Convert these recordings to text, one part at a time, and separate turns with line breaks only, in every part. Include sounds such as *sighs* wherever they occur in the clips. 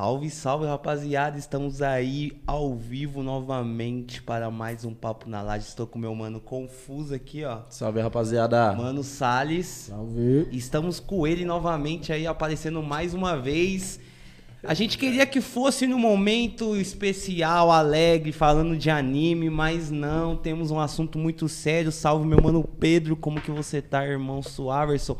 Salve, salve, rapaziada. Estamos aí ao vivo novamente para mais um Papo na Laje. Estou com meu mano Confuso aqui, ó.
Salve, rapaziada.
Mano Salles.
Salve.
Estamos com ele novamente aí aparecendo mais uma vez. A gente queria que fosse num momento especial, alegre, falando de anime, mas não, temos um assunto muito sério. Salve meu mano Pedro, como que você tá, irmão Suaverson?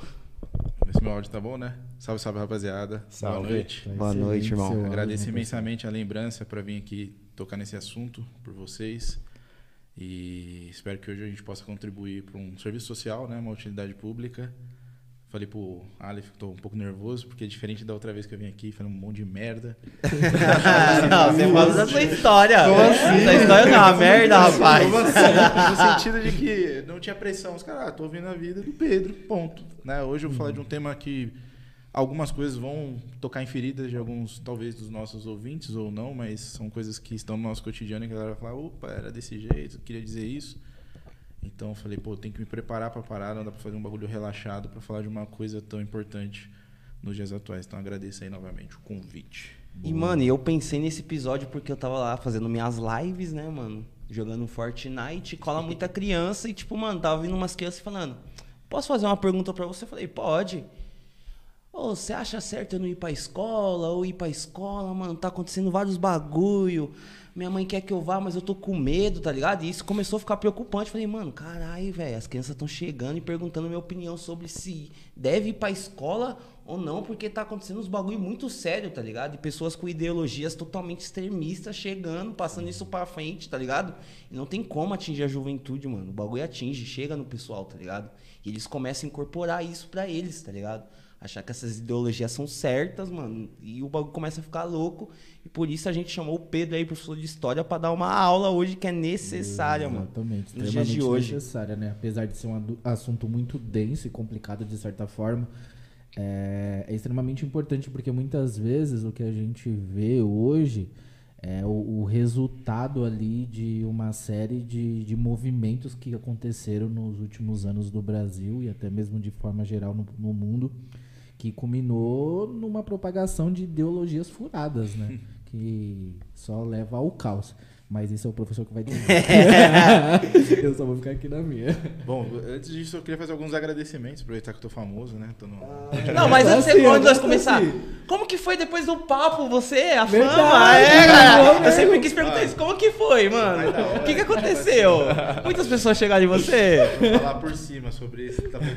Esse meu áudio tá bom, né? Salve, salve, rapaziada.
Salve.
Boa noite.
Tá
Boa noite, irmão.
seu
Agradeço
né,
imensamente a lembrança para vir aqui tocar nesse assunto por vocês. E espero que hoje a gente possa contribuir para um serviço social, né? Uma utilidade pública. Falei pro Aleph que tô um pouco nervoso, porque diferente da outra vez que eu vim aqui, falei um monte de merda. *laughs*
não, você fala da sua história.
Como assim?
Essa história não é uma merda, rapaz.
Como assim? *laughs* No sentido de que não tinha pressão. Os caras, ah, tô ouvindo a vida do Pedro, ponto. Né? Hoje eu vou falar de um tema que algumas coisas vão tocar em feridas de alguns, talvez, dos nossos ouvintes ou não, mas são coisas que estão no nosso cotidiano e que a galera vai falar, opa, era desse jeito, queria dizer isso. Então eu falei, pô, tem que me preparar pra parar, não dá pra fazer um bagulho relaxado pra falar de uma coisa tão importante nos dias atuais. Então agradeço aí novamente o convite.
E, mano, eu pensei nesse episódio porque eu tava lá fazendo minhas lives, né, mano? Jogando Fortnite, cola muita *laughs* criança e, tipo, mano, tava vindo umas crianças falando: Posso fazer uma pergunta pra você? Eu falei: Pode. Ô, você acha certo eu não ir pra escola ou ir pra escola, mano? Tá acontecendo vários bagulho. Minha mãe quer que eu vá, mas eu tô com medo, tá ligado? E isso começou a ficar preocupante. Falei, mano, caralho, velho, as crianças estão chegando e perguntando minha opinião sobre se deve ir pra escola ou não, porque tá acontecendo uns bagulho muito sério, tá ligado? E pessoas com ideologias totalmente extremistas chegando, passando isso pra frente, tá ligado? E não tem como atingir a juventude, mano. O bagulho atinge, chega no pessoal, tá ligado? E eles começam a incorporar isso pra eles, tá ligado? Achar que essas ideologias são certas, mano. E o bagulho começa a ficar louco. E por isso a gente chamou o Pedro aí, professor de história, pra dar uma aula hoje que é necessária, mano.
Exatamente,
Nos dias
extremamente
de hoje.
necessária, né? Apesar de ser um assunto muito denso e complicado de certa forma, é, é extremamente importante porque muitas vezes o que a gente vê hoje é o, o resultado ali de uma série de, de movimentos que aconteceram nos últimos anos do Brasil e até mesmo de forma geral no, no mundo, que culminou numa propagação de ideologias furadas, né? *laughs* que só leva ao caos. Mas isso é o professor que vai *laughs* dizer. *laughs* eu só vou ficar aqui na minha.
Bom, antes disso eu queria fazer alguns agradecimentos, aproveitar que eu tô famoso, né? Tô no... *laughs*
Não, mas
Tá
antes
assim,
de nós
tá
começar,
assim.
como que foi depois do papo, você, a
Verdade,
fama? É, cara,
bom
eu sempre
mesmo.
quis perguntar isso, como que foi, mano? O que que
vai
aconteceu? Muitas pessoas chegaram em você?
Vou falar por cima sobre esse tapete.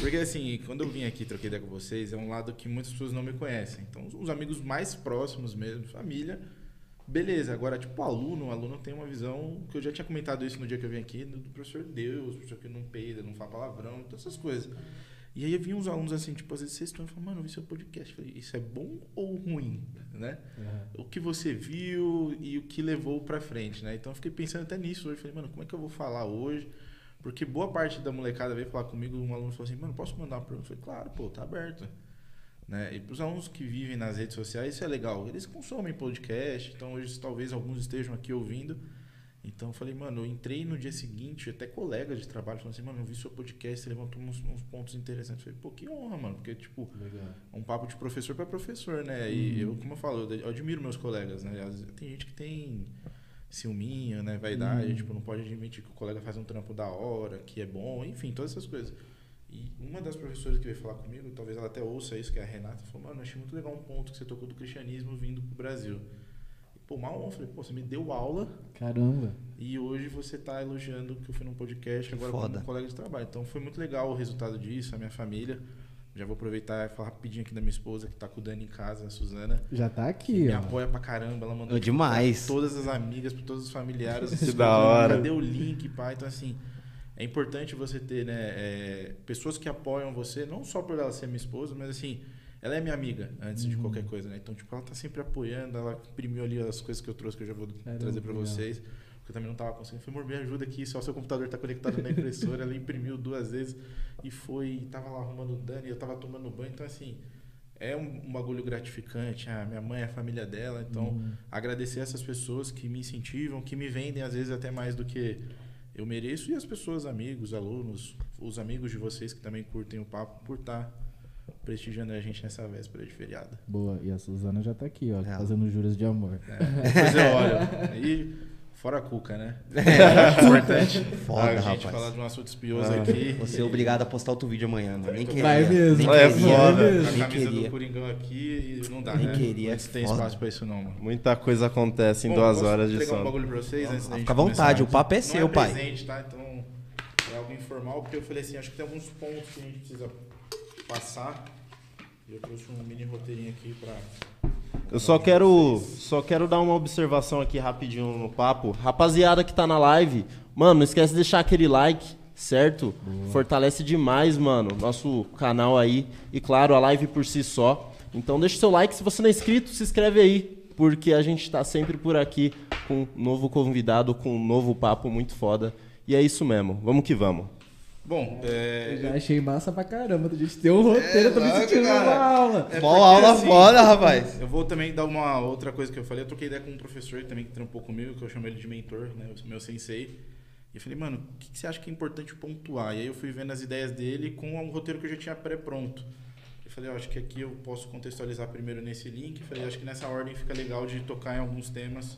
Porque assim, quando eu vim aqui e troquei ideia com vocês, é um lado que muitas pessoas não me conhecem. Então, os amigos mais próximos mesmo, família, beleza. Agora, tipo, o aluno, o aluno tem uma visão, que eu já tinha comentado isso no dia que eu vim aqui, do, do professor Deus, professor que não peida, não fala palavrão, todas essas coisas. E aí vinha uns alunos assim, tipo, às vezes vocês estão e falam, mano, eu vi seu podcast. Eu falei, isso é bom ou ruim? Né? o que você viu e o que levou pra frente, né? Então eu fiquei pensando até nisso hoje. Falei, mano, como é que eu vou falar hoje? Porque boa parte da molecada veio falar comigo, um aluno falou assim, mano, posso mandar uma pergunta? Eu falei, claro, pô, tá aberto. Né? E pros alunos que vivem nas redes sociais, isso é legal. Eles consomem podcast, então hoje talvez alguns estejam aqui ouvindo. Então eu falei, mano, eu entrei no dia seguinte, até colegas de trabalho falaram assim, mano, eu vi seu podcast, você levantou uns, uns pontos interessantes. Eu falei, pô, que honra, mano, porque, tipo, um papo de professor para professor, né? E eu, como eu falo, eu admiro meus colegas, né? Tem gente que tem ciúminho, né? Vaidade, tipo, não pode admitir que o colega faz um trampo da hora, que é bom, enfim, todas essas coisas. E uma das professoras que veio falar comigo, talvez ela até ouça isso, que é a Renata, falou, mano, eu achei muito legal um ponto que você tocou do cristianismo vindo pro Brasil. E, pô, mal eu falei, pô, você me deu aula
Caramba.
e hoje você tá elogiando que eu fui num podcast agora
Foda.
como um colega de trabalho. Então foi muito legal o resultado disso, a minha família. Já vou aproveitar e falar rapidinho aqui da minha esposa, que tá com o Dani em casa, a Suzana.
Já tá aqui,
me
ó.
apoia pra caramba, ela mandou
Oh, demais.
pra todas as amigas, pra todos os familiares. *laughs*
Que da hora.
Cadê o link, pai? Então, assim, é importante você ter, né, é, pessoas que apoiam você, não só por ela ser minha esposa, mas assim, ela é minha amiga antes
Uhum.
de qualquer coisa, né? Então, tipo, ela tá sempre apoiando, ela imprimiu ali as coisas que eu trouxe, que eu já vou
Caramba,
trazer
legal.
vocês. Porque eu também não tava conseguindo. Falei, amor, me ajuda aqui, só seu computador tá conectado na impressora. ela imprimiu duas vezes e foi, e tava lá arrumando o Dani, eu tava tomando banho. Então, assim, é um, um bagulho gratificante. Ah, minha mãe é a família dela. Então,
Uhum.
agradecer essas pessoas que me incentivam, que me vendem às vezes até mais do que eu mereço. E as pessoas, amigos, alunos, os amigos de vocês que também curtem o papo, por estar prestigiando a gente nessa véspera de feriado.
Boa, e a Suzana já tá aqui, ó,
É.
fazendo juras de amor.
É, depois eu olho. *laughs* E fora a cuca, né? É *laughs* importante
Foda,
a gente
rapaz.
falar de um assunto espioso
Ah,
aqui.
Você é obrigado a postar outro vídeo amanhã, mano. Nem queria.
Vai mesmo.
Nem
É
queria.
foda.
A
Nem
camisa
queria.
do Coringão aqui e não dá,
Nem
né?
queria,
Não tem
foda.
espaço pra isso não, mano.
Muita coisa acontece em
Bom,
duas horas de
entregar um
sono.
bagulho pra vocês antes da gente
Fica à vontade,
começar?
o papo é
Não
seu, pai.
presente, tá? Então é algo informal, porque eu falei assim, acho que tem alguns pontos que a gente precisa passar. E eu trouxe um mini roteirinho aqui pra...
Eu só quero, só quero dar uma observação aqui rapidinho no papo. Rapaziada que tá na live, mano, não esquece de deixar aquele like, certo? Fortalece demais, mano, nosso canal aí. E claro, a live por si só. Então deixa seu like, se você não é inscrito, se inscreve aí. Porque a gente tá sempre por aqui com um novo convidado, com um novo papo muito foda. E é isso mesmo, vamos que vamos.
Bom, é...
Eu já achei massa pra caramba da gente ter um roteiro, eu tô me sentindo
cara.
uma aula.
É
Mó aula
assim,
foda, rapaz.
Eu vou também dar uma outra coisa que eu falei. Eu troquei ideia com um professor também que trampou comigo, que eu chamo ele de mentor, né? O meu sensei. E eu falei, mano, o que, que você acha que é importante pontuar? E aí eu fui vendo as ideias dele com um roteiro que eu já tinha pré-pronto. Eu falei, ó, acho que aqui eu posso contextualizar primeiro nesse link. Eu falei, acho que nessa ordem fica legal de tocar em alguns temas.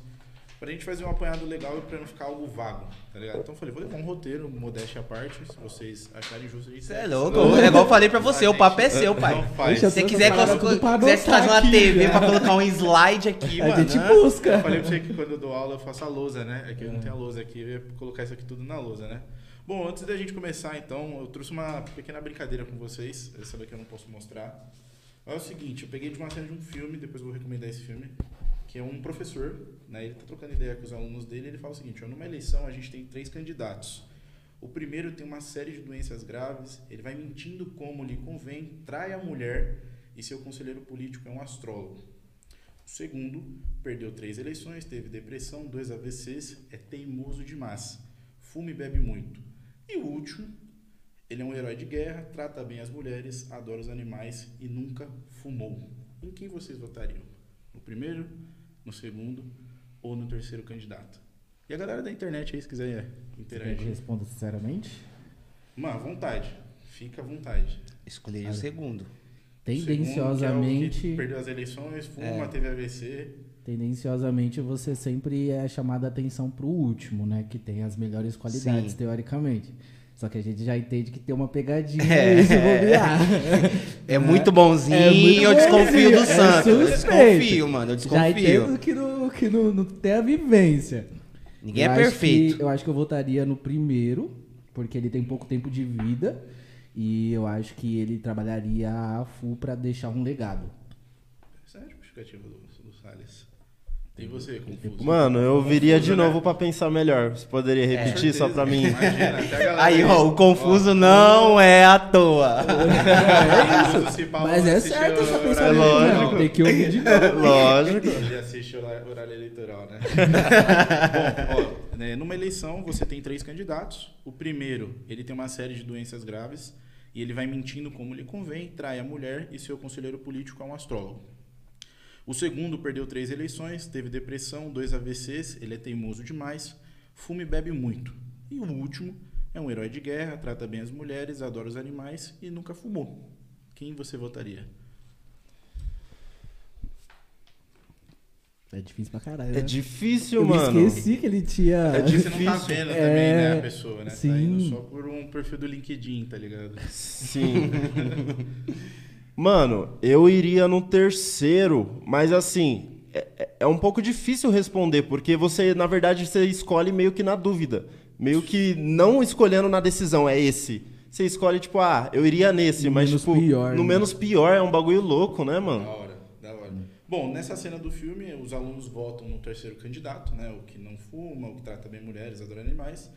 Pra gente fazer um apanhado legal e pra não ficar algo vago, tá ligado? Então eu falei, vou levar um roteiro, modéstia à parte, se vocês acharem justo a gente
Você é louco. É igual eu falei pra você,
A
o papo é
gente
seu, pai.
não faz.
Se você quiser, quiser
anotar
fazer uma
aqui,
TV
já.
pra colocar um slide aqui,
A
mano.
gente
né?
busca.
Eu falei pra você que quando eu dou aula eu faço a lousa, né? É que eu não tenho a lousa aqui, eu ia colocar isso aqui tudo na lousa, né? Bom, antes da gente começar, então, eu trouxe uma pequena brincadeira com vocês. Essa daqui eu não posso mostrar. É o seguinte, eu peguei de uma cena de um filme, depois eu vou recomendar esse filme, que é um professor, né? Ele tá trocando ideia com os alunos dele, ele fala o seguinte, numa eleição a gente tem três candidatos. O primeiro tem uma série de doenças graves, ele vai mentindo como lhe convém, trai a mulher e seu conselheiro político é um astrólogo. O segundo perdeu três eleições, teve depressão, dois AVCs, é teimoso demais, fuma e bebe muito. E o último, ele é um herói de guerra, trata bem as mulheres, adora os animais e nunca fumou. Em quem vocês votariam? No primeiro, no segundo ou no terceiro candidato? E a galera da internet aí, se quiser
Você quer que eu
interagir.
responda sinceramente?
Mano, à vontade. Fica à vontade.
Escolheria o segundo.
O segundo, que é o
Tendenciosamente,
que perdeu as eleições, fuma,
É.
teve AVC.
tendenciosamente você sempre é chamado a atenção pro último, né? Que tem as melhores qualidades,
Sim.
teoricamente. Só que a gente já entende que tem uma pegadinha
É.
se bobear.
É muito bonzinho,
É muito
eu desconfio do
é
Santos. eu desconfio, mano, eu
Já
desconfio.
entendo que, não, que não, não tem a vivência.
Ninguém
Eu
é perfeito.
que- eu acho que eu votaria no primeiro, porque ele tem pouco tempo de vida. E eu acho que ele trabalharia a full pra deixar um legado.
Essa é a justificativa do, do Salles. E você, Confuso?
Mano, eu viria de
Confuso, né?
novo pra pensar melhor. Você poderia repetir só pra mim?
Imagina, até a galera
Aí, ó, o confuso
Ó,
não é à toa. *laughs*
É isso.
Mas é certo essa
É
pensamento,
lógico.
não. Tem que ouvir de novo. *laughs*
Lógico.
Ele assiste o horário horário eleitoral, né? *laughs* Bom, ó, né, numa eleição você tem três candidatos. O primeiro, ele tem uma série de doenças graves e ele vai mentindo como lhe convém, trai a mulher e seu conselheiro político é um astrólogo. O segundo perdeu três eleições, teve depressão, dois AVCs, ele é teimoso demais, fuma e bebe muito. E o último é um herói de guerra, trata bem as mulheres, adora os animais e nunca fumou. Quem você votaria?
É difícil pra caralho.
É
né?
difícil,
Eu me
mano.
esqueci que ele tinha.
É
Você
difícil.
não tá vendo também,
É,
né, a pessoa, né? Tá
sim.
indo só por um perfil do LinkedIn, tá ligado?
Sim. *laughs* Mano, eu iria no terceiro, mas assim, é, é- é um pouco difícil responder, porque você, na verdade, você escolhe meio que na dúvida. Meio que não escolhendo na decisão, é esse. Você escolhe, tipo, ah, eu iria nesse,
No
mas,
menos
tipo,
pior,
no
né?
menos pior é um bagulho louco, né,
Da
mano?
hora, da hora. Bom, nessa cena do filme, os alunos votam no terceiro candidato, né? O que não fuma, o que trata bem mulheres, adora animais.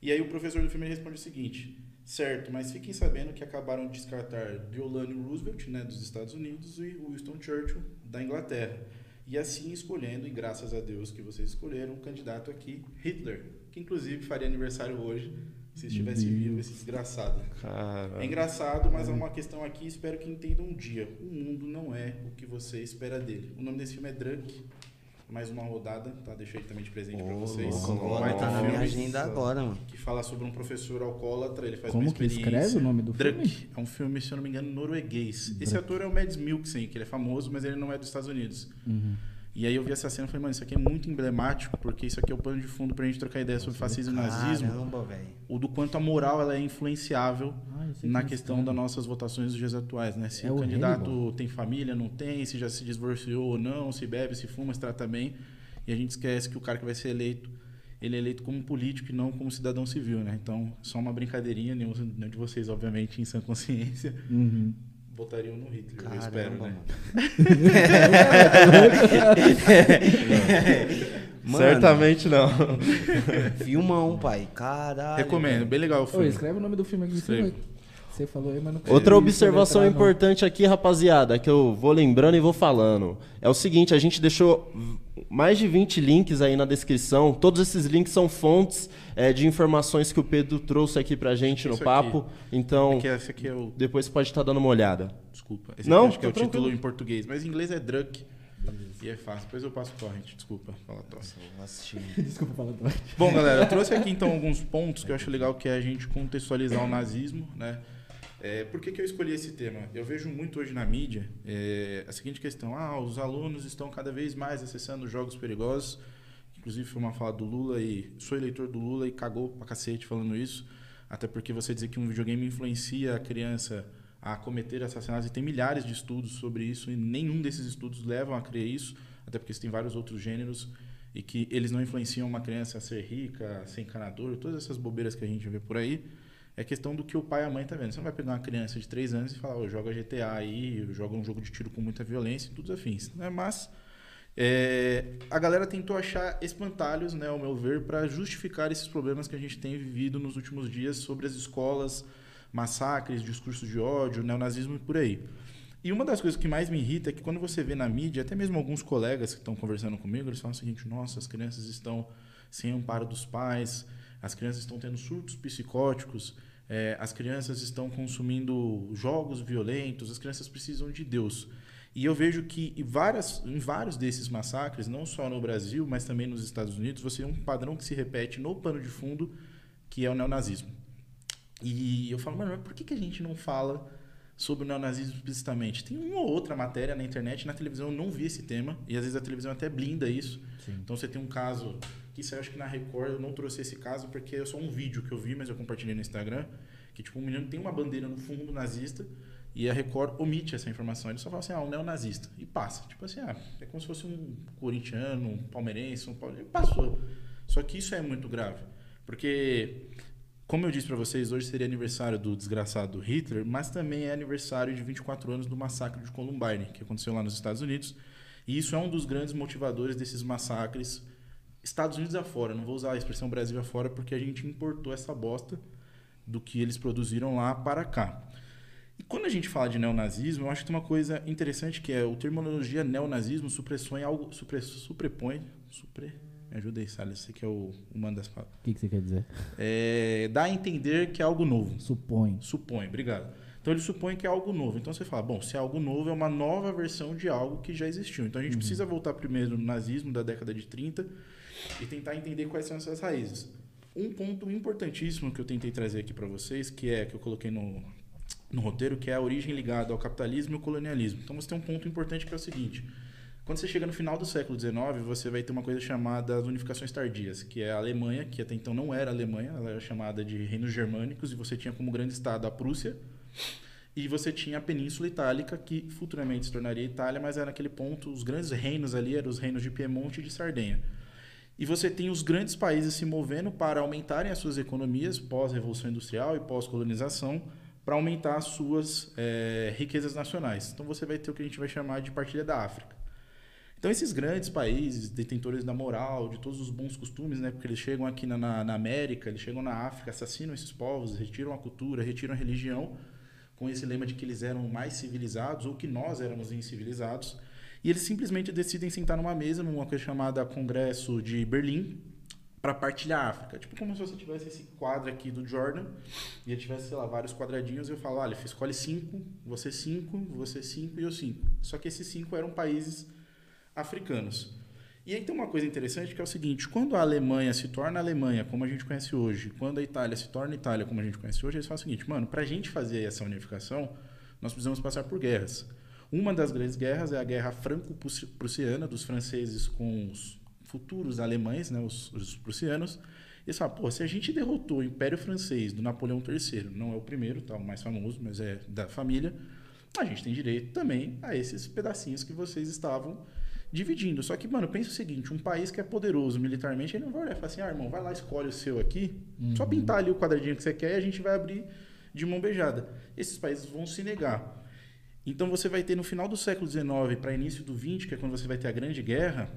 E aí o professor do filme responde o seguinte: certo, mas fiquem sabendo que acabaram de descartar Deolane Roosevelt, né, dos Estados Unidos, e Winston Churchill, da Inglaterra. E assim escolhendo, e graças a Deus que vocês escolheram, um candidato aqui, Hitler, que inclusive faria aniversário hoje, se estivesse vivo esse desgraçado.
Cara.
É engraçado, mas há uma questão aqui, espero que entendam um dia. O mundo não é o que você espera dele. O nome desse filme é Drunk. Mais uma rodada, tá? Deixei também de presente pra
Ô,
vocês.
louco,
Um
agora
baita
tá na minha
filme
agenda agora, mano.
Que fala sobre um professor alcoólatra, ele faz
Como
uma
que
experiência.
escreve o nome do filme?
É um filme, se eu não me engano, norueguês. Esse ator é o Mads Mikkelsen, que ele é famoso, mas ele não é dos Estados Unidos.
Uhum.
E aí eu vi essa cena e falei, mano, isso aqui é muito emblemático, porque isso aqui é o pano de fundo pra gente trocar ideia sobre fascismo e nazismo.
Caramba, velho.
O do quanto a moral ela é influenciável
Ah, sei
na
que
questão das nossas votações dos dias atuais, né? Se
É
o
o
candidato
Hannibal.
tem família, não tem, se já se divorciou ou não, se bebe, se fuma, se trata bem. E a gente esquece que o cara que vai ser eleito, ele é eleito como político e não como cidadão civil, né? Então, só uma brincadeirinha, nenhum nenhum de vocês, obviamente, em sã consciência,
Uhum.
Votariam no Hitler, eu
Caramba,
espero, né?
Mano, *laughs*
Certamente não.
Filmão, pai. Caralho.
Recomendo, bem legal o
Ô,
filme.
escreve o nome do filme aqui.
Escreve.
Você, falou aí, mas não
Outra observação
soletrar, não.
importante aqui, rapaziada, que eu vou lembrando e vou falando. É o seguinte, a gente deixou mais de 20 links aí na descrição. Todos esses links são fontes é, de informações que o Pedro trouxe aqui pra gente no
Isso
papo. Então,
Aqui, esse aqui é o
depois você pode estar dando uma olhada.
Desculpa. Esse
Não,
aqui acho que é o
tá
título
tranquilo.
em português, mas em inglês é Druk. E é fácil. Depois eu passo o torrent, desculpa. Fala torrent. *laughs*
Desculpa falar do
Bom, galera, eu trouxe aqui então alguns pontos que eu acho legal que é a gente contextualizar o nazismo, né? É, por que, que eu escolhi esse tema? Eu vejo muito hoje na mídia é, a seguinte questão: ah, os alunos estão cada vez mais acessando jogos perigosos. Inclusive, foi uma fala do Lula e sou eleitor do Lula e cagou pra cacete falando isso. Até porque você dizer que um videogame influencia a criança a cometer assassinatos, e tem milhares de estudos sobre isso, e nenhum desses estudos levam a crer isso, até porque tem vários outros gêneros, e que eles não influenciam uma criança a ser rica, a ser encanador, todas essas bobeiras que a gente vê por aí. É questão do que o pai e a mãe tá vendo. Você não vai pegar uma criança de 3 anos e falar, oh, joga GTA aí, joga um jogo de tiro com muita violência e tudo afins. Né? Mas é, a galera tentou achar espantalhos, né, ao meu ver, para justificar esses problemas que a gente tem vivido nos últimos dias sobre as escolas, massacres, discursos de ódio, neonazismo e por aí. E uma das coisas que mais me irrita é que quando você vê na mídia, até mesmo alguns colegas que estão conversando comigo, eles falam o seguinte: nossa, as crianças estão sem amparo dos pais, as crianças estão tendo surtos psicóticos, é, as crianças estão consumindo jogos violentos, as crianças precisam de Deus. E eu vejo que em, várias, em vários desses massacres, não só no Brasil, mas também nos Estados Unidos, você tem um padrão que se repete no pano de fundo, que é o neonazismo. E eu falo, mano, mas por que, que a gente não fala sobre o neonazismo explicitamente? Tem uma ou outra matéria na internet, na televisão eu não vi esse tema, e às vezes a televisão até blinda isso. Então você tem um caso, que isso eu acho que na Record eu não trouxe esse caso, porque é só um vídeo que eu vi, mas eu compartilhei no Instagram, que tipo, um menino tem uma bandeira no fundo nazista, e a Record omite essa informação. Ele só fala assim, ah, um neonazista. E passa. Tipo assim, ah, é como se fosse um corintiano, um palmeirense, um pauliano. Passou. Só que isso é muito grave. Porque, como eu disse para vocês, hoje seria aniversário do desgraçado Hitler, mas também é aniversário de 24 anos do massacre de Columbine, que aconteceu lá nos Estados Unidos. E isso é um dos grandes motivadores desses massacres Estados Unidos afora. Não vou usar a expressão Brasil afora porque a gente importou essa bosta do que eles produziram lá para cá. E quando a gente fala de neonazismo, eu acho que tem uma coisa interessante que é o terminologia neonazismo supressõe algo, supre, suprepõe, supre, me ajuda aí, Salles, você que é o, mano das palavras.
O que, que você quer dizer?
É, dá a entender que é algo novo.
Supõe.
Supõe, obrigado. Então ele supõe que é algo novo. Então você fala, bom, se é algo novo, é uma nova versão de algo que já existiu. Então a gente precisa voltar primeiro no nazismo da década de 30 e tentar entender quais são essas raízes. Um ponto importantíssimo que eu tentei trazer aqui para vocês, que é que eu coloquei no, no roteiro, que é a origem ligada ao capitalismo e ao colonialismo. Então você tem um ponto importante que é o seguinte: quando você chega no final do século XIX, você vai ter uma coisa chamada as unificações tardias, que é a Alemanha, que até então não era Alemanha, ela era chamada de reinos germânicos, e você tinha como grande estado a Prússia, e você tinha a Península Itálica, que futuramente se tornaria Itália, mas era naquele ponto, os grandes reinos ali eram os reinos de Piemonte e de Sardenha. E você tem os grandes países se movendo para aumentarem as suas economias pós-revolução industrial e pós-colonização, para aumentar as suas é, riquezas nacionais. Então você vai ter o que a gente vai chamar de partilha da África. Então esses grandes países, detentores da moral, de todos os bons costumes, né, porque eles chegam aqui na, na, América, eles chegam na África, assassinam esses povos, retiram a cultura, retiram a religião, com esse lema de que eles eram mais civilizados ou que nós éramos incivilizados. E eles simplesmente decidem sentar numa mesa, numa coisa chamada Congresso de Berlim, para a África. Tipo como se você tivesse esse quadro aqui do Jordan e ele tivesse, sei lá, vários quadradinhos e eu falo, olha, escolhe cinco, você cinco, você cinco e eu cinco. Só que esses cinco eram países africanos. E aí tem uma coisa interessante que é o seguinte: quando a Alemanha se torna Alemanha, como a gente conhece hoje, quando a Itália se torna Itália, como a gente conhece hoje, eles falam o seguinte, mano, para a gente fazer essa unificação, nós precisamos passar por guerras. Uma das grandes guerras é a Guerra Franco-Prussiana, dos franceses com os futuros alemães, né, os, os prussianos. Eles falam, pô, se a gente derrotou o Império Francês do Napoleão III, não é o primeiro, tá, o mais famoso, mas é da família, a gente tem direito também a esses pedacinhos que vocês estavam dividindo. Só que, mano, pensa o seguinte: um país que é poderoso militarmente, ele não vai olhar e falar assim, ah, irmão, vai lá, escolhe o seu aqui, uhum. só pintar ali o quadradinho que você quer e a gente vai abrir de mão beijada. Esses países vão se negar. Então você vai ter no final do século XIX para início do XX, que é quando você vai ter a Grande Guerra,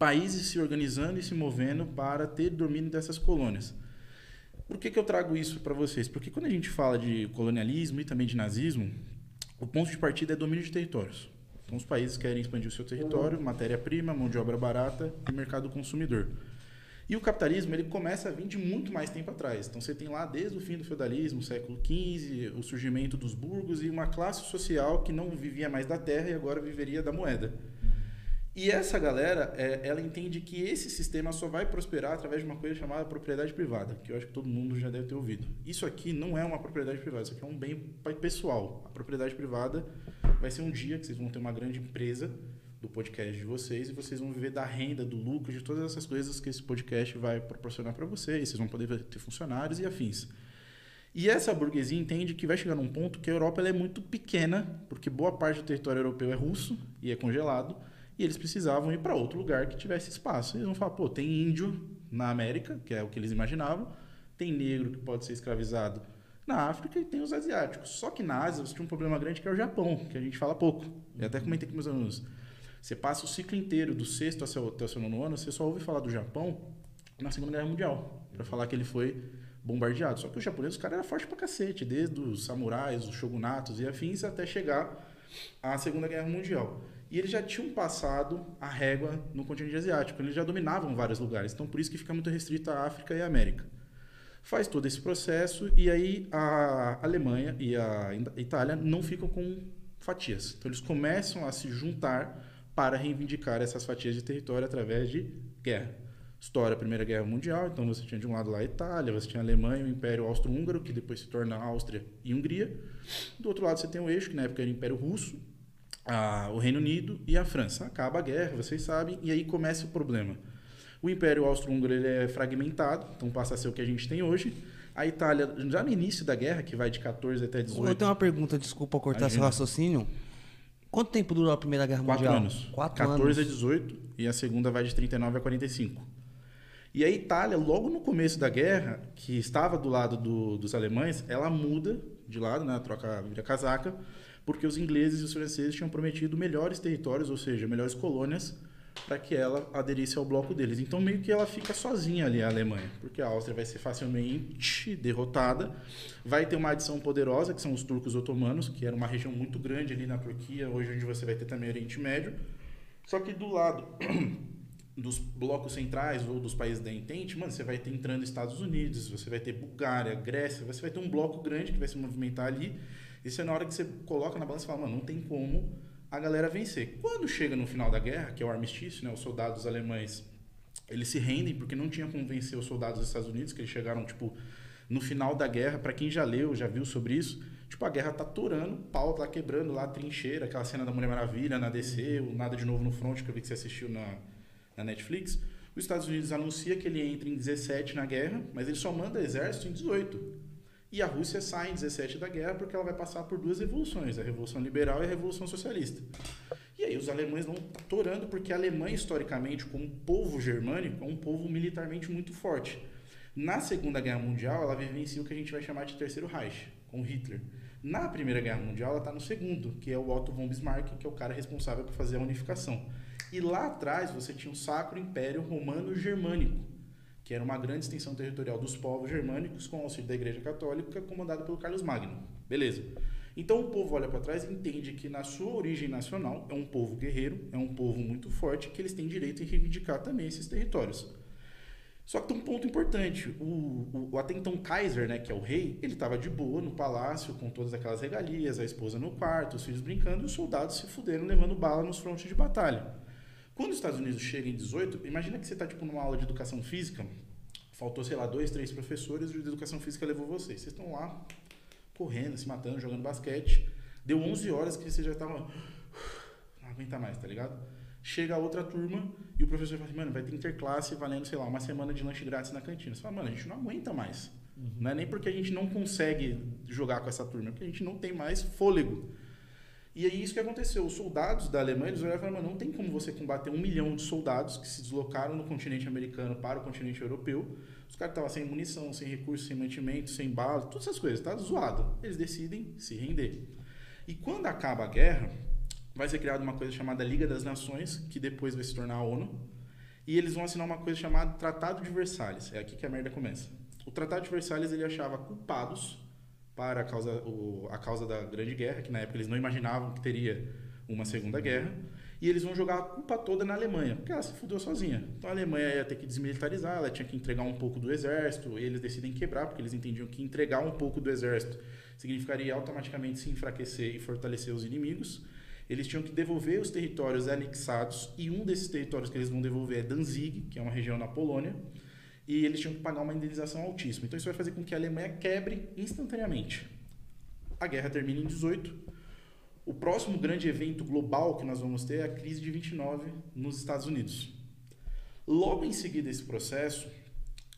países se organizando e se movendo para ter domínio dessas colônias. Por que, que eu trago isso para vocês? Porque quando a gente fala de colonialismo e também de nazismo, o ponto de partida é domínio de territórios. Então, os países querem expandir o seu território, matéria-prima, mão de obra barata e mercado consumidor. E o capitalismo ele começa a vir de muito mais tempo atrás. Então você tem lá desde o fim do feudalismo, século XV, o surgimento dos burgos e uma classe social que não vivia mais da terra e agora viveria da moeda. E essa galera, é, ela entende que esse sistema só vai prosperar através de uma coisa chamada propriedade privada, que eu acho que todo mundo já deve ter ouvido. Isso aqui não é uma propriedade privada, isso aqui é um bem pessoal. A propriedade privada vai ser um dia que vocês vão ter uma grande empresa do podcast de vocês e vocês vão viver da renda, do lucro, de todas essas coisas que esse podcast vai proporcionar para vocês. Vocês vão poder ter funcionários e afins. E essa burguesia entende que vai chegar num ponto que a Europa é muito pequena, porque boa parte do território europeu é russo e é congelado e eles precisavam ir para outro lugar que tivesse espaço. Eles vão falar, pô, tem índio na América, que é o que eles imaginavam, tem negro que pode ser escravizado na África e tem os asiáticos. Só que na Ásia você tinha um problema grande que é o Japão, que a gente fala pouco. Eu até comentei com meus alunos. Você passa o ciclo inteiro, do sexto até o seu nono ano, você só ouve falar do Japão na Segunda Guerra Mundial, para falar que ele foi bombardeado. Só que os japoneses, os caras eram fortes pra cacete, desde os samurais, os shogunatos e afins, até chegar à Segunda Guerra Mundial. E eles já tinham passado a régua no continente asiático, eles já dominavam vários lugares. Então, por isso que fica muito restrito a África e a América. Faz todo esse processo e aí a Alemanha e a Itália não ficam com fatias. Então, eles começam a se juntar para reivindicar essas fatias de território através de guerra. História, Primeira Guerra Mundial, então você tinha de um lado lá a Itália, você tinha a Alemanha, o Império Austro-Húngaro, que depois se torna Áustria e Hungria. Do outro lado você tem o eixo, que na época era o Império Russo, a, o Reino Unido e a França. Acaba a guerra, vocês sabem, e aí começa o problema. O Império Austro-Húngaro é fragmentado, então passa a ser o que a gente tem hoje. A Itália, já no início da guerra, que vai de 14 até 18.
Eu tenho uma pergunta, desculpa cortar Imagina. seu raciocínio. Quanto tempo durou a Primeira Guerra
Quatro
Mundial?
Anos. Quatro 14 anos. a 18 e a segunda vai de 39 a 45. E a Itália, logo no começo da guerra, que estava do lado do, dos alemães, ela muda de lado, né, troca vira casaca, porque os ingleses e os franceses tinham prometido melhores territórios, ou seja, melhores colônias, para que ela aderisse ao bloco deles. Então, meio que ela fica sozinha ali, a Alemanha, porque a Áustria vai ser facilmente derrotada. Vai ter uma adição poderosa, que são os turcos otomanos, que era uma região muito grande ali na Turquia, hoje onde você vai ter também o Oriente Médio. Só que do lado *clears throat* dos blocos centrais ou dos países da Entente, mano, você vai ter entrando Estados Unidos, você vai ter Bulgária, Grécia, você vai ter um bloco grande que vai se movimentar ali isso é na hora que você coloca na balança e fala, mano, não tem como a galera vencer. Quando chega no final da guerra, que é o armistício, né, os soldados alemães, eles se rendem porque não tinha como vencer os soldados dos Estados Unidos, que eles chegaram, tipo, no final da guerra, para quem já leu, já viu sobre isso, tipo, a guerra tá torando, pau tá quebrando lá, trincheira, aquela cena da Mulher Maravilha na DC, o Nada de Novo no Front, que eu vi que você assistiu na, na Netflix. Os Estados Unidos anuncia que ele entra em 17 na guerra, mas ele só manda exército em 18. E a Rússia sai em 17 da guerra porque ela vai passar por duas revoluções, a Revolução Liberal e a Revolução Socialista. E aí os alemães vão torando porque a Alemanha, historicamente, como povo germânico, é um povo militarmente muito forte. Na Segunda Guerra Mundial, ela vivencia o que a gente vai chamar de Terceiro Reich, com Hitler. Na Primeira Guerra Mundial, ela está no segundo, que é o Otto von Bismarck, que é o cara responsável por fazer a unificação. E lá atrás você tinha o Sacro Império Romano Germânico, que era uma grande extensão territorial dos povos germânicos com auxílio da Igreja Católica, comandado pelo Carlos Magno. Beleza. Então o povo olha para trás e entende que na sua origem nacional é um povo guerreiro, é um povo muito forte, que eles têm direito em reivindicar também esses territórios. Só que tem um ponto importante. O, o, o até então Kaiser, né, que é o rei, ele estava de boa no palácio, com todas aquelas regalias, a esposa no quarto, os filhos brincando, e os soldados se fuderam levando bala nos frontes de batalha. Quando os Estados Unidos chegam em 18, imagina que você está tipo, numa aula de educação física, faltou, sei lá, dois, três professores, o de educação física levou vocês. Vocês estão lá correndo, se matando, jogando basquete. Deu 11 horas que você já estava. Não aguenta mais, tá ligado? Chega a outra turma e o professor fala assim, mano, vai ter interclasse valendo, sei lá, uma semana de lanche grátis na cantina. Você fala, mano, a gente não aguenta mais. Uhum. Não é nem porque a gente não consegue jogar com essa turma, é porque a gente não tem mais fôlego. E aí isso que aconteceu. Os soldados da Alemanha, eles olharam e falaram, não tem como você combater um milhão de soldados que se deslocaram no continente americano para o continente europeu. Os caras estavam sem munição, sem recursos, sem mantimento, sem bala, todas essas coisas, tá zoado. Eles decidem se render. E quando acaba a guerra, vai ser criada uma coisa chamada Liga das Nações, que depois vai se tornar a ONU, e eles vão assinar uma coisa chamada Tratado de Versalhes. É aqui que a merda começa. O Tratado de Versalhes ele achava culpados para a causa, o, a causa da Grande Guerra, que na época eles não imaginavam que teria uma Segunda Guerra, e eles vão jogar a culpa toda na Alemanha, porque ela se fudeu sozinha. Então a Alemanha ia ter que desmilitarizar, ela tinha que entregar um pouco do exército, e eles decidem quebrar, porque eles entendiam que entregar um pouco do exército significaria automaticamente se enfraquecer e fortalecer os inimigos. Eles tinham que devolver os territórios anexados, e um desses territórios que eles vão devolver é Danzig, que é uma região na Polônia, e eles tinham que pagar uma indenização altíssima. Então isso vai fazer com que a Alemanha quebre instantaneamente. A guerra termina em 18. O próximo grande evento global que nós vamos ter é a crise de 29 nos Estados Unidos. Logo em seguida desse processo,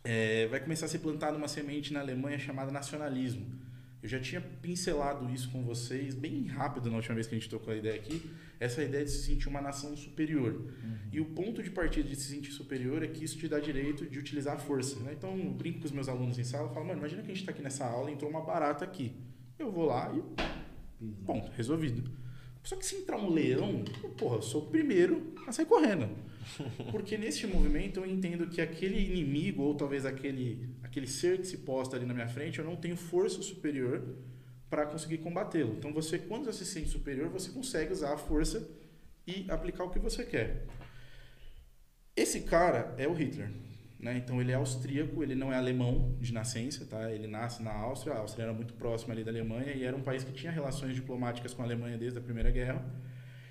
é, vai começar a ser plantada uma semente na Alemanha chamada nacionalismo. Eu já tinha pincelado isso com vocês bem rápido na última vez que a gente tocou a ideia aqui, essa ideia de se sentir uma nação superior. Uhum. E o ponto de partida de se sentir superior é que isso te dá direito de utilizar a força. Né? Então, eu brinco com os meus alunos em sala e falo, mano, imagina que a gente está aqui nessa aula e entrou uma barata aqui. Eu vou lá e. Ponto, resolvido. Só que se entrar um leão, porra, eu sou o primeiro a sair correndo. *laughs* Porque nesse movimento eu entendo que aquele inimigo, ou talvez aquele, aquele ser que se posta ali na minha frente, eu não tenho força superior para conseguir combatê-lo. Então você, quando você se sente superior, você consegue usar a força e aplicar o que você quer. Esse cara é o Hitler. Né? Então ele é austríaco, ele não é alemão de nascença, tá? Ele nasce na Áustria, a Áustria era muito próxima ali da Alemanha e era um país que tinha relações diplomáticas com a Alemanha desde a Primeira Guerra.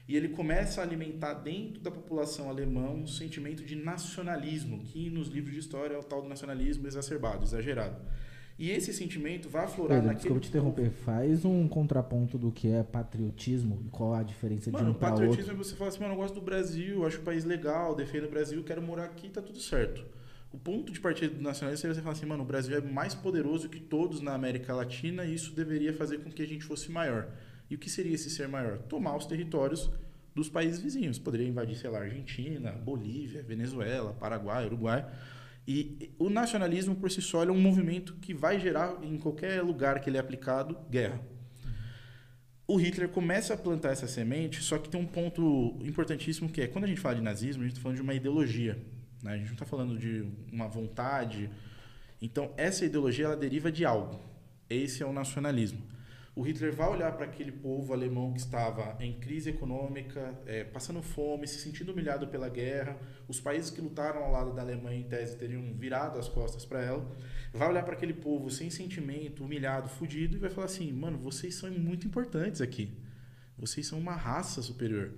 E ele começa a alimentar dentro da população alemã um sentimento de nacionalismo, que nos livros de história é o tal do nacionalismo exacerbado, exagerado. E esse sentimento vai aflorar
Pedro, naquele... Desculpa te interromper. Faz um contraponto do que é patriotismo e qual a diferença
mano,
de um para outro.
patriotismo é você falar assim, mano, eu gosto do Brasil, acho o país legal, defendo o Brasil, quero morar aqui, tá tudo certo. O ponto de partida do nacionalismo é você falar assim, mano, o Brasil é mais poderoso que todos na América Latina e isso deveria fazer com que a gente fosse maior. E o que seria esse ser maior? Tomar os territórios dos países vizinhos. Poderia invadir, sei lá, Argentina, Bolívia, Venezuela, Paraguai, Uruguai e o nacionalismo por si só é um movimento que vai gerar em qualquer lugar que ele é aplicado guerra. O Hitler começa a plantar essa semente, só que tem um ponto importantíssimo que é quando a gente fala de nazismo, a gente está falando de uma ideologia. Né? A gente não está falando de uma vontade. Então, essa ideologia ela deriva de algo. Esse é o nacionalismo o Hitler vai olhar para aquele povo alemão que estava em crise econômica, é, passando fome, se sentindo humilhado pela guerra. Os países que lutaram ao lado da Alemanha, em tese, teriam virado as costas para ela. Vai olhar para aquele povo sem sentimento, humilhado, fudido, e vai falar assim: mano, vocês são muito importantes aqui. Vocês são uma raça superior.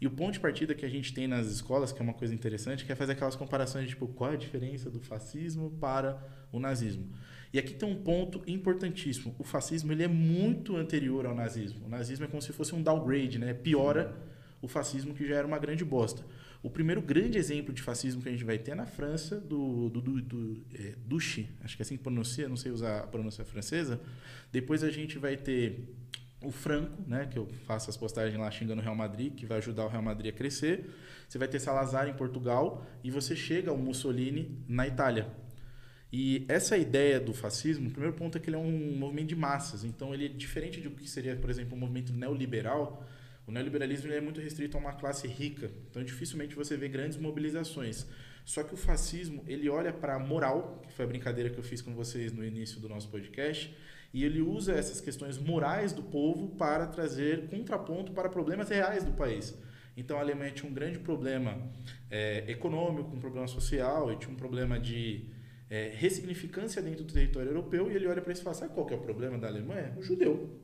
E o ponto de partida que a gente tem nas escolas, que é uma coisa interessante, que é fazer aquelas comparações de tipo, qual é a diferença do fascismo para o nazismo. E aqui tem um ponto importantíssimo. O fascismo ele é muito anterior ao nazismo. O nazismo é como se fosse um downgrade, né? Piora o fascismo que já era uma grande bosta. O primeiro grande exemplo de fascismo que a gente vai ter é na França, do, do, do, do é, Duchy, acho que é assim que pronuncia, não sei usar a pronúncia francesa. Depois a gente vai ter o Franco, né, que eu faço as postagens lá xingando o Real Madrid, que vai ajudar o Real Madrid a crescer. Você vai ter Salazar em Portugal e você chega ao Mussolini na Itália. E essa ideia do fascismo, o primeiro ponto é que ele é um movimento de massas. Então, ele é diferente do que seria, por exemplo, um movimento neoliberal. O neoliberalismo é muito restrito a uma classe rica. Então, dificilmente você vê grandes mobilizações. Só que o fascismo, ele olha para a moral, que foi a brincadeira que eu fiz com vocês no início do nosso podcast, e ele usa essas questões morais do povo para trazer contraponto para problemas reais do país. Então, a Alemanha tinha um grande problema é, econômico, um problema social, e tinha um problema de é, ressignificância dentro do território europeu e ele olha para isso e fala: sabe qual que é o problema da Alemanha? O judeu.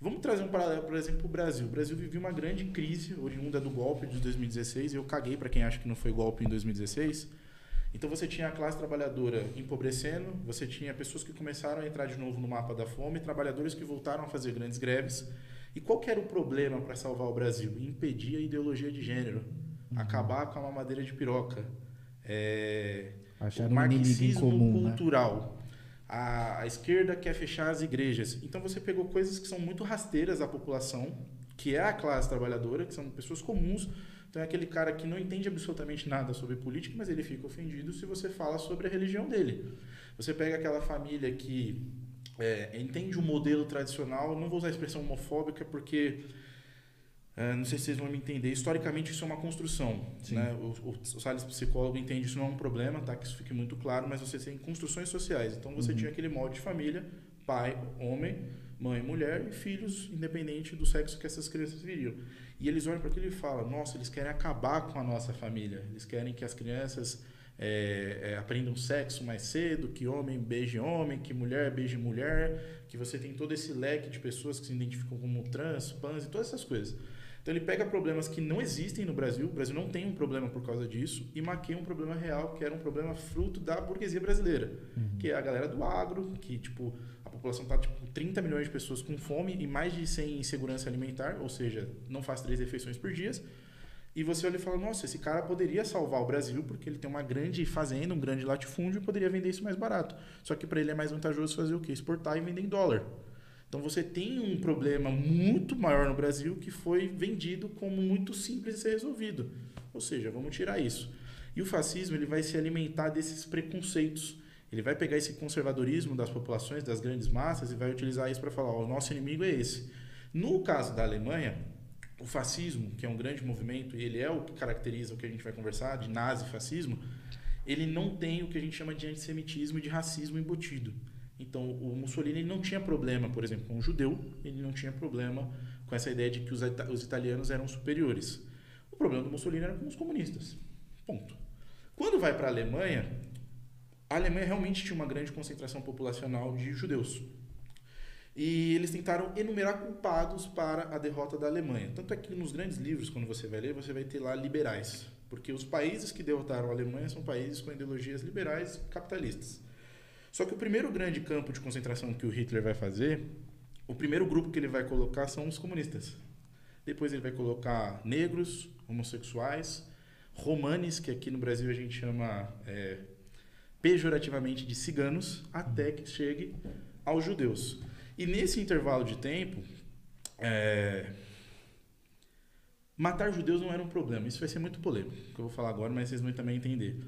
Vamos trazer um paralelo, por exemplo, o Brasil. O Brasil vivia uma grande crise oriunda do golpe de 2016, e eu caguei para quem acha que não foi golpe em 2016. Então você tinha a classe trabalhadora empobrecendo, você tinha pessoas que começaram a entrar de novo no mapa da fome, trabalhadores que voltaram a fazer grandes greves. E qual era o problema para salvar o Brasil? Impedir a ideologia de gênero, uhum. acabar com a mamadeira de piroca, é, O
um
marxismo
comum, né?
cultural. A, a esquerda quer fechar as igrejas. Então você pegou coisas que são muito rasteiras à população, que é a classe trabalhadora, que são pessoas comuns. Então é aquele cara que não entende absolutamente nada sobre política, mas ele fica ofendido se você fala sobre a religião dele. Você pega aquela família que é, entende o modelo tradicional, não vou usar a expressão homofóbica porque é, não sei se vocês vão me entender. Historicamente, isso é uma construção. Né? O, o, o Salles, psicólogo, entende isso não é um problema, tá? que isso fique muito claro, mas você tem construções sociais. Então, você
Uhum.
tinha aquele molde de família, pai, homem, mãe, mulher e filhos, independente do sexo que essas crianças viriam. E eles olham para aquilo e falam: nossa, eles querem acabar com a nossa família. Eles querem que as crianças é, é, aprendam sexo mais cedo, que homem beije homem, que mulher beije mulher, que você tem todo esse leque de pessoas que se identificam como trans, pans e todas essas coisas. Então ele pega problemas que não existem no Brasil, o Brasil não tem um problema por causa disso, e maquia um problema real, que era um problema fruto da burguesia brasileira, que é a galera do agro, que tipo, a população tá tipo 30 milhões de pessoas com fome e mais de 100 em insegurança alimentar, ou seja, não faz três refeições por dia. E você olha e fala, nossa, esse cara poderia salvar o Brasil porque ele tem uma grande fazenda, um grande latifúndio e poderia vender isso mais barato. Só que para ele é mais vantajoso fazer o quê? Exportar e vender em dólar. Então você tem um problema muito maior no Brasil que foi vendido como muito simples de ser resolvido. Ou seja, vamos tirar isso. E o fascismo ele vai se alimentar desses preconceitos. Ele vai pegar esse conservadorismo das populações, das grandes massas e vai utilizar isso para falar: o nosso inimigo é esse. No caso da Alemanha, o fascismo, que é um grande movimento, e ele é o que caracteriza o que a gente vai conversar, de nazi-fascismo, ele não tem o que a gente chama de antissemitismo e de racismo embutido. Então, o Mussolini ele não tinha problema, por exemplo, com o judeu, ele não tinha problema com essa ideia de que os, ita- os italianos eram superiores. O problema do Mussolini era com os comunistas. Ponto. Quando vai para a Alemanha, a Alemanha realmente tinha uma grande concentração populacional de judeus. E eles tentaram enumerar culpados para a derrota da Alemanha. Tanto é que nos grandes livros, quando você vai ler, você vai ter lá liberais. Porque os países que derrotaram a Alemanha são países com ideologias liberais capitalistas. Só que o primeiro grande campo de concentração que o Hitler vai fazer, o primeiro grupo que ele vai colocar são os comunistas. Depois ele vai colocar negros, homossexuais, romanes, que aqui no Brasil a gente chama é, pejorativamente de ciganos, até que chegue aos judeus. E nesse intervalo de tempo, é, matar judeus não era um problema. Isso vai ser muito polêmico, que eu vou falar agora, mas vocês vão também entender.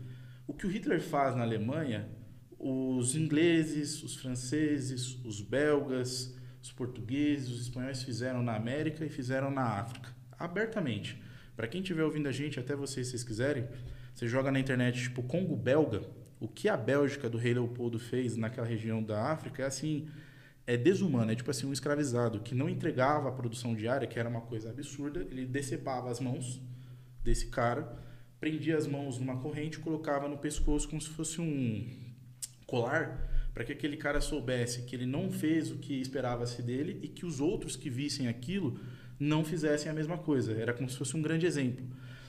O que o Hitler faz na Alemanha, os ingleses, os franceses, os belgas, os portugueses, os espanhóis fizeram na América e fizeram na África, abertamente. Para quem estiver ouvindo a gente, até vocês, se vocês quiserem, você joga na internet tipo Congo belga, o que a Bélgica do rei Leopoldo fez naquela região da África é assim, é desumano, é tipo assim um escravizado que não entregava a produção diária, que era uma coisa absurda, ele decepava as mãos desse cara, prendia as mãos numa corrente colocava no pescoço como se fosse um colar para que aquele cara soubesse que ele não fez o que esperava-se dele e que os outros que vissem aquilo não fizessem a mesma coisa. Era como se fosse um grande exemplo.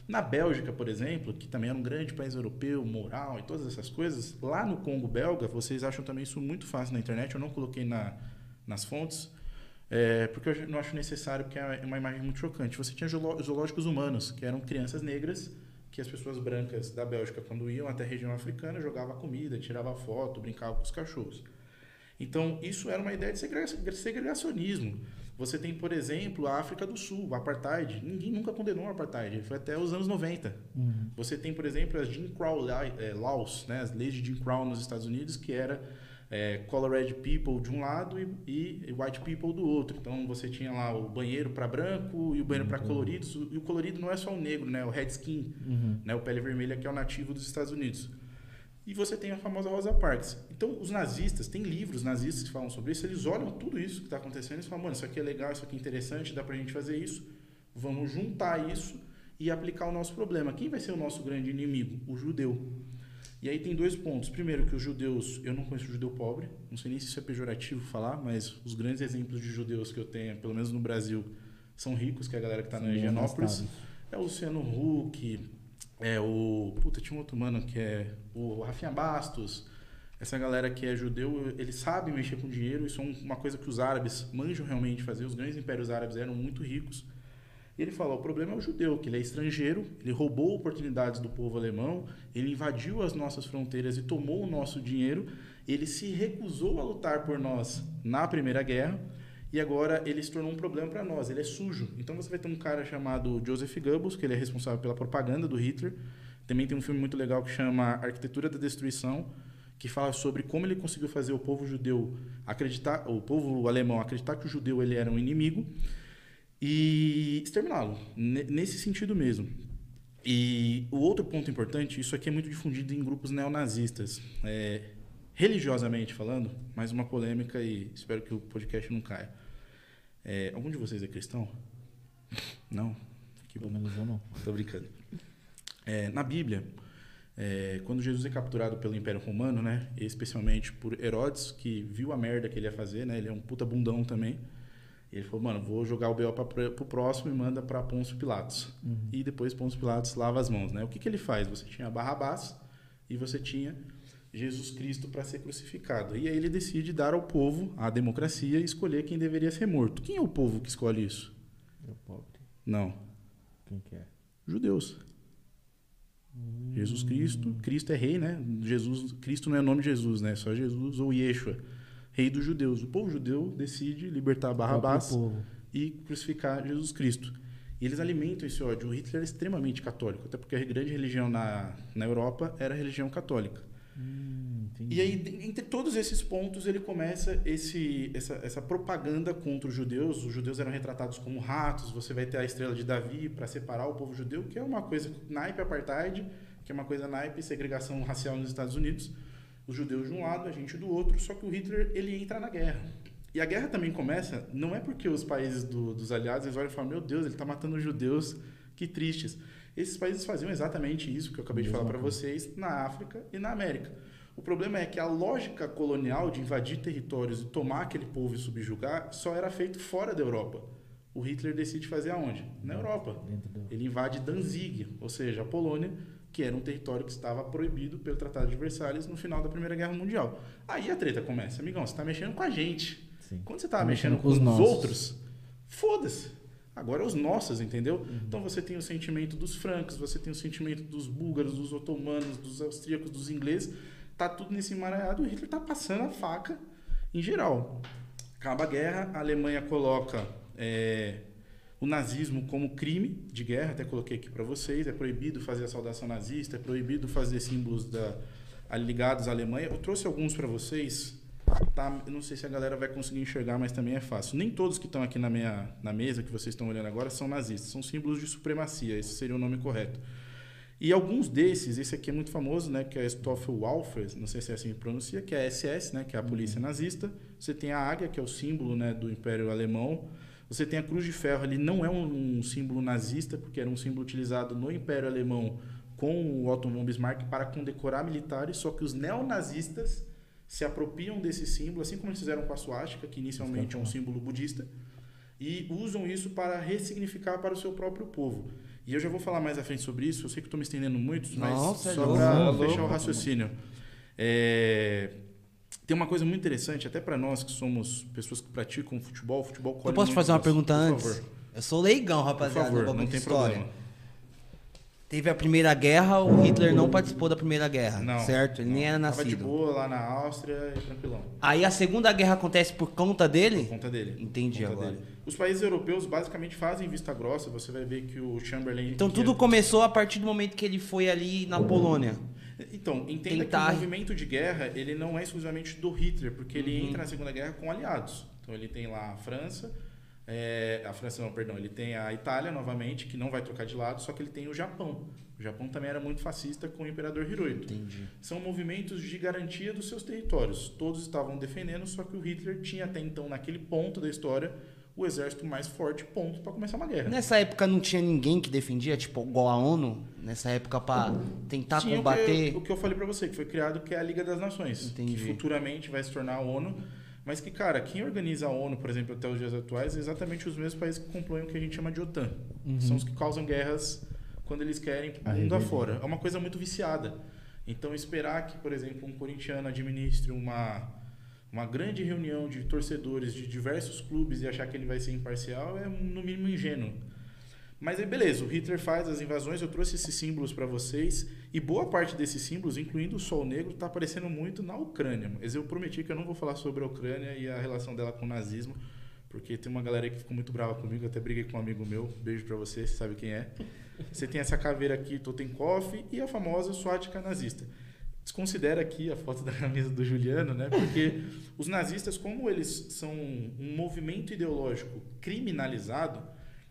Na Bélgica, por exemplo, que também era um grande país europeu, moral e todas essas coisas, lá no Congo belga, vocês acham também isso muito fácil na internet, eu não coloquei na, nas fontes, é, porque eu não acho necessário, porque é uma imagem muito chocante. Você tinha zooló- zoológicos humanos, que eram crianças negras, que as pessoas brancas da Bélgica, quando iam até a região africana, jogavam comida, tirava foto, brincava com os cachorros. Então, isso era uma ideia de segrega- segregacionismo. Você tem, por exemplo, a África do Sul, o apartheid. Ninguém nunca condenou o apartheid, foi até os anos 90. Você tem, por exemplo, as Jim Crow eh, Laws, né, as leis de Jim Crow nos Estados Unidos, que era é, colored people de um lado e, e white people do outro. Então você tinha lá o banheiro para branco e o banheiro para coloridos. E o colorido não é só o negro, né? O red skin, né? O pele vermelha que é o nativo dos Estados Unidos. E você tem a famosa Rosa Parks. Então, os nazistas, tem livros nazistas que falam sobre isso, eles olham tudo isso que está acontecendo e falam, mano, isso aqui é legal, isso aqui é interessante, dá pra gente fazer isso, vamos juntar isso e aplicar o nosso problema. Quem vai ser o nosso grande inimigo? O judeu. E aí tem dois pontos. Primeiro, que os judeus, eu não conheço judeu pobre, não sei nem se isso é pejorativo falar, mas os grandes exemplos de judeus que eu tenho, pelo menos no Brasil, são ricos, que é a galera que está na Higienópolis. É o Luciano Huck, é o. Puta, tinha um outro mano que é o Rafinha Bastos. Essa galera que é judeu, eles sabem mexer com dinheiro, isso é um- uma coisa que os árabes manjam realmente fazer. Os grandes impérios árabes eram muito ricos. E ele falou: o problema é o judeu, que ele é estrangeiro, ele roubou oportunidades do povo alemão, ele invadiu as nossas fronteiras e tomou o nosso dinheiro, ele se recusou a lutar por nós na Primeira Guerra e agora ele se tornou um problema para nós, ele é sujo. Então você vai ter um cara chamado Joseph Goebbels, que ele é responsável pela propaganda do Hitler. Também tem um filme muito legal que chama Arquitetura da Destruição, que fala sobre como ele conseguiu fazer o povo judeu acreditar, o povo alemão acreditar que o judeu ele era um inimigo e exterminá-lo, ne- nesse sentido mesmo. E o outro ponto importante, isso aqui é muito difundido em grupos neonazistas. É, religiosamente falando, mais uma polêmica e espero que o podcast não caia. É, algum de vocês é cristão? Não? Que bom.
Pelo menos eu não.
Tô brincando. É, na Bíblia, é, quando Jesus é capturado pelo Império Romano, né, especialmente por Herodes, que viu a merda que ele ia fazer, né, ele é um puta bundão também. Ele falou, mano, vou jogar o B.O. pra, pro próximo e manda pra Pôncio Pilatos. E depois Pôncio Pilatos lava as mãos, né? O que, que ele faz? Você tinha Barrabás e você tinha Jesus Cristo para ser crucificado. E aí ele decide dar ao povo a democracia e escolher quem deveria ser morto. Quem é o povo que escolhe isso?
Eu pobre.
Não,
Quem que é?
judeus. Jesus Cristo, Cristo é rei, né? Jesus, Cristo não é nome de Jesus, né? Só Jesus ou Yeshua, rei dos judeus. O povo judeu decide libertar Barrabás e crucificar Jesus Cristo. E eles alimentam esse ódio. O Hitler é extremamente católico, até porque a grande religião na, na Europa era a religião católica.
Hum.
E aí, entre todos esses pontos, ele começa esse, essa, essa propaganda contra os judeus. Os judeus eram retratados como ratos. Você vai ter a estrela de Davi para separar o povo judeu, que é uma coisa naipe apartheid, que é uma coisa naipe segregação racial nos Estados Unidos. Os judeus de um lado, a gente do outro. Só que o Hitler ele entra na guerra. E a guerra também começa, não é porque os países do- dos aliados eles olham e falam: Meu Deus, ele está matando os judeus, que tristes. Esses países faziam exatamente isso que eu acabei de falar para vocês na África e na América. O problema é que a lógica colonial de invadir territórios e tomar aquele povo e subjugar só era feito fora da Europa. O Hitler decide fazer aonde? Na Europa. Ele invade Danzig, ou seja, a Polônia, que era um território que estava proibido pelo Tratado de Versalhes no final da Primeira Guerra Mundial. Aí a treta começa. Amigão, você está mexendo com a gente.
Sim.
Quando você estava
Tá
mexendo,
mexendo
com,
os
os
nossos.
outros, foda-se. Agora é os nossos, entendeu?
Uhum.
Então você tem o sentimento dos francos, você tem o sentimento dos búlgaros, dos otomanos, dos austríacos, dos ingleses. Tá tudo nesse emaranhado. O Hitler tá passando a faca em geral. Acaba a guerra, a Alemanha coloca é, o nazismo como crime de guerra. Até coloquei aqui para vocês. É proibido fazer a saudação nazista, é proibido fazer símbolos da, ligados à Alemanha. Eu trouxe alguns para vocês. Tá? Eu não sei se a galera vai conseguir enxergar, mas também é fácil. Nem todos que estão aqui na, minha, na mesa, que vocês estão olhando agora, são nazistas. São símbolos de supremacia. Esse seria o nome correto. E alguns desses, esse aqui é muito famoso, né, que é Stoffelwalfer, não sei se é assim que pronuncia, que é a SS, né, que é a polícia nazista. Você tem a águia, que é o símbolo, né, do Império Alemão. Você tem a cruz de ferro, ele não é um, um símbolo nazista, porque era um símbolo utilizado no Império Alemão com o Otto von Bismarck para condecorar militares, só que os neonazistas se apropriam desse símbolo, assim como eles fizeram com a suástica, que inicialmente é um símbolo budista, e usam isso para ressignificar para o seu próprio povo. E eu já vou falar mais à frente sobre isso, eu sei que estou me estendendo muito, mas
Nossa, é
só para
Louco.
fechar o raciocínio. É, Tem uma coisa muito interessante, até para nós que somos pessoas que praticam futebol, futebol
Eu posso
muito
fazer uma
nós.
pergunta
Por
antes?
favor.
Eu sou leigão,
Por
rapaziada. no
favor, não tem
história.
problema.
Teve a Primeira Guerra, o Hitler não participou da Primeira Guerra,
Não,
certo? Ele nem era
Tava de
nascido.
boa lá na Áustria e tranquilão.
Aí a Segunda Guerra acontece por conta
Por
dele?
conta dele.
Entendi
Por conta
agora.
dele. Os países europeus basicamente fazem vista grossa. Você vai ver que o Chamberlain.
Então tudo
é-
começou a partir do momento que ele foi ali na Polônia.
Então, entenda
Tentar-
que o movimento de guerra ele não é exclusivamente do Hitler, porque ele
Uhum.
entra na Segunda Guerra com aliados. Então ele tem lá a França, é, a França não, perdão, ele tem a Itália novamente, que não vai trocar de lado, só que ele tem o Japão. O Japão também era muito fascista com o Imperador Hirohito.
Entendi.
São movimentos de garantia dos seus territórios. Todos estavam defendendo, só que o Hitler tinha até então, naquele ponto da história, o exército mais forte, ponto, para começar uma guerra.
Nessa época não tinha ninguém que defendia, tipo, igual a ONU, nessa época pra tentar
Tinha
combater.
O que, o que eu falei para você, que foi criado, que é a Liga das Nações,
Entendi.
que futuramente vai se tornar a ONU. Mas que, cara, quem organiza a ONU, por exemplo, até os dias atuais, é exatamente os mesmos países que compõem o que a gente chama de OTAN. São os que causam guerras quando eles querem
A
mundo afora. É uma coisa muito viciada. Então, esperar que, por exemplo, um corintiano administre uma, uma grande reunião de torcedores de diversos clubes e achar que ele vai ser imparcial é, no mínimo, ingênuo. Mas aí, beleza, o Hitler faz as invasões, eu trouxe esses símbolos para vocês, e boa parte desses símbolos, incluindo o Sol Negro, tá aparecendo muito na Ucrânia. Mas eu prometi que eu não vou falar sobre a Ucrânia e a relação dela com o nazismo, porque tem uma galera que ficou muito brava comigo, até briguei com um amigo meu, beijo para você, você sabe quem é. Você tem essa caveira aqui, Totenkopf, e a famosa swastika nazista. Desconsidera aqui a foto da camisa do Juliano, né? Porque *laughs* os nazistas, como eles são um movimento ideológico criminalizado,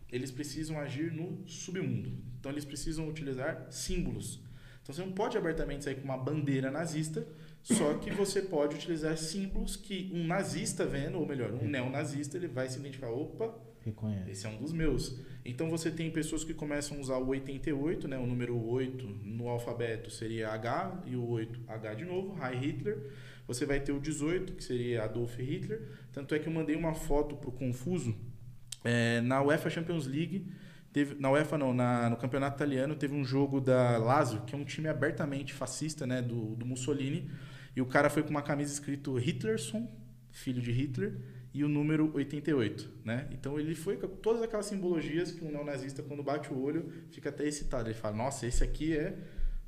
eles precisam agir no submundo. Então eles precisam utilizar símbolos. Então você não pode abertamente sair com uma bandeira nazista, só que você pode utilizar símbolos que um nazista vendo, ou melhor, um neonazista, ele vai se identificar, opa,
Reconhece.
esse é um dos meus. Então você tem pessoas que começam a usar o 88, né, o número 8 no alfabeto seria H e o 8 H de novo, Heil Hitler. Você vai ter o 18, que seria Adolf Hitler. Tanto é que eu mandei uma foto pro Confuso é, na UEFA Champions League. Teve, na UEFA não, na, no campeonato italiano teve um jogo da Lazio, que é um time abertamente fascista, né, do, do Mussolini, e o cara foi com uma camisa escrito Hitlerson, filho de Hitler, e o número 88, né? Então ele foi com todas aquelas simbologias que um neonazista quando bate o olho fica até excitado, ele fala: "Nossa, esse aqui é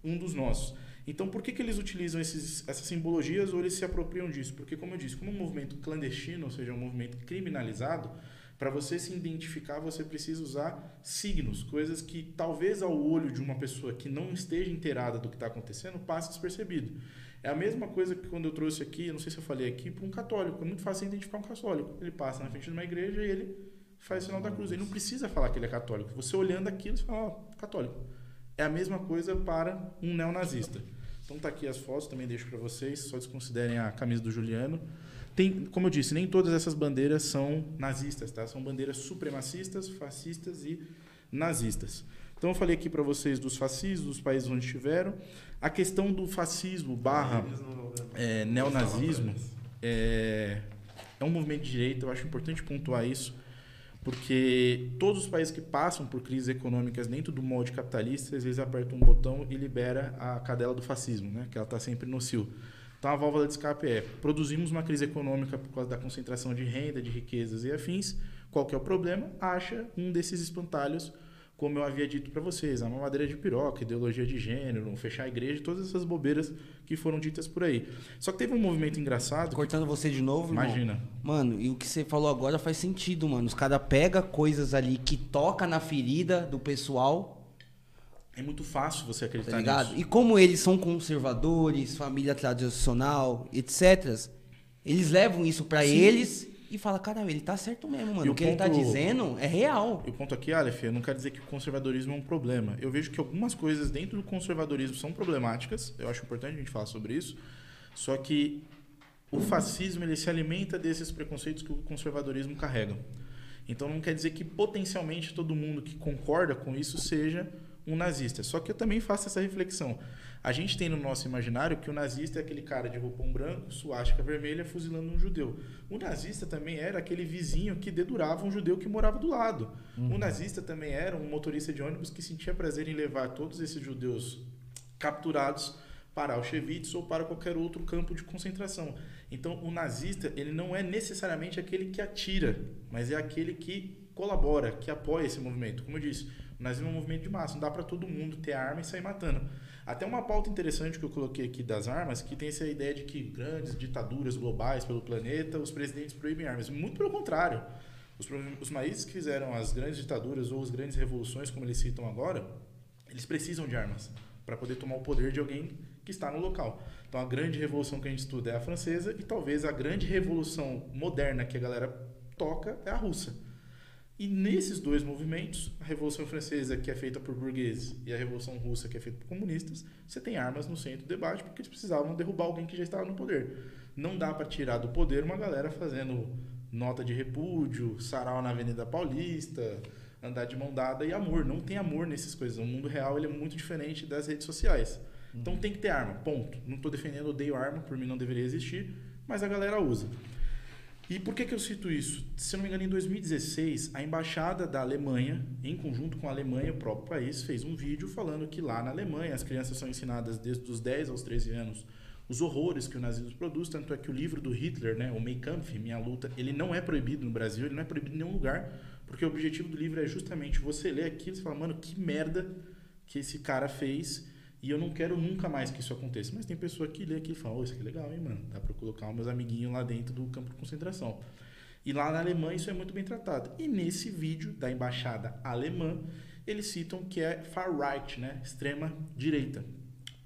um dos nossos". Então por que que eles utilizam esses, essas simbologias ou eles se apropriam disso? Porque como eu disse, como um movimento clandestino, ou seja, um movimento criminalizado, para você se identificar, você precisa usar signos, coisas que talvez ao olho de uma pessoa que não esteja inteirada do que está acontecendo passe despercebido. É a mesma coisa que quando eu trouxe aqui, não sei se eu falei aqui, para um católico. É muito fácil identificar um católico. Ele passa na frente de uma igreja e ele faz o sinal da cruz. Ele não precisa falar que ele é católico. Você olhando aquilo, você fala, ó, católico. É a mesma coisa para um neonazista. Então tá aqui as fotos, também deixo para vocês, só desconsiderem a camisa do Juliano. Tem, como eu disse, nem todas essas bandeiras são nazistas, tá? São bandeiras supremacistas, fascistas e nazistas. Então eu falei aqui para vocês dos fascistas, dos países onde estiveram. A questão do fascismo barra é, neonazismo é, é um movimento de direita, eu acho importante pontuar isso, porque todos os países que passam por crises econômicas dentro do molde capitalista, às vezes apertam um botão e libera a cadela do fascismo, né? que ela está sempre no cio. Então a válvula de escape é: produzimos uma crise econômica por causa da concentração de renda, de riquezas e afins. Qual que é o problema? Acha um desses espantalhos, como eu havia dito para vocês, a mamadeira de piroca, ideologia de gênero, fechar a igreja, todas essas bobeiras que foram ditas por aí. Só que teve um movimento engraçado.
Cortando você de novo, irmão.
Imagina.
Mano, e o que você falou agora faz sentido, mano. Os caras pegam coisas ali que toca na ferida do pessoal,
É muito fácil você
tá
acreditar
ligado?
nisso.
E como eles são conservadores, família tradicional, etc., eles levam isso
Sim.
eles e falam, caralho, ele tá certo mesmo,
E
mano.
o
O que ele tá
ponto-
dizendo é real.
E o ponto aqui, Aleph, eu não quero dizer que o conservadorismo é um problema. Eu vejo que algumas coisas dentro do conservadorismo são problemáticas. Eu acho importante a gente falar sobre isso. Só que o fascismo ele se alimenta desses preconceitos que o conservadorismo carrega. Então não quer dizer que potencialmente todo mundo que concorda com isso seja um nazista. Só que eu também faço essa reflexão. A gente tem no nosso imaginário que o nazista é aquele cara de roupão branco, suástica vermelha, fuzilando um judeu. O nazista também era aquele vizinho que dedurava um judeu que morava do lado. O nazista também era um motorista de ônibus que sentia prazer em levar todos esses judeus capturados para Auschwitz ou para qualquer outro campo de concentração. Então, o nazista, ele não é necessariamente aquele que atira, mas é aquele que colabora, que apoia esse movimento. Como eu disse, o nazismo é um movimento de massa, não dá para todo mundo ter arma e sair matando. Até uma pauta interessante que eu coloquei aqui das armas, que tem essa ideia de que grandes ditaduras globais pelo planeta, os presidentes proíbem armas. Muito pelo contrário. Os, os países que fizeram as grandes ditaduras ou as grandes revoluções, como eles citam agora, eles precisam de armas para poder tomar o poder de alguém que está no local. Então a grande revolução que a gente estuda é a francesa e talvez a grande revolução moderna que a galera toca é a russa. E nesses dois movimentos, a Revolução Francesa, que é feita por burgueses, e a Revolução Russa, que é feita por comunistas, você tem armas no centro do debate porque eles precisavam derrubar alguém que já estava no poder. Não dá para tirar do poder uma galera fazendo nota de repúdio, sarau na Avenida Paulista, andar de mão dada e amor. Não tem amor nessas coisas. O mundo real ele é muito diferente das redes sociais. Então tem que ter arma, ponto. Não estou defendendo, odeio arma, por mim não deveria existir, mas a galera usa. E por que, que eu cito isso? Se não me engano, em 2016, a embaixada da Alemanha, em conjunto com a Alemanha, o próprio país, fez um vídeo falando que lá na Alemanha as crianças são ensinadas desde os 10 aos 13 anos os horrores que o nazismo produz, tanto é que o livro do Hitler, né, o Mein Kampf, Minha Luta, ele não é proibido no Brasil, ele não é proibido em nenhum lugar, porque o objetivo do livro é justamente você ler aquilo e falar, mano, que merda que esse cara fez e eu não quero nunca mais que isso aconteça. Mas tem pessoa que lê aquilo e fala, oh, isso aqui é legal, hein, mano, dá pra colocar os meus amiguinhos lá dentro do campo de concentração. E lá na Alemanha isso é muito bem tratado. E nesse vídeo da embaixada alemã, eles citam que é far right, né, extrema direita.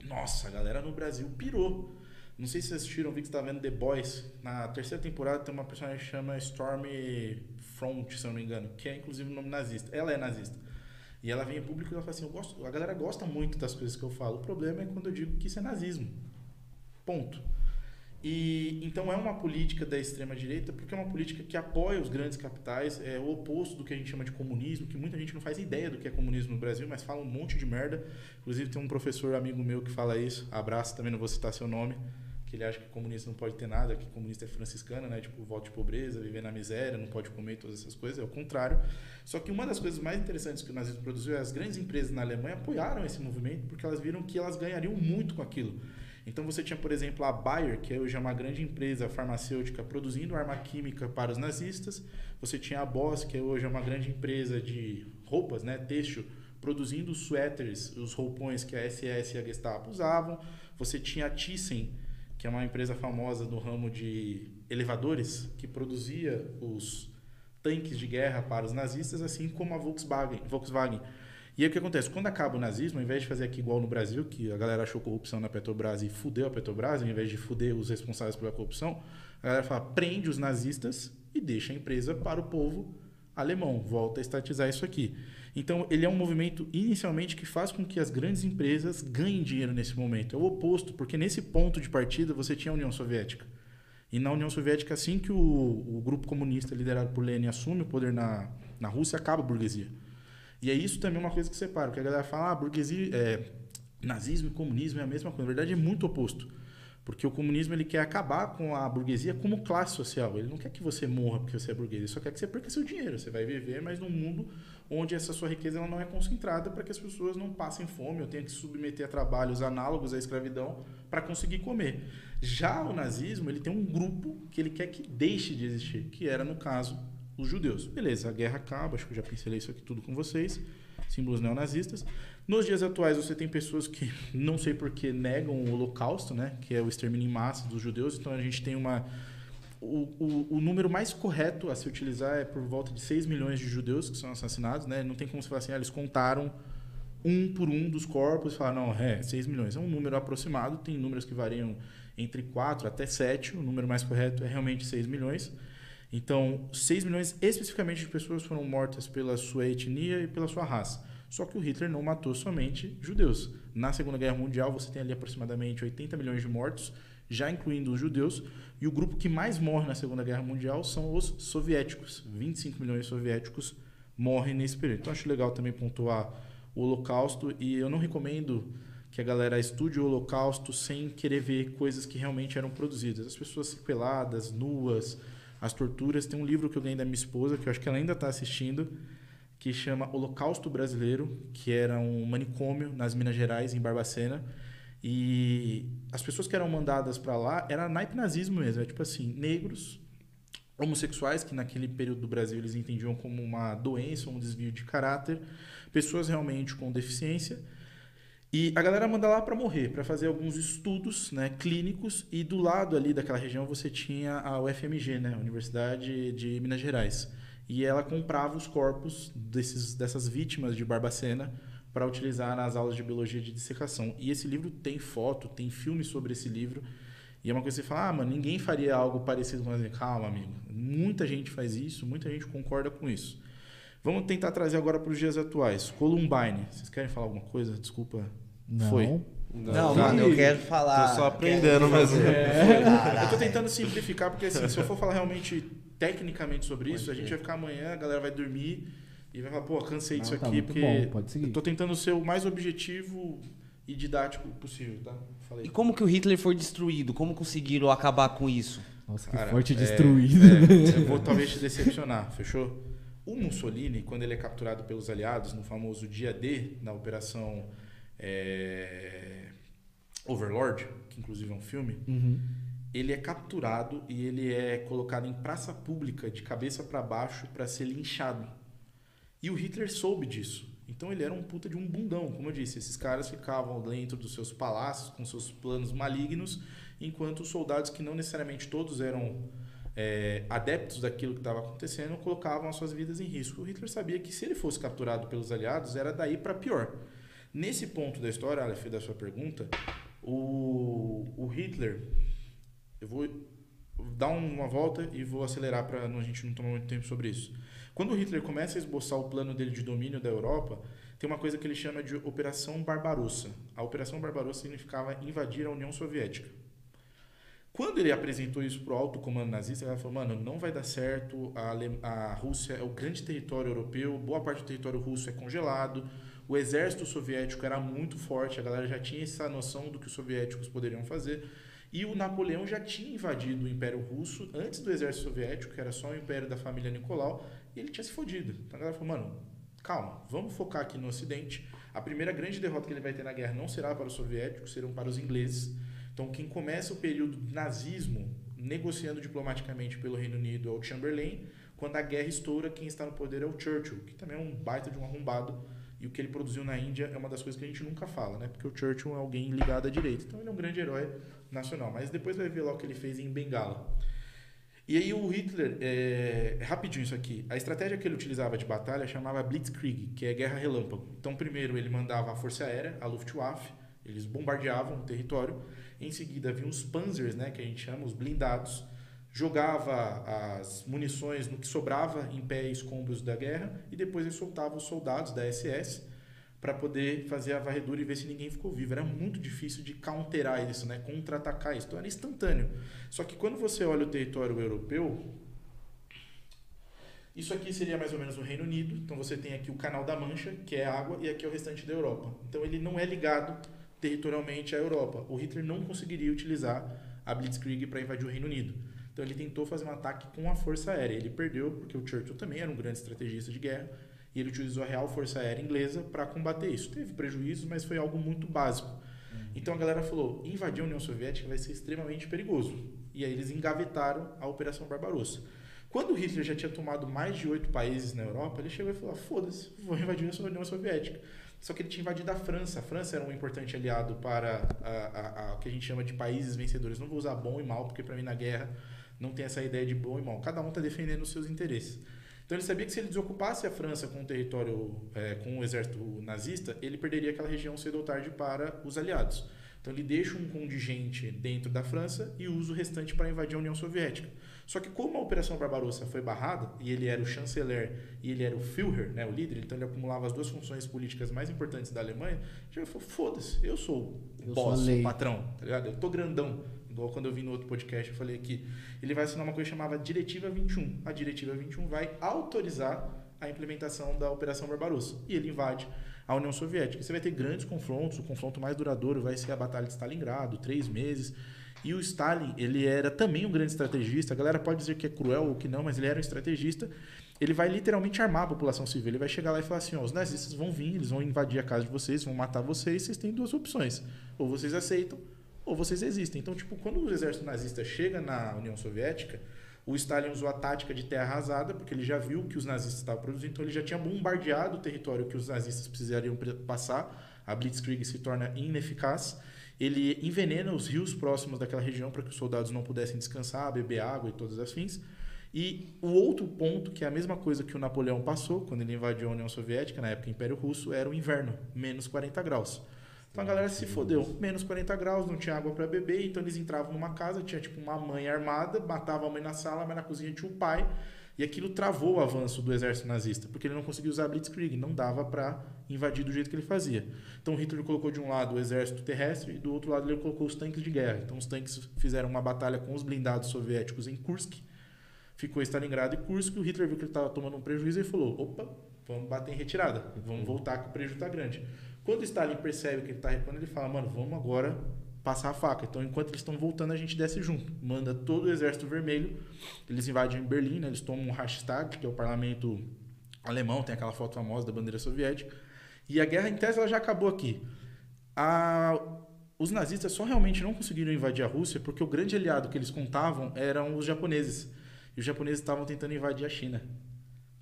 Nossa, a galera no Brasil pirou. Não sei se vocês assistiram, vi que você tá vendo The Boys. Na terceira temporada tem uma personagem que chama Stormy Front, se eu não me engano, que é inclusive o nome nazista. Ela é nazista. E ela vem em público e ela fala assim: eu gosto, a galera gosta muito das coisas que eu falo. O problema é quando eu digo que isso é nazismo. Ponto. E então é uma política da extrema direita porque é uma política que apoia os grandes capitais, é o oposto do que a gente chama de comunismo, que muita gente não faz ideia do que é comunismo no Brasil, mas fala um monte de merda. Inclusive tem um professor amigo meu que fala isso. Abraço, também não vou citar seu nome, que ele acha que comunista não pode ter nada, que comunista é franciscana, né? Tipo, voto de pobreza, viver na miséria, não pode comer todas essas coisas, é o contrário. Só que uma das coisas mais interessantes que o nazismo produziu é as grandes empresas na Alemanha apoiaram esse movimento porque elas viram que elas ganhariam muito com aquilo. Então você tinha, por exemplo, a Bayer, que hoje é uma grande empresa farmacêutica produzindo arma química para os nazistas. Você tinha a Boss, que hoje é uma grande empresa de roupas, né, têxtil, produzindo os suéteres, os roupões que a SS e a Gestapo usavam. Você tinha a Thyssen, que é uma empresa famosa no ramo de elevadores, que produzia os tanques de guerra para os nazistas, assim como a Volkswagen. Volkswagen e aí o que acontece? Quando acaba o nazismo, ao invés de fazer aqui igual no Brasil, que a galera achou corrupção na Petrobras e fudeu a Petrobras, ao invés de fuder os responsáveis pela corrupção, a galera fala, prende os nazistas e deixa a empresa para o povo alemão, volta a estatizar isso aqui. Então, ele é um movimento inicialmente que faz com que as grandes empresas ganhem dinheiro nesse momento. É o oposto, porque nesse ponto de partida você tinha a União Soviética. E na União Soviética, assim que o, o grupo comunista liderado por Lenin assume o poder na, na Rússia, acaba a burguesia. E é isso também uma coisa que separa, porque a galera fala, ah, burguesia, é, nazismo e comunismo é a mesma coisa. Na verdade, é muito oposto. Porque o comunismo ele quer acabar com a burguesia como classe social. Ele não quer que você morra porque você é burguês, ele só quer que você perca seu dinheiro. Você vai viver, mas num mundo onde essa sua riqueza ela não é concentrada para que as pessoas não passem fome ou tenham que se submeter a trabalhos análogos à escravidão para conseguir comer. Já o nazismo ele tem um grupo que ele quer que deixe de existir, que era no caso os judeus. Beleza, a guerra acaba, acho que eu já pincelei isso aqui tudo com vocês, símbolos neonazistas. Nos dias atuais você tem pessoas que não sei por que negam o holocausto, né, que é o extermínio em massa dos judeus, então a gente tem uma o, o, o, número mais correto a se utilizar é por volta de 6 milhões de judeus que são assassinados, né? Não tem como se falar assim, ah, eles contaram um por um dos corpos e falar, não, é, 6 milhões. É um número aproximado, tem números que variam entre 4 até 7, o número mais correto é realmente 6 milhões. Então, 6 milhões especificamente de pessoas foram mortas pela sua etnia e pela sua raça. Só que o Hitler não matou somente judeus. Na Segunda Guerra Mundial, você tem ali aproximadamente 80 milhões de mortos, já incluindo os judeus, e o grupo que mais morre na Segunda Guerra Mundial são os soviéticos. 25 milhões de soviéticos morrem nesse período. Então, acho legal também pontuar o Holocausto, e eu não recomendo que a galera estude o Holocausto sem querer ver coisas que realmente eram produzidas. As pessoas sequeladas, nuas, as torturas. Tem um livro que eu ganhei da minha esposa, que eu acho que ela ainda está assistindo, que chama Holocausto Brasileiro, que era um manicômio nas Minas Gerais, em Barbacena. E as pessoas que eram mandadas para lá era naipe nazismo mesmo, é tipo assim, negros, homossexuais, que naquele período do Brasil eles entendiam como uma doença, um desvio de caráter, pessoas realmente com deficiência e a galera manda lá para morrer, para fazer alguns estudos né, clínicos. E do lado ali daquela região você tinha a UFMG, né, Universidade de Minas Gerais. E ela comprava os corpos desses, dessas vítimas de Barbacena para utilizar nas aulas de biologia de dissecação. E esse livro tem foto, tem filme sobre esse livro. E é uma coisa que você fala, ah, mano, ninguém faria algo parecido com isso. Calma, amigo. Muita gente faz isso, muita gente concorda com isso. Vamos tentar trazer agora para os dias atuais. Columbine. Vocês querem falar alguma coisa? Desculpa
Não.
Foi.
Não,
Não,
mano, eu quero falar.
Tô só aprendendo mesmo.
fazer- *laughs*
Eu tô tentando simplificar, porque assim, se eu for falar realmente tecnicamente sobre
Pode
isso, a gente vai ficar amanhã, a galera vai dormir e vai falar, pô, cansei disso
tá
aqui, porque
bom, pode seguir.
eu tô tentando ser o mais objetivo e didático possível, tá? Falei.
E como que o Hitler foi destruído? Como conseguiram acabar com isso?
Nossa, que
Cara,
forte
é,
destruído.
é, *laughs* eu vou talvez te decepcionar, fechou? O Mussolini, quando ele é capturado pelos aliados no famoso dia D, na operação é, Overlord, que inclusive é um filme,
Uhum.
ele é capturado e ele é colocado em praça pública de cabeça para baixo para ser linchado. E o Hitler soube disso. Então ele era um puta de um bundão, como eu disse. Esses caras ficavam dentro dos seus palácios com seus planos malignos, enquanto os soldados que não necessariamente todos eram é, adeptos daquilo que estava acontecendo colocavam as suas vidas em risco. O Hitler sabia que se ele fosse capturado pelos aliados era daí para pior. Nesse ponto da história, Aleph, da sua pergunta, o, o Hitler eu vou dar uma volta e vou acelerar para a gente não tomar muito tempo sobre isso. Quando Hitler começa a esboçar o plano dele de domínio da Europa, tem uma coisa que ele chama de Operação Barbarossa. A Operação Barbarossa significava invadir a União Soviética. Quando ele apresentou isso para o alto comando nazista, ele falou: mano, não vai dar certo. A, Ale- a Rússia é o grande território europeu, boa parte do território russo é congelado. O exército soviético era muito forte, a galera já tinha essa noção do que os soviéticos poderiam fazer. E o Napoleão já tinha invadido o Império Russo antes do exército soviético, que era só o império da família Nicolau, e ele tinha se fodido. Então a galera falou: mano, calma, vamos focar aqui no Ocidente. A primeira grande derrota que ele vai ter na guerra não será para os soviéticos, serão para os ingleses. Então, quem começa o período do nazismo negociando diplomaticamente pelo Reino Unido é o Chamberlain. Quando a guerra estoura, quem está no poder é o Churchill, que também é um baita de um arrombado. E o que ele produziu na Índia é uma das coisas que a gente nunca fala, né? Porque o Churchill é alguém ligado à direita. Então, ele é um grande herói nacional. Mas depois vai ver lá o que ele fez em Bengala. E aí o Hitler, é, é rapidinho isso aqui, a estratégia que ele utilizava de batalha chamava Blitzkrieg, que é guerra relâmpago. Então primeiro ele mandava a força aérea, a Luftwaffe, eles bombardeavam o território, em seguida vinham os panzers, né, que a gente chama, os blindados, jogava as munições no que sobrava em pé e escombros da guerra e depois ele soltava os soldados da SS para poder fazer a varredura e ver se ninguém ficou vivo. Era muito difícil de counterar isso, né? contra-atacar isso. Então era instantâneo. Só que quando você olha o território europeu, isso aqui seria mais ou menos o Reino Unido. Então você tem aqui o Canal da Mancha, que é água, e aqui é o restante da Europa. Então ele não é ligado territorialmente à Europa. O Hitler não conseguiria utilizar a Blitzkrieg para invadir o Reino Unido. Então ele tentou fazer um ataque com a força aérea. Ele perdeu porque o Churchill também era um grande estrategista de guerra e ele utilizou a Real Força Aérea Inglesa para combater isso. Teve prejuízos, mas foi algo muito básico. Então a galera falou: invadir a União Soviética vai ser extremamente perigoso. E aí eles engavetaram a Operação Barbarossa. Quando o Hitler já tinha tomado mais de oito países na Europa, ele chegou e falou: foda-se, vou invadir a União Soviética. Só que ele tinha invadido a França. A França era um importante aliado para o que a gente chama de países vencedores. Não vou usar bom e mal, porque para mim na guerra não tem essa ideia de bom e mal. Cada um está defendendo os seus interesses. Então ele sabia que se ele desocupasse a França com o território, é, com o exército nazista, ele perderia aquela região cedo ou tarde para os aliados. Então ele deixa um contingente dentro da França e usa o restante para invadir a União Soviética. Só que como a Operação Barbarossa foi barrada, e ele era o chanceler e ele era o Führer, né, o líder, então ele acumulava as duas funções políticas mais importantes da Alemanha, ele falou, foda-se, eu sou o
Eu
boss,
sou
o patrão, tá ligado? Eu tô grandão. Igual quando eu vi no outro podcast, eu falei aqui. Ele vai assinar uma coisa chamada Diretiva 21. A Diretiva 21 vai autorizar a implementação da Operação Barbarossa. E ele invade a União Soviética. E você vai ter grandes confrontos. O confronto mais duradouro vai ser a Batalha de Stalingrado, três meses. E o Stalin, ele era também um grande estrategista. A galera pode dizer que é cruel ou que não, mas ele era um estrategista. Ele vai literalmente armar a população civil. Ele vai chegar lá e falar assim: os nazistas vão vir, eles vão invadir a casa de vocês, vão matar vocês. Vocês têm duas opções. Ou vocês aceitam, ou vocês existem. Então, tipo, quando o exército nazista chega na União Soviética, o Stalin usou a tática de terra arrasada, porque ele já viu que os nazistas estavam produzindo, então ele já tinha bombardeado o território que os nazistas precisariam pre- passar. A Blitzkrieg se torna ineficaz. Ele envenena os rios próximos daquela região para que os soldados não pudessem descansar, beber água e todas as fins. E o outro ponto, que é a mesma coisa que o Napoleão passou quando ele invadiu a União Soviética, na época Império Russo, era o inverno, menos 40 graus. Então a galera se fodeu. Menos 40 graus, não tinha água para beber, então eles entravam numa casa, tinha tipo uma mãe armada, matava a mãe na sala, mas na cozinha tinha o pai. E aquilo travou o avanço do exército nazista, porque ele não conseguia usar Blitzkrieg, não dava para invadir do jeito que ele fazia. Então Hitler colocou de um lado o exército terrestre e do outro lado ele colocou os tanques de guerra. Então os tanques fizeram uma batalha com os blindados soviéticos em Kursk, ficou Stalingrado e Kursk, o Hitler viu que ele estava tomando um prejuízo e falou, opa, vamos bater em retirada, vamos voltar que o prejuízo está grande. Quando Stalin percebe que ele está recuando, ele fala, mano, vamos agora passar a faca. Então, enquanto eles estão voltando, a gente desce junto. Manda todo o exército vermelho, eles invadem Berlim, né? eles tomam o Reichstag, que é o parlamento alemão, tem aquela foto famosa da bandeira soviética. E a guerra, em tese, ela já acabou aqui. A, os nazistas só realmente não conseguiram invadir a Rússia porque o grande aliado que eles contavam eram os japoneses. E os japoneses estavam tentando invadir a China.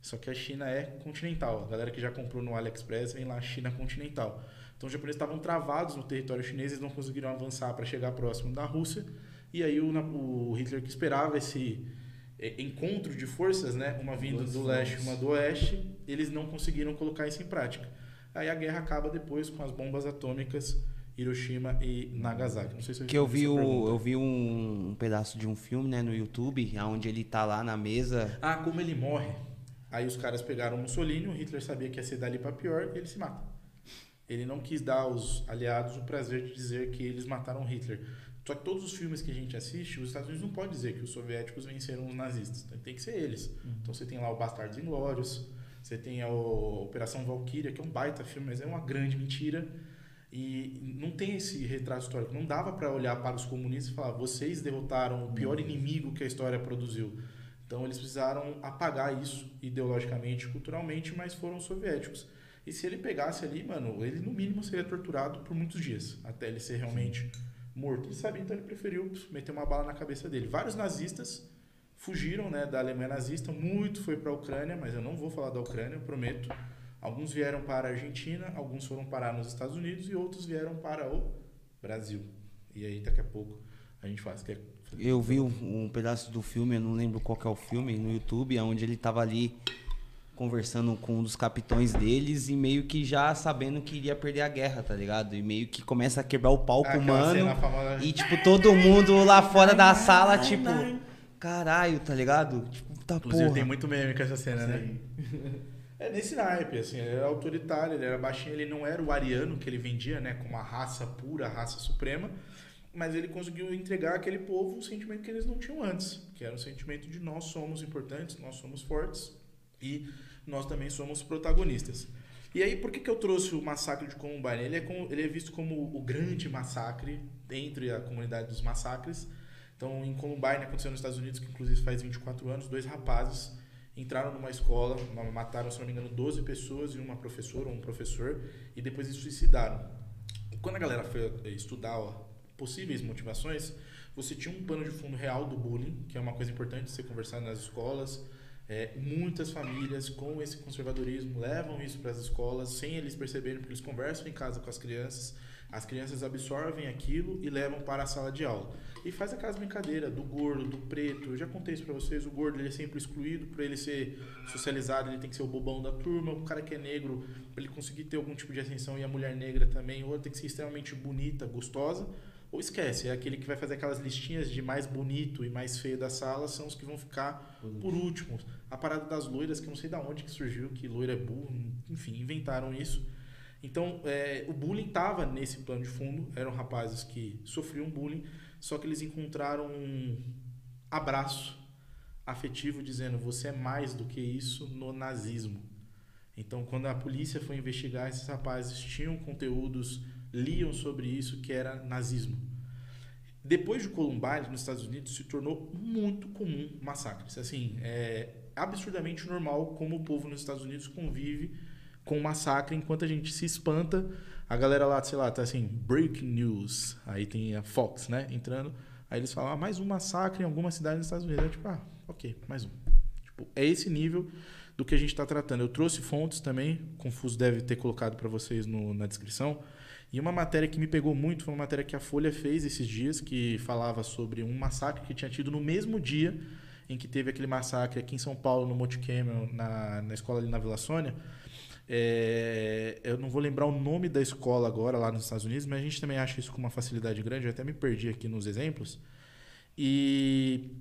Só que a China é continental. A galera que já comprou no AliExpress vem lá, China continental. Então os japoneses estavam travados no território chinês, eles não conseguiram avançar para chegar próximo da Rússia. E aí o, o, Hitler que esperava esse é, encontro de forças, né, uma vindo do leste e uma do oeste, eles não conseguiram colocar isso em prática. Aí a guerra acaba depois com as bombas atômicas Hiroshima e Nagasaki. Não sei se eu
que eu vi, o, eu vi um, um, pedaço de um filme né, no YouTube, onde ele tá lá na mesa.
Ah, como ele morre. Aí os caras pegaram Mussolini, o Hitler sabia que ia ser dali para pior, e ele se mata. Ele não quis dar aos aliados o prazer de dizer que eles mataram Hitler. Só que todos os filmes que a gente assiste, os Estados Unidos não pode dizer que os soviéticos venceram os nazistas. Tem que ser eles. Uhum. Então você tem lá o Bastardos Inglórios, você tem a Operação Valkyria, que é um baita filme, mas é uma grande mentira. E não tem esse retrato histórico. Não dava para olhar para os comunistas e falar: vocês derrotaram o pior inimigo que a história produziu. Então eles precisaram apagar isso ideologicamente, culturalmente, mas foram soviéticos. E se ele pegasse ali, mano, ele no mínimo seria torturado por muitos dias, até ele ser realmente morto. Ele sabia, então ele preferiu meter uma bala na cabeça dele. Vários nazistas fugiram né, da Alemanha nazista, muito foi para a Ucrânia, mas eu não vou falar da Ucrânia, prometo. Alguns vieram para a Argentina, alguns foram parar nos Estados Unidos e outros vieram para o Brasil. E aí daqui a pouco a gente faz. Quer...
Eu vi um, um pedaço do filme, eu não lembro qual é o filme, no YouTube, onde ele estava ali conversando com um dos capitões deles e meio que já sabendo que iria perder a guerra, tá ligado? E meio que começa a quebrar o palco, ah, mano. E tipo, todo mundo lá fora da sala, tipo, caralho, tá ligado? Tipo, tá
Inclusive porra. tem muito meme com essa cena, né? É nesse naipe, assim, ele era autoritário, ele era baixinho, ele não era o ariano que ele vendia, né, como a raça pura, a raça suprema, mas ele conseguiu entregar àquele povo um sentimento que eles não tinham antes, que era o sentimento de nós somos importantes, nós somos fortes e nós também somos protagonistas. E aí, por que, que eu trouxe o massacre de Columbine? Ele é, como, ele é visto como o grande massacre entre a comunidade dos massacres. Então, em Columbine, aconteceu nos Estados Unidos, que inclusive faz 24 anos, dois rapazes entraram numa escola, mataram, se não me engano, 12 pessoas e uma professora ou um professor, e depois se suicidaram. Quando a galera foi estudar ó, possíveis motivações, você tinha um pano de fundo real do bullying, que é uma coisa importante de ser conversado nas escolas. É, muitas famílias com esse conservadorismo levam isso para as escolas sem eles perceberem, porque eles conversam em casa com as crianças, as crianças absorvem aquilo e levam para a sala de aula. E faz aquelas brincadeiras do gordo, do preto. Eu já contei isso pra vocês. O gordo ele é sempre excluído. Para ele ser socializado, ele tem que ser o bobão da turma. O cara que é negro, para ele conseguir ter algum tipo de ascensão. E a mulher negra também. Ou tem que ser extremamente bonita, gostosa. Ou esquece, é aquele que vai fazer aquelas listinhas de mais bonito e mais feio da sala. São os que vão ficar por último. A parada das loiras, que eu não sei de onde que surgiu, que loira é burro. Enfim, inventaram isso. Então, é, o bullying estava nesse plano de fundo. Eram rapazes que sofriam bullying só que eles encontraram um abraço afetivo dizendo você é mais do que isso no nazismo. Então, quando a polícia foi investigar, esses rapazes tinham conteúdos, liam sobre isso que era nazismo. Depois de Columbine, nos Estados Unidos, se tornou muito comum massacres. Assim, é absurdamente normal como o povo nos Estados Unidos convive com massacre, enquanto a gente se espanta a galera lá, sei lá, tá assim, breaking news. Aí tem a Fox, né, entrando. Aí eles falam, ah, mais um massacre em alguma cidade nos Estados Unidos. É tipo, ah, ok, mais um. Tipo, é esse nível do que a gente está tratando. Eu trouxe fontes também, Confuso deve ter colocado para vocês no, na descrição. E uma matéria que me pegou muito foi uma matéria que a Folha fez esses dias, que falava sobre um massacre que tinha tido no mesmo dia em que teve aquele massacre aqui em São Paulo, no Monte Cameron, na, na escola ali na Vila Sônia. É, eu não vou lembrar o nome da escola agora lá nos Estados Unidos, mas a gente também acha isso com uma facilidade grande. Eu até me perdi aqui nos exemplos. E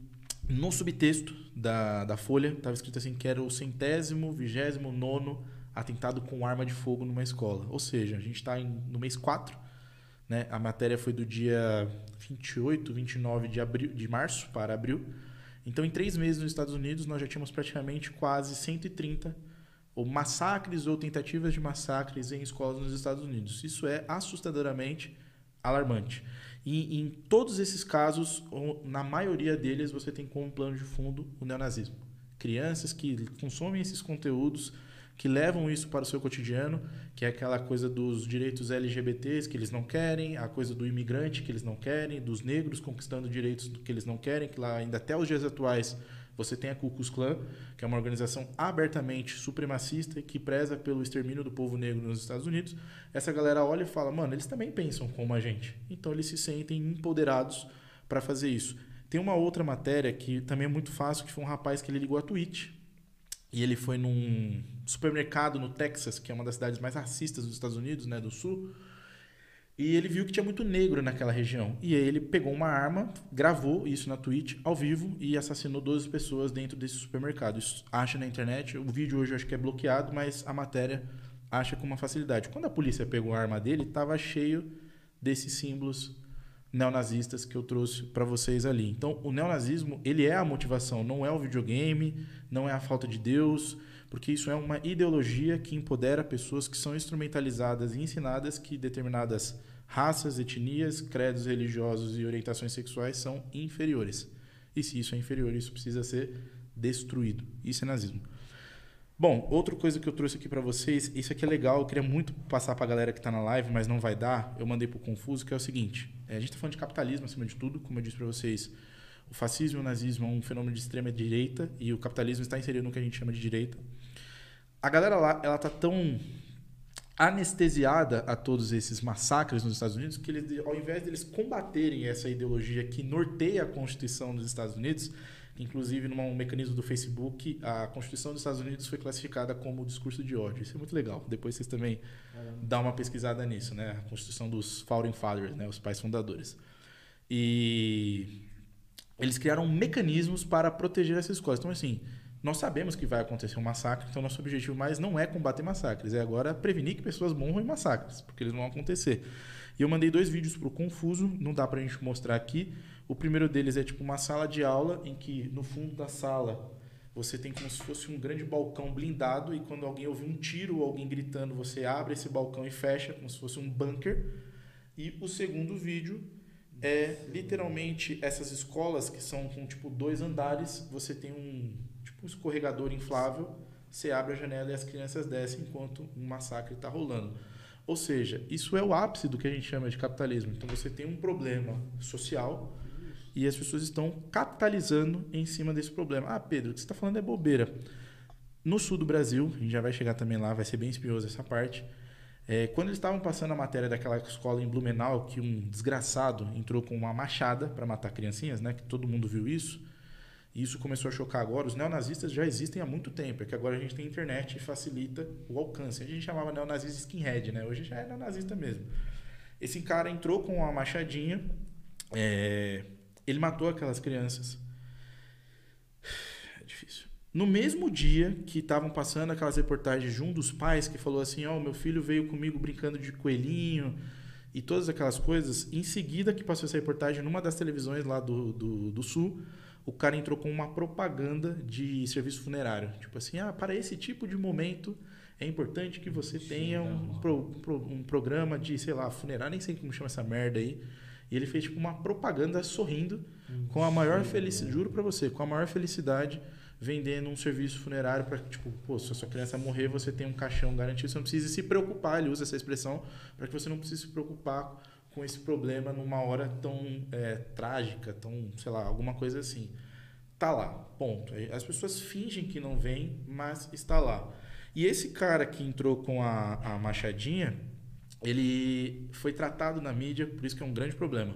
no subtexto da, da folha estava escrito assim que era o centésimo, vigésimo nono atentado com arma de fogo numa escola. Ou seja, a gente está no mês 4, né? a matéria foi do dia 28, 29 de, abril, de março para abril. Então, em três meses nos Estados Unidos, nós já tínhamos praticamente quase 130 ou massacres ou tentativas de massacres em escolas nos Estados Unidos. Isso é assustadoramente alarmante. E em todos esses casos, na maioria deles, você tem como plano de fundo o neonazismo. Crianças que consomem esses conteúdos, que levam isso para o seu cotidiano, que é aquela coisa dos direitos LGBTs que eles não querem, a coisa do imigrante que eles não querem, dos negros conquistando direitos que eles não querem, que lá ainda até os dias atuais você tem a Ku Klux Klan, que é uma organização abertamente supremacista que preza pelo extermínio do povo negro nos Estados Unidos. Essa galera olha e fala, mano, eles também pensam como a gente. Então eles se sentem empoderados para fazer isso. Tem uma outra matéria que também é muito fácil, que foi um rapaz que ele ligou a Twitch. E ele foi num supermercado no Texas, que é uma das cidades mais racistas dos Estados Unidos, né, do sul. E ele viu que tinha muito negro naquela região. E aí ele pegou uma arma, gravou isso na Twitch ao vivo e assassinou 12 pessoas dentro desse supermercado. Isso acha na internet. O vídeo hoje acho que é bloqueado, mas a matéria acha com uma facilidade. Quando a polícia pegou a arma dele, estava cheio desses símbolos neonazistas que eu trouxe para vocês ali. Então, o neonazismo, ele é a motivação, não é o videogame, não é a falta de Deus, porque isso é uma ideologia que empodera pessoas que são instrumentalizadas e ensinadas que determinadas raças, etnias, credos religiosos e orientações sexuais são inferiores. E se isso é inferior, isso precisa ser destruído. Isso é nazismo. Bom, outra coisa que eu trouxe aqui para vocês, isso aqui é legal, eu queria muito passar para a galera que está na live, mas não vai dar. Eu mandei para o Confuso, que é o seguinte: é, a gente está falando de capitalismo acima de tudo, como eu disse para vocês. O fascismo e o nazismo é um fenômeno de extrema direita e o capitalismo está inserido no que a gente chama de direita. A galera lá, ela tá tão anestesiada a todos esses massacres nos Estados Unidos que eles, ao invés deles combaterem essa ideologia que norteia a Constituição dos Estados Unidos, inclusive num mecanismo do Facebook, a Constituição dos Estados Unidos foi classificada como discurso de ódio. Isso é muito legal. Depois vocês também dão uma pesquisada nisso, né? A Constituição dos Founding Fathers, né? Os pais fundadores. E eles criaram mecanismos para proteger essas escolas. Então, assim, nós sabemos que vai acontecer um massacre, então nosso objetivo mais não é combater massacres, é agora prevenir que pessoas morram em massacres, porque eles vão acontecer. E eu mandei dois vídeos para o Confuso, não dá para a gente mostrar aqui. O primeiro deles é tipo uma sala de aula em que no fundo da sala você tem como se fosse um grande balcão blindado e quando alguém ouvir um tiro ou alguém gritando, você abre esse balcão e fecha como se fosse um bunker. E o segundo vídeo é literalmente essas escolas que são com tipo dois andares, você tem um um escorregador inflável, você abre a janela e as crianças descem enquanto um massacre está rolando. Ou seja, isso é o ápice do que a gente chama de capitalismo. Então você tem um problema social e as pessoas estão capitalizando em cima desse problema. Ah, Pedro, o que você está falando é bobeira. No sul do Brasil, a gente já vai chegar também lá, vai ser bem espinhoso essa parte. É, quando eles estavam passando a matéria daquela escola em Blumenau, que um desgraçado entrou com uma machada para matar criancinhas, né? Que todo mundo viu isso. E isso começou a chocar agora. Os neonazistas já existem há muito tempo, é que agora a gente tem internet e facilita o alcance. A gente chamava neonazista skinhead, né? Hoje já é neonazista mesmo. Esse cara entrou com uma machadinha, é... ele matou aquelas crianças. *sighs* É difícil. No mesmo dia que estavam passando aquelas reportagens de um dos pais que falou assim: Ó, oh, meu filho veio comigo brincando de coelhinho e todas aquelas coisas, em seguida que passou essa reportagem numa das televisões lá do, do, do Sul o cara entrou com uma propaganda de serviço funerário. Tipo assim, ah, para esse tipo de momento é importante que você tenha um, pro, um programa de, sei lá, funerário, nem sei como chama essa merda aí. E ele fez tipo uma propaganda sorrindo com a maior felicidade, juro para você, com a maior felicidade vendendo um serviço funerário para tipo, pô, se a sua criança morrer, você tem um caixão garantido, você não precisa se preocupar, ele usa essa expressão para que você não precise se preocupar com esse problema numa hora tão é, trágica, tão, sei lá, alguma coisa assim. Tá lá, ponto. As pessoas fingem que não vem, mas está lá. E esse cara que entrou com a, a machadinha, ele foi tratado na mídia, por isso que é um grande problema,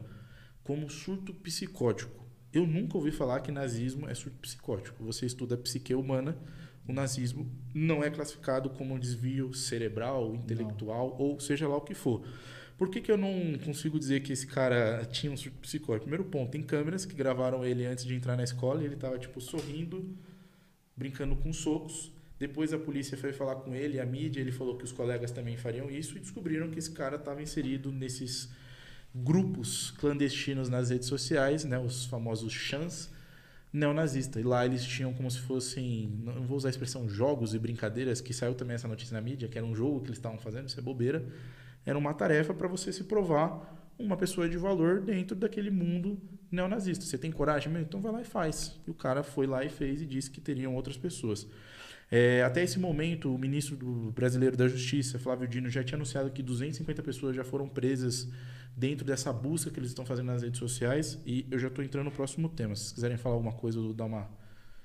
como surto psicótico. Eu nunca ouvi falar que nazismo é surto psicótico. Você estuda a psique humana, o nazismo não é classificado como um desvio cerebral, intelectual, não. ou seja lá o que for. Por que, que eu não consigo dizer que esse cara tinha um surto psicótico? Primeiro ponto, tem câmeras que gravaram ele antes de entrar na escola e ele estava tipo sorrindo, brincando com socos. Depois a polícia foi falar com ele, a mídia, ele falou que os colegas também fariam isso e descobriram que esse cara estava inserido nesses grupos clandestinos nas redes sociais, né, os famosos chans, neonazista. E lá eles tinham como se fossem, não vou usar a expressão jogos e brincadeiras, que saiu também essa notícia na mídia, que era um jogo que eles estavam fazendo, isso é bobeira. Era uma tarefa para você se provar uma pessoa de valor dentro daquele mundo neonazista. Você tem coragem? Então vai lá e faz. E o cara foi lá e fez e disse que teriam outras pessoas. É, até esse momento, o ministro do brasileiro da Justiça, Flávio Dino, já tinha anunciado que 250 pessoas já foram presas dentro dessa busca que eles estão fazendo nas redes sociais. E eu já estou entrando no próximo tema. Se vocês quiserem falar alguma coisa, eu vou dar uma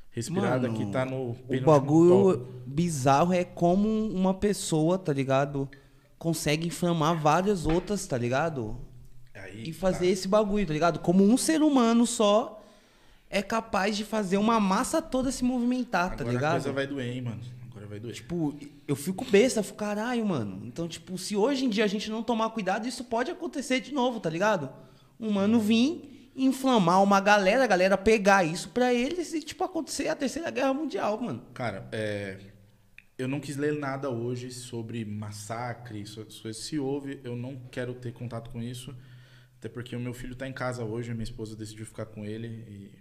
respirada
Mano,
que tá no
O bagulho
tópico.
bizarro é como uma pessoa, tá ligado? Consegue inflamar várias outras, tá ligado?
Aí,
E fazer esse bagulho, tá ligado? Como um ser humano só é capaz de fazer uma massa toda se movimentar, tá
Agora a
ligado?
coisa vai doer, hein, mano. Agora vai doer.
Tipo, eu fico besta, eu fico, caralho, mano. Então, tipo, se hoje em dia a gente não tomar cuidado, isso pode acontecer de novo, tá ligado? Um mano vir inflamar uma galera, a galera pegar isso pra eles e, tipo, acontecer a terceira guerra mundial, mano.
Cara, é, eu não quis ler nada hoje sobre massacre. so- so- Se houve, eu não quero ter contato com isso. Até porque o meu filho está em casa hoje, a minha esposa decidiu ficar com ele. E,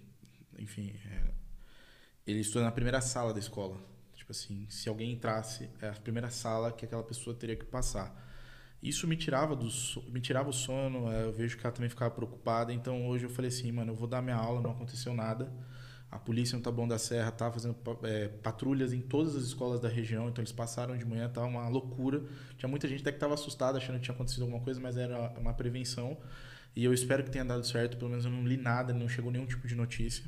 enfim, é, ele estuda na primeira sala da escola. Tipo assim, se alguém entrasse, é a primeira sala que aquela pessoa teria que passar. Isso me tirava do me tirava o sono, é, eu vejo que ela também ficava preocupada. Então hoje eu falei assim, mano, eu vou dar minha aula, não aconteceu nada. A polícia no Taboão da Serra tá fazendo é, patrulhas em todas as escolas da região, então eles passaram de manhã, tava uma loucura. Tinha muita gente até que tava assustada, achando que tinha acontecido alguma coisa, mas era uma prevenção. E eu espero que tenha dado certo, pelo menos eu não li nada, não chegou nenhum tipo de notícia.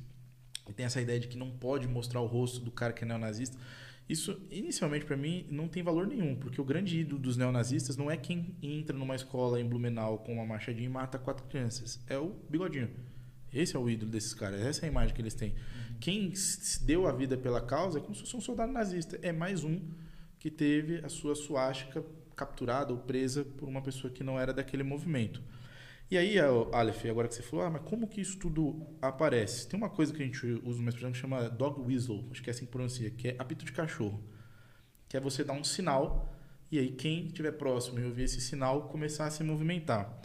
E tem essa ideia de que não pode mostrar o rosto do cara que é neonazista. Isso, inicialmente, para mim, não tem valor nenhum, porque o grande ídolo dos neonazistas não é quem entra numa escola em Blumenau com uma machadinha e mata quatro crianças. É o bigodinho. Esse é o ídolo desses caras, essa é a imagem que eles têm. Quem se deu a vida pela causa é como se fosse um soldado nazista. É mais um que teve a sua suástica capturada ou presa por uma pessoa que não era daquele movimento. E aí, Aleph, agora que você falou, ah, mas como que isso tudo aparece? Tem uma coisa que a gente usa uma expressão que chama dog whistle, acho que é assim que pronuncia, que é apito de cachorro. Que é você dar um sinal e aí quem estiver próximo e ouvir esse sinal começar a se movimentar.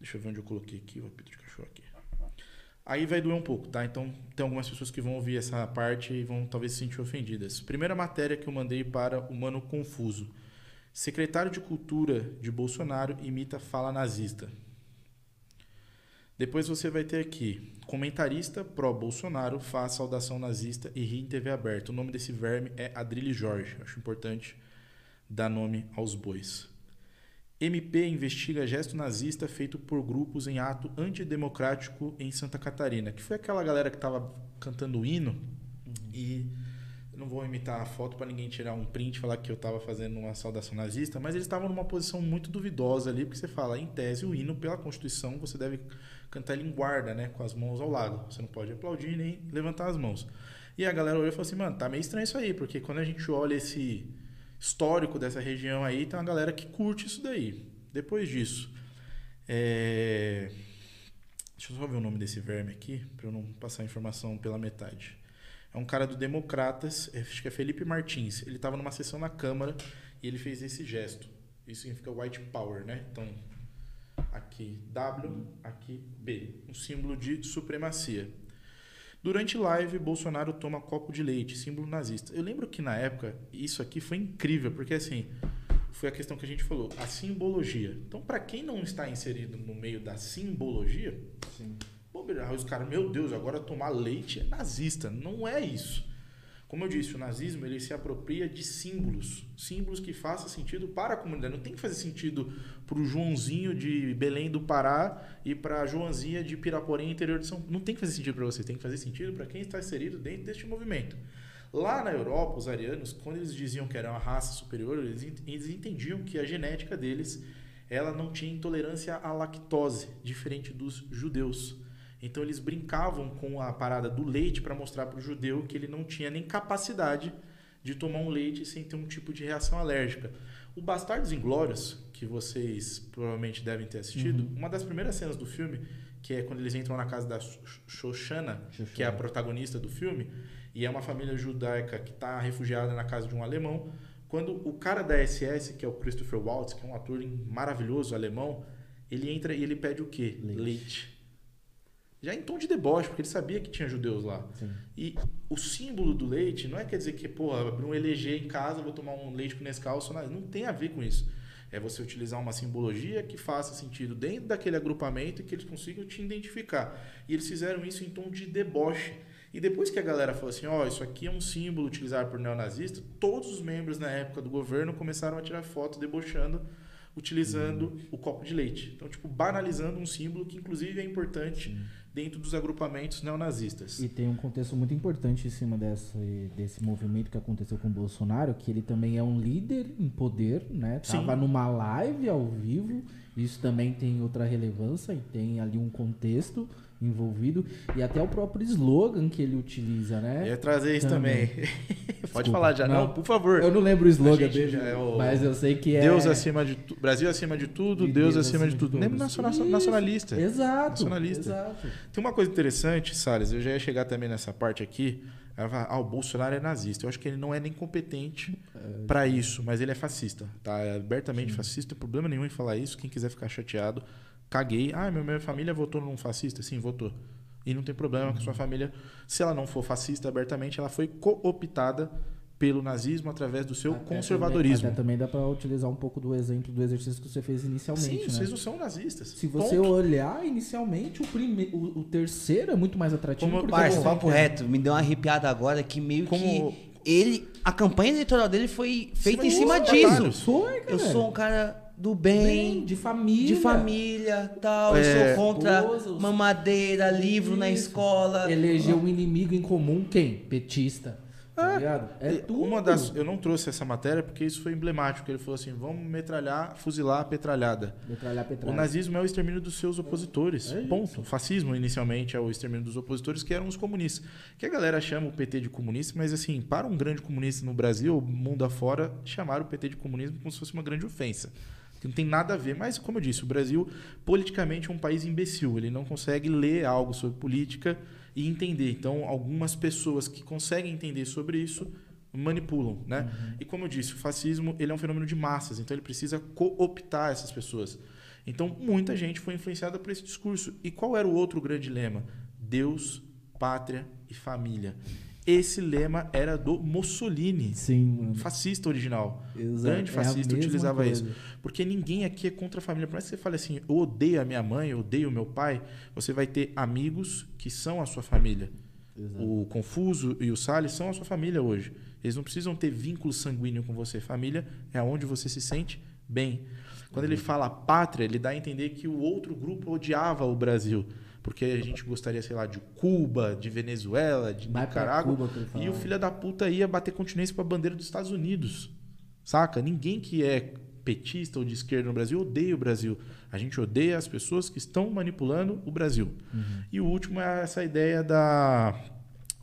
Deixa eu ver onde eu coloquei aqui o apito de cachorro aqui. Aí vai doer um pouco, tá? Então tem algumas pessoas que vão ouvir essa parte e vão talvez se sentir ofendidas. Primeira matéria que eu mandei para o Mano Confuso. Secretário de Cultura de Bolsonaro imita fala nazista. Depois você vai ter aqui, comentarista pró-Bolsonaro faz saudação nazista e ri em TV aberta. O nome desse verme é Adrilho Jorge. Acho importante dar nome aos bois. MP investiga gesto nazista feito por grupos em ato antidemocrático em Santa Catarina. Que foi aquela galera que estava cantando o hino e não vou imitar a foto para ninguém tirar um print e falar que eu estava fazendo uma saudação nazista, mas eles estavam numa posição muito duvidosa ali, porque você fala, em tese, o hino, pela Constituição, você deve cantar ele em guarda, né, com as mãos ao lado. Você não pode aplaudir nem levantar as mãos. E a galera olhou e falou assim, mano, tá meio estranho isso aí, porque quando a gente olha esse histórico dessa região aí, tem uma galera que curte isso daí. Depois disso, é... deixa eu só ver o nome desse verme aqui, para eu não passar a informação pela metade. É um cara do Democratas, acho que é Felipe Martins. Ele estava numa sessão na Câmara e ele fez esse gesto. Isso significa white power, né? Então, aqui W, aqui B, um símbolo de supremacia. Durante live, Bolsonaro toma copo de leite, símbolo nazista. Eu lembro que na época isso aqui foi incrível, porque assim, foi a questão que a gente falou, a simbologia. Então, para quem não está inserido no meio da simbologia, bobeira, os caras, meu Deus, agora tomar leite é nazista. Não é isso. Como eu disse, o nazismo ele se apropria de símbolos, símbolos que façam sentido para a comunidade. Não tem que fazer sentido para o Joãozinho de Belém do Pará e para a Joãozinha de Piraporém, interior de São Paulo. Não tem que fazer sentido para você, tem que fazer sentido para quem está inserido dentro deste movimento. Lá na Europa, os arianos, quando eles diziam que era uma raça superior, eles, eles entendiam que a genética deles ela não tinha intolerância à lactose, diferente dos judeus. Então eles brincavam com a parada do leite para mostrar para o judeu que ele não tinha nem capacidade de tomar um leite sem ter um tipo de reação alérgica. O Bastardos Inglórios, que vocês provavelmente devem ter assistido, uma das primeiras cenas do filme, que é quando eles entram na casa da Sh- Shoshana, que é a protagonista do filme, e é uma família judaica que está refugiada na casa de um alemão. Quando o cara da SS, que é o Christopher Waltz, que é um ator maravilhoso alemão, ele entra e ele pede o quê?
Leite.
Leite. Já em tom de deboche, porque ele sabia que tinha judeus lá.
Sim.
E o símbolo do leite não é quer dizer que, pô, abri um eleger em casa, vou tomar um leite com Nescau, não tem a ver com isso. É você utilizar uma simbologia que faça sentido dentro daquele agrupamento e que eles consigam te identificar. E eles fizeram isso em tom de deboche. E depois que a galera falou assim, ó, isso aqui é um símbolo utilizado por neonazistas, todos os membros na época do governo começaram a tirar foto debochando, utilizando o copo de leite. Então, tipo, banalizando um símbolo que inclusive é importante dentro dos agrupamentos neonazistas.
E tem um contexto muito importante em cima desse, desse movimento que aconteceu com o Bolsonaro, que ele também é um líder em poder, né?
Sim.
Tava numa live ao vivo, isso também tem outra relevância e tem ali um contexto envolvido e até o próprio slogan que ele utiliza, né?
Ia trazer isso
Também.
também. *laughs* Pode falar já, não,
Não.
por favor.
Eu não lembro o slogan dele,
é o-
mas eu sei que é
Deus acima de tudo. Brasil acima de tudo,
E
Deus, acima de tudo.
Todos.
nacional- nacionalista.
Exato.
Nacionalista.
Exato.
Tem uma coisa interessante, Salles, eu já ia chegar também nessa parte aqui. Ela fala, ah, o Bolsonaro é nazista. Eu acho que ele não é nem competente pra isso, mas ele é fascista. Tá? É abertamente fascista, não tem problema nenhum em falar isso. Quem quiser ficar chateado, caguei. Ah, minha, minha família votou num fascista? Sim, votou. E não tem problema que sua família, se ela não for fascista abertamente, ela foi cooptada pelo nazismo através do seu
Até
conservadorismo.
Também, até também dá pra utilizar um pouco do exemplo do exercício que você fez inicialmente,
Sim,
né?
vocês não são nazistas.
Se você
Ponto.
olhar inicialmente, o, prime... o, o terceiro é muito mais atrativo.
Como-
Parça, papo reto, me deu uma arrepiada agora que meio
Como-
que ele. A campanha eleitoral dele foi feita em
Cima dos
disso.
Foi, cara.
Eu sou um cara do
Bem,
bem,
de família.
de família, tal.
É.
Eu sou contra mamadeira, livro na escola.
Eleger um inimigo em comum, quem? Petista. Tá ligado? É
E
tudo.
Uma das, eu não trouxe essa matéria porque isso foi emblemático. Ele falou assim: vamos metralhar, fuzilar a petralhada.
Metralhar
O
petralha.
nazismo é o extermínio dos seus opositores.
É
ponto. O fascismo, inicialmente, é o extermínio dos opositores, que eram os comunistas. Que a galera chama o PT de comunista, mas assim, para um grande comunista no Brasil, mundo afora, chamar o PT de comunismo como se fosse uma grande ofensa. Que não tem nada a ver. Mas, como eu disse, o Brasil, politicamente, é um país imbecil. Ele não consegue ler algo sobre política e entender. Então, algumas pessoas que conseguem entender sobre isso manipulam, né? E como eu disse, o fascismo ele é um fenômeno de massas, então ele precisa cooptar essas pessoas. Então muita gente foi influenciada por esse discurso. E qual era o outro grande lema? Deus, pátria e família. Esse lema era do Mussolini,
Sim,
fascista original.
Exato.
grande
É
fascista
mesma
utilizava
coisa.
isso. Porque ninguém aqui é contra a família. Por mais que você fale assim, eu odeio a minha mãe, eu odeio o meu pai, você vai ter amigos que são a sua família.
Exato.
O Confuso e o Salles são a sua família hoje. Eles não precisam ter vínculo sanguíneo com você. Família é onde você se sente bem. Quando ele fala pátria, ele dá a entender que o outro grupo odiava o Brasil. Porque a gente gostaria, sei lá, de Cuba, de Venezuela, de
Vai
Nicarágua.
Cuba.
E o filho da puta ia bater continência pra bandeira dos Estados Unidos. Saca? Ninguém que é petista ou de esquerda no Brasil odeia o Brasil. A gente odeia as pessoas que estão manipulando o Brasil. E o último é essa ideia da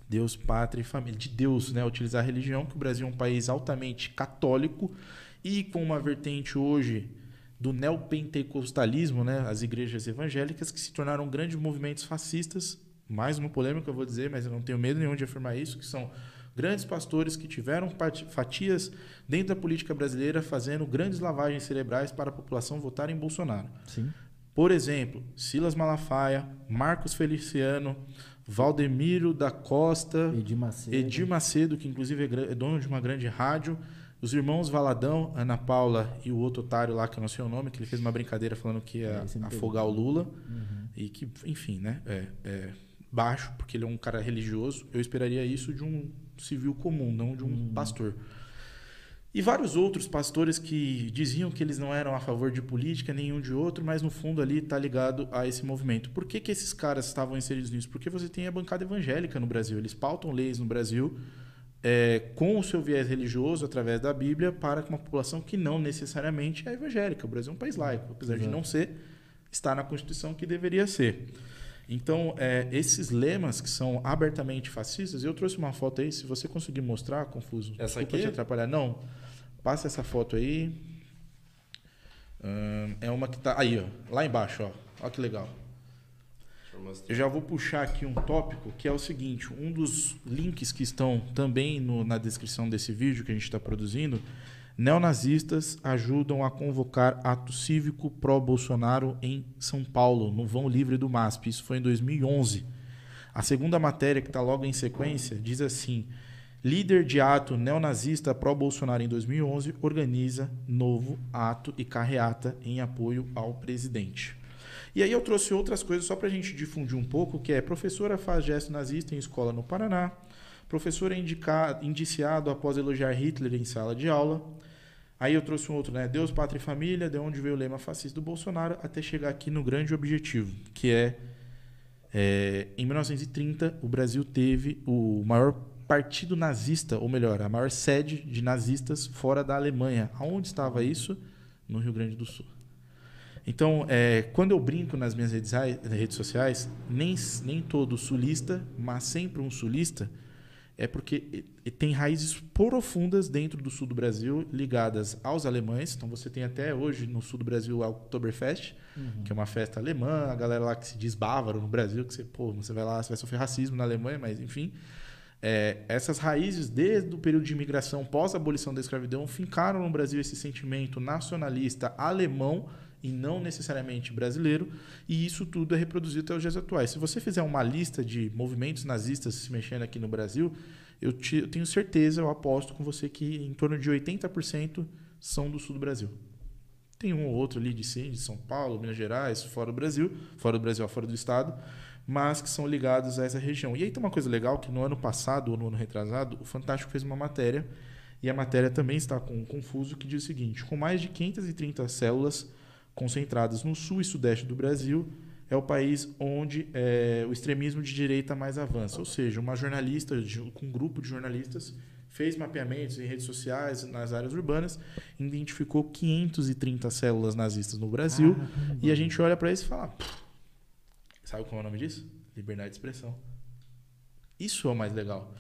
Deus, pátria e família. De Deus, né? Utilizar a religião, que o Brasil é um país altamente católico e com uma vertente hoje do neopentecostalismo, né? As igrejas evangélicas que se tornaram grandes movimentos fascistas. Mais uma polêmica, eu vou dizer, mas eu não tenho medo nenhum de afirmar isso, que são grandes pastores que tiveram fatias dentro da política brasileira fazendo grandes lavagens cerebrais para a população votar em Bolsonaro.
Sim.
Por exemplo, Silas Malafaia, Marcos Feliciano, Valdemiro da Costa,
Edir Macedo.
Edir Macedo, que inclusive é é dono de uma grande rádio, os irmãos Valadão, Ana Paula e o outro otário lá, que eu não sei o nome, que ele fez uma brincadeira falando que ia
É,
afogar o Lula.
Uhum.
E que, enfim, né? É, é baixo, porque ele é um cara religioso. Eu esperaria isso de um civil comum, não de um
Uhum.
pastor. E vários outros pastores que diziam que eles não eram a favor de política, nenhum de outro, mas no fundo ali está ligado a esse movimento. Por que, que esses caras estavam inseridos nisso? Porque você tem a bancada evangélica no Brasil. Eles pautam leis no Brasil é, com o seu viés religioso através da Bíblia para uma população que não necessariamente é evangélica. O Brasil é um país laico, apesar de
Exato.
não ser, está na Constituição que deveria ser. Então, é, esses lemas que são abertamente fascistas, eu trouxe uma foto aí, se você conseguir mostrar, Confuso.
Essa
desculpa
aqui?
te atrapalhar. Não, passa essa foto aí. Ahn, é uma que tá aí, ó, lá embaixo, ó. Olha que legal.
Eu
já vou puxar aqui um tópico que é o seguinte: um dos links que estão também no- na descrição desse vídeo que a gente está produzindo Neonazistas ajudam a convocar ato cívico pró-Bolsonaro em São Paulo, no vão livre do MASP. Isso foi em 2011. A segunda matéria, que está logo em sequência, diz assim: líder de ato neonazista pró-Bolsonaro em 2011 organiza novo ato e carreata em apoio ao presidente. E aí eu trouxe outras coisas só para a gente difundir um pouco, que é professora faz gesto nazista em escola no Paraná, professor é indicado, indiciado após elogiar Hitler em sala de aula, Aí eu trouxe um outro, né? Deus, Pátria e Família, de onde veio o lema fascista do Bolsonaro, até chegar aqui no grande objetivo, que é, é em 1930 o Brasil teve o maior partido nazista, ou melhor, a maior sede de nazistas fora da Alemanha. Aonde estava isso? No Rio Grande do Sul. Então, é, quando eu brinco nas minhas redes, redes sociais, nem, nem todo sulista, mas sempre um sulista, é porque tem raízes profundas dentro do sul do Brasil ligadas aos alemães. Então você tem até hoje no sul do Brasil a Oktoberfest, uhum. que é uma festa alemã, a galera lá que se diz bávaro no Brasil, que você, pô, você vai lá, você vai sofrer racismo na Alemanha, mas enfim. É, essas raízes, desde o período de imigração pós-abolição da escravidão, fincaram no Brasil esse sentimento nacionalista alemão e não necessariamente brasileiro, e isso tudo é reproduzido até os dias atuais. Se você fizer uma lista de movimentos nazistas se mexendo aqui no Brasil, eu, te, eu tenho certeza, eu aposto com você que em torno de 80% são do sul do Brasil. Tem um ou outro ali de, de São Paulo, Minas Gerais, fora do Brasil, fora do Brasil, fora do estado, mas que são ligados a essa região. E aí tem uma coisa legal que no ano passado ou no ano retrasado, o Fantástico fez uma matéria e a matéria também está com um confuso que diz o seguinte: com mais de 530 células concentradas no sul e sudeste do Brasil, é o país onde é, o extremismo de direita mais avança. Ou seja, uma jornalista, com um grupo de jornalistas, fez mapeamentos em redes sociais, nas áreas urbanas, identificou 530 células nazistas no Brasil, ah, e a gente olha para isso e fala: sabe qual é o nome disso? Liberdade de expressão. Isso é o mais legal.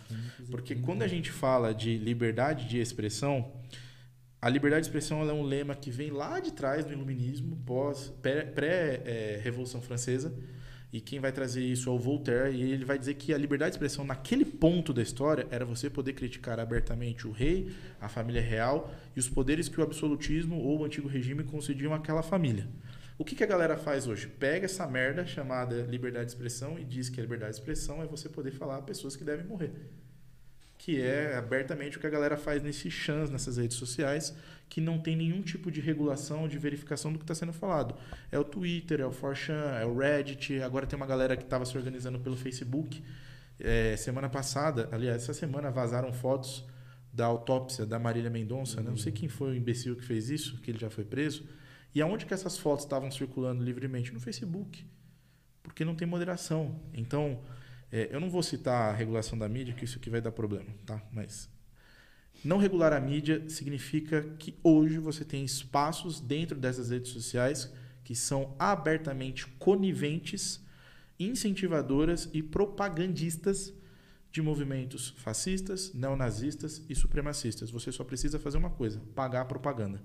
Porque quando a gente fala de liberdade de expressão, a liberdade de expressão é um lema que vem lá de trás do iluminismo, pós pré-revolução é, francesa, e quem vai trazer isso é o Voltaire, e ele vai dizer que a liberdade de expressão naquele ponto da história era você poder criticar abertamente o rei, a família real e os poderes que o absolutismo ou o antigo regime concediam àquela família. O que, que a galera faz hoje? Pega essa merda chamada liberdade de expressão e diz que a liberdade de expressão é você poder falar a pessoas que devem morrer que é abertamente o que a galera faz nesses chans, nessas redes sociais, que não tem nenhum tipo de regulação, de verificação do que está sendo falado. É o Twitter, é o 4chan, é o Reddit, agora tem uma galera que estava se organizando pelo Facebook. É, semana passada, aliás, essa semana vazaram fotos da autópsia da Marília Mendonça, né? não sei quem foi o imbecil que fez isso, que ele já foi preso. E aonde que essas fotos estavam circulando livremente? No Facebook. Porque não tem moderação. Então, é, eu não vou citar a regulação da mídia, que isso aqui vai dar problema, tá? Mas não regular a mídia significa que hoje você tem espaços dentro dessas redes sociais que são abertamente coniventes, incentivadoras e propagandistas de movimentos fascistas, neonazistas e supremacistas. Você só precisa fazer uma coisa: pagar a propaganda.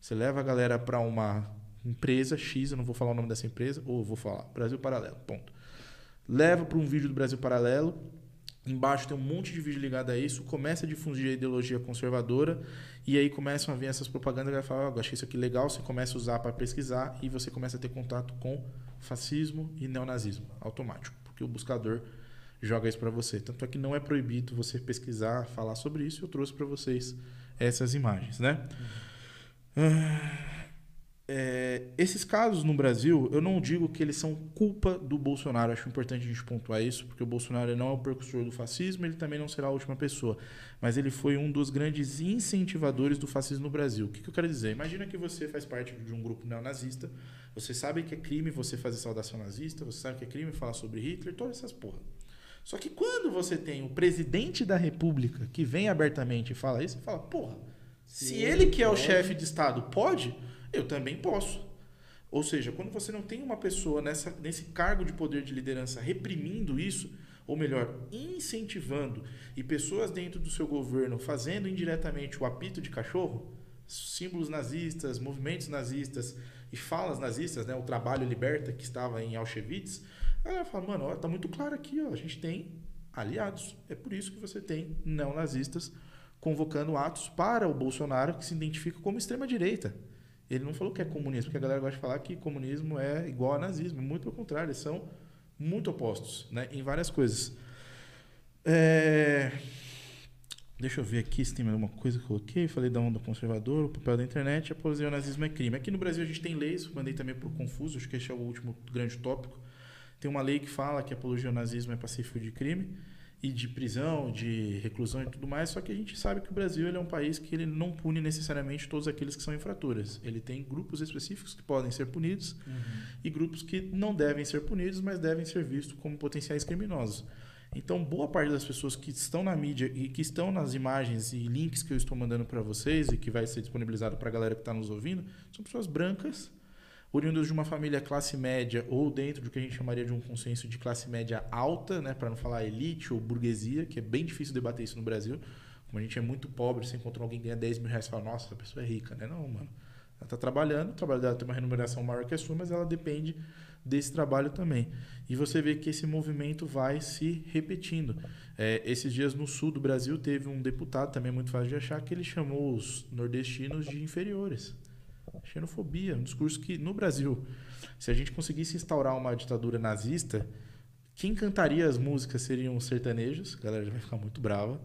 Você leva a galera para uma empresa X, eu não vou falar o nome dessa empresa, ou vou falar Brasil Paralelo, ponto leva para um vídeo do Brasil Paralelo. Embaixo tem um monte de vídeo ligado a isso, começa a difundir a ideologia conservadora e aí começam a vir essas propagandas que fala, oh, achei isso aqui legal, você começa a usar para pesquisar e você começa a ter contato com fascismo e neonazismo automático, porque o buscador joga isso para você. Tanto é que não é proibido você pesquisar, falar sobre isso, eu trouxe para vocês essas imagens, né? Uhum. Ah, é, esses casos no Brasil, eu não digo que eles são culpa do Bolsonaro. Acho importante a gente pontuar isso, porque o Bolsonaro não é o precursor do fascismo, ele também não será a última pessoa. Mas ele foi um dos grandes incentivadores do fascismo no Brasil. O que, que eu quero dizer? Imagina que você faz parte de um grupo neonazista, você sabe que é crime você fazer saudação nazista, você sabe que é crime falar sobre Hitler, todas essas porra. Só que quando você tem o presidente da república que vem abertamente e fala isso, você fala, porra, se ele que é o chefe de Estado pode eu também posso. Ou seja, quando você não tem uma pessoa nessa, nesse cargo de poder de liderança reprimindo isso, ou melhor, incentivando, e pessoas dentro do seu governo fazendo indiretamente o apito de cachorro, símbolos nazistas, movimentos nazistas e falas nazistas, né, o trabalho liberta que estava em Auschwitz, ela fala, mano, ó, tá muito claro aqui, ó, a gente tem aliados. É por isso que você tem neonazistas convocando atos para o Bolsonaro que se identifica como extrema-direita. Ele não falou que é comunismo, porque a galera gosta de falar que comunismo é igual a nazismo. Muito pelo contrário, eles são muito opostos né, em várias coisas. É... Deixa eu ver aqui se tem alguma coisa que eu coloquei. Falei da onda conservadora, o papel da internet, apologia ao nazismo é crime. Aqui no Brasil a gente tem leis, mandei também por confuso, acho que esse é o último grande tópico. Tem uma lei que fala que apologia ao nazismo é pacífico de crime e de prisão, de reclusão e tudo mais, só que a gente sabe que o Brasil ele é um país que ele não pune necessariamente todos aqueles que são infraturas. Ele tem grupos específicos que podem ser punidos uhum. e grupos que não devem ser punidos, mas devem ser vistos como potenciais criminosos. Então, boa parte das pessoas que estão na mídia e que estão nas imagens e links que eu estou mandando para vocês e que vai ser disponibilizado para a galera que está nos ouvindo, são pessoas brancas, oriundas de uma família classe média ou dentro do que a gente chamaria de um consenso de classe média alta, né, para não falar elite ou burguesia, que é bem difícil debater isso no Brasil. Como a gente é muito pobre, você encontra alguém que ganha 10 mil reais e fala, nossa, essa pessoa é rica, né? Não, mano. Ela está trabalhando, o trabalho dela tem uma remuneração maior que a sua, mas ela depende desse trabalho também. E você vê que esse movimento vai se repetindo. É, esses dias no sul do Brasil teve um deputado, também muito fácil de achar, que ele chamou os nordestinos de inferiores. Xenofobia, um discurso que no Brasil, se a gente conseguisse instaurar uma ditadura nazista, quem cantaria as músicas seriam os sertanejos, a galera já vai ficar muito brava.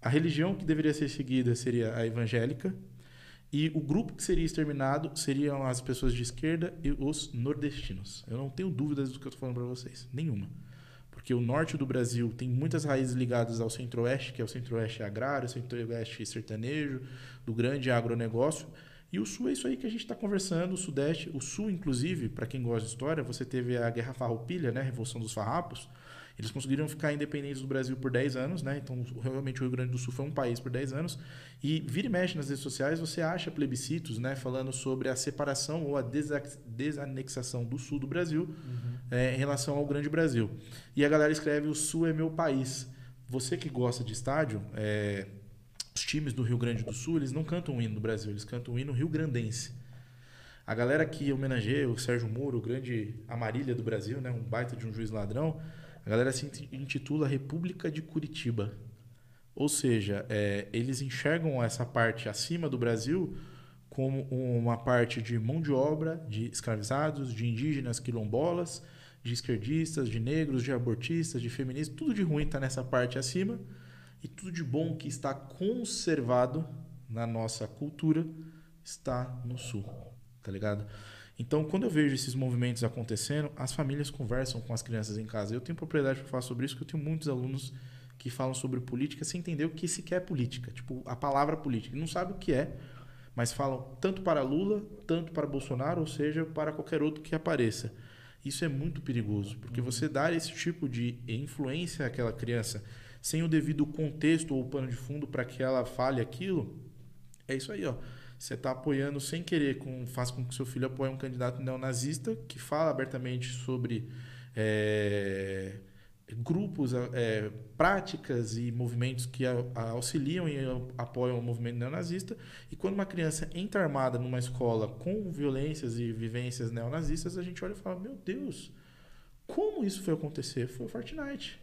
A religião que deveria ser seguida seria a evangélica, e o grupo que seria exterminado seriam as pessoas de esquerda e os nordestinos. Eu não tenho dúvidas do que eu estou falando para vocês. Nenhuma. Porque o norte do Brasil tem muitas raízes ligadas ao centro-oeste, que é o centro-oeste agrário, centro-oeste sertanejo, do grande agronegócio. E o sul é isso aí que a gente está conversando, o sudeste. O sul, inclusive, para quem gosta de história, você teve a Guerra Farroupilha, né? a Revolução dos Farrapos. Eles conseguiram ficar independentes do Brasil por 10 anos, né? Então, realmente o Rio Grande do Sul foi um país por 10 anos. E vira e mexe nas redes sociais, você acha plebiscitos, né? Falando sobre a separação ou a desanexação do Sul do Brasil uhum. é, em relação ao Grande Brasil. E a galera escreve: O Sul é meu país. Você que gosta de estádio, é, os times do Rio Grande do Sul, eles não cantam o hino do Brasil, eles cantam o hino rio-grandense. A galera que homenageia o Sérgio Moro, o grande Amarília do Brasil, né? um baita de um juiz ladrão, a galera se intitula República de Curitiba. Ou seja, é, eles enxergam essa parte acima do Brasil como uma parte de mão de obra, de escravizados, de indígenas quilombolas, de esquerdistas, de negros, de abortistas, de feministas. Tudo de ruim está nessa parte acima e tudo de bom que está conservado na nossa cultura está no sul, tá ligado? Então, quando eu vejo esses movimentos acontecendo, as famílias conversam com as crianças em casa. Eu tenho propriedade para falar sobre isso, porque eu tenho muitos alunos que falam sobre política sem entender o que sequer é política. Tipo, a palavra política. Não sabe o que é, mas falam tanto para Lula, tanto para Bolsonaro, ou seja, para qualquer outro que apareça. Isso é muito perigoso, porque uhum. você dar esse tipo de influência àquela criança sem o devido contexto ou pano de fundo para que ela fale aquilo, é isso aí, ó você está apoiando sem querer, com, faz com que seu filho apoie um candidato neonazista que fala abertamente sobre é, grupos, é, práticas e movimentos que a, a auxiliam e apoiam o movimento neonazista. E quando uma criança entra armada numa escola com violências e vivências neonazistas, a gente olha e fala: Meu Deus, como isso foi acontecer? Foi o Fortnite.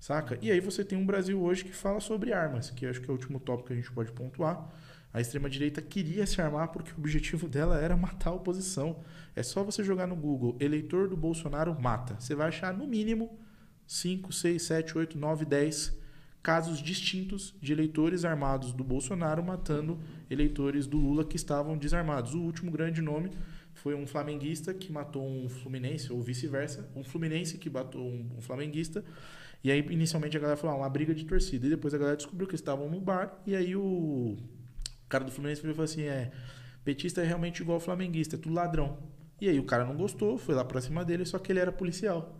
Saca? E aí você tem um Brasil hoje que fala sobre armas, que acho que é o último tópico que a gente pode pontuar a extrema-direita queria se armar porque o objetivo *laughs* dela era matar a oposição. É só você jogar no Google, eleitor do Bolsonaro mata. Você vai achar no mínimo 5, 6, 7, 8, 9, 10 casos distintos de eleitores armados do Bolsonaro matando eleitores do Lula que estavam desarmados. O último grande nome foi um flamenguista que matou um fluminense, ou vice-versa, um fluminense que matou um, flamenguista. E aí, inicialmente, a galera falou, ah, uma briga de torcida. E depois a galera descobriu que estavam no bar. E aí o cara do Fluminense falou assim: é, petista é realmente igual flamenguista, é tudo ladrão. E aí o cara não gostou, foi lá pra cima dele, só que ele era policial.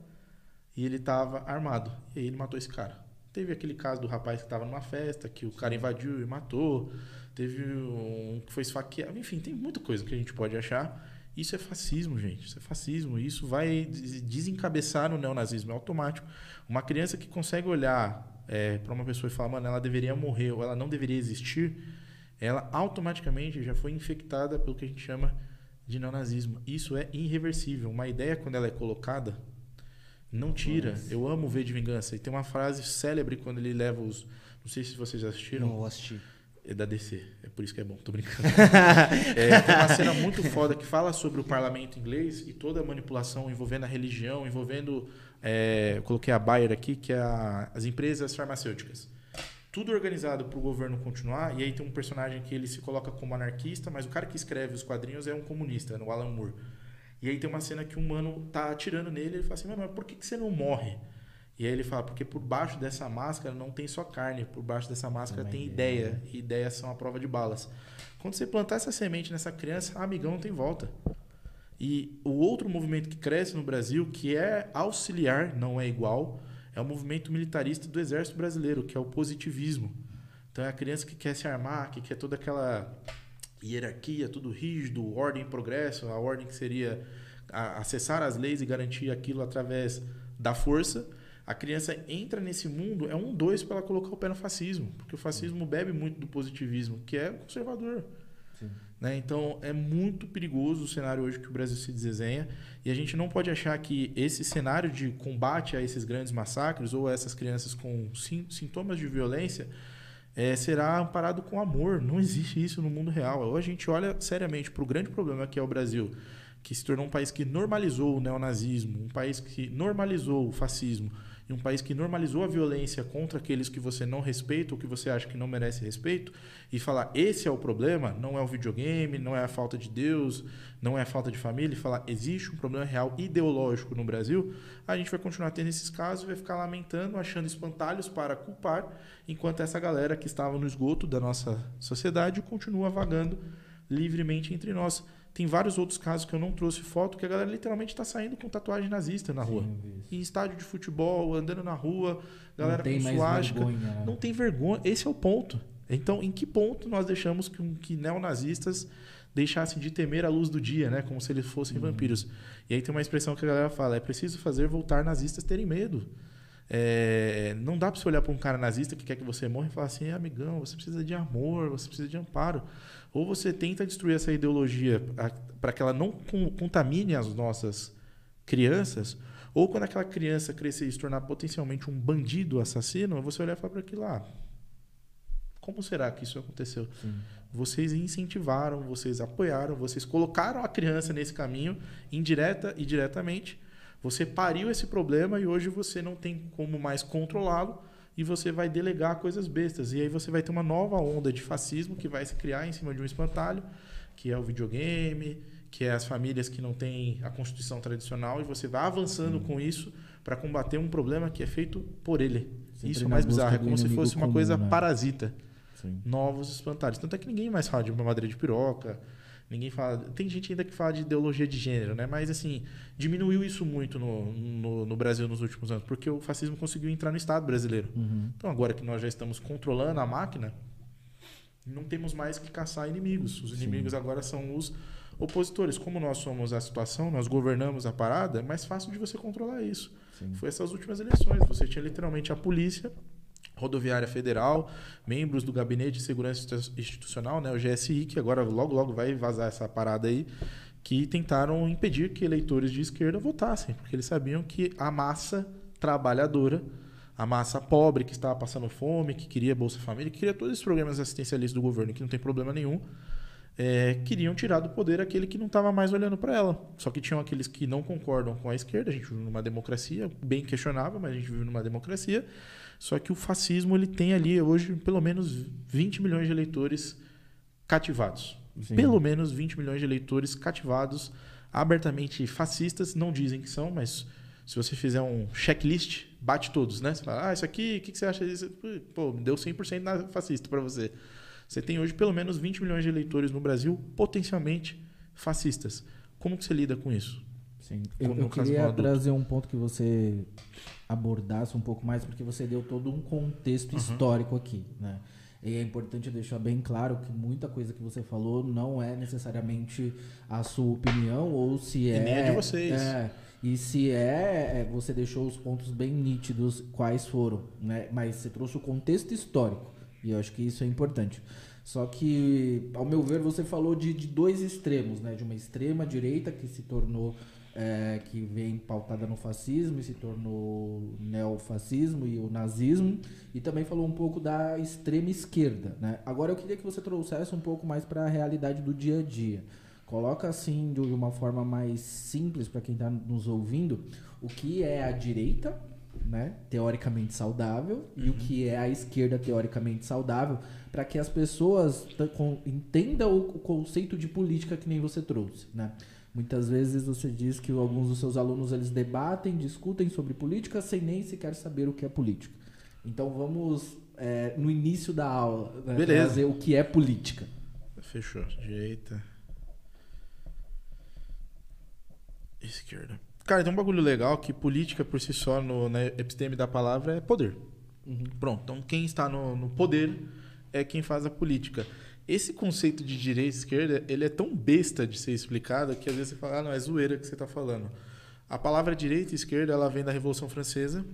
E ele tava armado. E aí ele matou esse cara. Teve aquele caso do rapaz que tava numa festa, que o cara invadiu e matou. Teve um que foi esfaqueado. Enfim, tem muita coisa que a gente pode achar. Isso é fascismo, gente. Isso é fascismo. Isso vai desencabeçar no neonazismo. É automático. Uma criança que consegue olhar é, para uma pessoa e falar, mano, ela deveria morrer ou ela não deveria existir ela automaticamente já foi infectada pelo que a gente chama de neonazismo. Isso é irreversível. Uma ideia, quando ela é colocada, Não tira. Eu amo ver de vingança. E tem uma frase célebre quando ele leva os. Não sei se vocês assistiram.
Não vou assistir.
É da DC. É por isso que é bom. Tô brincando. *laughs* É, tem uma cena muito foda que fala sobre o parlamento inglês e toda a manipulação envolvendo a religião, envolvendo. é, coloquei a Bayer aqui, que é a- as empresas farmacêuticas. Tudo organizado para o governo continuar. E aí tem um personagem que ele se coloca como anarquista, mas o cara que escreve os quadrinhos é um comunista, no Alan Moore. E aí tem uma cena que um mano tá atirando nele e ele fala assim, mano, mas por que, que você não morre? E aí ele fala, porque por baixo dessa máscara não tem só carne, por baixo dessa máscara tem
ideia.
ideia. E ideias são a prova de balas. Quando você plantar essa semente nessa criança, amigão, não tem volta. E o outro movimento que cresce no Brasil, que é auxiliar, não é igual, é o movimento militarista do Exército Brasileiro, que é o positivismo. Então é a criança que quer se armar, que quer toda aquela hierarquia, tudo rígido, ordem e progresso, a ordem que seria acessar as leis e garantir aquilo através da força. A criança entra nesse mundo, é um dois para ela colocar o pé no fascismo, porque o fascismo bebe muito do positivismo, que é conservador. Né? Então é muito perigoso o cenário hoje que o Brasil se desenha e a gente não pode achar que esse cenário de combate a esses grandes massacres ou a essas crianças com sim- sintomas de violência eh, será amparado com amor. Não existe isso no mundo real. Ou a gente olha seriamente para o grande problema que é o Brasil, que se tornou um país que normalizou o neonazismo, um país que normalizou o fascismo e um país que normalizou a violência contra aqueles que você não respeita ou que você acha que não merece respeito e falar esse é o problema, não é o videogame, não é a falta de Deus, não é a falta de família, e falar existe um problema real ideológico no Brasil, a gente vai continuar tendo esses casos vai ficar lamentando, achando espantalhos para culpar, enquanto essa galera que estava no esgoto da nossa sociedade continua vagando livremente entre nós. Tem vários outros casos que eu não trouxe foto que a galera literalmente está saindo com tatuagem nazista na rua.
Sim.
Em estádio de futebol, andando na rua, galera
não tem
com
mais
suástica.
vergonha. né?
Não tem vergonha. Esse é o ponto. Então, em que ponto nós deixamos que, que neonazistas deixassem de temer a luz do dia, né? Como se eles fossem
Uhum.
vampiros. E aí tem uma expressão que a galera fala: é preciso fazer voltar nazistas terem medo. É, não dá para você olhar para um cara nazista que quer que você morra e falar assim, amigão, você precisa de amor, você precisa de amparo. Ou você tenta destruir essa ideologia para que ela não con- contamine as nossas crianças, ou quando aquela criança crescer e se tornar potencialmente um bandido assassino, você olhar e falar para aquilo lá. Como será que isso aconteceu?
Sim.
Vocês incentivaram, vocês apoiaram, vocês colocaram a criança nesse caminho, indireta e diretamente. Você pariu esse problema e hoje você não tem como mais controlá-lo e você vai delegar coisas bestas. E aí você vai ter uma nova onda de fascismo que vai se criar em cima de um espantalho, que é o videogame, que é as famílias que não têm a constituição tradicional, e você vai avançando com isso para combater um problema que é feito por ele.
Sempre
isso é mais bizarro, é como se fosse uma
comum,
coisa
né?
parasita
Sim.
novos espantalhos. Tanto é que ninguém mais fala de madeira de piroca, ninguém fala. Tem gente ainda que fala de ideologia de gênero, né? Mas assim, diminuiu isso muito no, no, no Brasil nos últimos anos, porque o fascismo conseguiu entrar no Estado brasileiro.
Uhum.
Então agora que nós já estamos controlando a máquina, não temos mais que caçar inimigos. Os
Sim.
inimigos agora são os opositores. Como nós somos a situação, nós governamos a parada, é mais fácil de você controlar isso.
Sim.
Foi essas últimas eleições. Você tinha literalmente a polícia, rodoviária federal, membros do Gabinete de Segurança Institu- Institucional, né, o GSI, que agora logo logo vai vazar essa parada aí, que tentaram impedir que eleitores de esquerda votassem, porque eles sabiam que a massa trabalhadora, a massa pobre que estava passando fome, que queria Bolsa Família, que queria todos esses programas assistencialistas do governo, que não tem problema nenhum, é, queriam tirar do poder aquele que não estava mais olhando para ela. Só que tinham aqueles que não concordam com a esquerda. A gente vive numa democracia, bem questionável, mas a gente vive numa democracia. Só que o fascismo ele tem ali hoje pelo menos 20 milhões de eleitores cativados.
Sim.
Pelo menos 20 milhões de eleitores cativados, abertamente fascistas. Não dizem que são, mas se você fizer um checklist, bate todos, né? Você fala, ah, isso aqui, o que, que você acha disso? Pô, deu 100% na fascista para você. Você tem hoje pelo menos 20 milhões de eleitores no Brasil potencialmente fascistas. Como que você lida com isso?
Sim. Eu, eu queria trazer um ponto que você abordasse um pouco mais, porque você deu todo um contexto
Uhum.
histórico aqui, né? E é importante deixar bem claro que muita coisa que você falou não é necessariamente a sua opinião ou se é.
nem é de vocês.
É, e se é, é, você deixou os pontos bem nítidos quais foram, né? Mas você trouxe o contexto histórico e eu acho que isso é importante. Só que, ao meu ver, você falou de, de dois extremos, né? De uma extrema direita que se tornou é, que vem pautada no fascismo e se tornou neofascismo e o nazismo, e também falou um pouco da extrema esquerda. Né? Agora eu queria que você trouxesse um pouco mais para a realidade do dia a dia. Coloca assim de uma forma mais simples para quem está nos ouvindo o que é a direita, né, teoricamente saudável, uhum. e o que é a esquerda teoricamente saudável, para que as pessoas entendam o conceito de política que nem você trouxe, né? Muitas vezes você diz que alguns dos seus alunos eles debatem, discutem sobre política sem nem sequer saber o que é política. Então vamos é, no início da aula né, trazer o que é política.
Fechou. Direita. Esquerda. Cara, tem um bagulho legal que política por si só, no, na episteme da palavra, é poder. Uhum. Pronto. Então quem está no, no poder é quem faz a política. Esse conceito de direita e esquerda, ele é tão besta de ser explicado que às vezes você fala, ah, não, é zoeira que você está falando. A palavra direita e esquerda, ela vem da Revolução Francesa,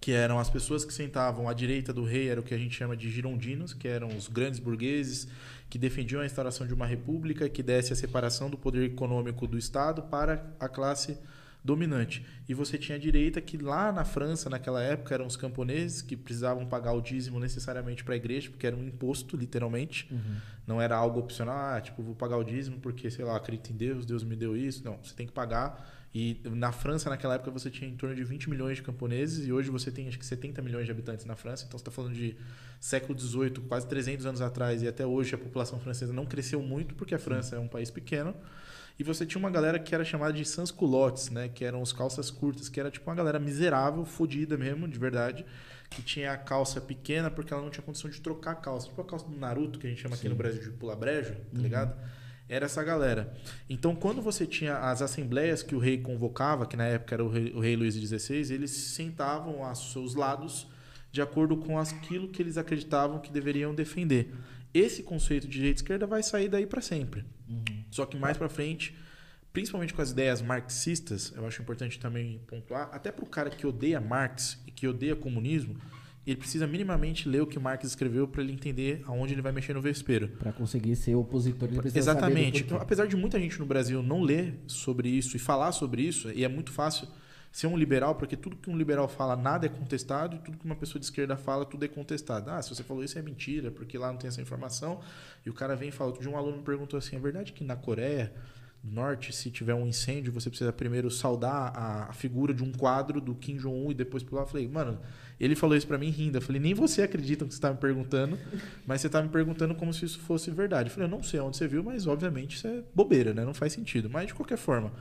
que eram as pessoas que sentavam à direita do rei, era o que a gente chama de girondinos, que eram os grandes burgueses que defendiam a instauração de uma república que desse a separação do poder econômico do Estado para a classe dominante. E você tinha a direita, que lá na França, naquela época, eram os camponeses que precisavam pagar o dízimo necessariamente para a igreja, porque era um imposto, literalmente. Uhum. Não era algo opcional, ah, tipo, vou pagar o dízimo porque, sei lá, acredito em Deus, Deus me deu isso. Não, você tem que pagar. E na França, naquela época, você tinha em torno de 20 milhões de camponeses e hoje você tem acho que 70 milhões de habitantes na França. Então você está falando de século XVIII, quase 300 anos atrás, e até hoje a população francesa não cresceu muito porque a França é um país pequeno. E você tinha uma galera que era chamada de sans-culottes, né? Que eram os calças curtas, que era tipo uma galera miserável, fodida mesmo, de verdade. Que tinha a calça pequena porque ela não tinha condição de trocar a calça. Tipo a calça do Naruto, que a gente chama Sim. aqui no Brasil de pula brejo, tá uhum. ligado? Era essa galera. Então, quando você tinha as assembleias que o rei convocava, que na época era o rei, o rei Luís XVI, eles sentavam aos seus lados de acordo com aquilo que eles acreditavam que deveriam defender. Esse conceito de direita esquerda vai sair daí para sempre. Uhum. Só que mais para frente, principalmente com as ideias marxistas, eu acho importante também pontuar, até para o cara que odeia Marx e que odeia comunismo, ele precisa minimamente ler o que Marx escreveu para ele entender aonde ele vai mexer no vespeiro.
Para conseguir ser opositor, ele precisa
Exatamente. Então, apesar de muita gente no Brasil não ler sobre isso e falar sobre isso, e é muito fácil ser um liberal, porque tudo que um liberal fala, nada é contestado, e tudo que uma pessoa de esquerda fala, tudo é contestado. Ah, se você falou isso é mentira, porque lá não tem essa informação. E o cara vem e fala. Outro dia um aluno me perguntou assim: é verdade que na Coreia do Norte, se tiver um incêndio, você precisa primeiro saudar a, figura de um quadro do Kim Jong-un e depois pular? Eu falei, mano, ele falou isso para mim rindo. Eu falei, nem você acredita no que você está me perguntando, *laughs* mas você está me perguntando como se isso fosse verdade. Eu falei, eu não sei onde você viu, mas obviamente isso é bobeira, né? Não faz sentido. Mas de qualquer forma.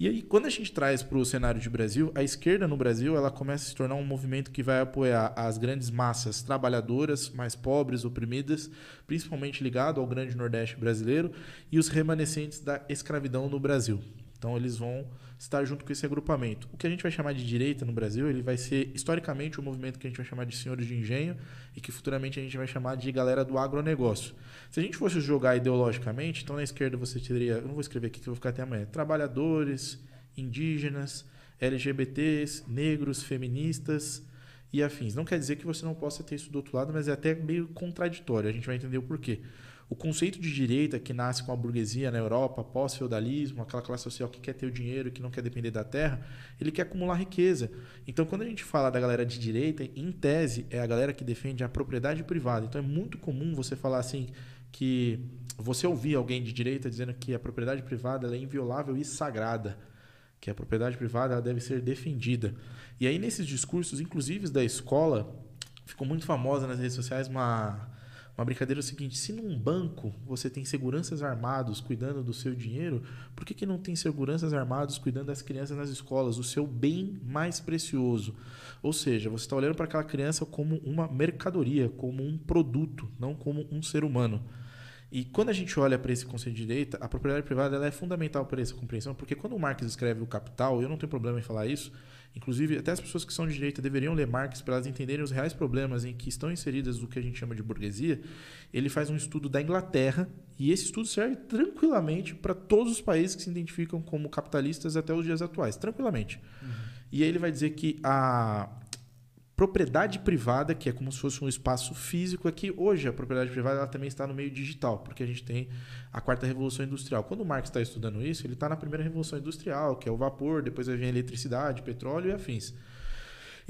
E aí, quando a gente traz para o cenário de Brasil, a esquerda no Brasil ela começa a se tornar um movimento que vai apoiar as grandes massas trabalhadoras, mais pobres, oprimidas, principalmente ligado ao grande Nordeste brasileiro, e os remanescentes da escravidão no Brasil. Então, eles vão estar junto com esse agrupamento. O que a gente vai chamar de direita no Brasil, ele vai ser historicamente o um movimento que a gente vai chamar de senhores de engenho e que futuramente a gente vai chamar de galera do agronegócio. Se a gente fosse jogar ideologicamente, então na esquerda você teria, eu não vou escrever aqui que eu vou ficar até amanhã, trabalhadores, indígenas, LGBTs, negros, feministas e afins. Não quer dizer que você não possa ter isso do outro lado, mas é até meio contraditório. A gente vai entender o porquê. O conceito de direita que nasce com a burguesia na Europa, pós-feudalismo, aquela classe social que quer ter o dinheiro, que não quer depender da terra, ele quer acumular riqueza. Então, quando a gente fala da galera de direita, em tese, é a galera que defende a propriedade privada. Então, é muito comum você falar assim que você ouvir alguém de direita dizendo que a propriedade privada é inviolável e sagrada, que a propriedade privada deve ser defendida. E aí, nesses discursos, inclusive da escola, ficou muito famosa nas redes sociais uma uma brincadeira é o seguinte: se num banco você tem seguranças armados cuidando do seu dinheiro, por que, que não tem seguranças armados cuidando das crianças nas escolas, o seu bem mais precioso? Ou seja, você está olhando para aquela criança como uma mercadoria, como um produto, não como um ser humano. E quando a gente olha para esse conceito de direita, a propriedade privada é fundamental para essa compreensão, porque quando o Marx escreve o Capital, eu não tenho problema em falar isso, Inclusive, até as pessoas que são de direita deveriam ler Marx para elas entenderem os reais problemas em que estão inseridas do que a gente chama de burguesia. Ele faz um estudo da Inglaterra e esse estudo serve tranquilamente para todos os países que se identificam como capitalistas até os dias atuais, tranquilamente. Uhum. E aí ele vai dizer que a propriedade privada, que é como se fosse um espaço físico, aqui hoje a propriedade privada também está no meio digital, porque a gente tem a quarta revolução industrial. Quando o Marx está estudando isso, ele está na primeira revolução industrial, que é o vapor, depois vai vir a eletricidade, petróleo e afins.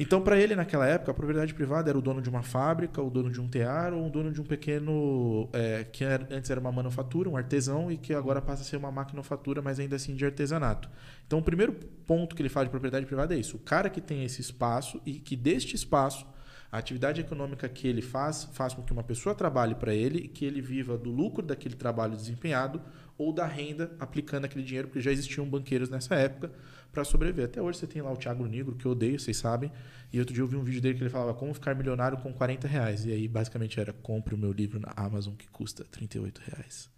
Então, para ele, naquela época, a propriedade privada era o dono de uma fábrica, o dono de um tear ou o dono de um pequeno. É, que antes era uma manufatura, um artesão, e que agora passa a ser uma maquinofatura, mas ainda assim de artesanato. Então, o primeiro ponto que ele fala de propriedade privada é isso: o cara que tem esse espaço e que deste espaço. A atividade econômica que ele faz faz com que uma pessoa trabalhe para ele e que ele viva do lucro daquele trabalho desempenhado ou da renda aplicando aquele dinheiro, porque já existiam banqueiros nessa época para sobreviver. Até hoje você tem lá o Thiago Negro, que eu odeio, vocês sabem. E outro dia eu vi um vídeo dele que ele falava como ficar milionário com 40 reais. E aí basicamente era compre o meu livro na Amazon que custa 38 reais.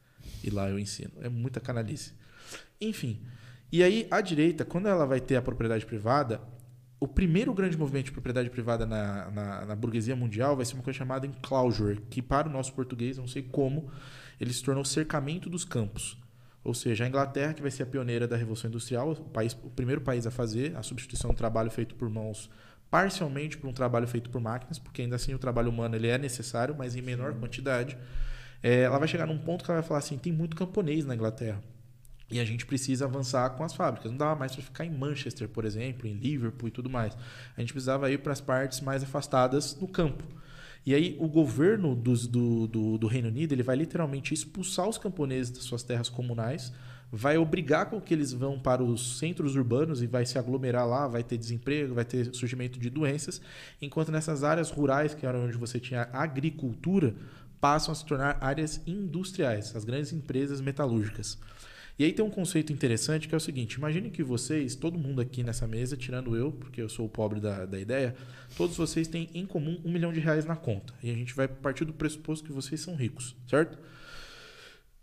E lá eu ensino. É muita canalice. Enfim. E aí a direita, quando ela vai ter a propriedade privada, o primeiro grande movimento de propriedade privada na, na, na, burguesia mundial vai ser uma coisa chamada enclosure, que para o nosso português, não sei como, ele se tornou cercamento dos campos. Ou seja, a Inglaterra, que vai ser a pioneira da Revolução Industrial, o, país, o primeiro país a fazer a substituição do trabalho feito por mãos parcialmente por um trabalho feito por máquinas, porque ainda assim o trabalho humano ele é necessário, mas em menor quantidade. É, ela vai chegar num ponto que ela vai falar assim: tem muito camponês na Inglaterra. E a gente precisa avançar com as fábricas. Não dava mais para ficar em Manchester, por exemplo, em Liverpool e tudo mais. A gente precisava ir para as partes mais afastadas no campo. E aí o governo do, do, do, Reino Unido ele vai literalmente expulsar os camponeses das suas terras comunais, vai obrigar com que eles vão para os centros urbanos e vai se aglomerar lá, vai ter desemprego, vai ter surgimento de doenças, enquanto nessas áreas rurais, que era onde você tinha agricultura, passam a se tornar áreas industriais, as grandes empresas metalúrgicas. E aí tem um conceito interessante que é o seguinte: imagine que vocês, todo mundo aqui nessa mesa, tirando eu, porque eu sou o pobre da, da ideia, todos vocês têm em comum um milhão de reais na conta. E a gente vai partir do pressuposto que vocês são ricos, certo?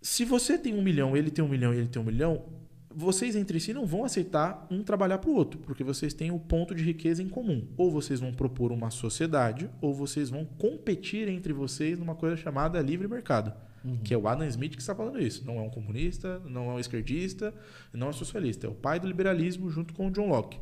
Se você tem um milhão, ele tem um milhão e ele tem um milhão, vocês entre si não vão aceitar um trabalhar para o outro, porque vocês têm o ponto de riqueza em comum. Ou vocês vão propor uma sociedade, ou vocês vão competir entre vocês numa coisa chamada livre mercado. Uhum. Que é o Adam Smith que está falando isso. Não é um comunista, não é um esquerdista, não é um socialista. É o pai do liberalismo junto com o John Locke.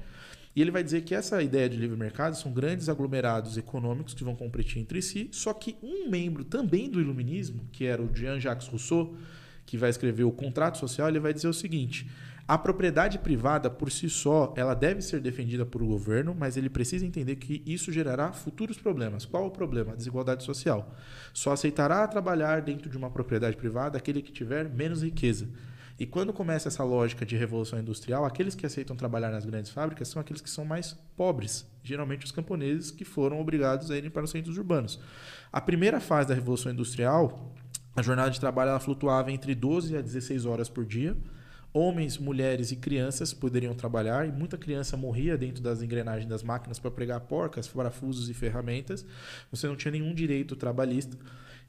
E ele vai dizer que essa ideia de livre mercado são grandes aglomerados econômicos que vão competir entre si, só que um membro também do iluminismo, que era o Jean-Jacques Rousseau, que vai escrever o contrato social, ele vai dizer o seguinte: a propriedade privada, por si só, ela deve ser defendida por o governo, mas ele precisa entender que isso gerará futuros problemas. Qual o problema? A desigualdade social. Só aceitará trabalhar dentro de uma propriedade privada aquele que tiver menos riqueza. E quando começa essa lógica de revolução industrial, aqueles que aceitam trabalhar nas grandes fábricas são aqueles que são mais pobres, geralmente os camponeses que foram obrigados a irem para os centros urbanos. A primeira fase da revolução industrial, a jornada de trabalho ela flutuava entre 12 a 16 horas por dia homens, mulheres e crianças poderiam trabalhar e muita criança morria dentro das engrenagens das máquinas para pregar porcas, parafusos e ferramentas. Você não tinha nenhum direito trabalhista.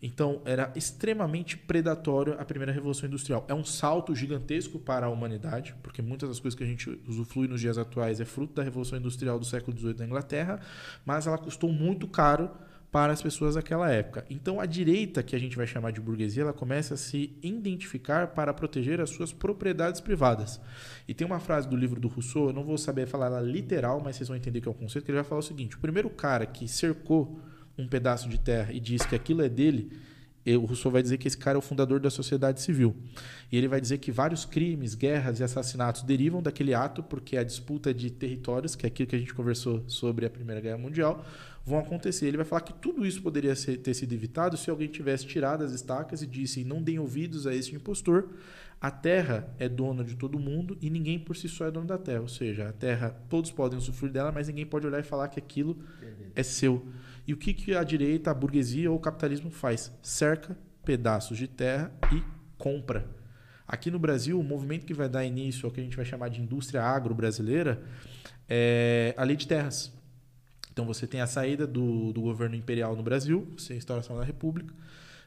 Então, era extremamente predatório a primeira revolução industrial. É um salto gigantesco para a humanidade, porque muitas das coisas que a gente usufrui nos dias atuais é fruto da revolução industrial do século XVIII na Inglaterra, mas ela custou muito caro para as pessoas daquela época. Então a direita, que a gente vai chamar de burguesia, ela começa a se identificar para proteger as suas propriedades privadas. E tem uma frase do livro do Rousseau, eu não vou saber falar ela literal, mas vocês vão entender que é o conceito, que ele vai falar o seguinte: o primeiro cara que cercou um pedaço de terra e disse que aquilo é dele, o Rousseau vai dizer que esse cara é o fundador da sociedade civil. E ele vai dizer que vários crimes, guerras e assassinatos derivam daquele ato, porque a disputa de territórios, que é aquilo que a gente conversou sobre a Primeira Guerra Mundial, vão acontecer. Ele vai falar que tudo isso poderia ser, ter sido evitado se alguém tivesse tirado as estacas e disse: não deem ouvidos a esse impostor. A terra é dona de todo mundo e ninguém por si só é dono da terra. Ou seja, a terra, todos podem usufruir dela, mas ninguém pode olhar e falar que aquilo é seu. E o que, que a direita, a burguesia ou o capitalismo faz? Cerca pedaços de terra e compra. Aqui no Brasil, o movimento que vai dar início ao que a gente vai chamar de indústria agro-brasileira é a lei de terras. Então você tem a saída do, do governo imperial no Brasil, você a instauração da República.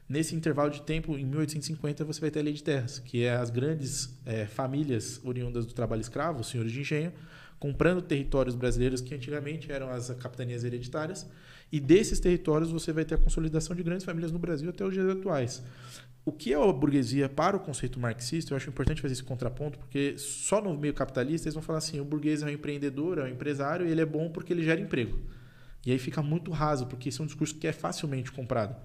Nesse intervalo de tempo, em 1850, você vai ter a lei de terras, que é as grandes é, famílias oriundas do trabalho escravo, os senhores de engenho, comprando territórios brasileiros que antigamente eram as capitanias hereditárias. E desses territórios você vai ter a consolidação de grandes famílias no Brasil até os dias atuais. O que é a burguesia para o conceito marxista, eu acho importante fazer esse contraponto, porque só no meio capitalista eles vão falar assim: o burguês é um empreendedor, é um empresário, e ele é bom porque ele gera emprego. E aí fica muito raso, porque esse é um discurso que é facilmente comprado.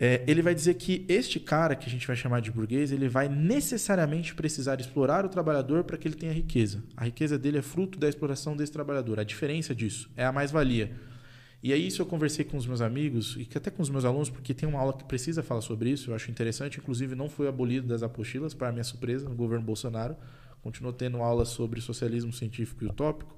É, ele vai dizer que este cara, que a gente vai chamar de burguês, ele vai necessariamente precisar explorar o trabalhador para que ele tenha riqueza. A riqueza dele é fruto da exploração desse trabalhador. A diferença disso é a mais-valia. E aí isso eu conversei com os meus amigos e até com os meus alunos, porque tem uma aula que precisa falar sobre isso, eu acho interessante. Inclusive, não foi abolido das apostilas, para minha surpresa, no governo Bolsonaro. Continuou tendo aula sobre socialismo científico e utópico.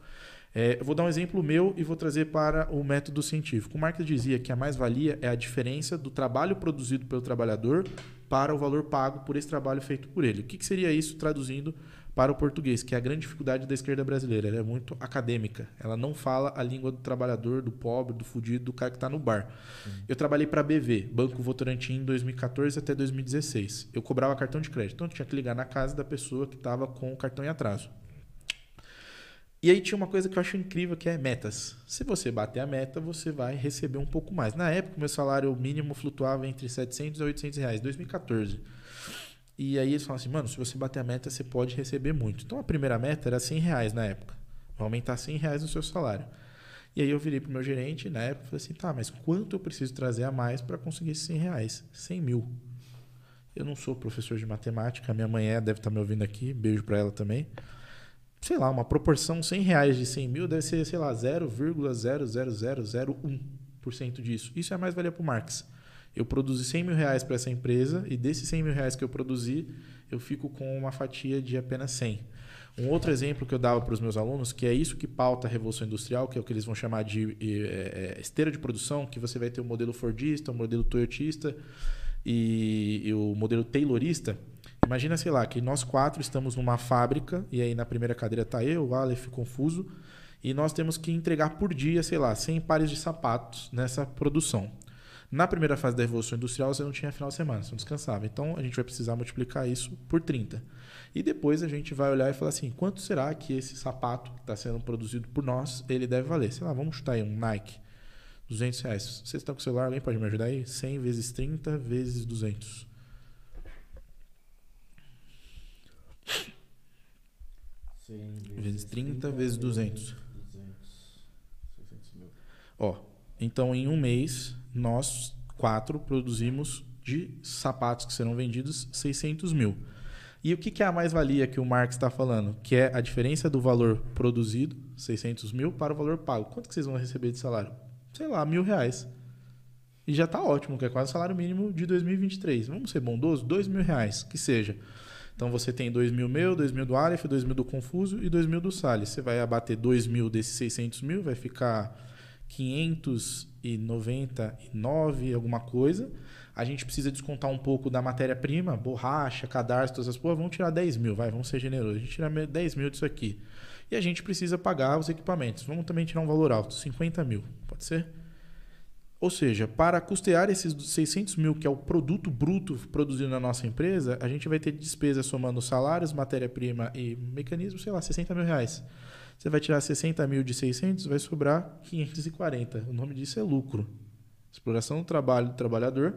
É, eu vou dar um exemplo meu e vou trazer para o método científico. O Marx dizia que a mais-valia é a diferença do trabalho produzido pelo trabalhador para o valor pago por esse trabalho feito por ele. O que, que seria isso traduzindo para o português, que é a grande dificuldade da esquerda brasileira? Ela é muito acadêmica. Ela não fala a língua do trabalhador, do pobre, do fudido, do cara que está no bar. Eu trabalhei para a BV, Banco Votorantim, em 2014 até 2016. Eu cobrava cartão de crédito, então eu tinha que ligar na casa da pessoa que estava com o cartão em atraso. E aí tinha uma coisa que eu acho incrível que é metas. Se você bater a meta, você vai receber um pouco mais. Na época, meu salário mínimo flutuava entre 700 e 800 reais, 2014. E aí eles falam assim, mano, se você bater a meta, você pode receber muito. Então a primeira meta era 100 reais na época. Vai aumentar 100 reais no seu salário. E aí eu virei pro meu gerente na época falei assim, tá, mas quanto eu preciso trazer a mais para conseguir esses 100 reais? 100 mil. Eu não sou professor de matemática, minha mãe é, deve estar me ouvindo aqui, beijo para ela também sei lá, uma proporção 100 reais de 100 mil deve ser, sei lá, 0,00001% disso. Isso é mais valia para o Marx. Eu produzi 100 mil reais para essa empresa e desses 100 mil reais que eu produzi, eu fico com uma fatia de apenas 100. Um outro exemplo que eu dava para os meus alunos, que é isso que pauta a Revolução Industrial, que é o que eles vão chamar de é, é, esteira de produção, que você vai ter o modelo Fordista, o modelo Toyotista e, e o modelo Taylorista. Imagina, sei lá, que nós quatro estamos numa fábrica, e aí na primeira cadeira está eu, o Aleph, confuso, e nós temos que entregar por dia, sei lá, 100 pares de sapatos nessa produção. Na primeira fase da Revolução Industrial, você não tinha final de semana, você não descansava. Então, a gente vai precisar multiplicar isso por 30. E depois a gente vai olhar e falar assim, quanto será que esse sapato que está sendo produzido por nós, ele deve valer? Sei lá, vamos chutar aí um Nike, 200 reais. Vocês estão com o celular, alguém pode me ajudar aí? 100 vezes 30 vezes 200. Vezes 30 vezes 200. Ó, então em um mês nós quatro produzimos de sapatos que serão vendidos 600 mil. E o que, que é a mais-valia que o Marx está falando? Que é a diferença do valor produzido, 600 mil, para o valor pago. Quanto que vocês vão receber de salário? Sei lá, mil reais. E já está ótimo, que é quase o salário mínimo de 2023. Vamos ser bondosos? Dois mil reais, que seja. Então você tem 2 mil meu, 2 mil do Aleph, 2 mil do Confuso e 2 mil do Salles. Você vai abater 2 mil desses 600 mil, vai ficar 599 alguma coisa. A gente precisa descontar um pouco da matéria-prima, borracha, cadarço, todas essas porra. Vamos tirar 10 mil, vai, vamos ser generosos. A gente tira 10 mil disso aqui. E a gente precisa pagar os equipamentos. Vamos também tirar um valor alto, 50 mil, pode ser? Ou seja, para custear esses 600 mil, que é o produto bruto produzido na nossa empresa, a gente vai ter despesa somando salários, matéria-prima e mecanismo, sei lá, 60 mil reais. Você vai tirar 60 mil de 600, vai sobrar 540. O nome disso é lucro. Exploração do trabalho do trabalhador.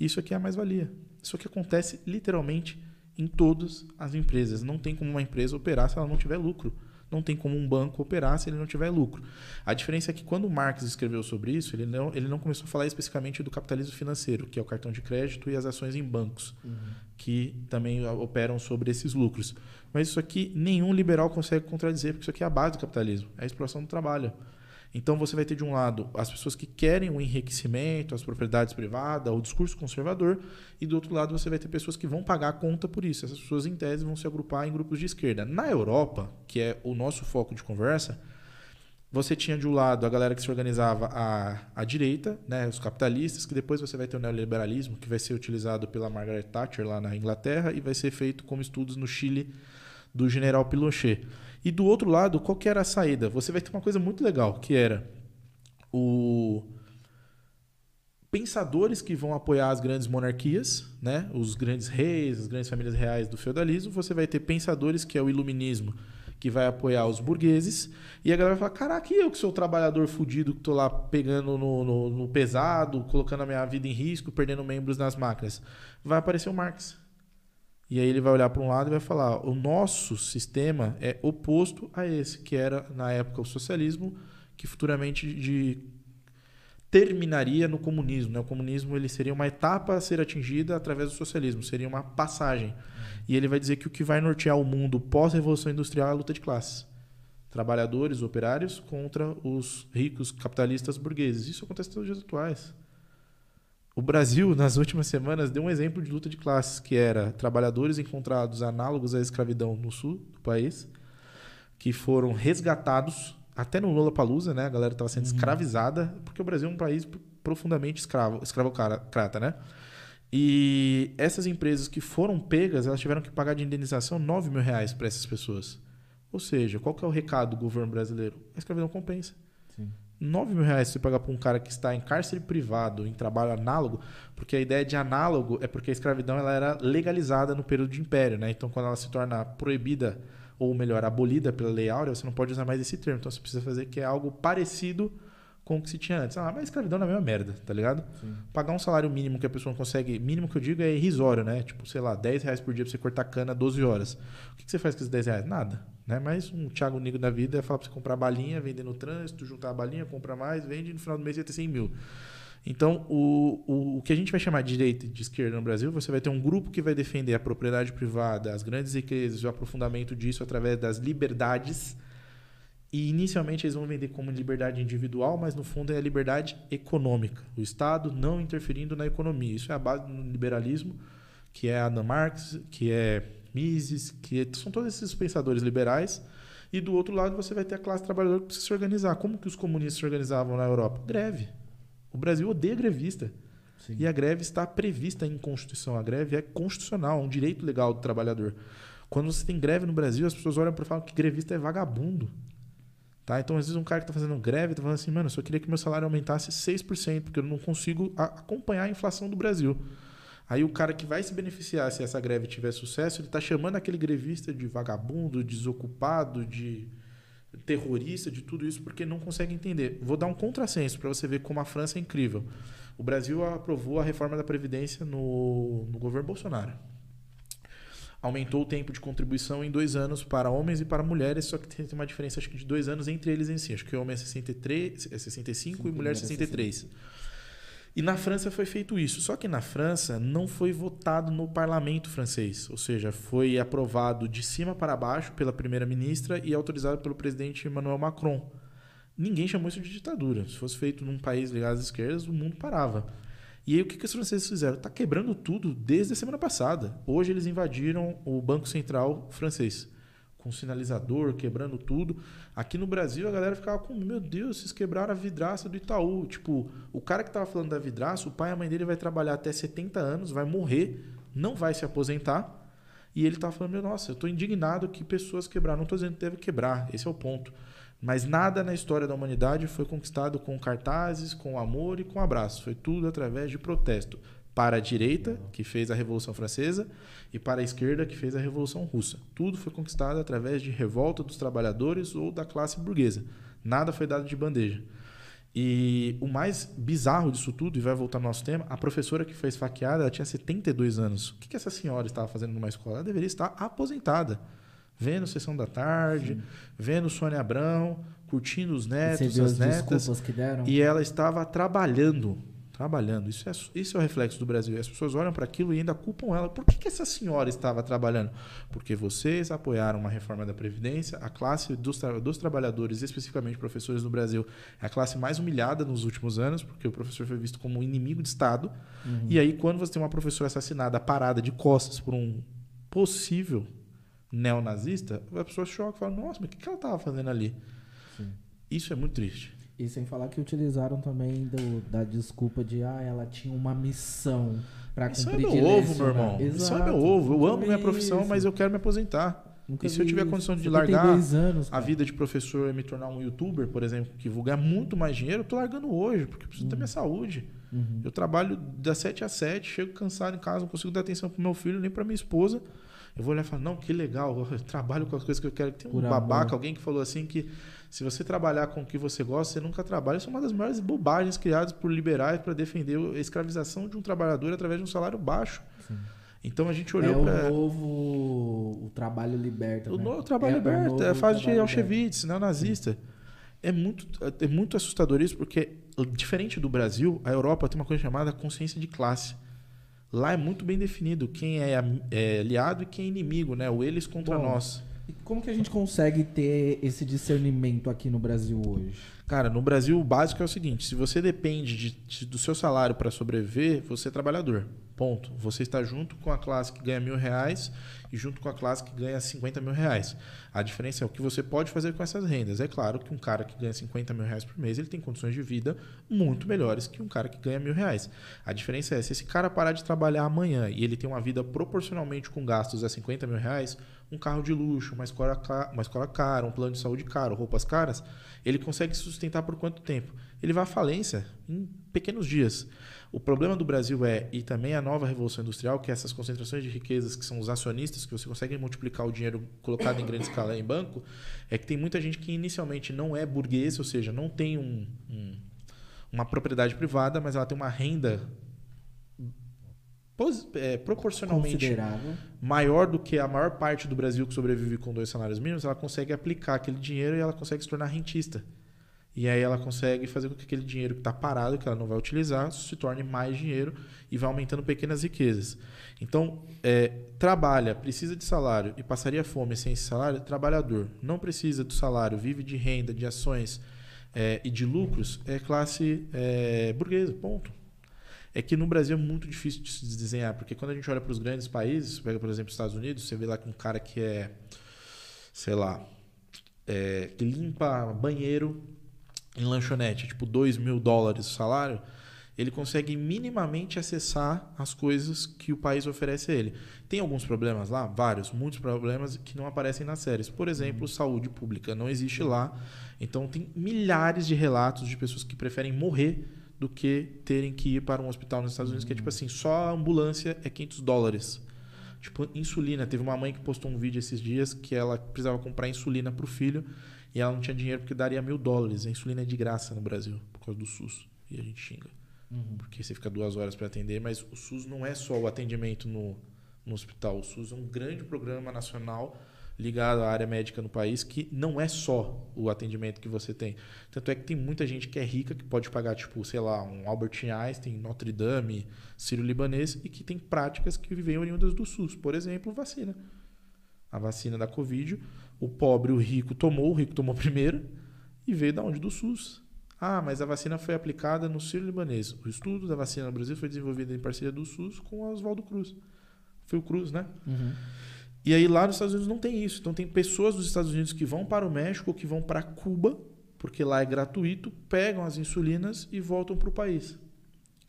Isso aqui é a mais-valia. Isso aqui acontece literalmente em todas as empresas. Não tem como uma empresa operar se ela não tiver lucro não tem como um banco operar se ele não tiver lucro. A diferença é que quando Marx escreveu sobre isso, ele não, ele não começou a falar especificamente do capitalismo financeiro, que é o cartão de crédito e as ações em bancos, uhum. que também operam sobre esses lucros. Mas isso aqui nenhum liberal consegue contradizer, porque isso aqui é a base do capitalismo, é a exploração do trabalho. Então você vai ter de um lado as pessoas que querem o enriquecimento, as propriedades privadas, o discurso conservador, e do outro lado você vai ter pessoas que vão pagar a conta por isso. Essas pessoas, em tese, vão se agrupar em grupos de esquerda. Na Europa, que é o nosso foco de conversa, você tinha de um lado a galera que se organizava à, à direita, né, os capitalistas, que depois você vai ter o neoliberalismo, que vai ser utilizado pela Margaret Thatcher lá na Inglaterra e vai ser feito como estudos no Chile do general Pinochet. E do outro lado, qual que era a saída? Você vai ter uma coisa muito legal, que era o pensadores que vão apoiar as grandes monarquias, né? os grandes reis, as grandes famílias reais do feudalismo. Você vai ter pensadores que é o iluminismo, que vai apoiar os burgueses. E a galera vai falar: caraca, eu que sou trabalhador fudido, que estou lá pegando no, no, no, pesado, colocando a minha vida em risco, perdendo membros nas máquinas. Vai aparecer o Marx. E aí ele vai olhar para um lado e vai falar: o nosso sistema é oposto a esse, que era na época o socialismo, que futuramente de terminaria no comunismo. Né? O comunismo ele seria uma etapa a ser atingida através do socialismo, seria uma passagem. E ele vai dizer que o que vai nortear o mundo pós-revolução industrial é a luta de classes. Trabalhadores, operários contra os ricos capitalistas burgueses. Isso acontece nos dias atuais. O Brasil, nas últimas semanas, deu um exemplo de luta de classes, que era trabalhadores encontrados análogos à escravidão no sul do país, que foram resgatados, até no Lula Palusa, né? A galera estava sendo escravizada, porque o Brasil é um país profundamente escravo, escravocrata, né? E essas empresas que foram pegas, elas tiveram que pagar de indenização 9 mil reais para essas pessoas. Ou seja, qual que é o recado do governo brasileiro? A escravidão compensa.
Sim.
9 mil reais você pagar para um cara que está em cárcere privado, em trabalho análogo, porque a ideia de análogo é porque a escravidão ela era legalizada no período de império, né? Então, quando ela se torna proibida, ou melhor, abolida pela lei áurea, você não pode usar mais esse termo. Então, você precisa fazer que é algo parecido com o que se tinha antes. Ah, mas escravidão é a mesma merda, tá ligado? Pagar um salário mínimo que a pessoa não consegue, mínimo que eu digo é irrisório, né? Tipo, sei lá, 10 reais por dia pra você cortar cana 12 horas. O que que você faz com esses 10 reais? Nada. Né? Mas um Thiago Nigo da vida é falar pra você comprar balinha, vender no trânsito, juntar a balinha, comprar mais, vende e no final do mês você vai ter 100 mil. Então, o, o, o que a gente vai chamar de direita e de esquerda no Brasil, você vai ter um grupo que vai defender a propriedade privada, as grandes riquezas, o aprofundamento disso através das liberdades. E inicialmente eles vão vender como liberdade individual, mas no fundo é a liberdade econômica. O Estado não interferindo na economia. Isso é a base do liberalismo, que é Adam Marx, que é Mises, que é- são todos esses pensadores liberais. E do outro lado você vai ter a classe trabalhadora que precisa se organizar. Como que os comunistas se organizavam na Europa? Greve. O Brasil odeia grevista.
Sim.
E a greve está prevista em Constituição. A greve é constitucional, é um direito legal do trabalhador. Quando você tem greve no Brasil, as pessoas olham para falar que grevista é vagabundo. Tá? Então, às vezes, um cara que está fazendo greve está falando assim, mano, eu só queria que meu salário aumentasse 6%, porque eu não consigo acompanhar a inflação do Brasil. Aí o cara que vai se beneficiar se essa greve tiver sucesso, ele está chamando aquele grevista de vagabundo, desocupado, de terrorista, de tudo isso, porque não consegue entender. Vou dar um contrassenso para você ver como a França é incrível. O Brasil aprovou a reforma da Previdência no, no governo Bolsonaro. Aumentou o tempo de contribuição em dois anos para homens e para mulheres, só que tem uma diferença acho que de dois anos entre eles em si. Acho que o homem é, 63, é 65 e mulher é 63. E na França foi feito isso. Só que na França não foi votado no parlamento francês. Ou seja, foi aprovado de cima para baixo pela primeira-ministra e autorizado pelo presidente Emmanuel Macron. Ninguém chamou isso de ditadura. Se fosse feito num país ligado às esquerdas, o mundo parava. E aí o que, que os franceses fizeram? Tá quebrando tudo desde a semana passada. Hoje eles invadiram o Banco Central francês. Com sinalizador, quebrando tudo. Aqui no Brasil a galera ficava com, meu Deus, vocês quebraram a vidraça do Itaú. Tipo, o cara que tava falando da vidraça, o pai e a mãe dele vai trabalhar até 70 anos, vai morrer, não vai se aposentar. E ele tava falando, meu, nossa, eu tô indignado que pessoas quebraram. Não tô dizendo que deve quebrar, esse é o ponto. Mas nada na história da humanidade foi conquistado com cartazes, com amor e com abraço. Foi tudo através de protesto. Para a direita, que fez a Revolução Francesa, e para a esquerda, que fez a Revolução Russa. Tudo foi conquistado através de revolta dos trabalhadores ou da classe burguesa. Nada foi dado de bandeja. E o mais bizarro disso tudo, e vai voltar ao nosso tema, a professora que foi esfaqueada, ela tinha 72 anos. O que essa senhora estava fazendo numa escola? Ela deveria estar aposentada. Vendo Sessão da Tarde, vendo Sônia Abrão, curtindo os netos, as
as
netas.
desculpas que deram?
E ela estava trabalhando. Trabalhando. Isso é, isso é o reflexo do Brasil. As pessoas olham para aquilo e ainda culpam ela. Por que, que essa senhora estava trabalhando? Porque vocês apoiaram uma reforma da Previdência. A classe dos, tra- dos trabalhadores, especificamente professores no Brasil, é a classe mais humilhada nos últimos anos, porque o professor foi visto como um inimigo de Estado. E aí, quando você tem uma professora assassinada, parada de costas por um possível neonazista, a pessoa choca e fala: Nossa, mas o que, que ela estava fazendo ali? Isso é muito triste.
E sem falar que utilizaram também do- da desculpa de ah, ela tinha uma missão
Isso é
cumprir
meu
de
ovo, meu irmão. Isso é
Exato.
meu ovo. Eu
Nunca
amo minha profissão,
isso.
mas eu quero me aposentar.
Nunca
E se eu tiver
isso.
condição de
72
largar
anos,
a vida de professor e me tornar um youtuber, por exemplo, que vou ganhar muito mais dinheiro, eu tô largando hoje, porque eu preciso ter minha saúde.
Uhum.
Eu trabalho das 7 às 7, chego cansado em casa, não consigo dar atenção pro meu filho nem pra minha esposa. Eu vou olhar e falar, não, que legal, eu trabalho com as coisas que eu quero. Tem um
Por
babaca,
amor.
alguém que falou assim que se você trabalhar com o que você gosta, você nunca trabalha. Isso é uma das maiores bobagens criadas por liberais para defender a escravização de um trabalhador através de um salário baixo. Então a gente
É
olhou
o
para
novo o trabalho liberta.
o
né?
novo trabalho
É o
liberto,
novo
é a fase de Auschwitz, neonazista. É muito, é muito assustador isso, porque, diferente do Brasil, a Europa tem uma coisa chamada consciência de classe. Lá é muito bem definido quem é, é aliado e quem é inimigo, né? O eles contra
Bom.
nós.
E como que a gente consegue ter esse discernimento aqui no Brasil hoje?
Cara, no Brasil o básico é o seguinte: se você depende de- de- do seu salário para sobreviver, você é trabalhador. Ponto. Você está junto com a classe que ganha mil reais e junto com a classe que ganha 50 mil reais. A diferença é o que você pode fazer com essas rendas. É claro que um cara que ganha 50 mil reais por mês ele tem condições de vida muito melhores que um cara que ganha mil reais. A diferença é se esse cara parar de trabalhar amanhã e ele tem uma vida proporcionalmente com gastos a 50 mil reais, um carro de luxo, uma escola, uma escola cara, um plano de saúde caro, roupas caras, ele consegue se sustentar por quanto tempo? Ele vai à falência em pequenos dias. O problema do Brasil é, e também a nova revolução industrial, que é essas concentrações de riquezas que são os acionistas, que você consegue multiplicar o dinheiro colocado em grande escala em banco, é que tem muita gente que inicialmente não é burguês, ou seja, não tem um- um- uma propriedade privada, mas ela tem uma renda é, proporcionalmente maior do que a maior parte do Brasil que sobrevive com dois salários mínimos, ela consegue aplicar aquele dinheiro e ela consegue se tornar rentista. E aí ela consegue fazer com que aquele dinheiro que está parado, que ela não vai utilizar, se torne mais dinheiro e vai aumentando pequenas riquezas. Então, é, trabalha, precisa de salário e passaria fome sem esse salário, trabalhador. Não precisa do salário, vive de renda, de ações é, e de lucros, é classe é, burguesa, ponto. É que no Brasil é muito difícil de se desenhar, porque quando a gente olha para os grandes países, pega, por exemplo, os Estados Unidos, você vê lá que um cara que é, sei lá, é, que limpa banheiro em lanchonete, tipo 2 mil dólares o salário, ele consegue minimamente acessar as coisas que o país oferece a ele. Tem alguns problemas lá? Vários, muitos problemas que não aparecem nas séries. Por exemplo, saúde pública não existe lá. Então tem milhares de relatos de pessoas que preferem morrer do que terem que ir para um hospital nos Estados Unidos, que é tipo assim, só a ambulância é 500 dólares. Tipo, insulina. Teve uma mãe que postou um vídeo esses dias que ela precisava comprar insulina para o filho e ela não tinha dinheiro porque daria mil dólares. A insulina é de graça no Brasil, por causa do SUS. E a gente xinga. Porque você fica duas horas para atender, mas o SUS não é só o atendimento no, no hospital. O SUS é um grande programa nacional ligado à área médica no país que não é só o atendimento que você tem. Tanto é que tem muita gente que é rica que pode pagar, tipo, sei lá, um Albert Einstein, Notre Dame, Sírio-Libanês e que tem práticas que vivem oriundas do SUS. Por exemplo, vacina. A vacina da Covid, o pobre, o rico tomou, o rico tomou *laughs* primeiro e veio da onde? Do SUS. Ah, mas a vacina foi aplicada no Sírio-Libanês. O estudo da vacina no Brasil foi desenvolvido em parceria do SUS com o Oswaldo Cruz. Foi o Cruz, né? E aí lá nos Estados Unidos não tem isso. Então tem pessoas dos Estados Unidos que vão para o México ou que vão para Cuba, porque lá é gratuito, pegam as insulinas e voltam para o país.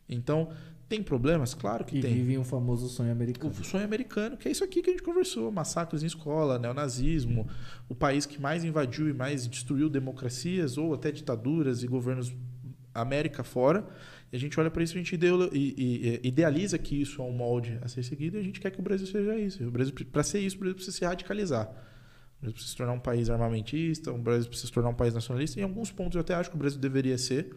Então, tem problemas? Claro que
E
tem.
vivem o famoso sonho americano.
O sonho americano, que é isso aqui que a gente conversou: massacres em escola, neonazismo, o país que mais invadiu e mais destruiu democracias ou até ditaduras e governos América fora. E a gente olha para isso, a gente e- e- e- idealiza que isso é um molde a ser seguido e a gente quer que o Brasil seja isso. O Brasil, para ser isso, o Brasil precisa se radicalizar. O Brasil precisa se tornar um país armamentista, o Brasil precisa se tornar um país nacionalista. Em alguns pontos eu até acho que o Brasil deveria ser.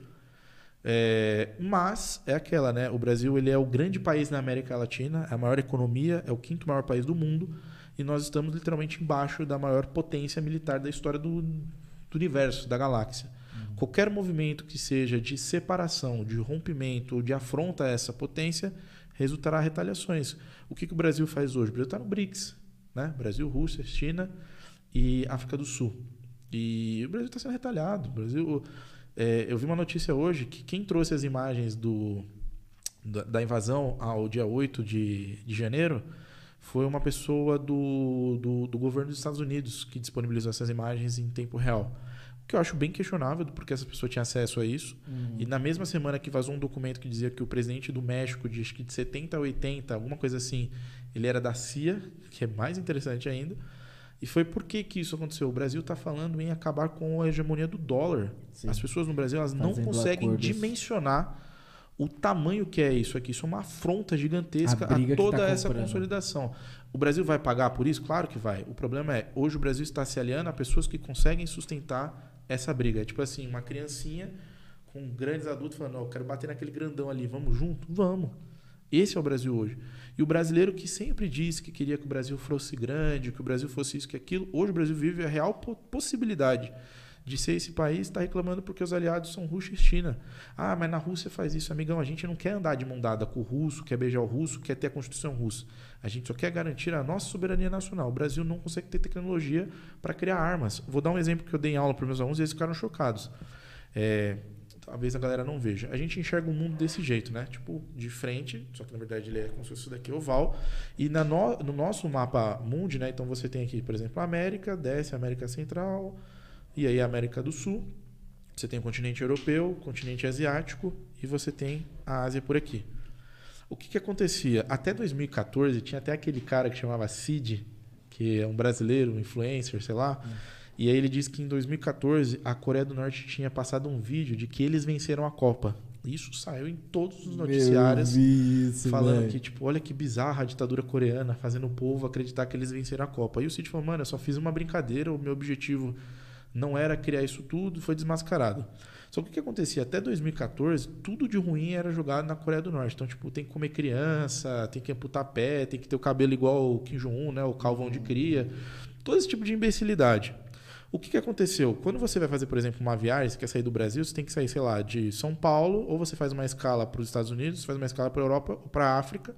É, mas é aquela, né? O Brasil ele é o grande país na América Latina, é a maior economia, é o quinto maior país do mundo e nós estamos literalmente embaixo da maior potência militar da história do, do universo, da galáxia. Qualquer movimento que seja de separação, de rompimento ou de afronta a essa potência resultará em retaliações. O que, que o Brasil faz hoje? O Brasil está no BRICS, né? Brasil, Rússia, China e África do Sul. E o Brasil está sendo retalhado. O Brasil, é, eu vi uma notícia hoje que quem trouxe as imagens do, da, da invasão ao dia 8 de, de janeiro foi uma pessoa do, do, do governo dos Estados Unidos que disponibilizou essas imagens em tempo real. O que eu acho bem questionável, porque essa pessoa tinha acesso a isso. E na mesma semana que vazou um documento que dizia que o presidente do México, acho que de 70 a 80, alguma coisa assim, ele era da CIA, que é mais interessante ainda. E foi por que, que isso aconteceu? O Brasil está falando em acabar com a hegemonia do dólar.
Sim.
As pessoas no Brasil elas não conseguem
acordos.
dimensionar o tamanho que é isso aqui. Isso é uma afronta gigantesca
A
a, toda
tá
essa
comprando.
consolidação. O Brasil vai pagar por isso? Claro que vai. O problema é, hoje o Brasil está se aliando a pessoas que conseguem sustentar essa briga. É tipo assim, uma criancinha com grandes adultos falando, "Ó, eu quero bater naquele grandão ali, vamos junto? Vamos. Esse é o Brasil hoje. E o brasileiro que sempre disse que queria que o Brasil fosse grande, que o Brasil fosse isso, que aquilo, hoje o Brasil vive a real po- possibilidade de ser esse país está reclamando porque os aliados são Rússia e China. Ah, mas na Rússia faz isso, amigão. A gente não quer andar de mão dada com o russo, quer beijar o russo, quer ter a Constituição russa. A gente só quer garantir a nossa soberania nacional. O Brasil não consegue ter tecnologia para criar armas. Vou dar um exemplo que eu dei em aula para meus alunos e eles ficaram chocados. É, talvez a galera não veja. A gente enxerga o mundo desse jeito, né? Tipo, de frente, só que na verdade ele é como se fosse isso daqui oval. E na no, no nosso mapa mundi, né? Então você tem aqui, por exemplo, a América, desce a América Central, e aí a América do Sul. Você tem o continente europeu, o continente asiático e você tem a Ásia por aqui. O que, que acontecia? Até 2014 tinha até aquele cara que chamava Cid, que é um brasileiro, um influencer, sei lá. Hum. E aí ele disse que em 2014 a Coreia do Norte tinha passado um vídeo de que eles venceram a Copa. Isso saiu em todos os noticiários isso, falando véio. que, tipo, olha que bizarra a ditadura coreana, fazendo o povo acreditar que eles venceram a Copa. E o Cid falou, mano, eu só fiz uma brincadeira, o meu objetivo não era criar isso tudo, foi desmascarado. Só que o que acontecia? Até 2014, tudo de ruim era jogado na Coreia do Norte. Então, tipo, tem que comer criança, tem que amputar pé, tem que ter o cabelo igual o Kim Jong-un, né? O calvão de cria. Todo esse tipo de imbecilidade. O que, que aconteceu? Quando você vai fazer, por exemplo, uma viagem, você quer sair do Brasil, você tem que sair, sei lá, de São Paulo, ou você faz uma escala para os Estados Unidos, faz uma escala para a Europa ou para a África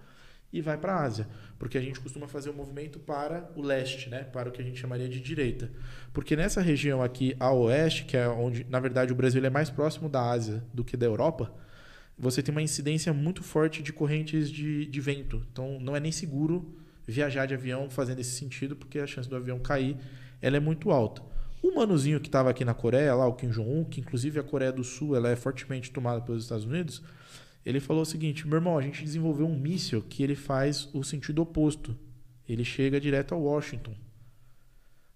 e vai para a Ásia. Porque a gente costuma fazer o um movimento para o leste, né? para o que a gente chamaria de direita. Porque nessa região aqui, a oeste, que é onde, na verdade, o Brasil é mais próximo da Ásia do que da Europa, você tem uma incidência muito forte de correntes de, de vento. Então, não é nem seguro viajar de avião fazendo esse sentido, porque a chance do avião cair ela é muito alta. O manuzinho que estava aqui na Coreia, lá, o Kim Jong-un, que inclusive a Coreia do Sul ela é fortemente tomada pelos Estados Unidos, ele falou o seguinte: meu irmão, a gente desenvolveu um míssil que ele faz o sentido oposto. Ele chega direto a Washington.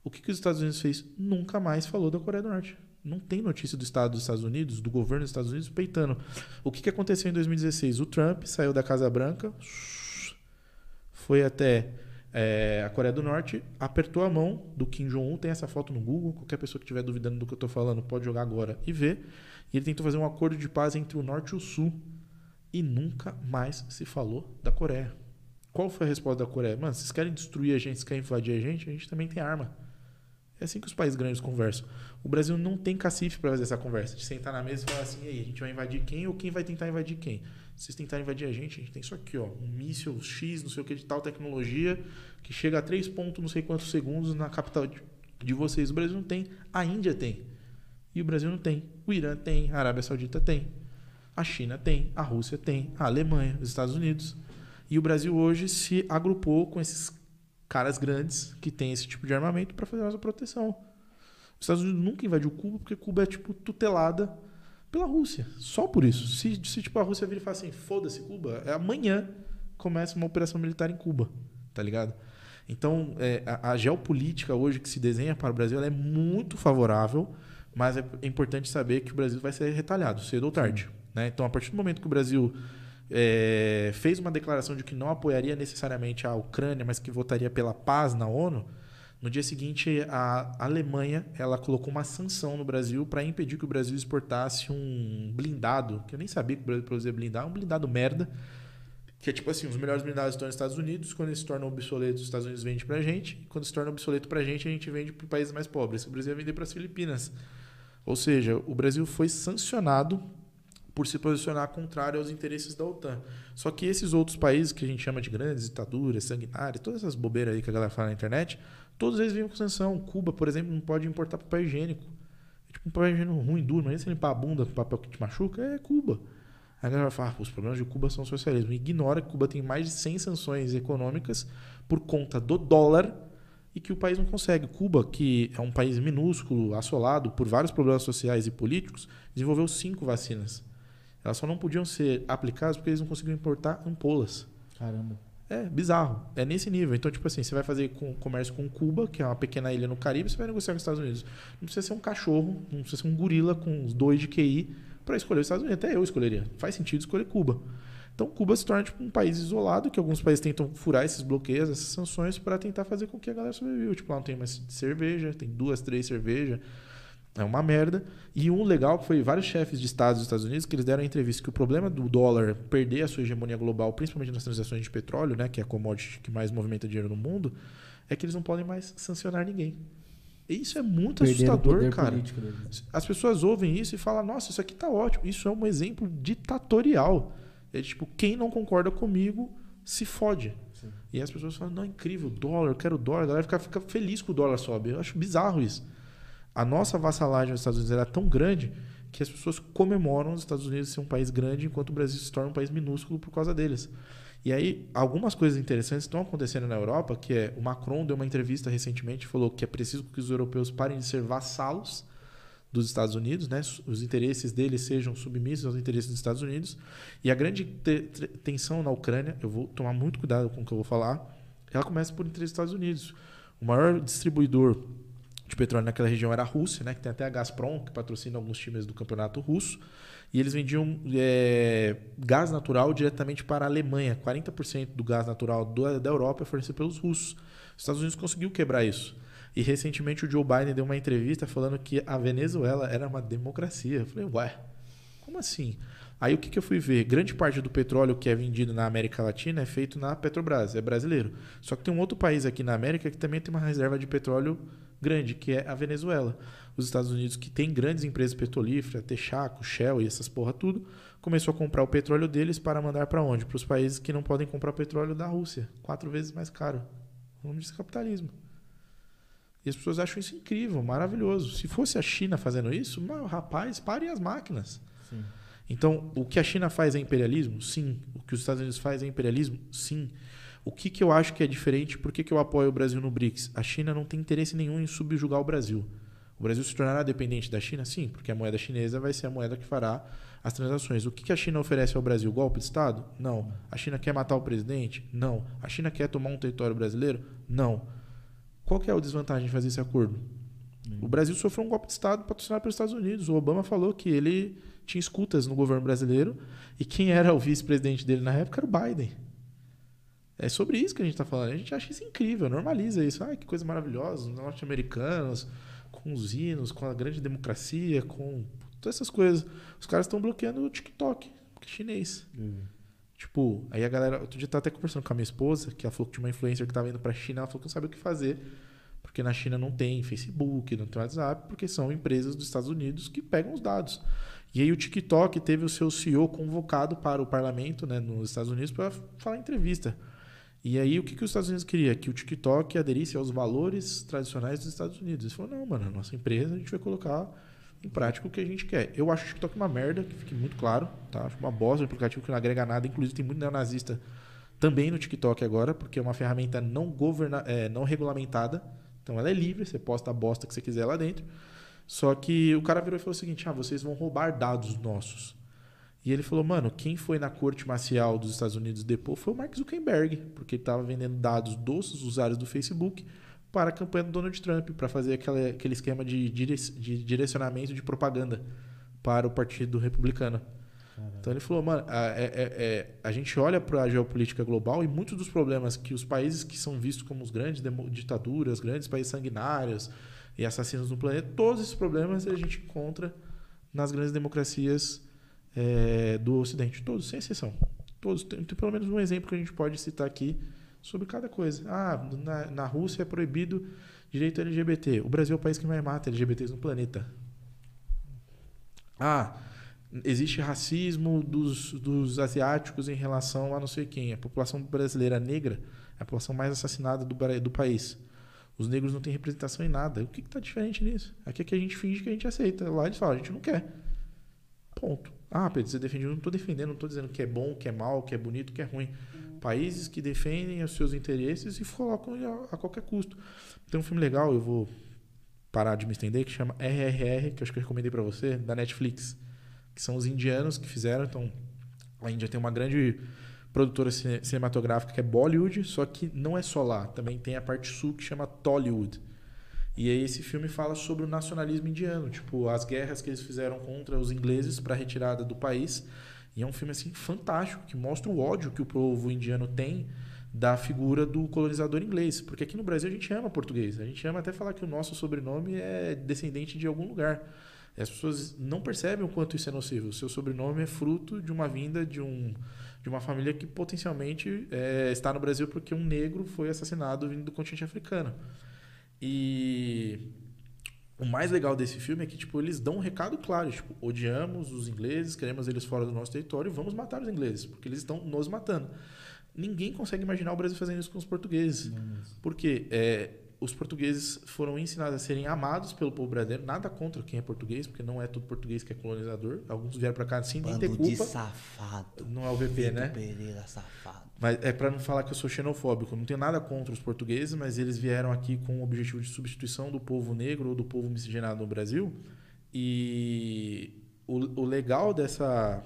O que, que os Estados Unidos fez? Nunca mais falou da Coreia do Norte. Não tem notícia do Estado dos Estados Unidos, do governo dos Estados Unidos, peitando. O que, que aconteceu em 2016? O Trump saiu da Casa Branca, foi até é, a Coreia do Norte apertou a mão do Kim Jong-un. Tem essa foto no Google. Qualquer pessoa que estiver duvidando do que eu estou falando pode jogar agora e ver. E ele tentou fazer um acordo de paz entre o Norte e o Sul. E nunca mais se falou da Coreia. Qual foi a resposta da Coreia? Mano, vocês querem destruir a gente, vocês querem invadir a gente? A gente também tem arma. É assim que os países grandes conversam. O Brasil não tem cacife para fazer essa conversa. De sentar na mesa e falar assim, aí, a gente vai invadir quem ou quem vai tentar invadir quem? Vocês tentarem invadir a gente, a gente tem isso aqui, ó. Um míssil X, não sei o que, de tal tecnologia, que chega a 3 pontos, não sei quantos segundos na capital de, de vocês. O Brasil não tem. A Índia tem. E o Brasil não tem. O Irã tem. A Arábia Saudita tem. A China tem. A Rússia tem. A Alemanha, os Estados Unidos. E o Brasil hoje se agrupou com esses caras grandes que têm esse tipo de armamento para fazer a nossa proteção. Os Estados Unidos nunca invadiu Cuba porque Cuba é tipo tutelada pela Rússia. Só por isso. Se, se tipo, a Rússia vir e falar assim, foda-se Cuba, é amanhã começa uma operação militar em Cuba, tá ligado? Então, é, a, a, geopolítica hoje que se desenha para o Brasil é muito favorável, mas é, importante saber que o Brasil vai ser retalhado, cedo ou tarde. Né? Então, a partir do momento que o Brasil é, fez uma declaração de que não apoiaria necessariamente a Ucrânia, mas que votaria pela paz na ONU, no dia seguinte, a Alemanha ela colocou uma sanção no Brasil para impedir que o Brasil exportasse um blindado, que eu nem sabia que o Brasil produzia blindado, um blindado merda, que é tipo assim, os melhores blindados estão nos Estados Unidos, quando eles se tornam obsoletos, os Estados Unidos vendem pra gente, e quando se torna obsoleto pra gente, a gente vende para países mais pobres. O Brasil ia vender para as Filipinas. Ou seja, o Brasil foi sancionado por se posicionar contrário aos interesses da OTAN. Só que esses outros países que a gente chama de grandes ditaduras, sanguinárias, todas essas bobeiras aí que a galera fala na internet, Todos eles vêm com sanção. Cuba, por exemplo, não pode importar papel higiênico. É tipo um papel higiênico ruim, duro. Mas se limpar a bunda com papel que te machuca, é Cuba. Aí a galera fala, ah, os problemas de Cuba são socialismo. Ignora que Cuba tem mais de 100 sanções econômicas por conta do dólar e que o país não consegue. Cuba, que é um país minúsculo, assolado por vários problemas sociais e políticos, desenvolveu cinco vacinas. Elas só não podiam ser aplicadas porque eles não conseguiam importar ampolas.
Caramba.
É bizarro. É nesse nível. Então, tipo assim, você vai fazer com, comércio com Cuba, que é uma pequena ilha no Caribe, você vai negociar com os Estados Unidos. Não precisa ser um cachorro, não precisa ser um gorila com os dois de QI para escolher os Estados Unidos. Até eu escolheria. Faz sentido escolher Cuba. Então, Cuba se torna tipo, um país isolado, que alguns países tentam furar esses bloqueios, essas sanções, para tentar fazer com que a galera sobreviva. Tipo, lá não tem mais cerveja, tem duas, três cervejas é uma merda. E um legal que foi vários chefes de estados dos Estados Unidos que eles deram entrevista que o problema do dólar perder a sua hegemonia global, principalmente nas transações de petróleo, né, que é a commodity que mais movimenta dinheiro no mundo, é que eles não podem mais sancionar ninguém. E isso é muito
Perderam
assustador, cara. As pessoas ouvem isso e falam, nossa, isso aqui tá ótimo. Isso é um exemplo ditatorial. É tipo, quem não concorda comigo se fode. E as pessoas falam, não, é incrível, dólar, eu quero dólar. A galera fica, fica feliz que o dólar sobe. Eu acho bizarro isso. A nossa vassalagem aos Estados Unidos era tão grande que as pessoas comemoram os Estados Unidos ser um país grande enquanto o Brasil se torna um país minúsculo por causa deles. E aí, algumas coisas interessantes estão acontecendo na Europa, que é o Macron deu uma entrevista recentemente, falou que é preciso que os europeus parem de ser vassalos dos Estados Unidos, né? Os interesses deles sejam submissos aos interesses dos Estados Unidos. E a grande te- te- tensão na Ucrânia, eu vou tomar muito cuidado com o que eu vou falar, ela começa por interesse dos Estados Unidos. O maior distribuidor de petróleo naquela região era a Rússia, né? Que tem até a Gazprom, que patrocina alguns times do campeonato russo. E eles vendiam é, gás natural diretamente para a Alemanha. 40% do gás natural do- da Europa é fornecido pelos russos. Os Estados Unidos conseguiu quebrar isso. E recentemente o Joe Biden deu uma entrevista falando que a Venezuela era uma democracia. Eu falei, ué, como assim? Aí o que, que eu fui ver? Grande parte do petróleo que é vendido na América Latina é feito na Petrobras, é brasileiro. Só que tem um outro país aqui na América que também tem uma reserva de petróleo grande, que é a Venezuela. Os Estados Unidos, que tem grandes empresas petrolíferas, Texaco, Shell e essas porra tudo, começou a comprar o petróleo deles para mandar para onde? Para os países que não podem comprar petróleo da Rússia, quatro vezes mais caro. O nome disso é capitalismo. E as pessoas acham isso incrível, maravilhoso. Se fosse a China fazendo isso, rapaz, parem as máquinas.
Sim.
Então, o que a China faz é imperialismo? Sim. O que os Estados Unidos faz é imperialismo? Sim. O que, que eu acho que é diferente? Por que, que eu apoio o Brasil no BRICS? A China não tem interesse nenhum em subjugar o Brasil. O Brasil se tornará dependente da China? Sim, porque a moeda chinesa vai ser a moeda que fará as transações. O que, que a China oferece ao Brasil? Golpe de Estado? Não. A China quer matar o presidente? Não. A China quer tomar um território brasileiro? Não. Qual que é a desvantagem de fazer esse acordo? O Brasil sofreu um golpe de Estado patrocinado pelos Estados Unidos. O Obama falou que ele tinha escutas no governo brasileiro e quem era o vice-presidente dele na época era o Biden. É sobre isso que a gente está falando. A gente acha isso incrível, normaliza isso. Ai, que coisa maravilhosa. Os norte-americanos, com os hinos, com a grande democracia, com todas essas coisas. Os caras estão bloqueando o TikTok, porque é chinês. Tipo, aí a galera. Outro dia eu até conversando com a minha esposa, que ela falou que tinha uma influencer que tava indo pra China, ela falou que não sabia o que fazer. Porque na China não tem Facebook, não tem WhatsApp, porque são empresas dos Estados Unidos que pegam os dados. E aí o TikTok teve o seu CEO convocado para o parlamento né, nos Estados Unidos para falar em entrevista. E aí o que, que os Estados Unidos queria? Que o TikTok aderisse aos valores tradicionais dos Estados Unidos. Eles falaram, não, mano, a nossa empresa a gente vai colocar em prática o que a gente quer. Eu acho o TikTok uma merda, que fique muito claro, tá? Acho uma bosta, um aplicativo que não agrega nada. Inclusive tem muito neonazista também no TikTok agora, porque é uma ferramenta não, governa é, não regulamentada. Então ela é livre, você posta a bosta que você quiser lá dentro. Só que o cara virou e falou o seguinte: ah, vocês vão roubar dados nossos. E ele falou, mano, quem foi na corte marcial dos Estados Unidos depois foi o Mark Zuckerberg, porque ele estava vendendo dados dos usuários do Facebook para a campanha do Donald Trump, para fazer aquela, aquele esquema de, dire, de direcionamento de propaganda para o Partido Republicano. Então ele falou, mano, a, é, é, é, a gente olha para a geopolítica global e muitos dos problemas que os países que são vistos como os grandes ditaduras, grandes países sanguinários e assassinos no planeta, todos esses problemas a gente encontra nas grandes democracias é, do Ocidente. Todos, sem exceção. Todos. Tem, tem pelo menos um exemplo que a gente pode citar aqui sobre cada coisa. Ah, na, na Rússia é proibido direito LGBT. O Brasil é o país que mais mata LGBTs no planeta. Ah, existe racismo dos, dos asiáticos em relação a não sei quem. A população brasileira negra é a população mais assassinada do, do país. Os negros não têm representação em nada. O que está diferente nisso? Aqui é que a gente finge que a gente aceita. Lá eles falam, a gente não quer. Ponto. Ah, Pedro, você defende. Eu não estou defendendo, não estou dizendo que é bom, que é mal, que é bonito, que é ruim. Países que defendem os seus interesses e colocam a, a qualquer custo. Tem um filme legal, eu vou parar de me estender, que chama RRR, que eu acho que eu recomendei para você, da Netflix. Que são os indianos que fizeram. Então, a Índia tem uma grande produtora cine- cinematográfica que é Bollywood, só que não é só lá. Também tem a parte sul que chama Tollywood. E aí esse filme fala sobre o nacionalismo indiano, tipo, as guerras que eles fizeram contra os ingleses para a retirada do país. E é um filme assim fantástico que mostra o ódio que o povo indiano tem da figura do colonizador inglês, porque aqui no Brasil a gente ama português, a gente ama até falar que o nosso sobrenome é descendente de algum lugar. E as pessoas não percebem o quanto isso é nocivo. O seu sobrenome é fruto de uma vinda de um de uma família que potencialmente é, está no Brasil porque um negro foi assassinado vindo do continente africano. E o mais legal desse filme é que, tipo, eles dão um recado claro, tipo, odiamos os ingleses, queremos eles fora do nosso território, vamos matar os ingleses, porque eles estão nos matando. Ninguém consegue imaginar o Brasil fazendo isso com os portugueses. Porque é, os portugueses foram ensinados a serem amados pelo povo brasileiro, nada contra quem é português, porque não é todo português que é colonizador. Alguns vieram pra cá sem nem ter
Bando de
culpa.
safado.
Não é o VP, né?
Pereira, safado.
Mas é para não falar que eu sou xenofóbico. Não tenho nada contra os portugueses, mas eles vieram aqui com o objetivo de substituição do povo negro ou do povo miscigenado no Brasil. E o, o legal dessa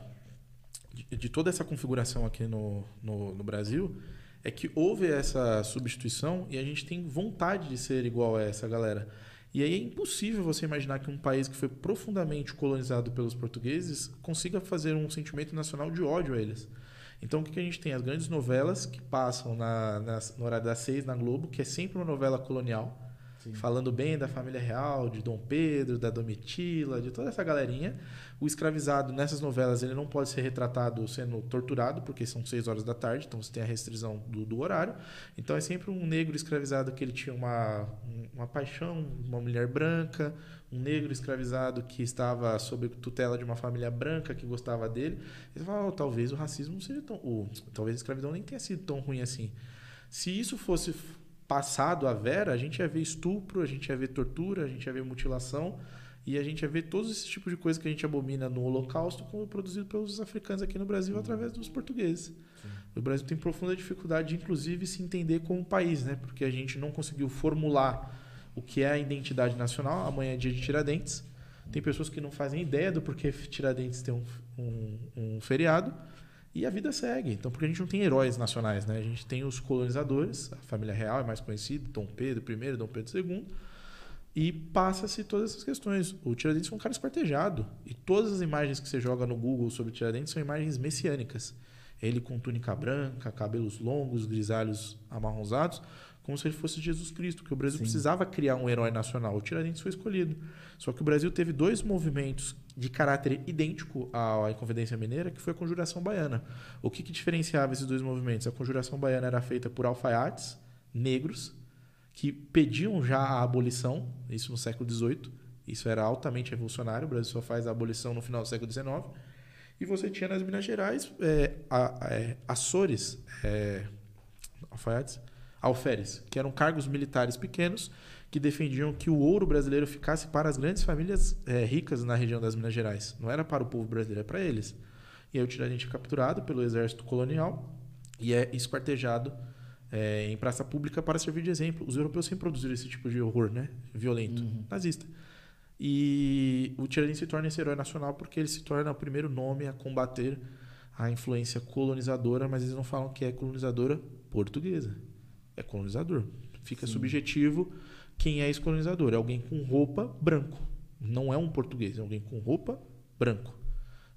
de, de toda essa configuração aqui no, no, no Brasil é que houve essa substituição e a gente tem vontade de ser igual a essa galera. E aí é impossível você imaginar que um país que foi profundamente colonizado pelos portugueses consiga fazer um sentimento nacional de ódio a eles. Então o que, que a gente tem? As grandes novelas que passam na, na, no horário das seis na Globo, que é sempre uma novela colonial, falando bem da família real, de Dom Pedro, da Domitila, de toda essa galerinha. O escravizado nessas novelas ele não pode ser retratado sendo torturado, porque são seis horas da tarde, então você tem a restrição do, do horário. Então é sempre um negro escravizado que ele tinha uma, uma paixão, uma mulher branca, um negro escravizado que estava sob tutela de uma família branca que gostava dele. E você fala, oh, talvez o racismo não seja tão. Ou, talvez a escravidão nem tenha sido tão ruim assim. Se isso fosse passado a Vera, a gente ia ver estupro, a gente ia ver tortura, a gente ia ver mutilação e a gente ver todos esses tipos de coisas que a gente abomina no Holocausto como produzido pelos africanos aqui no Brasil através dos portugueses. O Brasil tem profunda dificuldade de, inclusive, se entender como país, né? Porque a gente não conseguiu formular o que é a identidade nacional. Amanhã é dia de Tiradentes. Tem pessoas que não fazem ideia do porquê Tiradentes tem um, um, um feriado. E a vida segue. Então, porque a gente não tem heróis nacionais, né? A gente tem os colonizadores, a família real é mais conhecida, Dom Pedro I, Dom Pedro II, e passa-se todas essas questões. O Tiradentes foi um cara esquartejado, e todas as imagens que você joga no Google sobre o Tiradentes são imagens messiânicas. Ele com túnica branca, cabelos longos, grisalhos amarronzados, como se ele fosse Jesus Cristo, que o Brasil
Sim.
precisava criar um herói nacional. O Tiradentes foi escolhido. Só que o Brasil teve dois movimentos de caráter idêntico à Inconfidência Mineira, que foi a Conjuração Baiana. O que, que diferenciava esses dois movimentos? A Conjuração Baiana era feita por alfaiates negros que pediam já a abolição, isso no século XVIII. Isso era altamente revolucionário. O Brasil só faz a abolição no final do século XIX. E você tinha nas Minas Gerais é, a, é, Açores, é, alfaiates, alferes, que eram cargos militares pequenos que defendiam que o ouro brasileiro ficasse para as grandes famílias é, ricas na região das Minas Gerais. Não era para o povo brasileiro, era para eles. E aí o Tiradentes é capturado pelo exército colonial e é esquartejado é, em praça pública para servir de exemplo. Os europeus sempre produziram esse tipo de horror, né? Violento, nazista. E o Tiradentes se torna esse herói nacional porque ele se torna o primeiro nome a combater a influência colonizadora, mas eles não falam que é colonizadora portuguesa. É colonizador. Fica subjetivo quem é esse colonizador. É alguém com roupa branco. Não é um português, é alguém com roupa branco.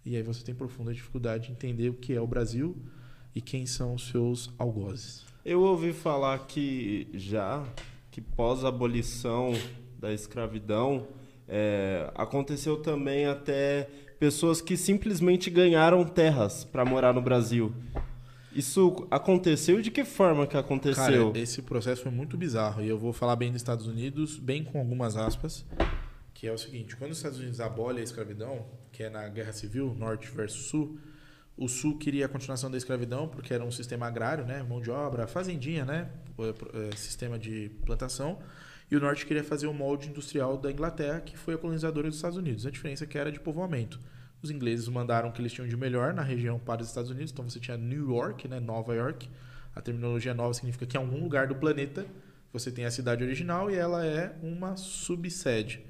E aí você tem profunda dificuldade de entender o que é o Brasil e quem são os seus algozes.
Eu ouvi falar que já que pós abolição da escravidão é, aconteceu também até pessoas que simplesmente ganharam terras para morar no Brasil. Isso aconteceu de que forma que aconteceu?
Cara, esse processo foi muito bizarro. E eu vou falar bem dos Estados Unidos, bem com algumas aspas. Que é o seguinte: quando os Estados Unidos abolem a escravidão, que é na Guerra Civil, Norte versus Sul, o Sul queria a continuação da escravidão, porque era um sistema agrário, né? Mão de obra, fazendinha, né? É, é, Sistema de plantação. E o Norte queria fazer o molde industrial da Inglaterra, que foi a colonizadora dos Estados Unidos. A diferença é que era de povoamento. Os ingleses mandaram o que eles tinham de melhor na região para os Estados Unidos. Então você tinha New York, né? Nova York. A terminologia nova significa que em algum lugar do planeta você tem a cidade original e ela é uma subsede.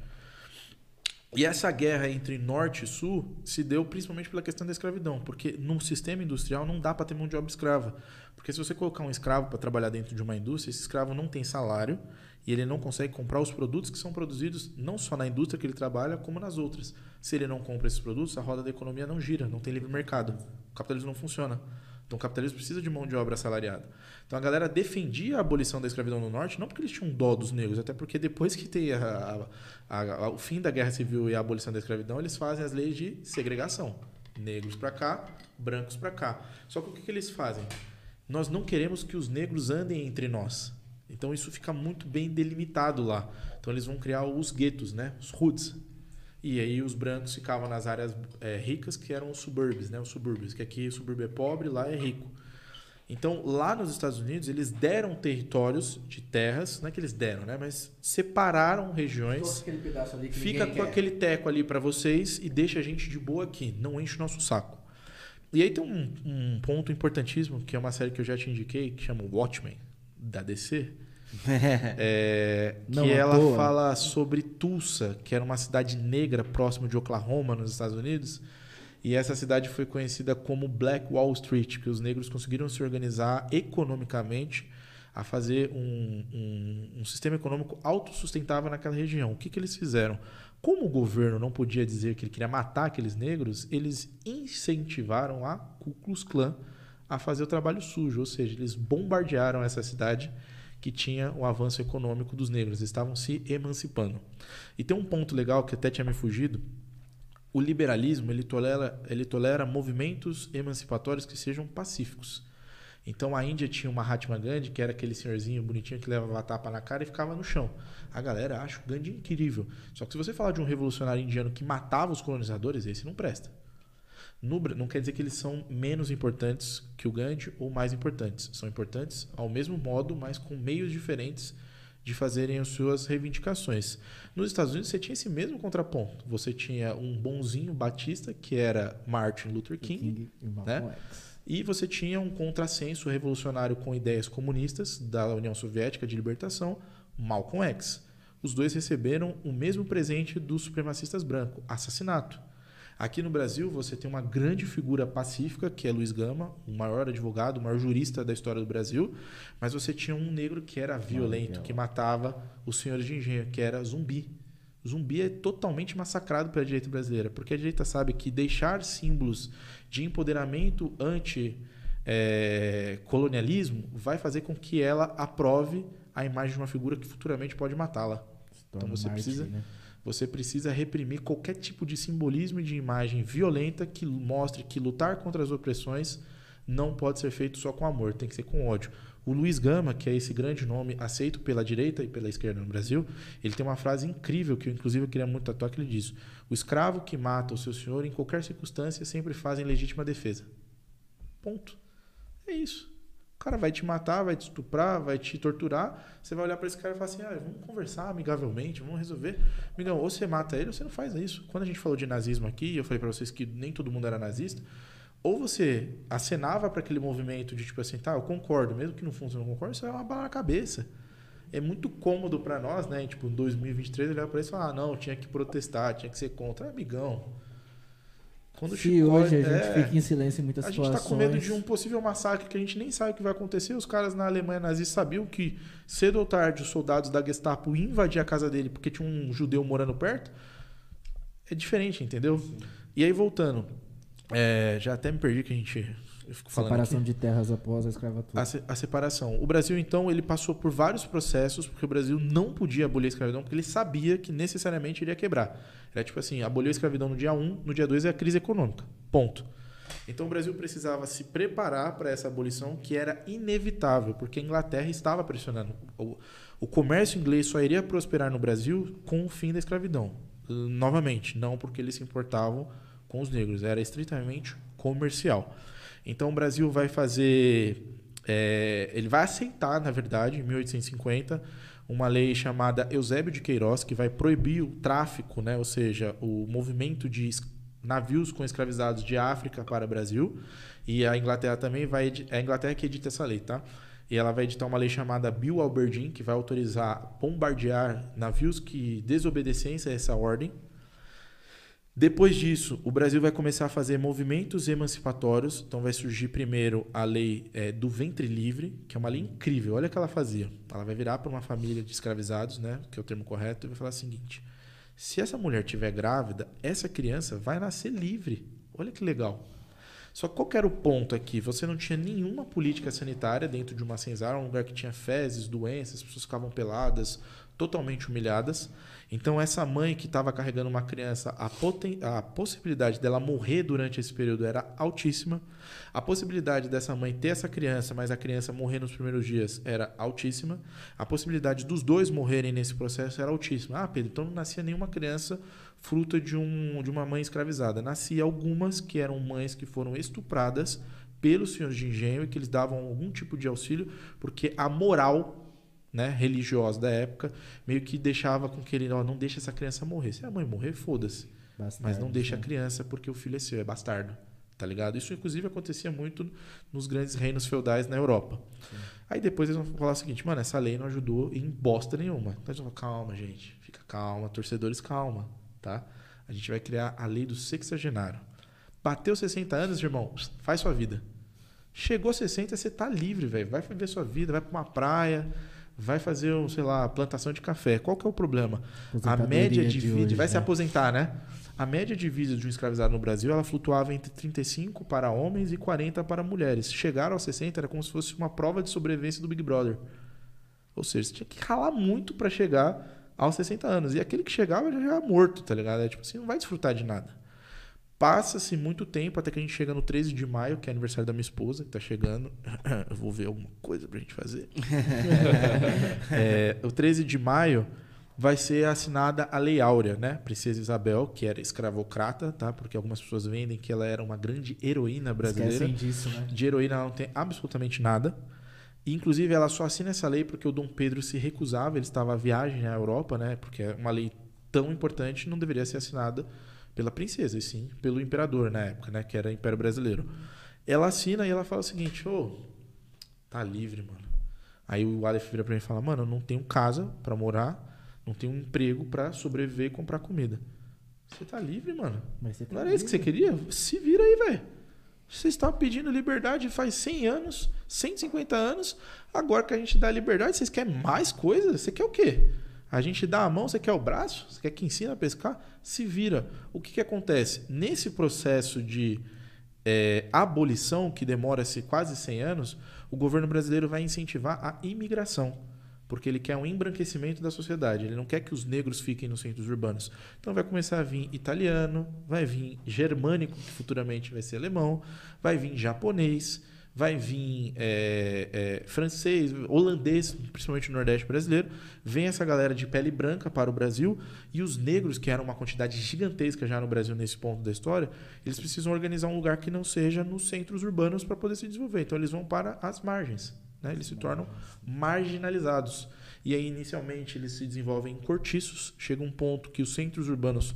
E essa guerra entre norte e sul se deu principalmente pela questão da escravidão, porque no sistema industrial não dá para ter mão de obra escrava. Porque se você colocar um escravo para trabalhar dentro de uma indústria, esse escravo não tem salário e ele não consegue comprar os produtos que são produzidos não só na indústria que ele trabalha, como nas outras. Se ele não compra esses produtos, a roda da economia não gira, não tem livre mercado. O capitalismo não funciona. Então o capitalismo precisa de mão de obra assalariada. Então a galera defendia a abolição da escravidão no norte, não porque eles tinham dó dos negros, até porque depois que tem a, a, a, o fim da guerra civil e a abolição da escravidão, eles fazem as leis de segregação. Negros para cá, brancos para cá. Só que o que, que eles fazem? Nós não queremos que os negros andem entre nós. Então isso fica muito bem delimitado lá. Então eles vão criar os guetos, né? Os hoods. E aí os brancos ficavam nas áreas é, ricas, que eram os subúrbios, né? Os subúrbios, que aqui o subúrbio é pobre, lá é rico. Então, lá nos Estados Unidos, eles deram territórios de terras, não é que eles deram, né? Mas separaram regiões. Fica com aquele teco ali para vocês e deixa a gente de boa aqui, não enche o nosso saco. E aí tem um, um ponto importantíssimo, que é uma série que eu já te indiquei, que chama Watchmen, da DC. *laughs* É, que
Não à
ela
toa.
fala sobre Tulsa, que era uma cidade negra próximo de Oklahoma, nos Estados Unidos. E essa cidade foi conhecida como Black Wall Street, porque os negros conseguiram se organizar economicamente a fazer um, um- um sistema econômico autossustentável naquela região. O que, que eles fizeram? Como o governo não podia dizer que ele queria matar aqueles negros, eles incentivaram a Ku Klux Klan a fazer o trabalho sujo, ou seja, eles bombardearam essa cidade que tinha o avanço econômico dos negros, estavam se emancipando. E tem um ponto legal que até tinha me fugido, o liberalismo ele tolera, ele tolera movimentos emancipatórios que sejam pacíficos. Então a Índia tinha uma Mahatma Gandhi, que era aquele senhorzinho bonitinho que levava tapa na cara e ficava no chão. A galera acha o Gandhi incrível. Só que se você falar de um revolucionário indiano que matava os colonizadores, esse não presta. No não quer dizer que eles são menos importantes que o Gandhi ou mais importantes. São importantes ao mesmo modo, mas com meios diferentes de fazerem as suas reivindicações. Nos Estados Unidos você tinha esse mesmo contraponto. Você tinha um bonzinho batista que era Martin Luther King,
e Malcolm
né? E você tinha um contrassenso revolucionário com ideias comunistas da União Soviética de libertação, Malcolm X. Os dois receberam o mesmo presente dos supremacistas brancos, assassinato. Aqui no Brasil você tem uma grande figura pacífica, que é Luiz Gama, o maior advogado, o maior jurista da história do Brasil, mas você tinha um negro que era violento, que matava os senhores de engenho, que era zumbi. Zumbi é totalmente massacrado pela direita brasileira, porque a direita sabe que deixar símbolos de empoderamento anti-colonialismo vai fazer com que ela aprove a imagem de uma figura que futuramente pode matá-la. Então você
Marte,
precisa-
né?
Você precisa reprimir qualquer tipo de simbolismo e de imagem violenta que mostre que lutar contra as opressões não pode ser feito só com amor, tem que ser com ódio. O Luiz Gama, que é esse grande nome aceito pela direita e pela esquerda no Brasil, ele tem uma frase incrível que eu inclusive eu queria muito tatuar que ele diz: "O escravo que mata o seu senhor em qualquer circunstância sempre faz em legítima defesa". Ponto. É isso. O cara vai te matar, vai te estuprar, vai te torturar. Você vai olhar para esse cara e falar assim: ah, vamos conversar amigavelmente, vamos resolver. Amigão, ou você mata ele ou você não faz isso. Quando a gente falou de nazismo aqui, eu falei para vocês que nem todo mundo era nazista. Ou você acenava para aquele movimento de tipo assim, tá, eu concordo, mesmo que no fundo você não concorde, isso é uma bala na cabeça. É muito cômodo para nós, né? Tipo, em 2023, olhar para isso e falar: ah, não, tinha que protestar, tinha que ser contra. Amigão. Quando
Se
chicote-
hoje a gente
é,
fica em silêncio em muitas
a gente
situações.
está com medo de um possível massacre que a gente nem sabe o que vai acontecer. Os caras na Alemanha nazista sabiam que cedo ou tarde os soldados da Gestapo iam invadir a casa dele porque tinha um judeu morando perto. É diferente, entendeu? E aí, voltando. é, já até me perdi que a gente.
Separação
aqui.
de terras após a escravatura.
A, se- a separação. O Brasil, então, ele passou por vários processos, porque o Brasil não podia abolir a escravidão, porque ele sabia que necessariamente iria quebrar. Era tipo assim, aboliu a escravidão no dia 1, no dia 2 é a crise econômica. Ponto. Então o Brasil precisava se preparar para essa abolição, que era inevitável, porque a Inglaterra estava pressionando. O, o comércio inglês só iria prosperar no Brasil com o fim da escravidão. Novamente, não porque eles se importavam com os negros, era estritamente comercial. Então o Brasil vai fazer. é, ele vai aceitar, na verdade, em 1850, uma lei chamada Eusébio de Queiroz, que vai proibir o tráfico, né, ou seja, o movimento de navios com escravizados de África para o Brasil. E a Inglaterra também vai. É a Inglaterra que edita essa lei, tá? E ela vai editar uma lei chamada Bill Aberdeen, que vai autorizar bombardear navios que desobedecessem a essa ordem. Depois disso, o Brasil vai começar a fazer movimentos emancipatórios. Então, vai surgir primeiro a lei eh, do ventre livre, que é uma lei incrível. Olha o que ela fazia. Ela vai virar para uma família de escravizados, né, que é o termo correto, e vai falar o seguinte: se essa mulher estiver grávida, essa criança vai nascer livre. Olha que legal. Só qual era o ponto aqui? Você não tinha nenhuma política sanitária dentro de uma senzala, um lugar que tinha fezes, doenças, as pessoas ficavam peladas, totalmente humilhadas. Então, essa mãe que estava carregando uma criança, a, poten- a possibilidade dela morrer durante esse período era altíssima. A possibilidade dessa mãe ter essa criança, mas a criança morrer nos primeiros dias, era altíssima. A possibilidade dos dois morrerem nesse processo era altíssima. Ah, Pedro, então não nascia nenhuma criança fruto de, um, de uma mãe escravizada. Nascia algumas que eram mães que foram estupradas pelos senhores de engenho e que eles davam algum tipo de auxílio, porque a moral né, religiosa da época meio que deixava com que ele ó, não deixa essa criança morrer. Se a mãe morrer, foda-se. Mas não deixa a
né?
criança porque o filho é seu, é bastardo. Tá ligado? Isso, inclusive, acontecia muito nos grandes reinos feudais na Europa. Aí depois eles vão falar o seguinte, mano, essa lei não ajudou em bosta nenhuma. Então eles vão falar, calma, gente, fica calma, torcedores, calma, tá? A gente vai criar a lei do sexagenário. Bateu 60 anos, irmão, faz sua vida. Chegou 60, você tá livre, velho. Vai viver sua vida, vai pra uma praia, vai fazer, um, sei lá, plantação de café. Qual que é o problema? A média de,
de
vida.
hoje,
vai se
né?
aposentar, né? A média de vida de um escravizado no Brasil ela flutuava entre 35 para homens e 40 para mulheres. Chegar aos 60 era como se fosse uma prova de sobrevivência do Big Brother. Ou seja, você tinha que ralar muito para chegar aos 60 anos. E aquele que chegava já era morto, tá ligado? É tipo assim, não vai desfrutar de nada. Passa-se muito tempo até que a gente chega no 13 de maio, que é aniversário da minha esposa, que tá chegando. *coughs* Eu vou ver alguma coisa pra gente fazer. *laughs* É, o 13 de maio vai ser assinada a Lei Áurea, né? Princesa Isabel, que era escravocrata, tá? Porque algumas pessoas vendem que ela era uma grande heroína brasileira.
Esquecem disso, né?
De heroína ela não tem absolutamente nada. E, inclusive, ela só assina essa lei porque o Dom Pedro se recusava, ele estava à viagem à Europa, né? Porque é uma lei tão importante não deveria ser assinada pela princesa, e sim pelo imperador na época, né? Que era Império Brasileiro. Ela assina e ela fala o seguinte, ô, tá livre, mano. Aí o Aleph vira pra mim e fala, mano, eu não tenho casa pra morar, não tenho um emprego pra sobreviver e comprar comida. Você tá livre, mano.
Mas você tá
Não era isso que você queria? Se vira aí, velho. Você está pedindo liberdade faz 100 anos, 150 anos. Agora que a gente dá liberdade, vocês querem mais coisa? Você quer o quê? A gente dá a mão, você quer o braço? Você quer que ensine a pescar? Se vira. O que, que acontece? Nesse processo de é, abolição, que demora-se quase 100 anos, o governo brasileiro vai incentivar a imigração. Porque ele quer um embranquecimento da sociedade. Ele não quer que os negros fiquem nos centros urbanos. Então vai começar a vir italiano, vai vir germânico, que futuramente vai ser alemão, vai vir japonês, vai vir é, é, francês, holandês, principalmente no Nordeste brasileiro. Vem essa galera de pele branca para o Brasil e os negros, que eram uma quantidade gigantesca já no Brasil nesse ponto da história, eles precisam organizar um lugar que não seja nos centros urbanos para poder se desenvolver. Então eles vão para as margens. Né? Eles se tornam marginalizados. E aí, inicialmente, eles se desenvolvem em cortiços. Chega um ponto que os centros urbanos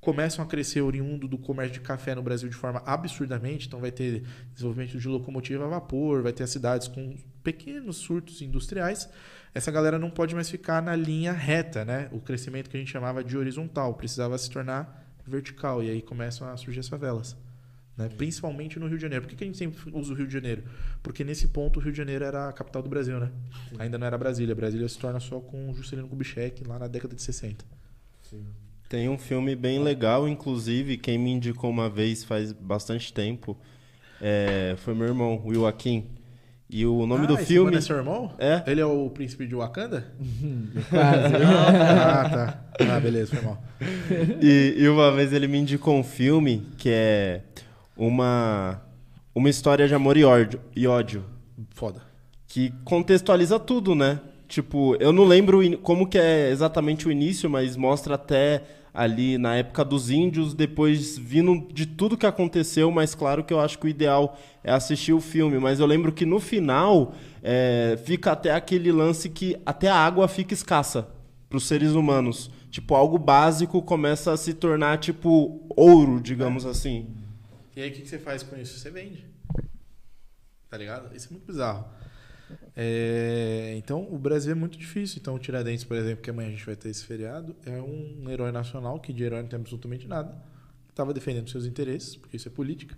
começam a crescer oriundo do comércio de café no Brasil de forma absurdamente. Então, vai ter desenvolvimento de locomotiva a vapor, vai ter as cidades com pequenos surtos industriais. Essa galera não pode mais ficar na linha reta, né? O crescimento que a gente chamava de horizontal precisava se tornar vertical. E aí começam a surgir as favelas. Né? Principalmente no Rio de Janeiro. Por que, que a gente sempre usa o Rio de Janeiro? Porque nesse ponto o Rio de Janeiro era a capital do Brasil, né? Ainda não era Brasília. Brasília se torna só com o Juscelino Kubitschek lá na década de 60.
Tem um filme bem legal, inclusive, quem me indicou uma vez faz bastante tempo é, foi meu irmão, Will Akin. E o nome
ah,
do
esse
filme.
é seu irmão?
É.
Ele é o príncipe de Wakanda? *laughs*
Quase.
ah, tá. Ah, beleza, foi mal. *laughs*
E, e uma vez ele me indicou um filme que é uma, uma história de amor e ódio, e ódio.
Foda.
Que contextualiza tudo, né? Tipo, eu não lembro o como que é exatamente o início, mas mostra até ali na época dos índios, depois vindo de tudo que aconteceu, mas claro que eu acho que o ideal é assistir o filme. Mas eu lembro que no final é, fica até aquele lance que até a água fica escassa para os seres humanos. Tipo, algo básico começa a se tornar, tipo, ouro, digamos assim.
E aí o que, que você faz com isso? Você vende. Tá ligado? Isso é muito bizarro. É, então, o Brasil é muito difícil. Então, o Tiradentes, por exemplo, que amanhã a gente vai ter esse feriado, é um herói nacional que de herói não tem absolutamente nada. Estava defendendo seus interesses, porque isso é política,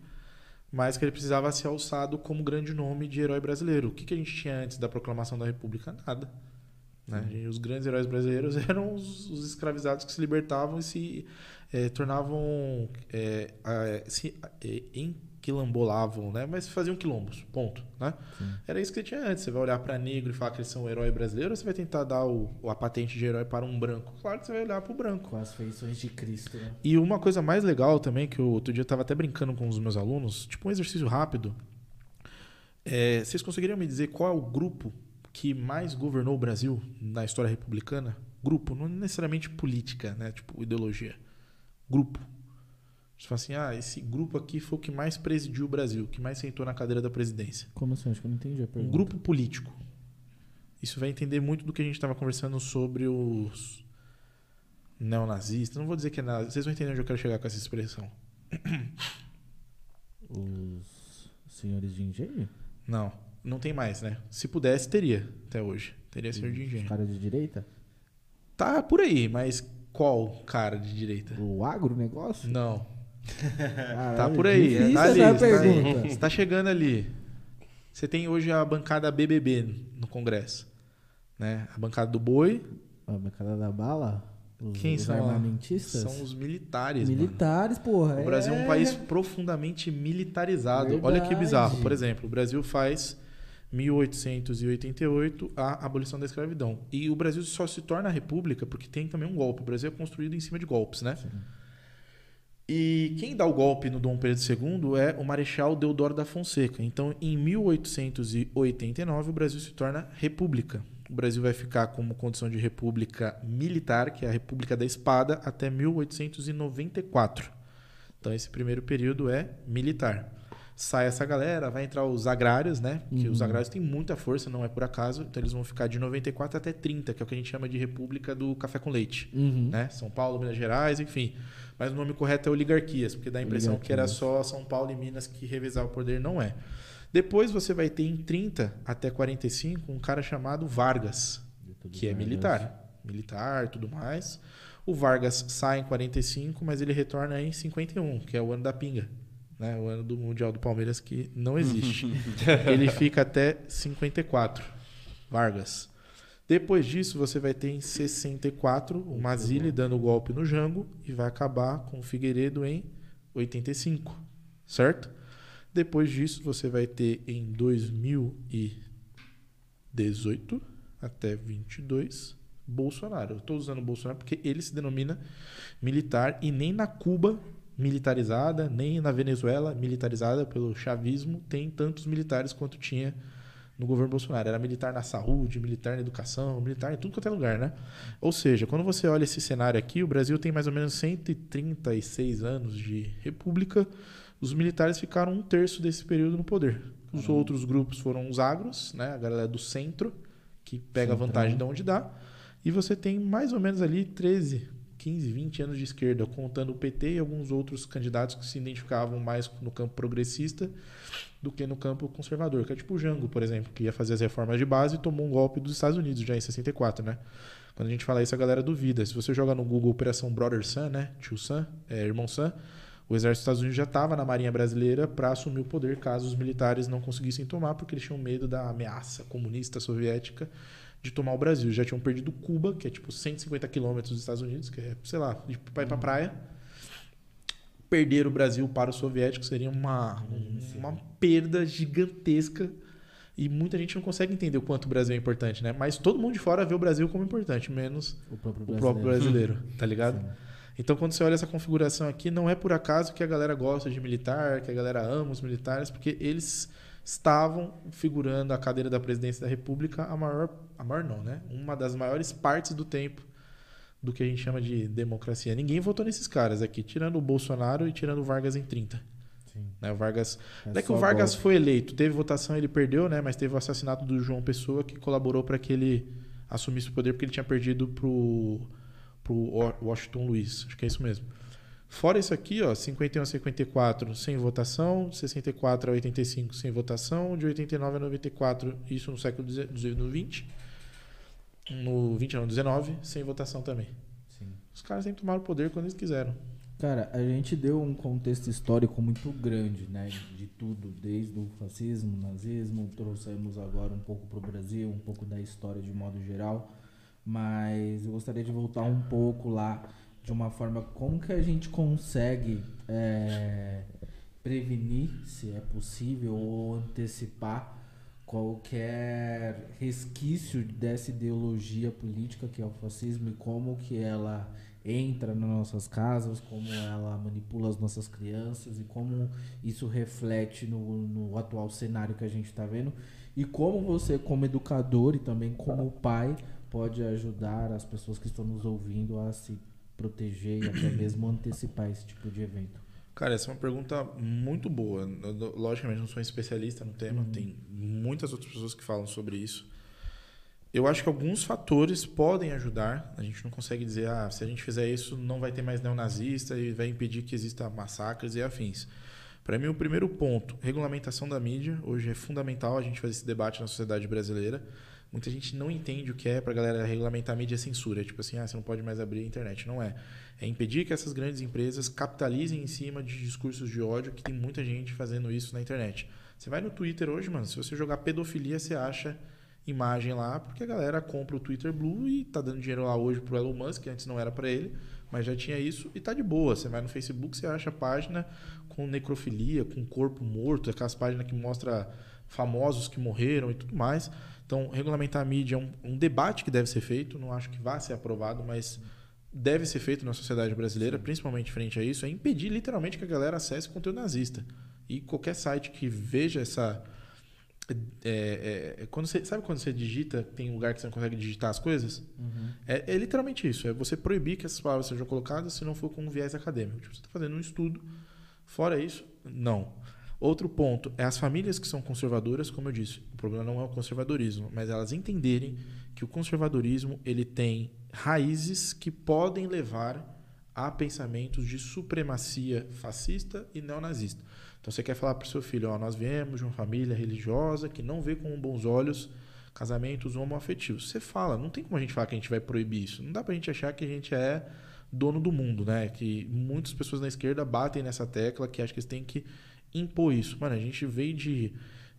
mas que ele precisava ser alçado como grande nome de herói brasileiro. O que, que a gente tinha antes da proclamação da República? Nada. Né? Os grandes heróis brasileiros *laughs* eram os, os escravizados que se libertavam e se eh, tornavam eh, a- se, eh, em quilambolavam, né? Mas faziam quilombos, ponto, né? Era isso que você tinha antes. Você vai olhar para negro e falar que eles são um herói brasileiro, ou você vai tentar dar o, a patente de herói para um branco? Claro que você vai olhar para o branco.
Com as feições de Cristo, né?
E uma coisa mais legal também, que eu, outro dia eu tava até brincando com os meus alunos, tipo um exercício rápido. É, vocês conseguiriam me dizer qual é o grupo que mais governou o Brasil na história republicana? Grupo, não necessariamente política, né? Tipo, ideologia. Grupo. Você fala assim, ah, esse grupo aqui foi o que mais presidiu o Brasil, que mais sentou na cadeira da presidência.
Como assim? Acho que eu não entendi a
Um
pergunta.
grupo político. Isso vai entender muito do que a gente estava conversando sobre os neonazistas. Não vou dizer que é nazista. Vocês vão entender onde eu quero chegar com essa expressão.
Os senhores de engenho?
Não, não tem mais, né? Se pudesse, teria até hoje. Teria senhor de
Os
engenho.
caras de direita?
Tá por aí, mas qual cara de direita?
O agronegócio?
Não.
Caralho,
Tá por aí.
difícil
Tá ali,
essa
tá. Você tá chegando ali. Você tem hoje a bancada BBB no Congresso. Né? A bancada do boi
A bancada da bala? Os,
Quem
os
são?
armamentistas?
são os militares. mano.
Militares, porra.
O Brasil é um
é.
país profundamente militarizado. Olha que
Verdade.
bizarro. Por exemplo, o Brasil faz 1888 a abolição da escravidão. E o Brasil só se torna república porque tem também um golpe. O Brasil é construído em cima de golpes, né? E quem dá o golpe no Dom Pedro II é o Marechal Deodoro da Fonseca. Então, em 1889, o Brasil se torna república. O Brasil vai ficar como condição de república militar, que é a República da Espada, até 1894. Então, esse primeiro período é militar. Sai essa galera, vai entrar os agrários, né? Que os agrários têm muita força, não é por acaso. Então, eles vão ficar de 94 até 30, que é o que a gente chama de República do Café com Leite
Uhum.
né? São Paulo, Minas Gerais, enfim. Mas o nome correto é oligarquias, porque dá a impressão que era só São Paulo e Minas que revezavam o poder, não é. Depois você vai ter em 30 até 45 um cara chamado Vargas, que é militar, militar, tudo mais. O Vargas sai em 45, mas ele retorna em 51, que é o ano da pinga, né? O ano do Mundial do Palmeiras que não existe. *laughs* ele fica até 54. Vargas. Depois disso, você vai ter em 64 o Mazili dando o golpe no Jango e vai acabar com o Figueiredo em 85, certo? Depois disso, você vai ter em 2018 até 22 Bolsonaro. Eu estou usando Bolsonaro porque ele se denomina militar e nem na Cuba militarizada, nem na Venezuela militarizada pelo chavismo tem tantos militares quanto tinha no governo Bolsonaro. Era militar na saúde, militar na educação, militar em tudo quanto é lugar, né? Ou seja, quando você olha esse cenário aqui, o Brasil tem mais ou menos 136 anos de república. Os militares ficaram um terço desse período no poder. Os outros grupos foram os agros, né? A galera do centro, que pega
Centrão.
vantagem de onde dá. E você tem mais ou menos ali 13, 15, 20 anos de esquerda, contando o PT e alguns outros candidatos que se identificavam mais no campo progressista do que no campo conservador, que é tipo o Jango, por exemplo, que ia fazer as reformas de base e tomou um golpe dos Estados Unidos já em 64, né? Quando a gente fala isso, a galera duvida. Se você joga no Google Operação Brother Sun, né? Tio Sam, é, irmão Sam, o exército dos Estados Unidos já estava na Marinha Brasileira para assumir o poder caso os militares não conseguissem tomar, porque eles tinham medo da ameaça comunista soviética de tomar o Brasil. Já tinham perdido Cuba, que é tipo 150 quilômetros dos Estados Unidos, que é, sei lá, de pra ir pra praia. Perder o Brasil para os soviéticos seria uma, uma perda gigantesca. E muita gente não consegue entender o quanto o Brasil é importante, né? Mas todo mundo de fora vê o Brasil como importante, menos
O próprio
o
brasileiro.
próprio brasileiro, tá ligado?
Sim.
Então, quando você olha essa configuração aqui, não é por acaso que a galera gosta de militar, que a galera ama os militares, porque eles estavam figurando a cadeira da presidência da República a maior, a maior não, né? Uma das maiores partes do tempo do que a gente chama de democracia. Ninguém votou nesses caras aqui, tirando o Bolsonaro e tirando o Vargas em 30.
Sim.
Né? O Vargas não é que o Vargas
golpe.
foi eleito, teve votação, ele perdeu, né? Mas teve o assassinato do João Pessoa que colaborou para que ele assumisse o poder porque ele tinha perdido pro pro Wa- Washington Luiz. Acho que é isso mesmo. Fora isso aqui, ó, 51 a 54 sem votação, 64 a 85 sem votação, de 89 a 94, isso no século 20. No 20 não, 19, sem votação também.
Sim.
Os caras sempre tomaram o poder quando eles quiseram.
Cara, a gente deu um contexto histórico muito grande, né? De tudo, desde o fascismo, nazismo, trouxemos agora um pouco para o Brasil, um pouco da história de modo geral. Mas eu gostaria de voltar um pouco lá, de uma forma como que a gente consegue é, prevenir, se é possível, ou antecipar qualquer resquício dessa ideologia política que é o fascismo e como que ela entra nas nossas casas, como ela manipula as nossas crianças e como isso reflete no, no atual cenário que a gente está vendo. E como você como educador e também como pai pode ajudar as pessoas que estão nos ouvindo a se proteger e até mesmo antecipar esse tipo de evento.
Cara, essa é uma pergunta muito boa. Eu, logicamente, não sou um especialista no tema, uhum. tem muitas outras pessoas que falam sobre isso. Eu acho que alguns fatores podem ajudar. A gente não consegue dizer, ah, se a gente fizer isso, não vai ter mais neonazista e vai impedir que exista massacres e afins. Para mim, o primeiro ponto, regulamentação da mídia. Hoje é fundamental a gente fazer esse debate na sociedade brasileira. Muita gente não entende o que é para galera regulamentar a mídia censura. Tipo assim, ah, você não pode mais abrir a internet. Não é. É impedir que essas grandes empresas capitalizem em cima de discursos de ódio, que tem muita gente fazendo isso na internet. Você vai no Twitter hoje, mano, se você jogar pedofilia, você acha imagem lá, porque a galera compra o Twitter Blue e tá dando dinheiro lá hoje pro Elon Musk, que antes não era para ele, mas já tinha isso e tá de boa. Você vai no Facebook, você acha página com necrofilia, com corpo morto, aquelas páginas que mostra famosos que morreram e tudo mais. Então, regulamentar a mídia é um, um debate que deve ser feito, não acho que vá ser aprovado, mas deve ser feito na sociedade brasileira, principalmente frente a isso, é impedir literalmente que a galera acesse conteúdo nazista. E qualquer site que veja essa é, é, é, quando você, sabe quando você digita, tem um lugar que você não consegue digitar as coisas? Uhum. É, é, literalmente isso. É você proibir que essas palavras sejam colocadas se não for com um viés acadêmico. Tipo, você está fazendo um estudo. Fora isso, não. Outro ponto é as famílias que são conservadoras, como eu disse. O problema não é o conservadorismo, mas elas entenderem que o conservadorismo ele tem raízes que podem levar a pensamentos de supremacia fascista e neonazista. Então você quer falar para o seu filho, ó, nós viemos de uma família religiosa que não vê com bons olhos casamentos homoafetivos. Você fala, não tem como a gente falar que a gente vai proibir isso. Não dá para a gente achar que a gente é dono do mundo, né? Que muitas pessoas na esquerda batem nessa tecla que acham que eles têm que impor isso. Mano, a gente veio de,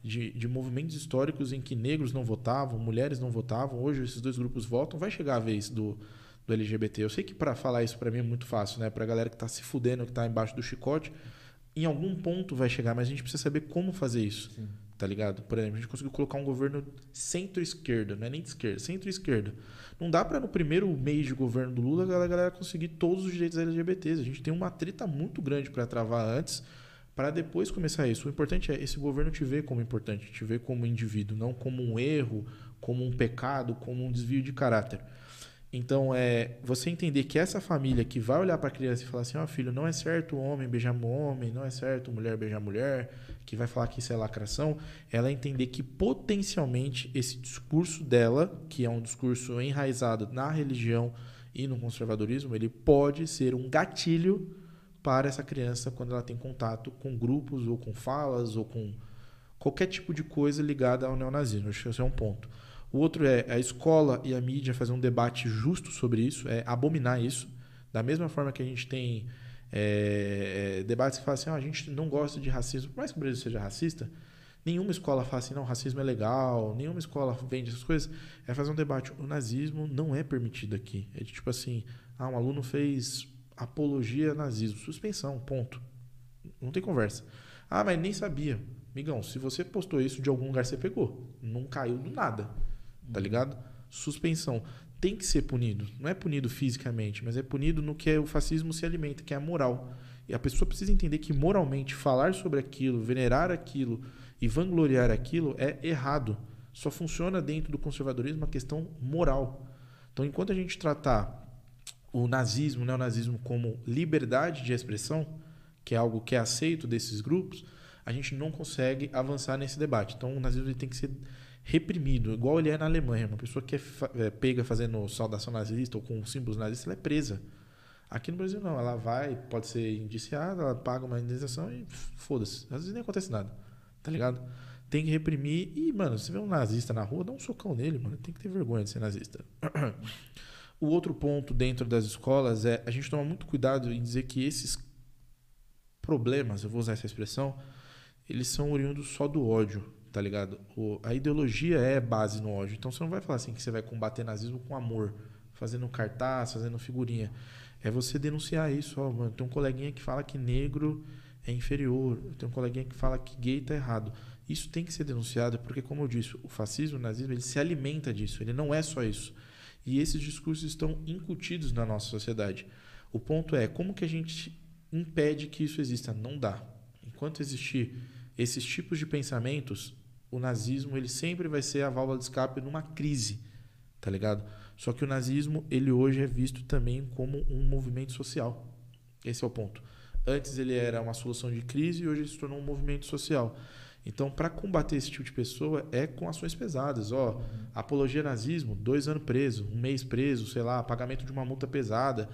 de, de movimentos históricos em que negros não votavam, mulheres não votavam. Hoje esses dois grupos votam. Vai chegar a vez do, do LGBT. Eu sei que para falar isso para mim é muito fácil, né? Para galera que tá se fudendo, que tá embaixo do chicote em algum ponto vai chegar, mas a gente precisa saber como fazer isso. Sim. Tá ligado? Por exemplo, a gente conseguiu colocar um governo centro-esquerda, não é nem de esquerda, centro-esquerda. Não dá para no primeiro mês de governo do Lula a galera conseguir todos os direitos LGBTs. A gente tem uma treta muito grande para travar antes, para depois começar isso. O importante é esse governo te ver como importante, te ver como indivíduo, não como um erro, como um pecado, como um desvio de caráter. Então, é você entender que essa família que vai olhar para a criança e falar assim: ó, oh, filho, não é certo homem beijar homem, não é certo mulher beijar mulher, que vai falar que isso é lacração, ela entender que potencialmente esse discurso dela, que é um discurso enraizado na religião e no conservadorismo, ele pode ser um gatilho para essa criança quando ela tem contato com grupos ou com falas ou com qualquer tipo de coisa ligada ao neonazismo. Acho que esse é um ponto. O outro é a escola e a mídia fazer um debate justo sobre isso, é abominar isso. Da mesma forma que a gente tem é, é, debates que falam assim, ah, a gente não gosta de racismo, por mais que o Brasil seja racista, nenhuma escola fala assim, não, racismo é legal, nenhuma escola vende essas coisas. É fazer um debate. O nazismo não é permitido aqui. É de tipo assim, ah, um aluno fez apologia nazismo, suspensão, ponto. Não tem conversa. Ah, mas nem sabia. Migão, se você postou isso de algum lugar, você pegou. Não caiu do nada tá ligado? Suspensão. Tem que ser punido. Não é punido fisicamente, mas é punido no que o fascismo se alimenta, que é a moral. E a pessoa precisa entender que moralmente falar sobre aquilo, venerar aquilo e vangloriar aquilo é errado. Só funciona dentro do conservadorismo a questão moral. Então, enquanto a gente tratar o nazismo, o neonazismo como liberdade de expressão, que é algo que é aceito desses grupos, a gente não consegue avançar nesse debate. Então, o nazismo tem que ser reprimido, igual ele é na Alemanha. Uma pessoa que é, é pega fazendo saudação nazista ou com símbolos nazistas, ela é presa. Aqui no Brasil não, ela vai, pode ser indiciada, ela paga uma indenização e foda-se. Às vezes nem acontece nada, tá ligado? Tem que reprimir. E, mano, se vê um nazista na rua, dá um socão nele, mano. Tem que ter vergonha de ser nazista. *clears throat* o outro ponto dentro das escolas é a gente tomar muito cuidado em dizer que esses problemas, eu vou usar essa expressão, eles são oriundos só do ódio tá ligado? O, a ideologia é base no ódio. Então você não vai falar assim que você vai combater nazismo com amor, fazendo cartaz, fazendo figurinha. É você denunciar isso. Ó, mano, tem um coleguinha que fala que negro é inferior. Tenho um coleguinha que fala que gay tá errado. Isso tem que ser denunciado porque, como eu disse, o fascismo, o nazismo, ele se alimenta disso. Ele não é só isso. E esses discursos estão incutidos na nossa sociedade. O ponto é como que a gente impede que isso exista? Não dá. Enquanto existir esses tipos de pensamentos, o nazismo ele sempre vai ser a válvula de escape numa crise, tá ligado? Só que o nazismo ele hoje é visto também como um movimento social. Esse é o ponto. Antes ele era uma solução de crise e hoje ele se tornou um movimento social. Então, para combater esse tipo de pessoa é com ações pesadas. Ó, apologia nazismo, dois anos preso, um mês preso, sei lá, pagamento de uma multa pesada.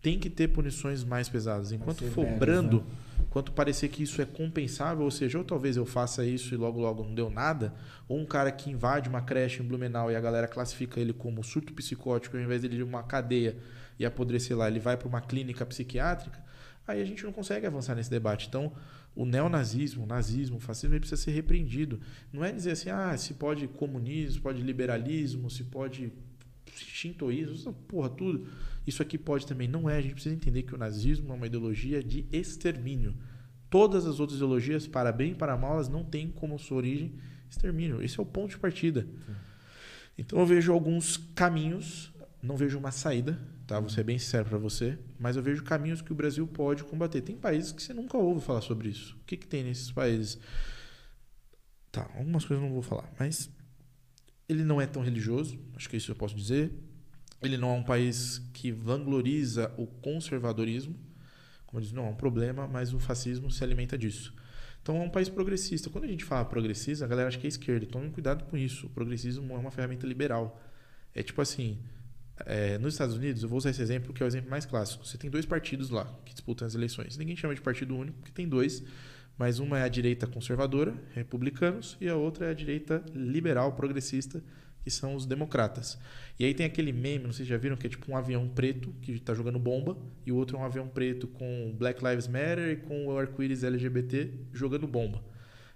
Tem que ter punições mais pesadas. Enquanto for brando,
né?
quanto parecer que isso é compensável, ou seja, ou talvez eu faça isso e logo logo não deu nada, ou um cara que invade uma creche em Blumenau e a galera classifica ele como surto psicótico, ao invés dele ir uma cadeia e apodrecer lá, ele vai para uma clínica psiquiátrica, aí a gente não consegue avançar nesse debate. Então, o neonazismo, o nazismo, o fascismo ele precisa ser repreendido. Não é dizer assim, ah, se pode comunismo, se pode liberalismo, se pode shintoísmo, essa porra, tudo. Isso aqui pode também. Não é. A gente precisa entender que o nazismo é uma ideologia de extermínio. Todas as outras ideologias, para bem e para mal, elas não têm como sua origem extermínio. Esse é o ponto de partida. Então eu vejo alguns caminhos, não vejo uma saída, tá? Vou ser bem sincero para você, mas eu vejo caminhos que o Brasil pode combater. Tem países que você nunca ouve falar sobre isso. O que, que tem nesses países? Tá, algumas coisas eu não vou falar, mas ele não é tão religioso, acho que isso eu posso dizer. Ele não é um país que vangloriza o conservadorismo. Como disse, não é um problema, mas o fascismo se alimenta disso. Então é um país progressista. Quando a gente fala progressista, a galera acha que é esquerda. Tomem cuidado com isso. O progressismo é uma ferramenta liberal. É tipo assim, é, nos Estados Unidos, eu vou usar esse exemplo que é o exemplo mais clássico. Você tem dois partidos lá que disputam as eleições. Ninguém chama de partido único, porque tem dois. Mas uma é a direita conservadora, republicanos, e a outra é a direita liberal, progressista, que são os democratas. E aí tem aquele meme, não sei se já viram, que é tipo um avião preto que está jogando bomba, e o outro é um avião preto com Black Lives Matter e com o arco-íris LGBT jogando bomba.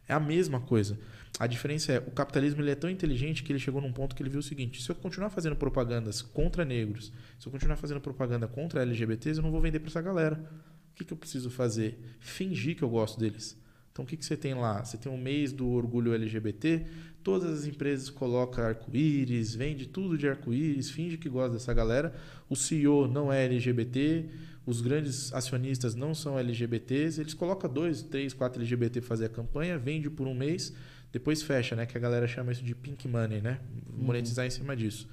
É a mesma coisa. A diferença é, o capitalismo ele é tão inteligente que ele chegou num ponto que ele viu o seguinte: se eu continuar fazendo propagandas contra negros, se eu continuar fazendo propaganda contra LGBTs, eu não vou vender para essa galera. O que, que eu preciso fazer? Fingir que eu gosto deles. Então, o que, que você tem lá? Você tem um mês do orgulho LGBT, todas as empresas colocam arco-íris, vende tudo de arco-íris, finge que gosta dessa galera. O CEO não é LGBT, os grandes acionistas não são LGBTs, eles colocam dois, três, quatro LGBT fazer a campanha, vende por um mês, depois fecha, né? Que a galera chama isso de pink money, né? Monetizar em cima disso.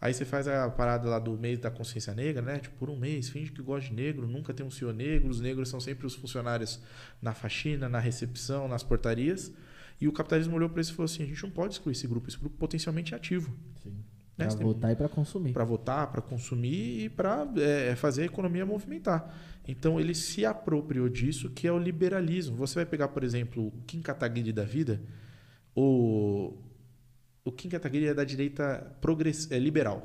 Aí você faz a parada lá do mês da consciência negra, né? Tipo, por um mês, finge que gosta de negro, nunca tem um senhor negro, os negros são sempre os funcionários na faxina, na recepção, nas portarias. E o capitalismo olhou para isso e falou assim: a gente não pode excluir esse grupo, esse grupo potencialmente ativo.
Sim.
Né? Tem-
votar e pra consumir.
para votar, para consumir e para fazer a economia movimentar. Então ele se apropriou disso, que é o liberalismo. Você vai pegar, por exemplo, o Kim Kataguiri da vida, o, o Kim Kataguiri é da direita progress, é liberal.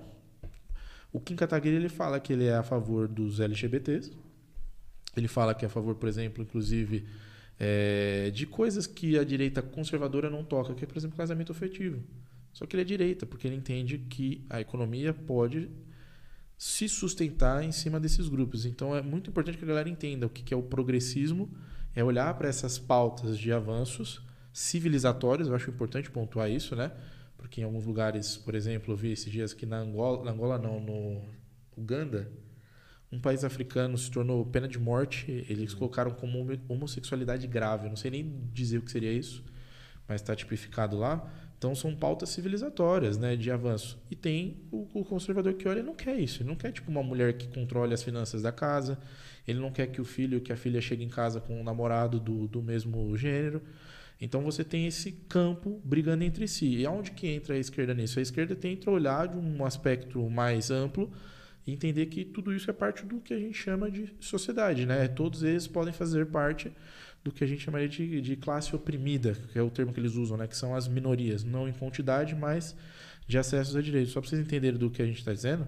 O Kim Kataguiri ele fala que ele é a favor dos LGBTs. Ele fala que é a favor, por exemplo, inclusive, é, de coisas que a direita conservadora não toca, que é, por exemplo, casamento afetivo. Só que ele é direita, porque ele entende que a economia pode se sustentar em cima desses grupos. Então é muito importante que a galera entenda o que é o progressismo, é olhar para essas pautas de avanços civilizatórios, eu acho importante pontuar isso, né? Porque em alguns lugares, por exemplo, eu vi esses dias que na Angola, na Angola não, no Uganda, um país africano se tornou pena de morte, eles colocaram como homo- homossexualidade grave. Eu não sei nem dizer o que seria isso, mas está tipificado lá. Então são pautas civilizatórias, né, de avanço. E tem o, o conservador que olha e não quer isso. Ele não quer tipo uma mulher que controle as finanças da casa. Ele não quer que o filho, que a filha chegue em casa com um namorado do, do mesmo gênero. Então você tem esse campo brigando entre si. E aonde que entra a esquerda nisso? A esquerda tenta olhar de um aspecto mais amplo e entender que tudo isso é parte do que a gente chama de sociedade, né? Todos eles podem fazer parte do que a gente chamaria de, de classe oprimida, que é o termo que eles usam, né? Que são as minorias, não em quantidade, mas de acessos a direitos. Só para vocês entenderem do que a gente está dizendo,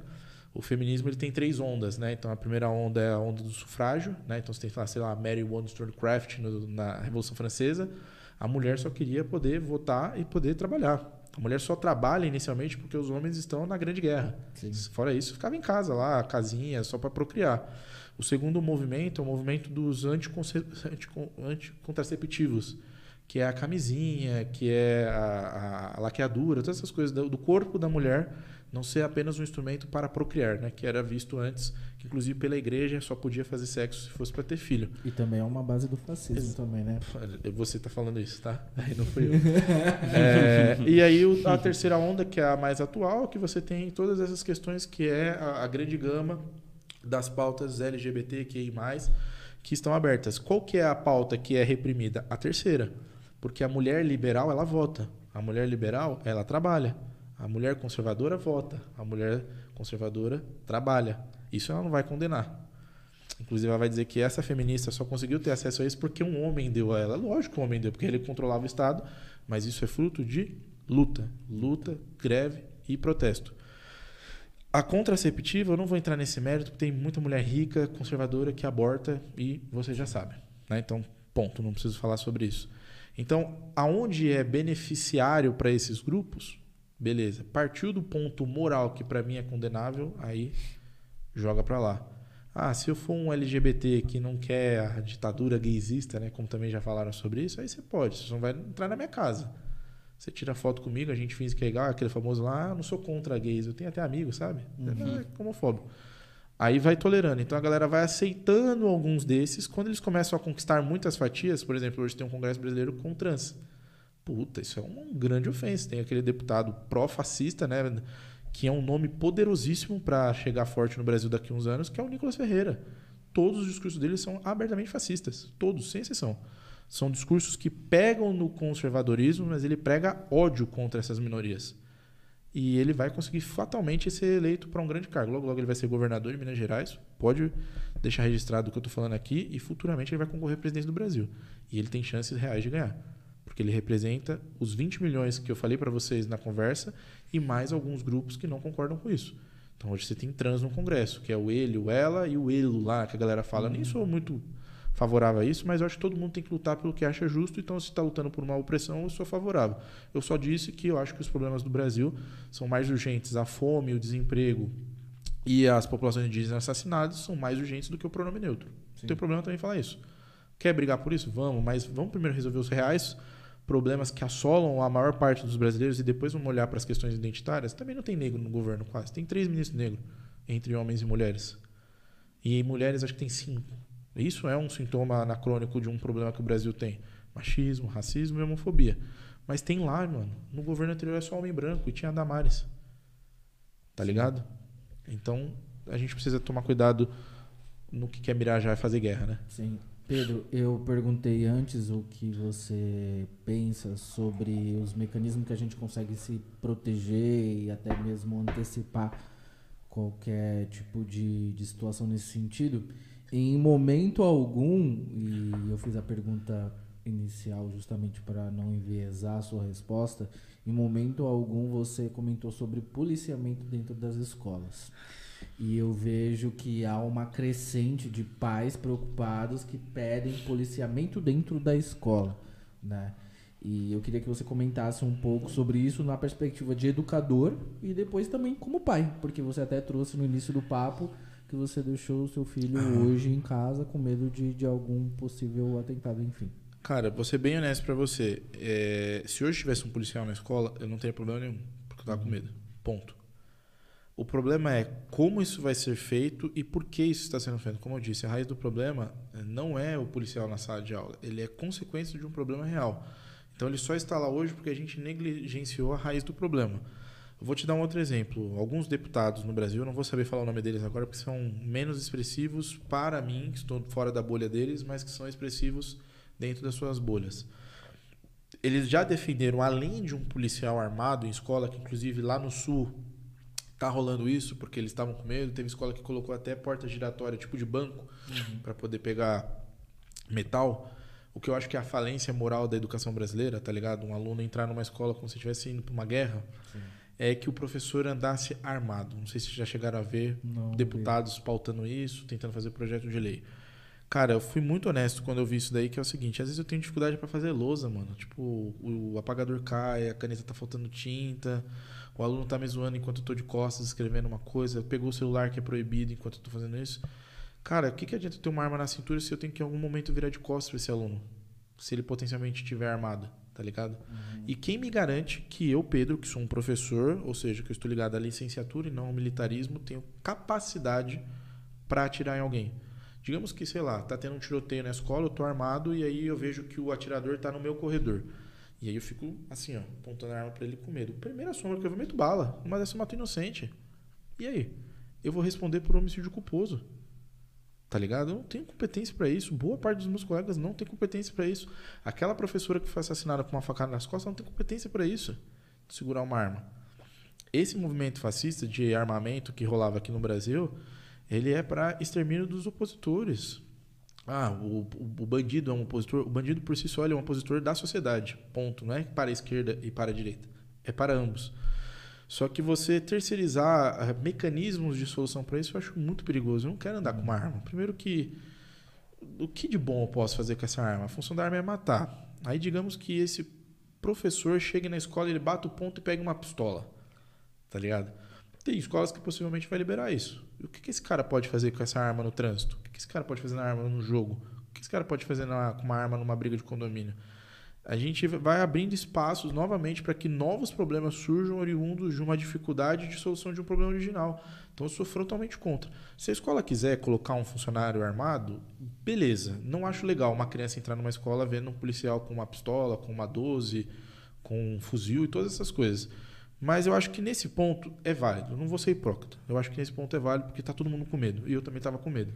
o feminismo ele tem três ondas, né? Então a primeira onda é a onda do sufrágio, né? Então você tem, sei lá, Mary Wollstonecraft na Revolução Francesa. A mulher só queria poder votar e poder trabalhar. A mulher só trabalha inicialmente porque os homens estão na grande guerra.
Sim.
Fora isso, ficava em casa lá, casinha, só para procriar. O segundo movimento é o movimento dos anticonce- anticon- anticontraceptivos, que é a camisinha, que é a, a- a laqueadura, todas essas coisas do corpo da mulher não ser apenas um instrumento para procriar, né? que era visto antes, que inclusive pela igreja só podia fazer sexo se fosse para ter filho.
E também é uma base do fascismo também, né?
Você tá falando isso, tá? *laughs* Aí não fui eu. *laughs* É, e aí a terceira onda, que é a mais atual, que você tem todas essas questões que é a, a grande gama das pautas LGBTQI+, que estão abertas. Qual que é a pauta que é reprimida? A terceira. Porque a mulher liberal, ela vota. A mulher liberal, ela trabalha. A mulher conservadora vota. A mulher conservadora trabalha. Isso ela não vai condenar. Inclusive, ela vai dizer que essa feminista só conseguiu ter acesso a isso porque um homem deu a ela. Lógico que um homem deu, porque ele controlava o Estado, mas isso é fruto de luta. Luta, greve e protesto. A contraceptiva, eu não vou entrar nesse mérito, porque tem muita mulher rica, conservadora, que aborta e você já sabe. Né? Então, ponto, não preciso falar sobre isso. Então, aonde é beneficiário para esses grupos, beleza. Partiu do ponto moral que para mim é condenável, aí joga para lá. Ah, se eu for um LGBT que não quer a ditadura gaysista, né, como também já falaram sobre isso, aí você pode, você não vai entrar na minha casa. Você tira foto comigo, a gente finge que é igual, aquele famoso lá, ah, eu não sou contra gays, eu tenho até amigos, sabe? Não, é homofóbico. Aí vai tolerando. Então a galera vai aceitando alguns desses. Quando eles começam a conquistar muitas fatias, por exemplo, hoje tem um Congresso Brasileiro com trans. Puta, isso é uma grande ofensa. Tem aquele deputado pró-fascista, né? Que é um nome poderosíssimo para chegar forte no Brasil daqui a uns anos, que é o Nicolas Ferreira. Todos os discursos dele são abertamente fascistas. Todos, sem exceção. São discursos que pegam no conservadorismo, mas ele prega ódio contra essas minorias. E ele vai conseguir fatalmente ser eleito para um grande cargo. Logo, logo ele vai ser governador de Minas Gerais. Pode deixar registrado o que eu estou falando aqui. E futuramente ele vai concorrer à presidência do Brasil. E ele tem chances reais de ganhar. Porque ele representa os 20 milhões que eu falei para vocês na conversa e mais alguns grupos que não concordam com isso. Então hoje você tem trans no Congresso, que é o ele, o ela e o elo lá, que a galera fala. Eu nem sou muito favorável a isso, mas eu acho que todo mundo tem que lutar pelo que acha justo. Então, se está lutando por uma opressão, eu sou favorável. Eu só disse que eu acho que os problemas do Brasil são mais urgentes. A fome, o desemprego e as populações indígenas assassinadas são mais urgentes do que o pronome neutro. Não tem problema também falar isso. Quer brigar por isso? Vamos, mas vamos primeiro resolver os reais problemas que assolam a maior parte dos brasileiros e depois vamos olhar para as questões identitárias. Também não tem negro no governo quase. Tem três ministros negros entre homens e mulheres. E mulheres acho que tem cinco. Isso é um sintoma anacrônico de um problema que o Brasil tem. Machismo, racismo e homofobia. Mas tem lá, mano. No governo anterior é só homem branco e tinha a Damares. Tá ligado? Então, a gente precisa tomar cuidado no que quer mirar já e fazer guerra, né?
Sim. Pedro, eu perguntei antes o que você pensa sobre os mecanismos que a gente consegue se proteger e até mesmo antecipar qualquer tipo de, de situação nesse sentido. Em momento algum, e eu fiz a pergunta inicial justamente para não enviesar a sua resposta, em momento algum você comentou sobre policiamento dentro das escolas. E eu vejo que há uma crescente de pais preocupados que pedem policiamento dentro da escola, né? E eu queria que você comentasse um pouco sobre isso na perspectiva de educador e depois também como pai, porque você até trouxe no início do papo que você deixou o seu filho hoje em casa com medo de, de algum possível atentado, enfim.
Cara, vou ser bem honesto pra você. É, se hoje tivesse um policial na escola, eu não teria problema nenhum, porque eu tava com medo. Ponto. O problema é como isso vai ser feito e por que isso está sendo feito. Como eu disse, a raiz do problema eh, não é o policial na sala de aula, ele é consequência de um problema real. Então ele só está lá hoje porque a gente negligenciou a raiz do problema. Eu vou te dar um outro exemplo. Alguns deputados no Brasil, eu não vou saber falar o nome deles agora porque são menos expressivos para mim, que estou fora da bolha deles, mas que são expressivos dentro das suas bolhas. Eles já defenderam, além de um policial armado em escola, que inclusive lá no sul tá rolando isso, porque eles estavam com medo. Teve escola que colocou até porta giratória, tipo de banco, para poder pegar metal. O que eu acho que é a falência moral da educação brasileira, tá ligado? Um aluno entrar numa escola como se estivesse indo para uma guerra, é que o professor andasse armado. Não sei se já chegaram a ver
Não,
deputados pautando isso, tentando fazer projeto de lei. Cara, eu fui muito honesto quando eu vi isso daí, que é o seguinte, às vezes eu tenho dificuldade pra fazer lousa, mano. Tipo, o apagador cai, a caneta tá faltando tinta, o aluno tá me zoando enquanto eu tô de costas escrevendo uma coisa, pegou o celular que é proibido enquanto eu tô fazendo isso. Cara, o que, que adianta ter uma arma na cintura se eu tenho que em algum momento virar de costas pra esse aluno? Se ele potencialmente estiver armado, tá ligado? E quem me garante que eu, Pedro, que sou um professor, ou seja, que eu estou ligado à licenciatura e não ao militarismo, tenho capacidade pra atirar em alguém? Digamos que, sei lá, tá tendo um tiroteio na escola, eu tô armado e aí eu vejo que o atirador tá no meu corredor. E aí eu fico assim, ó, apontando a arma pra ele com medo. Primeira sombra que eu vou, meto bala. Uma dessa eu mato inocente. E aí? Eu vou responder por homicídio culposo. Tá ligado? Eu não tenho competência pra isso. Boa parte dos meus colegas não tem competência pra isso. Aquela professora que foi assassinada com uma facada nas costas não tem competência pra isso. De segurar uma arma. Esse movimento fascista de armamento que rolava aqui no Brasil, ele é para extermínio dos opositores. Ah, o, o, bandido é um opositor. O bandido por si só é um opositor da sociedade. Ponto. Não é para a esquerda e para a direita. É para ambos. Só que você terceirizar ah, mecanismos de solução para isso eu acho muito perigoso. Eu não quero andar com uma arma. Primeiro que o que de bom eu posso fazer com essa arma? A função da arma é matar. Aí digamos que esse professor chegue na escola, ele bate o ponto e pega uma pistola. Tá ligado? Tem escolas que possivelmente vai liberar isso. O que, que esse cara pode fazer com essa arma no trânsito? O que, que esse cara pode fazer na arma no jogo? O que esse cara pode fazer na- com uma arma numa briga de condomínio? A gente vai abrindo espaços novamente para que novos problemas surjam oriundos de uma dificuldade de solução de um problema original. Então eu sou frontalmente contra. Se a escola quiser colocar um funcionário armado, beleza. Não acho legal uma criança entrar numa escola vendo um policial com uma pistola, com uma 12, com um fuzil e todas essas coisas. Mas eu acho que nesse ponto é válido. Eu não vou ser hipócrita. Eu acho que nesse ponto é válido porque está todo mundo com medo. E eu também estava com medo.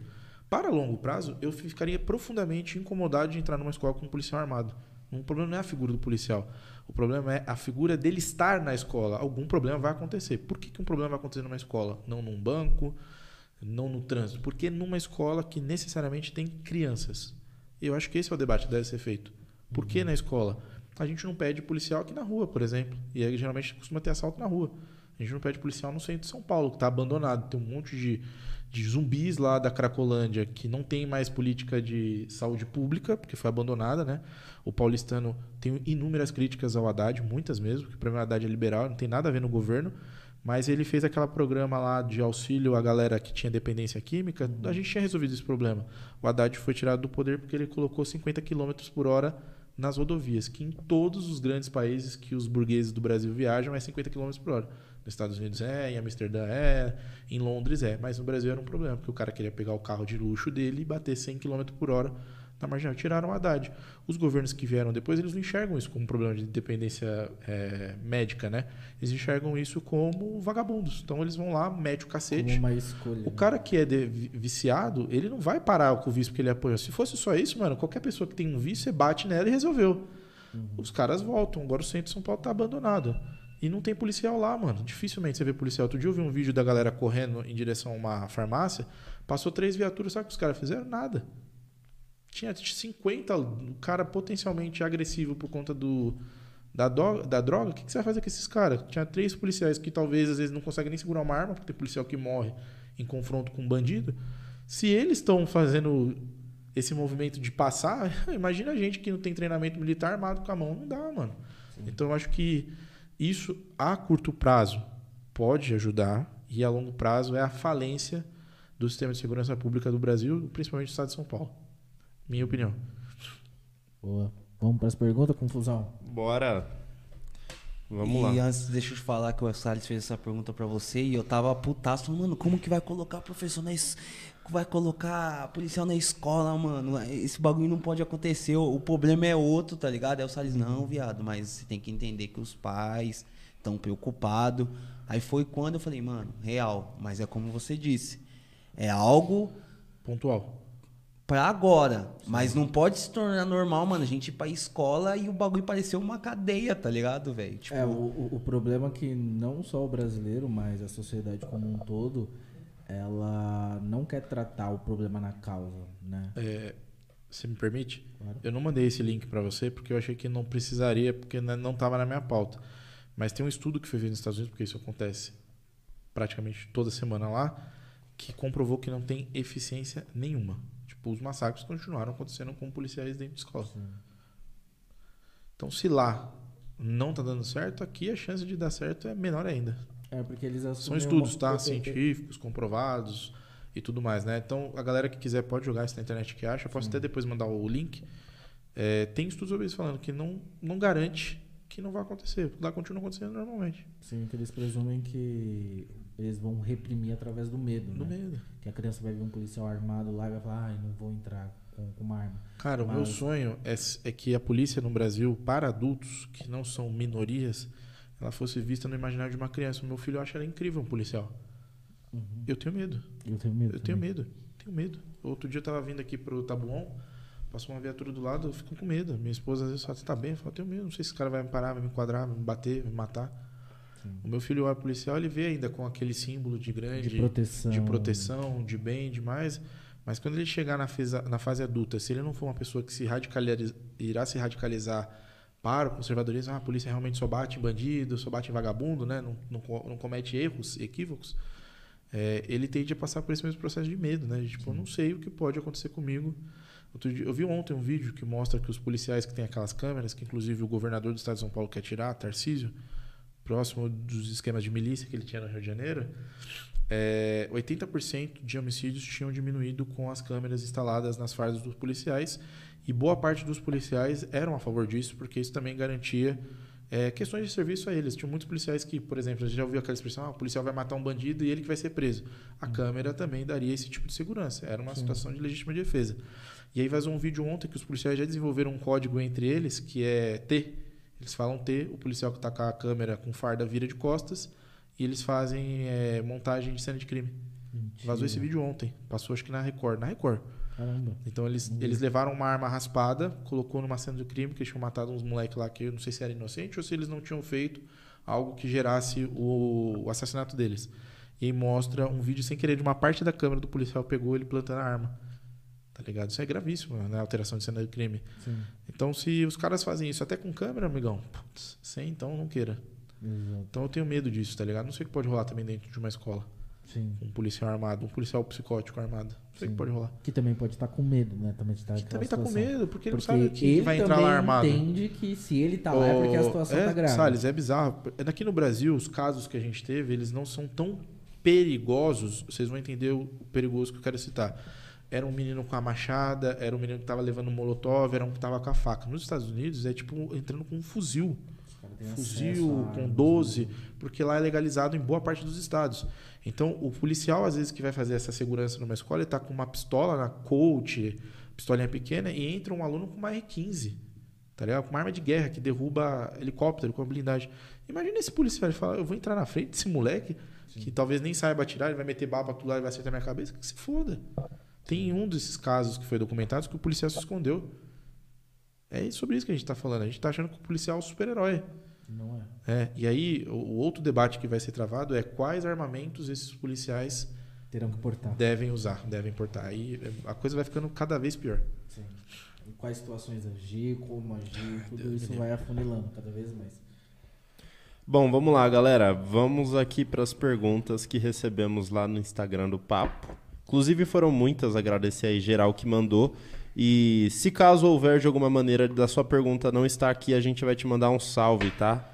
Para longo prazo, eu ficaria profundamente incomodado de entrar numa escola com um policial armado. O problema não é a figura do policial. O problema é a figura dele estar na escola. Algum problema vai acontecer. Por que, que um problema vai acontecer numa escola? Não num banco, não no trânsito. Porque numa escola que necessariamente tem crianças. Eu acho que esse é o debate que deve ser feito. Por que na escola? A gente não pede policial aqui na rua, por exemplo. E aí geralmente costuma ter assalto na rua. A gente não pede policial no centro de São Paulo, que está abandonado. Tem um monte de, de zumbis lá da Cracolândia que não tem mais política de saúde pública, porque foi abandonada, né? O paulistano tem inúmeras críticas ao Haddad, muitas mesmo, porque o problema Haddad é liberal, não tem nada a ver no governo. Mas ele fez aquele programa lá de auxílio à galera que tinha dependência química. A gente tinha resolvido esse problema. O Haddad foi tirado do poder porque ele colocou 50 km por hora nas rodovias, que em todos os grandes países que os burgueses do Brasil viajam é 50 km por hora. Nos Estados Unidos é, em Amsterdã é, em Londres é. Mas no Brasil era um problema, porque o cara queria pegar o carro de luxo dele e bater 100 km por hora na marginal. Tiraram o Haddad. Os governos que vieram depois, eles não enxergam isso como um problema de dependência é, médica, né? Eles enxergam isso como vagabundos. Então eles vão lá, mete o cacete.
Como uma escolha.
O cara que é de- vi- viciado, ele não vai parar com o vício porque ele apoiou. Se fosse só isso, mano, qualquer pessoa que tem um vício, você bate nela e resolveu. Os caras voltam. Agora o centro de São Paulo tá abandonado. E não tem policial lá, mano. Dificilmente você vê policial. Outro dia eu vi um vídeo da galera correndo em direção a uma farmácia. Passou três viaturas. Sabe o que os caras fizeram? Nada. Tinha 50, o cara potencialmente agressivo por conta do, da, do- da droga. O que, que você vai fazer com esses caras? Tinha três policiais que talvez às vezes não conseguem nem segurar uma arma, porque tem policial que morre em confronto com um bandido. Se eles estão fazendo esse movimento de passar, *laughs* imagina a gente que não tem treinamento militar armado com a mão. Não dá, mano. Então eu acho que isso a curto prazo pode ajudar e a longo prazo é a falência do sistema de segurança pública do Brasil, principalmente do estado de São Paulo. Minha opinião.
Boa. Vamos para as perguntas, confusão.
Bora. Vamos
e
lá.
antes, deixa eu te falar que o Salles fez essa pergunta pra você e eu tava putaço, mano, como que vai colocar professor na es... vai colocar policial na escola, mano? Esse bagulho não pode acontecer, o o problema é outro, tá ligado? Aí o Salles, não, viado, mas você tem que entender que os pais estão preocupados. Aí foi quando eu falei, mano, real, mas é como você disse, é algo
Pontual.
Pra agora, mas não pode se tornar normal, mano, a gente ir pra escola e o bagulho parecer uma cadeia, tá ligado, velho? Tipo,
É, o, o, problema é que não só o brasileiro, mas a sociedade como um todo, ela não quer tratar o problema na causa, né?
É, você me permite?
Claro.
Eu não mandei esse link pra você porque eu achei que não precisaria, porque n- não estava na minha pauta. Mas tem um estudo que foi feito nos Estados Unidos, porque isso acontece praticamente toda semana lá, que comprovou que não tem eficiência nenhuma. Tipo, os massacres continuaram acontecendo com policiais dentro de escola. Então, se lá não tá dando certo, aqui a chance de dar certo é menor ainda.
É, porque eles
São estudos, tá? Científicos, comprovados e tudo mais, né? Então, a galera que quiser pode jogar isso na internet que acha. Eu posso até depois mandar o link. É, tem estudos sobre isso falando que não, não garante que não vai acontecer. Lá continua acontecendo normalmente.
Sim, que eles presumem que eles vão reprimir através do medo,
No
né?
medo.
Que a criança vai ver um policial armado lá e vai falar, ai, não vou entrar com, com uma arma.
Cara, o meu
Mas-
sonho é, é que a polícia no Brasil, para adultos que não são minorias, ela fosse vista no imaginário de uma criança. O meu filho acha ela incrível um policial.
Uhum.
Eu tenho medo.
Eu tenho medo.
Eu tenho
também.
medo. Tenho medo. Outro dia eu tava vindo aqui pro Tabuão, passou uma viatura do lado, eu fico com medo. Minha esposa às vezes fala, você tá bem? Eu falo, tenho medo, não sei se esse cara vai me parar, vai me enquadrar, vai me bater, vai me matar.
Sim.
O meu filho olha policial, ele vê ainda com aquele símbolo de grande,
De proteção.
de proteção, de bem, demais. Mas quando ele chegar na, feza- na fase adulta, se ele não for uma pessoa que se radicaliza, irá se radicalizar para o conservadorismo, ah, a polícia realmente só bate em bandido, só bate em vagabundo, né? não, não, não comete erros, equívocos, é, ele tende a passar por esse mesmo processo de medo, né? De, tipo, eu não sei o que pode acontecer comigo. Dia- eu vi ontem um vídeo que mostra que os policiais que têm aquelas câmeras, que inclusive o governador do estado de São Paulo quer tirar, Tarcísio, próximo dos esquemas de milícia que ele tinha no Rio de Janeiro, é, 80% de homicídios tinham diminuído com as câmeras instaladas nas fardas dos policiais e boa parte dos policiais eram a favor disso porque isso também garantia é, questões de serviço a eles. Tinha muitos policiais que, por exemplo, a gente já ouviu aquela expressão, ah, o policial vai matar um bandido e ele que vai ser preso. A câmera também daria esse tipo de segurança. Era uma situação de legítima defesa. E aí vazou um vídeo ontem que os policiais já desenvolveram um código entre eles que é T. Eles falam T, o policial que está com a câmera com farda vira de costas e eles fazem é, montagem de cena de crime.
Mentira.
Vazou esse vídeo ontem. Passou acho que na Record. Na Record.
Caramba.
Então eles, eles levaram uma arma raspada, colocou numa cena de crime que eles tinham matado uns moleques lá que eu não sei se era inocente ou se eles não tinham feito algo que gerasse o, o assassinato deles. E mostra um vídeo sem querer de uma parte da câmera do policial pegou ele plantando a arma. Tá ligado? Isso é gravíssimo, né? Alteração de cena de crime.
Sim.
Então se os caras fazem isso até com câmera, amigão, putz, sem então não queira.
Exato.
Então eu tenho medo disso, tá ligado? Não sei o que pode rolar também dentro de uma escola.
Sim.
Um policial armado, um policial psicótico armado. Não sei o que pode rolar.
Que também pode estar com medo, né? Também tá
Que também tá com medo, porque ele não sabe que
ele
vai entrar lá armado.
entende que se ele tá lá é porque a situação
é,
tá grave.
Salles, é bizarro. Aqui no Brasil, os casos que a gente teve, eles não são tão perigosos. Vocês vão entender o perigoso que eu quero citar. Era um menino com a machada, era um menino que tava levando um molotov, era um que tava com a faca. Nos Estados Unidos é tipo entrando com um fuzil. Fuzil com
armas,
12,
né?
porque lá é legalizado em boa parte dos estados. Então, o policial, às vezes, que vai fazer essa segurança numa escola, ele tá com uma pistola na Colt, pistolinha pequena, e entra um aluno com uma R15, tá ligado? Com uma arma de guerra que derruba helicóptero com a blindagem. Imagina esse policial, ele fala, eu vou entrar na frente desse moleque, que talvez nem saiba atirar, ele vai meter pra tudo lá e vai acertar minha cabeça, que se foda. Tem um desses casos que foi documentado que o policial se escondeu. É sobre isso que a gente tá falando. A gente tá achando que o policial é um super-herói.
Não é.
É, e aí, o, o outro debate que vai ser travado é quais armamentos esses policiais
Terão que portar.
devem usar, devem portar. Aí a coisa vai ficando cada vez pior.
Sim. Em quais situações agir, como agir, tudo
Deus
isso
me
vai afunilando cada vez mais.
Bom, vamos lá, galera. Vamos aqui para as perguntas que recebemos lá no Instagram do Papo. Inclusive foram muitas, agradecer aí geral que mandou. E se caso houver de alguma maneira da sua pergunta não estar aqui, a gente vai te mandar um salve, tá?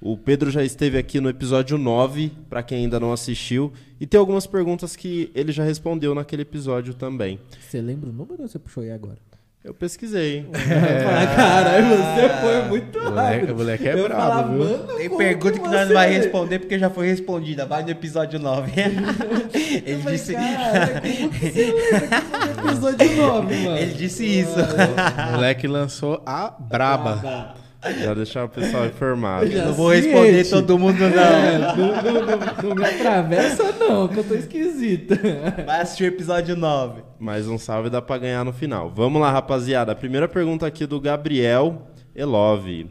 O Pedro já esteve aqui no episódio 9, para quem ainda não assistiu, e tem algumas perguntas que ele já respondeu naquele episódio também.
Você lembra o número ou você puxou aí agora?
Eu pesquisei, hein? *laughs*
Ah, caralho, você foi muito
O moleque, o moleque é
Eu
brabo,
falava,
viu?
mano,
Tem pergunta que
você-
nós não vai responder porque já foi respondida. Vai no episódio 9. *laughs* Ele
falei,
disse,
Cara, como que você lembra que foi no episódio 9, *laughs* mano?
ele disse isso.
O moleque lançou a braba.
Já deixar o pessoal informado.
Já
Não vou responder todo mundo, não.
É, não, não, não, não me atravessa, não, que eu tô esquisita.
Vai assistir o episódio 9.
Mais um salve dá pra ganhar no final. Vamos lá, rapaziada. A primeira pergunta aqui do Gabriel Elove.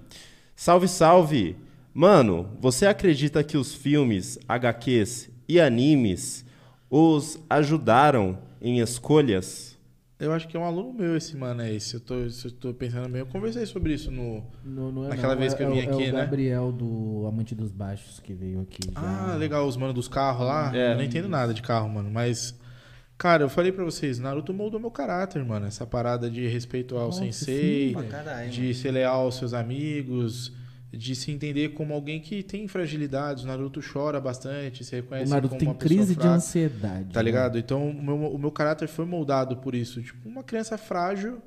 Salve, salve! Mano, você acredita que os filmes, HQs e animes os ajudaram em escolhas?
Eu acho que é um aluno meu esse mano, é esse. Eu tô, eu tô pensando bem. Eu conversei sobre isso no.
Não é
Naquela
não,
vez
é-
que eu vim
é o-
aqui,
é o
né?
Gabriel do Amante dos Baixos que veio aqui. já.
Ah, legal, os manos dos carros lá.
É.
Eu não entendo nada de carro, mano. Mas, Cara, eu falei pra vocês, Naruto moldou meu caráter, mano. Essa parada de respeito ao
Nossa,
sensei,
sim,
caralho.
de ser leal aos seus amigos, de se entender como alguém que tem fragilidades. O Naruto chora bastante, se
O
reconhece
Naruto
como
tem
uma pessoa
crise de
fraca.
ansiedade.
Tá
né?
ligado? Então, o meu, o meu caráter foi moldado por isso. Tipo, uma criança frágil,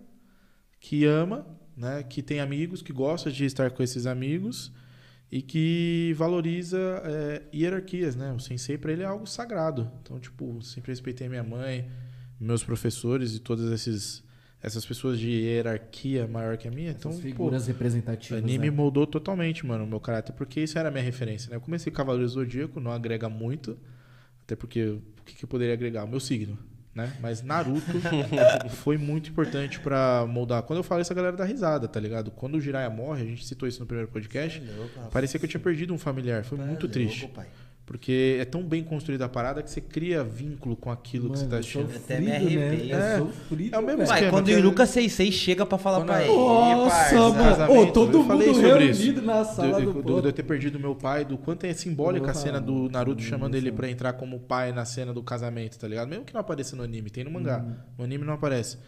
que ama, né? Que tem amigos, que gosta de estar com esses amigos e que valoriza é, hierarquias, né? O sensei, pra ele, é algo sagrado. Então, tipo, sempre respeitei minha mãe, meus professores e todas esses, essas pessoas de hierarquia maior que a minha. Então,
Essas
pô,
figuras
o
representativas.
anime
né?
moldou totalmente, mano, o meu caráter, porque isso era a minha referência, né? Eu comecei Cavaleiro Zodíaco, não agrega muito, até porque o que, que eu poderia agregar? O meu signo, né? Mas Naruto *laughs* foi muito importante pra moldar. Quando eu falo isso, a galera dá risada, tá ligado? Quando o Jiraiya morre, a gente citou isso no primeiro podcast,
É louco,
parecia que eu tinha perdido um familiar, foi
Tá
muito
louco,
triste.
pai.
Porque é tão bem construída a parada que você cria vínculo com aquilo que você tá
Mano,
assistindo.
sofrido,
Até me
né?
arrepio.
É
É.
sofrido,
É o mesmo esquema.
Vai, quando o Iruka Seisei chega pra falar
Quando
pra ele,
Nossa, mano. todo
eu falei
mundo
sobre isso.
reunido na sala
do,
do,
do- de eu ter perdido meu pai, do quanto é simbólica a cena do Naruto
que
chamando ele
emoção.
pra entrar como pai na cena do casamento, tá ligado? Mesmo que não apareça no anime, tem no mangá.
Uhum.
No anime não aparece.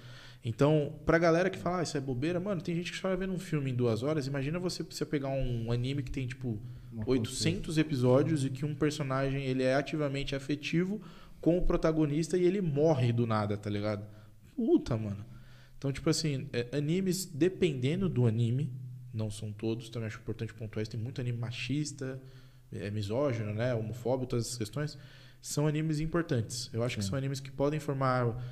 Então, pra galera que fala, ah, isso é bobeira, mano, tem gente que chora vendo um filme em duas horas. Imagina você, você pegar um anime que tem, tipo, 800 episódios e que um personagem ele é ativamente afetivo com o protagonista e ele morre do nada, tá ligado? Puta, mano. Então, tipo assim, é, animes, dependendo do anime, não são todos, também acho importante pontuar isso, tem muito anime machista, é, misógino, né, homofóbico, todas essas questões, são animes importantes. Eu acho que
Sim.
são animes que podem formar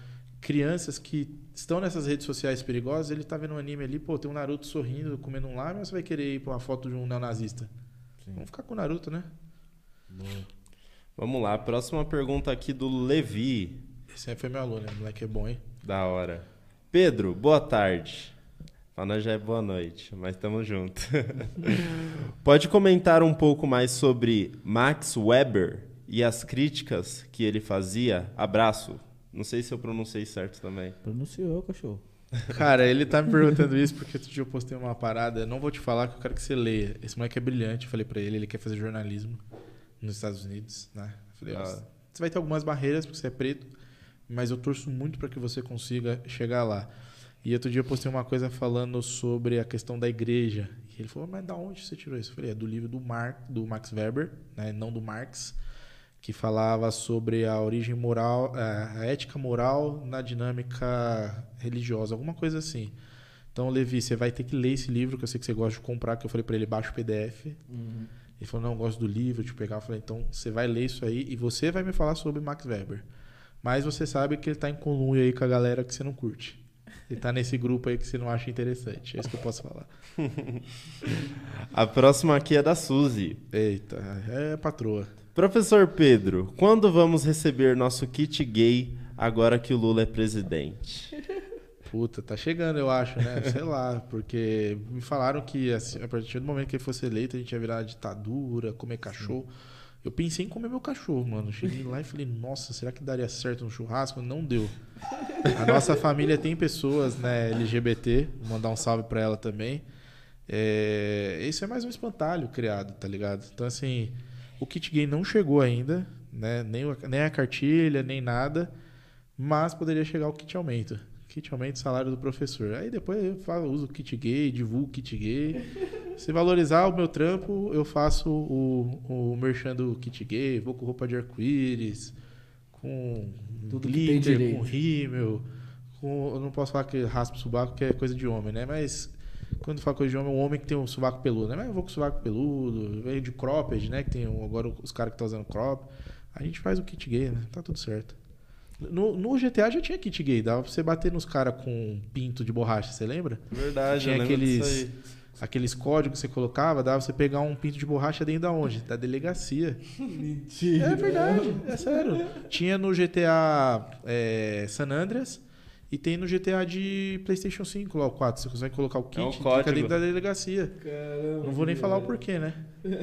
crianças que estão nessas redes sociais perigosas, ele tá vendo um anime ali, pô, tem um Naruto sorrindo, comendo um mas você vai querer ir pra uma foto de um neonazista.
Sim.
Vamos ficar com o Naruto, né?
Vamos lá, próxima pergunta aqui do Levi.
Esse aí foi meu aluno, né? O moleque é bom, hein?
Da hora. Pedro, boa tarde. Pra nós já é boa noite, mas tamo junto. *laughs* Pode comentar um pouco mais sobre Max Weber e as críticas que ele fazia? Abraço. Não sei se eu pronunciei certo também.
Pronunciou, cachorro.
Cara, ele tá me perguntando isso porque outro dia eu postei uma parada. Eu não vou te falar que eu quero que você leia. Esse moleque é brilhante. Eu falei pra ele, ele quer fazer jornalismo nos Estados Unidos, né? Eu falei, ó,
Ah.
você vai ter algumas barreiras porque você é preto, mas eu torço muito pra que você consiga chegar lá. E outro dia eu postei uma coisa falando sobre a questão da igreja. E ele falou, mas da onde você tirou isso? Eu falei, é do livro do, Mar do Max Weber, né? não do Marx, que falava sobre a origem moral, a a ética moral na dinâmica religiosa, alguma coisa assim. Então, Levi, você vai ter que ler esse livro, que eu sei que você gosta de comprar, que eu falei pra ele, baixa o PDF. Ele falou, não, eu gosto do livro, eu pegar. Eu falei, então você vai ler isso aí e você vai me falar sobre Max Weber. Mas você sabe que ele tá em conluio aí com a galera que você não curte. Ele tá nesse grupo aí que você não acha interessante. É isso que eu posso falar. *laughs*
A próxima aqui é da Suzy.
Eita, é patroa.
Professor Pedro, quando vamos receber nosso kit gay agora que o Lula é presidente?
Puta, tá chegando, eu acho, né? Sei lá, porque me falaram que assim, a partir do momento que ele fosse eleito, a gente ia virar ditadura, comer cachorro. Eu pensei em comer meu cachorro, mano. Cheguei lá e falei, nossa, será que daria certo um churrasco? Não deu. A nossa família tem pessoas, né, LGBT, vou mandar um salve pra ela também. É, esse é mais um espantalho criado, tá ligado? Então, assim, o kit gay não chegou ainda, né? Nem, nem a cartilha, nem nada. Mas poderia chegar o kit aumento. Kit aumento, salário do professor. Aí depois eu falo, uso o kit gay, divulgo o kit gay. *laughs* Se valorizar o meu trampo, eu faço o, o merchan do kit gay, vou com roupa de arco-íris, com
Tudo
glitter, com rímel. Com, eu não posso falar que raspa o sovaco, que é coisa de homem, né? Mas quando fala coisa de homem, é um homem que tem um sovaco peludo, né? Mas eu vou com sovaco peludo, veio de cropped, né? Que tem um- agora os caras que estão usando crop. A gente faz o kit gay, né? Tá tudo certo. No, no GTA já tinha kit gay, dava pra você bater nos caras com pinto de borracha, você lembra?
Verdade,
Tinha aqueles-. Aqueles códigos que você colocava, dava pra você pegar um pinto de borracha dentro da onde? Da delegacia. *laughs*
Mentira.
É verdade, é sério. Tinha no GTA é, San Andreas e tem no GTA de PlayStation 5, lá o 4. Você consegue colocar o kit
É um
e fica dentro da delegacia.
Caramba.
Não vou nem falar o porquê, né?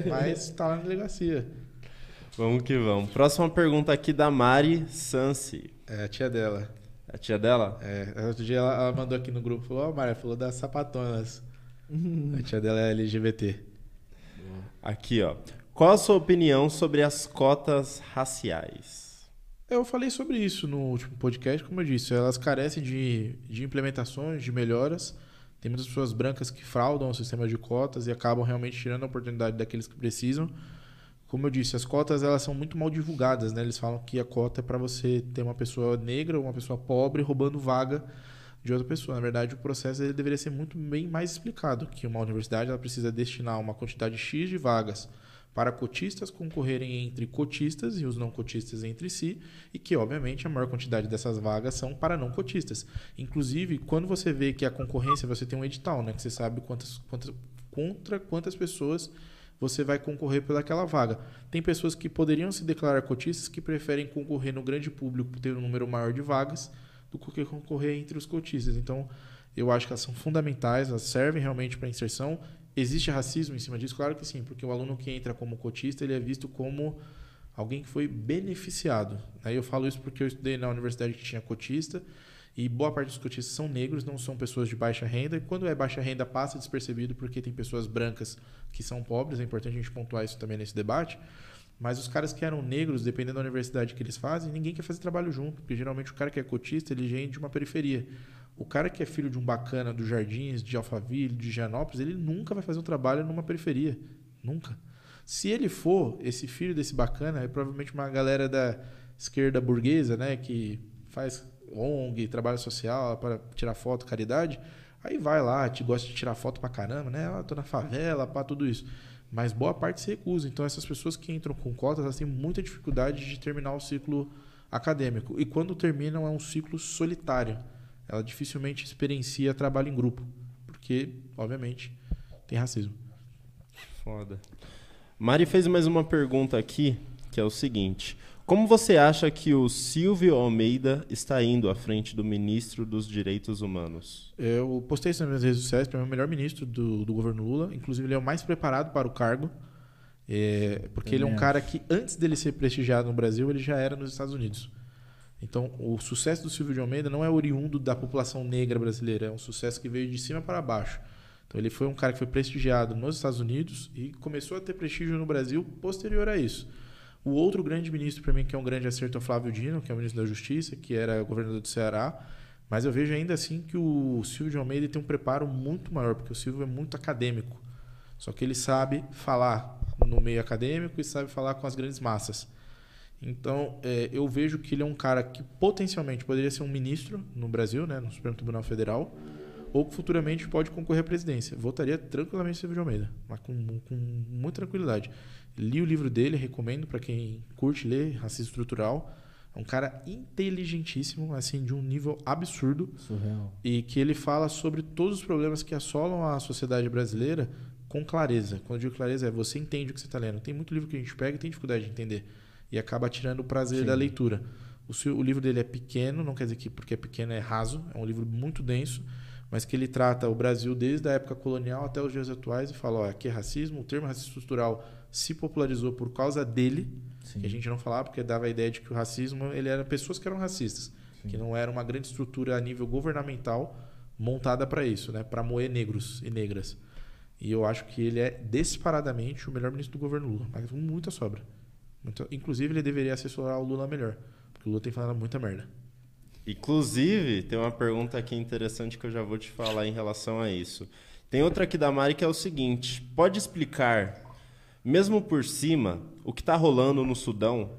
Mas tá lá na delegacia.
Vamos que vamos. Próxima pergunta aqui da Mari Sansi.
É a tia dela.
A tia dela?
É, outro dia ela, ela mandou aqui no grupo, falou, ó, Maria, falou das sapatonas. A tia dela é LGBT.
Aqui, ó. Qual a sua opinião sobre as cotas raciais?
Eu falei sobre isso no último podcast, como eu disse, elas carecem de, de implementações, de melhoras. Tem muitas pessoas brancas que fraudam o sistema de cotas e acabam realmente tirando a oportunidade daqueles que precisam. Como eu disse, as cotas elas são muito mal divulgadas, né? Eles falam que a cota é para você ter uma pessoa negra ou uma pessoa pobre roubando vaga de outra pessoa. Na verdade, o processo ele deveria ser muito bem mais explicado, que uma universidade ela precisa destinar uma quantidade X de vagas para cotistas concorrerem entre cotistas e os não cotistas entre si, e que, obviamente, a maior quantidade dessas vagas são para não cotistas. Inclusive, quando você vê que a concorrência, você tem um edital, né, que você sabe quantas, quantas, contra quantas pessoas você vai concorrer pelaquela vaga. Tem pessoas que poderiam se declarar cotistas que preferem concorrer no grande público por ter um número maior de vagas do que concorrer entre os cotistas. Então, eu acho que elas são fundamentais, elas servem realmente para inserção Existe racismo em cima disso? Claro que sim, porque o aluno que entra como cotista, ele é visto como alguém que foi beneficiado. Aí eu falo isso porque eu estudei na universidade que tinha cotista e boa parte dos cotistas são negros, não são pessoas de baixa renda. E quando é baixa renda, passa despercebido porque tem pessoas brancas que são pobres. É importante a gente pontuar isso também nesse debate. Mas os caras que eram negros, dependendo da universidade que eles fazem, ninguém quer fazer trabalho junto, porque geralmente o cara que é cotista, ele vem de uma periferia. O cara que é filho de um bacana dos Jardins, de Alphaville, de Gianópolis, ele nunca vai fazer um trabalho numa periferia. Nunca. Se ele for esse filho desse bacana, é provavelmente uma galera da esquerda burguesa, né, que faz ONG, trabalho social para tirar foto, caridade, aí vai lá, te gosta de tirar foto pra caramba, né? Ah, tô na favela, pá, tudo isso. Mas boa parte se recusa. Então essas pessoas que entram com cotas, elas têm muita dificuldade de terminar o ciclo acadêmico. E quando terminam é um ciclo solitário ela dificilmente experiencia trabalho em grupo, porque, obviamente, tem racismo.
Foda. Mari fez mais uma pergunta aqui, que é o seguinte: Como você acha que o Silvio Almeida está indo à frente do ministro dos Direitos Humanos?
Eu postei isso nas minhas redes sociais, para é o melhor ministro do, do governo Lula. Inclusive, ele é o mais preparado para o cargo. É, porque ele é um cara que, antes dele ser prestigiado no Brasil, ele já era nos Estados Unidos. Então, o sucesso do Silvio de Almeida não é oriundo da população negra brasileira, é um sucesso que veio de cima para baixo. Então, ele foi um cara que foi prestigiado nos Estados Unidos e começou a ter prestígio no Brasil posterior a isso. O outro grande ministro, para mim, que é um grande acerto, é o Flávio Dino, que é o ministro da Justiça, que era governador do Ceará. Mas eu vejo ainda assim que o Silvio de Almeida tem um preparo muito maior, porque o Silvio é muito acadêmico. Só que ele sabe falar no meio acadêmico e sabe falar com as grandes massas. Então, é, eu vejo que ele é um cara que potencialmente poderia ser um ministro no Brasil, né, no Supremo Tribunal Federal, ou que futuramente pode concorrer à presidência. Votaria tranquilamente Silvio de Almeida, mas com, com muita tranquilidade. Li o livro dele, recomendo para quem curte ler Racismo Estrutural. É um cara inteligentíssimo, assim, de um nível absurdo.
Surreal.
E que ele fala sobre todos os problemas que assolam a sociedade brasileira com clareza. Quando eu digo clareza, é você entende o que você está lendo. Tem muito livro que a gente pega e tem dificuldade de entender e acaba tirando o prazer Sim. da leitura. O, seu, o, livro dele é pequeno, não quer dizer que porque é pequeno é raso, é um livro muito denso, mas que ele trata o Brasil desde a época colonial até os dias atuais e fala: ó, aqui é racismo, o termo racismo estrutural se popularizou por causa dele, Sim. que a gente não falava porque dava a ideia de que o racismo ele era pessoas que eram racistas, Sim. que não era uma grande estrutura a nível governamental montada para isso, né, para moer negros e negras. E eu acho que ele é disparadamente o melhor ministro do governo Lula, mas com muita sobra. Então, inclusive, ele deveria assessorar o Lula melhor. Porque o Lula tem falado muita merda.
Inclusive, tem uma pergunta aqui interessante que eu já vou te falar em relação a isso. Tem outra aqui da Mari que é o seguinte: pode explicar, mesmo por cima, o que está rolando no Sudão?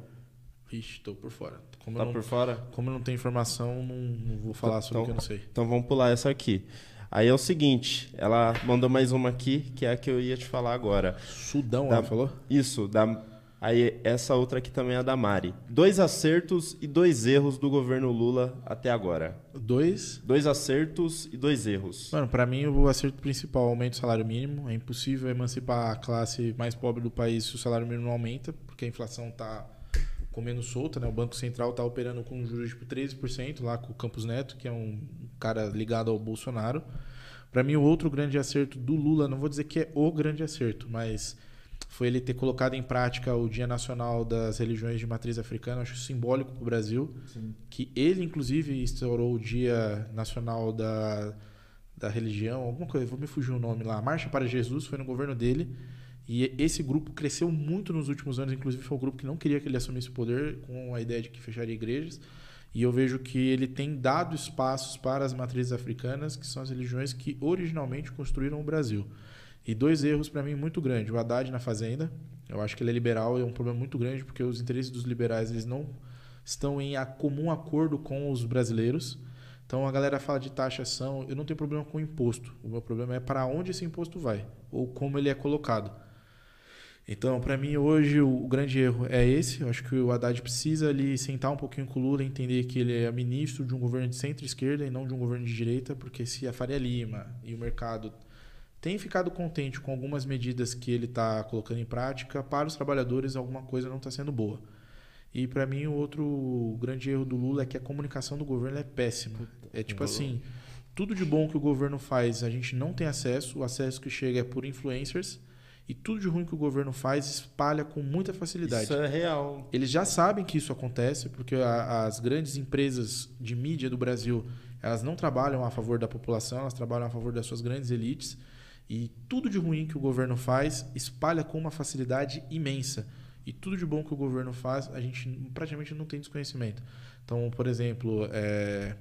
Ixi, estou por fora.
Como tá não, por fora?
Como eu não tenho informação, não, não vou falar então, sobre o que eu não sei.
Então vamos pular essa aqui. Aí é o seguinte, ela mandou mais uma aqui, que é a que eu ia te falar agora.
Sudão,
da,
ela falou?
Isso, da Aí essa outra aqui também é a da Mari. Dois acertos e dois erros do governo Lula até agora.
Dois?
Dois acertos e dois erros.
Mano, para mim o acerto principal é o aumento do salário mínimo. É impossível emancipar a classe mais pobre do país se o salário mínimo não aumenta, porque a inflação tá comendo solta, né? O Banco Central tá operando com juros de tipo 13% lá com o Campos Neto, que é um cara ligado ao Bolsonaro. Para mim o outro grande acerto do Lula, não vou dizer que é o grande acerto, mas foi ele ter colocado em prática o Dia Nacional das Religiões de Matriz Africana, acho simbólico para o Brasil, Sim. que ele inclusive instaurou o Dia Nacional da, da Religião, alguma coisa, vou me fugir o nome lá, Marcha para Jesus, foi no governo dele, E esse grupo cresceu muito nos últimos anos, inclusive foi um grupo que não queria que ele assumisse o poder, com a ideia de que fecharia igrejas. E eu vejo que ele tem dado espaços para as matrizes africanas, que são as religiões que originalmente construíram o Brasil. E dois erros para mim muito grandes. O Haddad na Fazenda, eu acho que ele é liberal e é um problema muito grande, porque os interesses dos liberais eles não estão em comum acordo com os brasileiros. Então a galera fala de taxação, eu não tenho problema com o imposto. O meu problema é para onde esse imposto vai, ou como ele é colocado. Então, para mim, hoje, o grande erro é esse. Eu acho que o Haddad precisa ali sentar um pouquinho com o Lula, entender que ele é ministro de um governo de centro-esquerda e não de um governo de direita, porque se a Faria Lima e o mercado têm ficado contente com algumas medidas que ele está colocando em prática, para os trabalhadores alguma coisa não está sendo boa. E para mim, o outro grande erro do Lula é que a comunicação do governo é péssima. É tipo assim, tudo de bom que o governo faz, a gente não tem acesso, o acesso que chega é por influencers e tudo de ruim que o governo faz espalha com muita facilidade.
Isso é real.
Eles já sabem que isso acontece, porque a, as grandes empresas de mídia do Brasil, elas não trabalham a favor da população, elas trabalham a favor das suas grandes elites. E tudo de ruim que o governo faz espalha com uma facilidade imensa. E tudo de bom que o governo faz, a gente praticamente não tem desconhecimento. Então, por exemplo, é,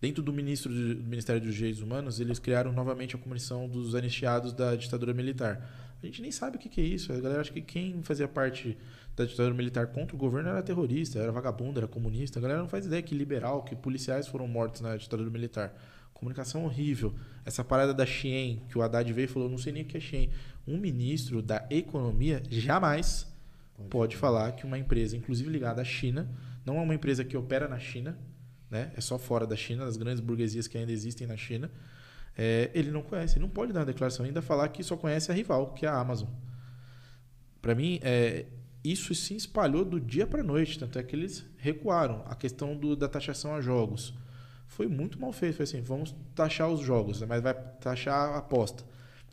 Dentro do, ministro de, do Ministério dos Direitos Humanos, eles criaram novamente a comissão dos anistiados da ditadura militar. A gente nem sabe o que, é isso. A galera acha que quem fazia parte da ditadura militar contra o governo era terrorista, era vagabundo, era comunista. A galera não faz ideia que liberal, que policiais foram mortos na ditadura militar. Comunicação horrível. Essa parada da Xien, que o Haddad veio e falou, não sei nem o que é Xien. Um ministro da economia jamais pode, pode falar que uma empresa, inclusive ligada à China, não é uma empresa que opera na China, né? é só fora da China, das grandes burguesias que ainda existem na China, é, ele não conhece, ele não pode dar uma declaração ainda falar que só conhece a rival, que é a Amazon. Para mim, é, isso se espalhou do dia para noite, tanto é que eles recuaram. A questão do, da taxação a jogos foi muito mal feito. Foi assim, vamos taxar os jogos, mas vai taxar a aposta.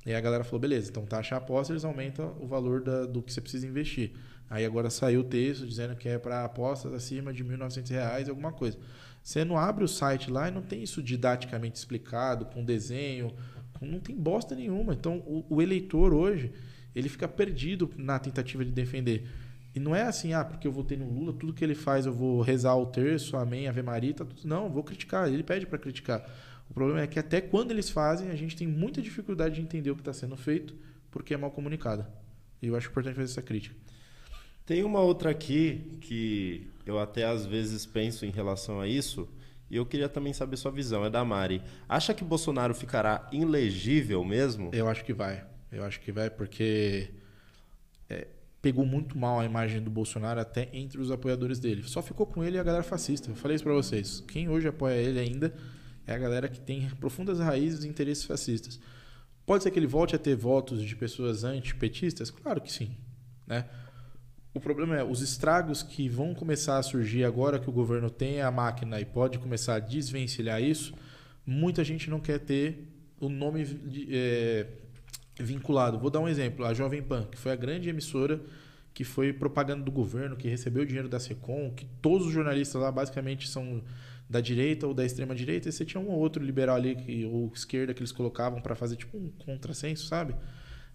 E a galera falou, beleza, então taxa a aposta, eles aumentam o valor da, do que você precisa investir. Aí agora saiu o texto dizendo que é para apostas acima de R$ 1.900 alguma coisa. Você não abre o site lá e não tem isso didaticamente explicado, com desenho, não tem bosta nenhuma. Então, o, o, eleitor hoje, ele fica perdido na tentativa de defender. E não é assim, ah, porque eu votei no Lula, tudo que ele faz eu vou rezar o terço, amém, ave Maria, tá tudo... não, vou criticar, ele pede para criticar. O problema é que até quando eles fazem, a gente tem muita dificuldade de entender o que está sendo feito, porque é mal comunicado. E eu acho importante fazer essa crítica.
Tem uma outra aqui que eu até às vezes penso em relação a isso, e eu queria também saber sua visão, é da Mari. Acha que Bolsonaro ficará ilegível mesmo?
Eu acho que vai. Eu acho que vai porque pegou muito mal a imagem do Bolsonaro até entre os apoiadores dele. Só ficou com ele a galera fascista. Eu falei isso para vocês. Quem hoje apoia ele ainda é a galera que tem profundas raízes e interesses fascistas. Pode ser que ele volte a ter votos de pessoas antipetistas? Claro que sim, né? O problema é os estragos que vão começar a surgir agora que o governo tem a máquina e pode começar a desvencilhar isso. Muita gente não quer ter o nome é, vinculado. Vou dar um exemplo: a Jovem Pan, que foi a grande emissora que foi propaganda do governo, que recebeu dinheiro da Secom, que todos os jornalistas lá basicamente são da direita ou da extrema direita, e você tinha um ou outro liberal ali que, ou esquerda que eles colocavam para fazer tipo um contrassenso, sabe?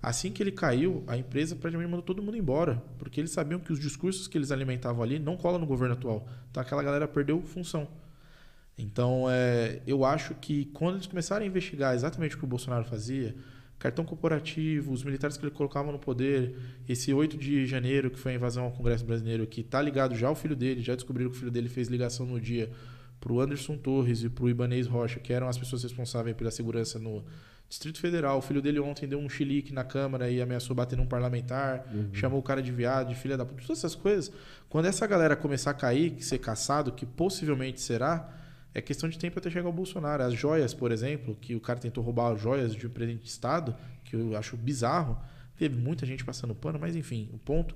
Assim que ele caiu, a empresa praticamente mandou todo mundo embora, porque eles sabiam que os discursos que eles alimentavam ali não colam no governo atual. Então aquela galera perdeu função. Então é, eu acho que quando eles começarem a investigar exatamente o que o Bolsonaro fazia, cartão corporativo, os militares que ele colocava no poder, esse 8 de janeiro, que foi a invasão ao Congresso Brasileiro, que está ligado já ao filho dele, já descobriram que o filho dele fez ligação no dia para o Anderson Torres e para o Ibanez Rocha, que eram as pessoas responsáveis pela segurança no, Distrito Federal, o filho dele ontem deu um chilique na Câmara e ameaçou bater num parlamentar, uhum. chamou o cara de viado, de filha da puta, todas essas coisas. Quando essa galera começar a cair, ser caçado, que possivelmente será, é questão de tempo até chegar ao Bolsonaro. As joias, por exemplo, que o cara tentou roubar as joias de um presidente de Estado, que eu acho bizarro, teve muita gente passando pano, mas enfim, o ponto.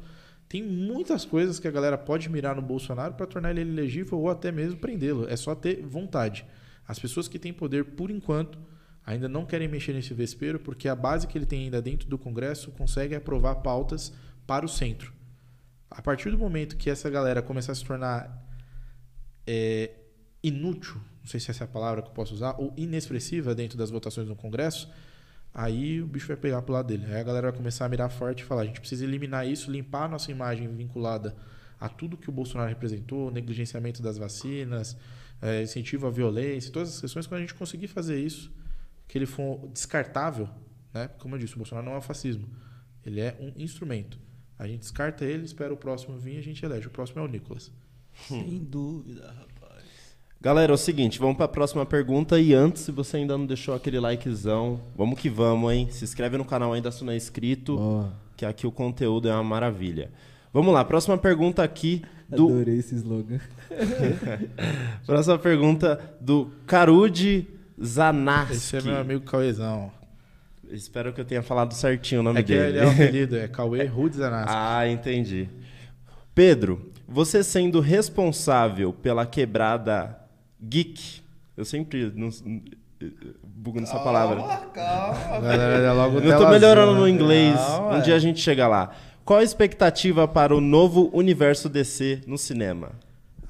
Tem muitas coisas que a galera pode mirar no Bolsonaro para tornar ele elegível ou até mesmo prendê-lo. É só ter vontade. As pessoas que têm poder, por enquanto, ainda não querem mexer nesse vespeiro porque a base que ele tem ainda dentro do Congresso consegue aprovar pautas para o centro. A partir do momento que essa galera começar a se tornar é, inútil, não sei se essa é a palavra que eu posso usar, ou inexpressiva dentro das votações no Congresso, aí o bicho vai pegar pro lado dele. Aí a galera vai começar a mirar forte e falar: a gente precisa eliminar isso, limpar a nossa imagem vinculada a tudo que o Bolsonaro representou, negligenciamento das vacinas, é, incentivo à violência, todas as questões. Quando a gente conseguir fazer isso, que ele for descartável, né? Como eu disse, o Bolsonaro não é um fascismo, ele é um instrumento. A gente descarta ele, espera o próximo vir e a gente elege. O próximo é o Nicolas.
Sem dúvida, rapaz.
Galera, é o seguinte, vamos para a próxima pergunta e antes, se você ainda não deixou aquele likezão, vamos que vamos, hein? Se inscreve no canal ainda se não é inscrito, que aqui o conteúdo é uma maravilha. Vamos lá, próxima pergunta aqui do
adorei esse slogan. *laughs*
próxima pergunta do Carude Zanaski.
Esse é meu amigo Cauêzão.
Espero que eu tenha falado certinho o nome
É que
dele.
ele é o *laughs* apelido, é Cauê Rudes Zanassi.
Ah, entendi. Pedro, você sendo responsável pela quebrada geek, eu sempre não, bugo nessa palavra.
calma.
Galera, logo
Eu tô melhorando
azul,
no
né?
inglês.
Não,
um
é.
dia a gente chega lá. Qual a expectativa para o novo universo DC no cinema?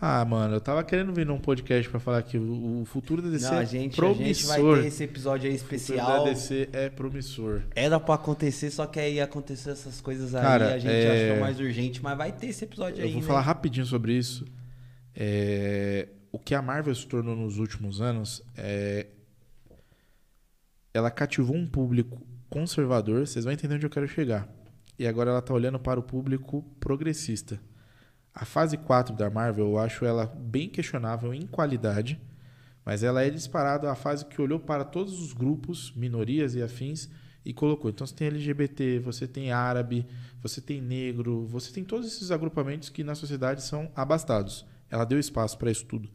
Ah, mano, eu tava querendo vir num podcast pra falar que o o futuro da DC
Não, a
é
gente, a
promissor.
gente vai ter esse episódio aí
O futuro
especial.
da DC é promissor.
Era pra acontecer, só que aí aconteceu essas coisas aí,
Cara,
a gente
é-
achou mais urgente, mas vai ter esse episódio
Eu
aí,
vou
né?
falar rapidinho sobre isso. É, O que a Marvel se tornou nos últimos anos é. Ela cativou um público conservador, vocês vão entender onde eu quero chegar. E agora ela tá olhando para o público progressista. A fase 4 da Marvel, eu acho ela bem questionável em qualidade, mas ela é disparada a fase que olhou para todos os grupos, minorias e afins, e colocou. Então você tem LGBT, você tem árabe, você tem negro, você tem todos esses agrupamentos que na sociedade são abastados. Ela deu espaço para isso tudo.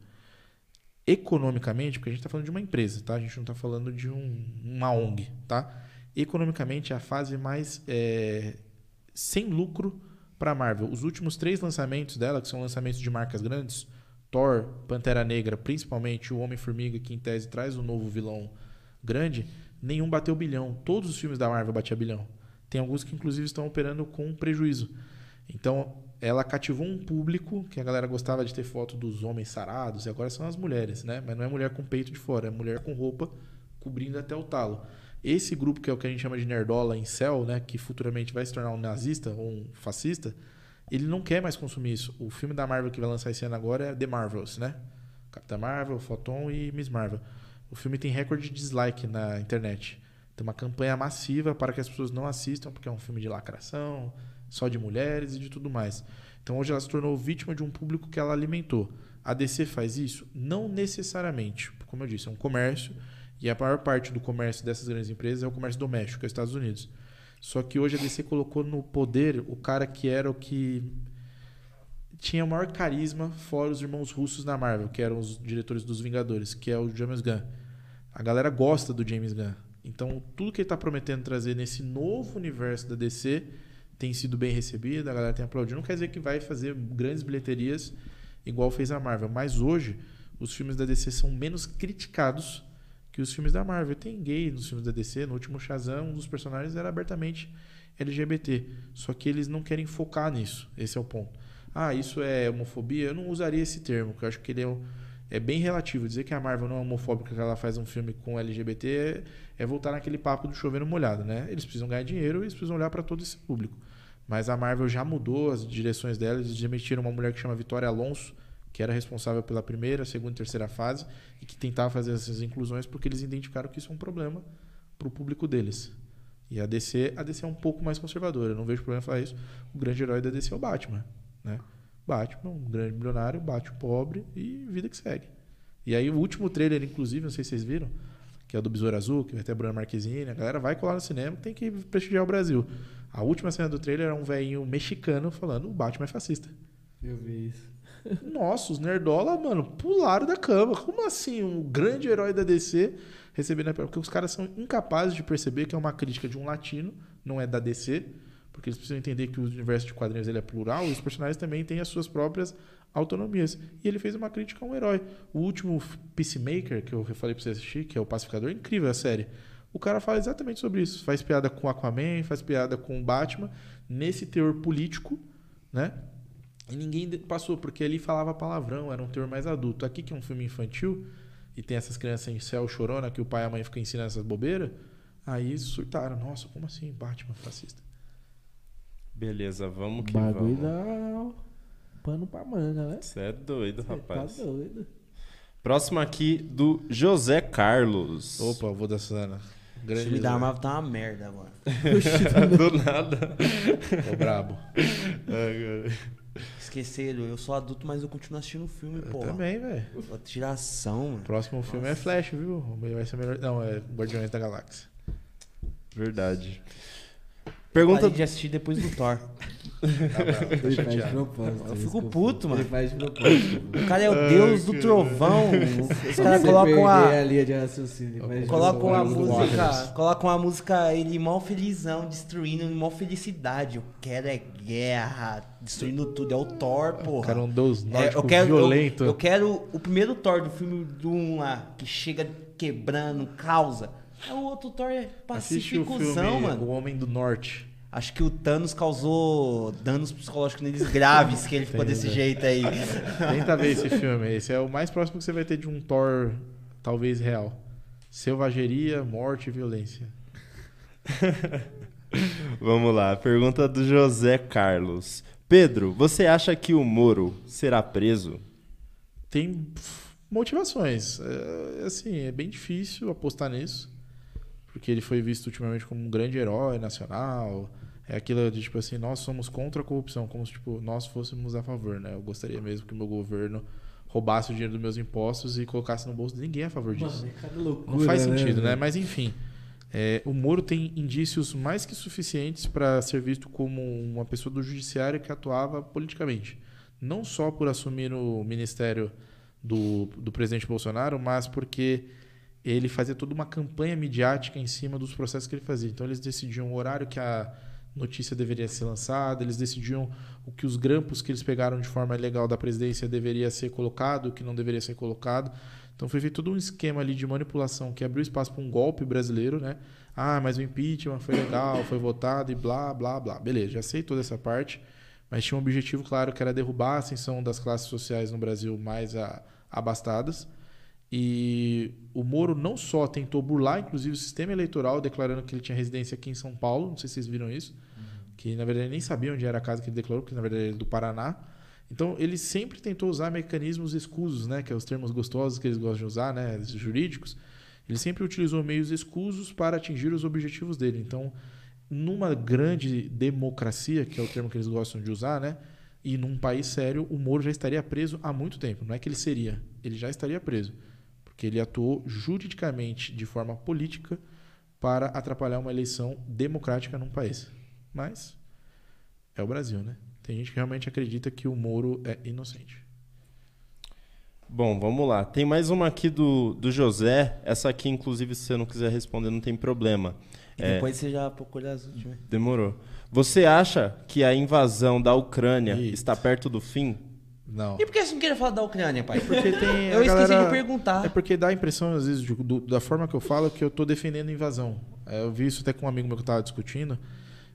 Economicamente, porque a gente está falando de uma empresa, tá? A gente não está falando de um- uma ONG, tá? Economicamente, é a fase mais é, sem lucro para a Marvel. Os últimos três lançamentos dela, que são lançamentos de marcas grandes, Thor, Pantera Negra, principalmente o Homem-Formiga, que em tese traz um novo vilão grande, nenhum bateu bilhão. Todos os filmes da Marvel batiam bilhão. Tem alguns que inclusive estão operando com prejuízo. Então, ela cativou um público que a galera gostava de ter foto dos homens sarados, e agora são as mulheres, né? Mas não é mulher com peito de fora, é mulher com roupa cobrindo até o talo. Esse grupo, que é o que a gente chama de nerdola em céu, né? Que futuramente vai se tornar um nazista ou um fascista, ele não quer mais consumir isso. O filme da Marvel que vai lançar esse ano agora é The Marvels, né? Capitã Marvel, Photon e Miss Marvel. O filme tem recorde de dislike na internet. Tem uma campanha massiva para que as pessoas não assistam, porque é um filme de lacração, só de mulheres e de tudo mais. Então hoje ela se tornou vítima de um público que ela alimentou. A DC faz isso? Não necessariamente. Como eu disse, é um comércio e a maior parte do comércio dessas grandes empresas é o comércio doméstico, é os Estados Unidos. Só que hoje a DC colocou no poder o cara que era o que tinha o maior carisma fora os irmãos russos na Marvel, que eram os diretores dos Vingadores, que é o James Gunn. A galera gosta do James Gunn. Então, tudo que ele está prometendo trazer nesse novo universo da DC tem sido bem recebido, a galera tem aplaudido. Não quer dizer que vai fazer grandes bilheterias igual fez a Marvel, mas hoje os filmes da DC são menos criticados que os filmes da Marvel. Tem gay nos filmes da DC, no último Shazam, um dos personagens era abertamente LGBT. Só que eles não querem focar nisso. Esse é o ponto. Ah, isso é homofobia? Eu não usaria esse termo, porque eu acho que ele é, um- é bem relativo. Dizer que a Marvel não é homofóbica, que ela faz um filme com LGBT, é, é voltar naquele papo do chover molhado, né? Eles precisam ganhar dinheiro e eles precisam olhar para todo esse público. Mas a Marvel já mudou as direções dela, eles demitiram uma mulher que chama Vitória Alonso, que era responsável pela primeira, segunda e terceira fase, e que tentava fazer essas inclusões porque eles identificaram que isso é um problema para o público deles. E a DC, a DC é um pouco mais conservadora, eu não vejo problema em falar isso. O grande herói da DC é o Batman, né? Batman, um grande milionário, bate o pobre e vida que segue. E aí o último trailer, inclusive, não sei se vocês viram, que é do Besouro Azul, que vai ter a Bruna Marquezine, a galera vai colar no cinema, tem que prestigiar o Brasil. A última cena do trailer é um velhinho mexicano falando o Batman é fascista.
Eu vi isso. *laughs*
Nossa, os nerdola, mano, pularam da cama. Como assim? Um grande herói da DC recebendo a... Porque os caras são incapazes de perceber que é uma crítica de um latino, não é da DC, porque eles precisam entender que o universo de quadrinhos ele é plural e os personagens também têm as suas próprias autonomias. E ele fez uma crítica a um herói. O último Peacemaker, que eu falei pra você assistir, que é o Pacificador, incrível a série. O cara fala exatamente sobre isso. Faz piada com Aquaman, faz piada com o Batman, nesse teor político, né? E ninguém passou, porque ali falava palavrão, era um teor mais adulto. Aqui, que é um filme infantil, e tem essas crianças em céu chorona, que o pai e a mãe ficam ensinando essas bobeiras, Aí surtaram. Nossa, como assim Batman fascista?
Beleza, vamos que
O bagulho
vamos.
dá pano pra manga, né?
Você é doido,
Cê
rapaz.
Tá doido.
Próximo aqui do José Carlos.
Opa, vô da Sana.
O
Grande
filme da. Marvel tá uma merda agora. *laughs* *laughs*
Do nada.
Ô, brabo.
Esqueceram, eu sou adulto, mas eu continuo assistindo o filme,
Eu
porra.
também, velho.
Pô, Tiração, mano.
Próximo filme é Flash, viu? Vai ser melhor. Não, é Guardiões da Galáxia.
Verdade.
Pergunta
Pergunta
de assistir depois do Thor.
Tá bravo, tá
Ele faz de
chateado.
propósito.
Eu
é
fico puto, mano.
Ele faz de propósito.
O cara é o deus do trovão. *laughs* Os caras colocam a.
a linha de raciocínio. ele faz de
Colocam a
propósito.
música. Colocam a música, ele mó felizão, destruindo, mó felicidade. Eu quero é guerra, destruindo tudo. É o Thor,
O
porra.
cara é um deus
É,
nórdico
eu quero,
violento.
Eu, eu quero o primeiro Thor do filme do 1 lá, que chega quebrando, causa. É o outro Thor é
Assiste o
pacificuzão,
filme
mano.
O Homem do Norte.
Acho que o Thanos causou danos psicológicos neles graves, que ele ficou desse jeito aí.
Tenta ver esse filme. Esse é o mais próximo que você vai ter de um Thor, talvez real. Selvageria, morte e violência. *laughs*
Vamos lá, pergunta do José Carlos. Pedro, você acha que o Moro será preso?
Tem motivações. É, assim, é bem difícil apostar nisso. Porque ele foi visto ultimamente como um grande herói nacional. É aquilo de tipo assim, nós somos contra a corrupção, como se tipo, nós fôssemos a favor, né? Eu gostaria mesmo que o meu governo roubasse o dinheiro dos meus impostos e colocasse no bolso. Ninguém é a favor disso.
Mano, é loucura,
Não faz sentido, né?
velho?
Mas enfim, é, o Moro tem indícios mais que suficientes para ser visto como uma pessoa do judiciário que atuava politicamente. Não só por assumir o ministério do, do presidente Bolsonaro, mas porque ele fazia toda uma campanha midiática em cima dos processos que ele fazia. Então eles decidiam o horário que a notícia deveria ser lançada, eles decidiam o que os grampos que eles pegaram de forma ilegal da presidência deveria ser colocado, o que não deveria ser colocado. Então foi feito todo um esquema ali de manipulação que abriu espaço para um golpe brasileiro, né? Ah, mas o impeachment foi legal, foi votado e blá, blá, blá. Beleza, já sei toda essa parte, mas tinha um objetivo claro que era derrubar a ascensão das classes sociais no Brasil mais abastadas. E o Moro não só tentou burlar, inclusive, o sistema eleitoral, declarando que ele tinha residência aqui em São Paulo, não sei se vocês viram isso, que na verdade nem sabia onde era a casa que ele declarou, porque na verdade ele é do Paraná. Então ele sempre tentou usar mecanismos escusos, né, que é os termos gostosos que eles gostam de usar, né, jurídicos. Ele sempre utilizou meios escusos para atingir os objetivos dele. Então, numa grande democracia, que é o termo que eles gostam de usar, né, e num país sério, o Moro já estaria preso há muito tempo. Não é que ele seria, ele já estaria preso, porque ele atuou juridicamente de forma política para atrapalhar uma eleição democrática num país. Mas é o Brasil, né? Tem gente que realmente acredita que o Moro é inocente.
Bom, vamos lá. Tem mais uma aqui do, do José. Essa aqui, inclusive, se você não quiser responder, não tem problema.
E
É.
depois você já procura as últimas.
Demorou. Você acha que a invasão da Ucrânia
Eita.
está perto do fim?
Não.
E por que você não queria falar da Ucrânia, pai?
Porque tem
Eu esqueci
galera-
de perguntar.
É porque dá a impressão, às vezes, de- do- da forma que eu falo, que eu tô defendendo a invasão. É, Eu vi isso até com um amigo meu que eu tava discutindo.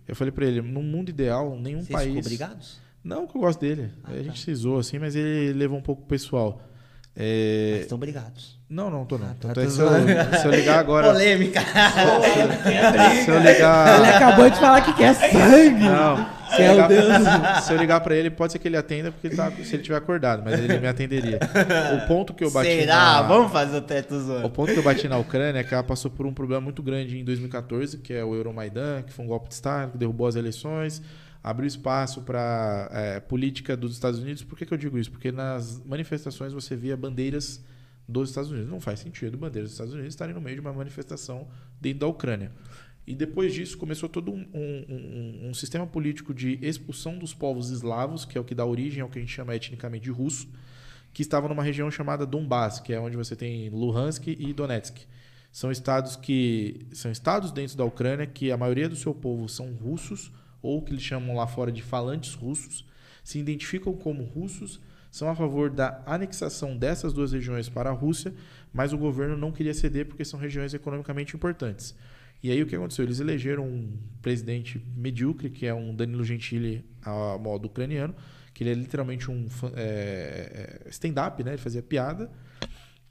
Eu falei pra ele, no mundo ideal, nenhum
Vocês
país...
ficam brigados?
Não que eu gosto dele.
Ah,
a
tá.
gente se zoou assim, mas ele levou um pouco pessoal. É,
Mas estão brigados.
Não, não, tô não.
Ah, tá,
Tanto é se, eu, se eu ligar agora...
Polêmica. *laughs*
se eu ligar...
Ele acabou de falar que quer sangue.
Não. Se
é
eu,
o
ligar,
Deus.
se eu ligar pra ele, pode ser que ele atenda, porque ele tá- se ele tiver acordado, mas ele me atenderia. O ponto que eu bati
Será?
na...
Vamos fazer o teto
O ponto que eu bati na Ucrânia é que ela passou por um problema muito grande em 2014, que é o Euromaidan, que foi um golpe de Estado, que derrubou as eleições, abriu espaço para política dos Estados Unidos. Por que, que eu digo isso? Porque nas manifestações você via bandeiras dos Estados Unidos. Não faz sentido bandeiras dos Estados Unidos estarem no meio de uma manifestação dentro da Ucrânia. E depois disso começou todo um, um- um- um sistema político de expulsão dos povos eslavos, que é o que dá origem ao que a gente chama etnicamente de russo, que estavam numa região chamada Donbass, que é onde você tem Luhansk e Donetsk. São estados que são estados dentro da Ucrânia que a maioria do seu povo são russos ou que eles chamam lá fora de falantes russos, se identificam como russos, são a favor da anexação dessas duas regiões para a Rússia, mas o governo não queria ceder porque são regiões economicamente importantes. E aí o que aconteceu? Eles elegeram um presidente medíocre, que é um Danilo Gentili a modo ucraniano, que ele é literalmente um é, é, stand-up, né? Ele fazia piada.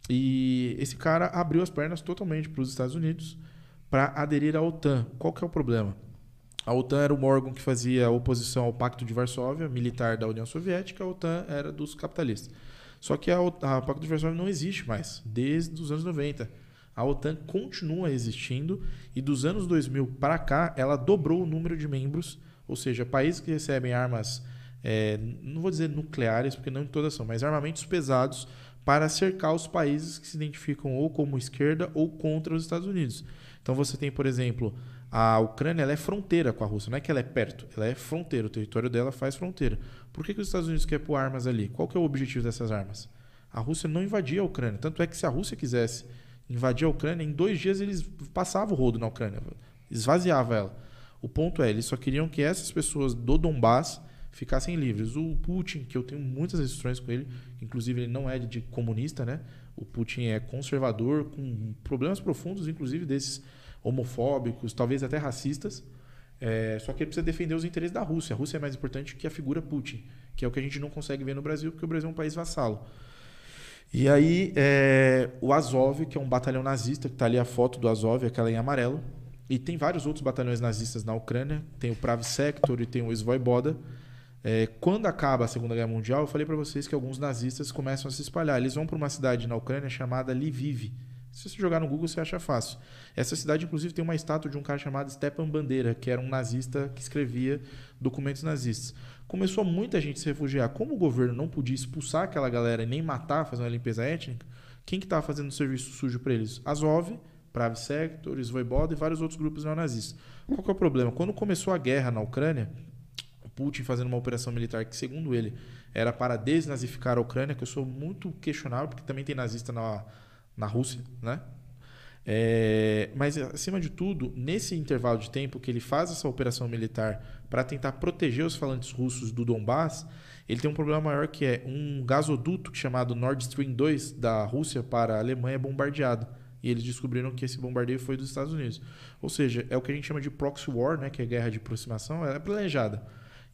E esse cara abriu as pernas totalmente para os Estados Unidos para aderir à OTAN. Qual que é o problema? A OTAN era um órgão que fazia oposição ao Pacto de Varsóvia, militar da União Soviética, a OTAN era dos capitalistas. Só que a, a Pacto de Varsóvia não existe mais, desde os anos 90. A OTAN continua existindo e dos anos 2000 para cá ela dobrou o número de membros, ou seja, países que recebem armas, é, não vou dizer nucleares, porque não em todas são, mas armamentos pesados para cercar os países que se identificam ou como esquerda ou contra os Estados Unidos. Então você tem, por exemplo, a Ucrânia ela é fronteira com a Rússia, não é que ela é perto, ela é fronteira, o território dela faz fronteira. Por que, que os Estados Unidos querem pôr armas ali? Qual que é o objetivo dessas armas? A Rússia não invadia a Ucrânia, tanto é que se a Rússia quisesse invadir a Ucrânia, em dois dias eles passavam o rodo na Ucrânia, esvaziava ela. O ponto é, eles só queriam que essas pessoas do Donbass ficassem livres. O Putin, que eu tenho muitas restrições com ele, inclusive ele não é de comunista, né? O Putin é conservador, com problemas profundos, inclusive desses homofóbicos, talvez até racistas. É, só que ele precisa defender os interesses da Rússia. A Rússia é mais importante que a figura Putin, que é o que a gente não consegue ver no Brasil, porque o Brasil é um país vassalo. E aí, é, o Azov, que é um batalhão nazista, que está ali a foto do Azov, aquela em amarelo. E tem vários outros batalhões nazistas na Ucrânia. Tem o Prav Sector e tem o Svoboda. É, quando acaba a Segunda Guerra Mundial, eu falei para vocês que alguns nazistas começam a se espalhar. Eles vão para uma cidade na Ucrânia chamada Lviv se você jogar no Google, você acha fácil. Essa cidade, inclusive, tem uma estátua de um cara chamado Stepan Bandeira, que era um nazista que escrevia documentos nazistas. Começou muita gente se refugiar. Como o governo não podia expulsar aquela galera e nem matar, fazer uma limpeza étnica, quem que estava fazendo serviço sujo para eles? Azov, Prav Sector, Svoboda e vários outros grupos neonazistas. Qual que é o problema? Quando começou a guerra na Ucrânia, Putin fazendo uma operação militar que, segundo ele, era para desnazificar a Ucrânia, que eu sou muito questionável, porque também tem nazista na na Rússia, né? É, mas, acima de tudo, nesse intervalo de tempo que ele faz essa operação militar para tentar proteger os falantes russos do Donbass, ele tem um problema maior que é um gasoduto chamado Nord Stream 2 da Rússia para a Alemanha é bombardeado. E eles descobriram que esse bombardeio foi dos Estados Unidos. Ou seja, é o que a gente chama de proxy war, né, que é guerra de aproximação, ela é planejada.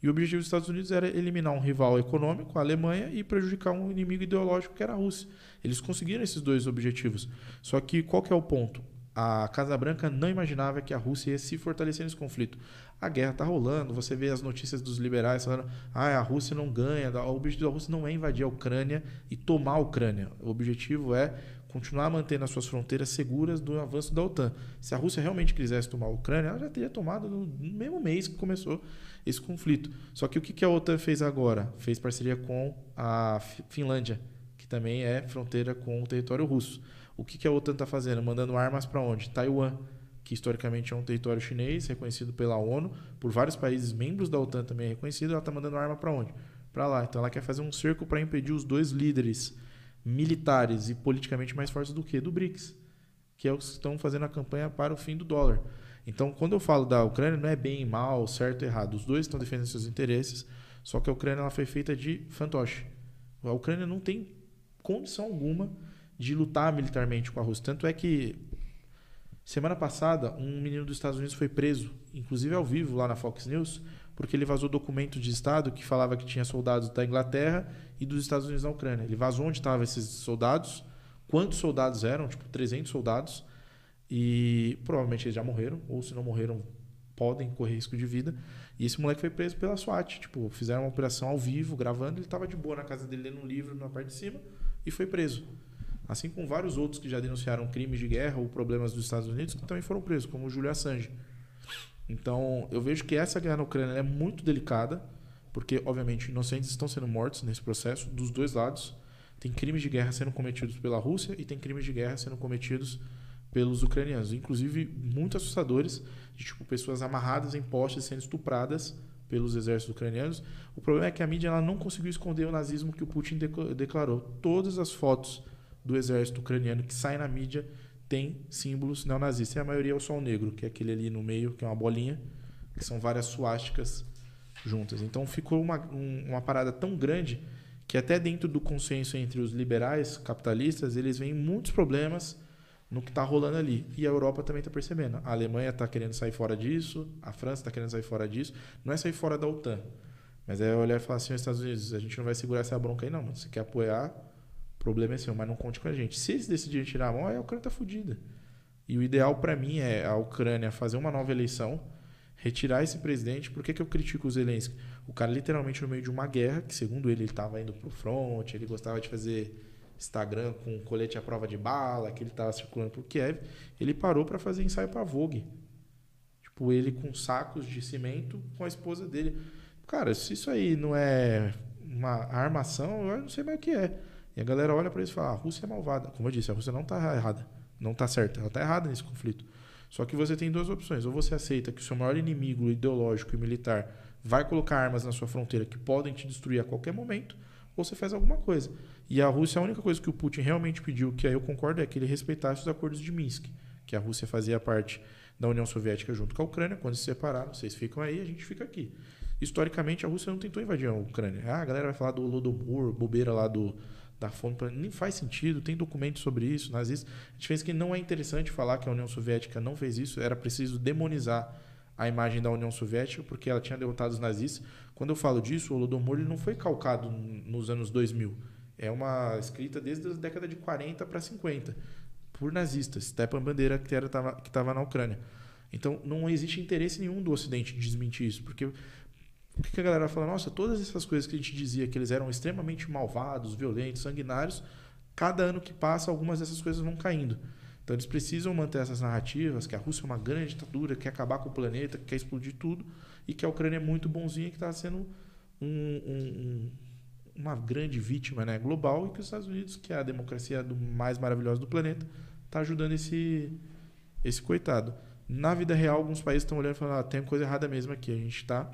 E o objetivo dos Estados Unidos era eliminar um rival econômico, a Alemanha, e prejudicar um inimigo ideológico, que era a Rússia. Eles conseguiram esses dois objetivos. Só que qual que é o ponto? A Casa Branca não imaginava que a Rússia ia se fortalecer nesse conflito. A guerra está rolando, você vê as notícias dos liberais falando ah, a Rússia não ganha, o objetivo da Rússia não é invadir a Ucrânia e tomar a Ucrânia. O objetivo é continuar mantendo as suas fronteiras seguras do avanço da OTAN. Se a Rússia realmente quisesse tomar a Ucrânia, ela já teria tomado no mesmo mês que começou esse conflito. Só que o que a OTAN fez agora? Fez parceria com a Finlândia, que também é fronteira com o território russo. O que a OTAN está fazendo? Mandando armas para onde? Taiwan, que historicamente é um território chinês, reconhecido pela ONU, por vários países membros da OTAN também é reconhecido. Ela está mandando arma para onde? Para lá. Então ela quer fazer um cerco para impedir os dois líderes militares e politicamente mais fortes do que do BRICS, que é os que estão fazendo a campanha para o fim do dólar. Então, quando eu falo da Ucrânia, não é bem, mal, certo, errado. Os dois estão defendendo seus interesses, só que a Ucrânia ela foi feita de fantoche. A Ucrânia não tem condição alguma de lutar militarmente com a Rússia. Tanto é que, semana passada, um menino dos Estados Unidos foi preso, inclusive ao vivo lá na Fox News, porque ele vazou documento de Estado que falava que tinha soldados da Inglaterra e dos Estados Unidos na Ucrânia. Ele vazou onde estavam esses soldados, quantos soldados eram, tipo 300 soldados, e provavelmente eles já morreram, ou se não morreram, podem correr risco de vida. E esse moleque foi preso pela SWAT. Tipo, fizeram uma operação ao vivo, gravando, ele estava de boa na casa dele lendo um livro na parte de cima e foi preso. Assim como vários outros que já denunciaram crimes de guerra ou problemas dos Estados Unidos que também foram presos, como o Júlio Assange. Então, eu vejo que essa guerra na Ucrânia é muito delicada, porque, obviamente, inocentes estão sendo mortos nesse processo, dos dois lados. Tem crimes de guerra sendo cometidos pela Rússia e tem crimes de guerra sendo cometidos pelos ucranianos, inclusive muito assustadores, de tipo pessoas amarradas em postes sendo estupradas pelos exércitos ucranianos. O problema é que a mídia ela não conseguiu esconder o nazismo que o Putin declarou. Todas as fotos do exército ucraniano que saem na mídia têm símbolos neonazistas. E a maioria é o sol negro, que é aquele ali no meio, que é uma bolinha, que são várias suásticas juntas. Então ficou uma, um, uma parada tão grande que até dentro do consenso entre os liberais capitalistas, eles veem muitos problemas no que está rolando ali. E a Europa também está percebendo. A Alemanha está querendo sair fora disso, a França está querendo sair fora disso. Não é sair fora da OTAN. Mas é olhar e falar assim, os Estados Unidos, a gente não vai segurar essa bronca aí não, mano. Você quer apoiar, o problema é seu, mas não conte com a gente. Se eles decidirem tirar a mão, aí a Ucrânia está fodida. E o ideal para mim é a Ucrânia fazer uma nova eleição, retirar esse presidente. Por que, que eu critico o Zelensky? O cara literalmente no meio de uma guerra, que segundo ele ele estava indo pro front, ele gostava de fazer Instagram com colete à prova de bala, que ele estava circulando por Kiev, ele parou para fazer ensaio para Vogue. Tipo, ele com sacos de cimento com a esposa dele. Cara, se isso aí não é uma armação, eu não sei mais o que é. E a galera olha para isso e fala: a Rússia é malvada. Como eu disse, a Rússia não está errada. Não está certa. Ela está errada nesse conflito. Só que você tem duas opções. Ou você aceita que o seu maior inimigo ideológico e militar vai colocar armas na sua fronteira que podem te destruir a qualquer momento, ou você faz alguma coisa. E a Rússia, a única coisa que o Putin realmente pediu, que aí eu concordo, é que ele respeitasse os acordos de Minsk, que a Rússia fazia parte da União Soviética junto com a Ucrânia. Quando se separaram, vocês ficam aí, a gente fica aqui. Historicamente, a Rússia não tentou invadir a Ucrânia. Ah, a galera vai falar do Lodomor, bobeira lá do, da fome. Nem faz sentido, tem documentos sobre isso, nazistas. A gente fez que não é interessante falar que a União Soviética não fez isso, era preciso demonizar a imagem da União Soviética porque ela tinha derrotado os nazistas. Quando eu falo disso, o Lodomor ele não foi calcado nos anos 2000. É uma escrita desde a década de 40 para 50 por nazistas, Stepan Bandeira que estava que na Ucrânia. Então não existe interesse nenhum do Ocidente de desmentir isso, porque por que a galera fala, nossa, todas essas coisas que a gente dizia que eles eram extremamente malvados, violentos, sanguinários, cada ano que passa algumas dessas coisas vão caindo. Então eles precisam manter essas narrativas que a Rússia é uma grande ditadura, que quer acabar com o planeta, que quer explodir tudo, e que a Ucrânia é muito bonzinha, que está sendo um, um, uma grande vítima né, global, e que os Estados Unidos, que é a democracia do mais maravilhosa do planeta, está ajudando esse, esse coitado. Na vida real, alguns países estão olhando e falando: ah, tem coisa errada mesmo aqui, a gente está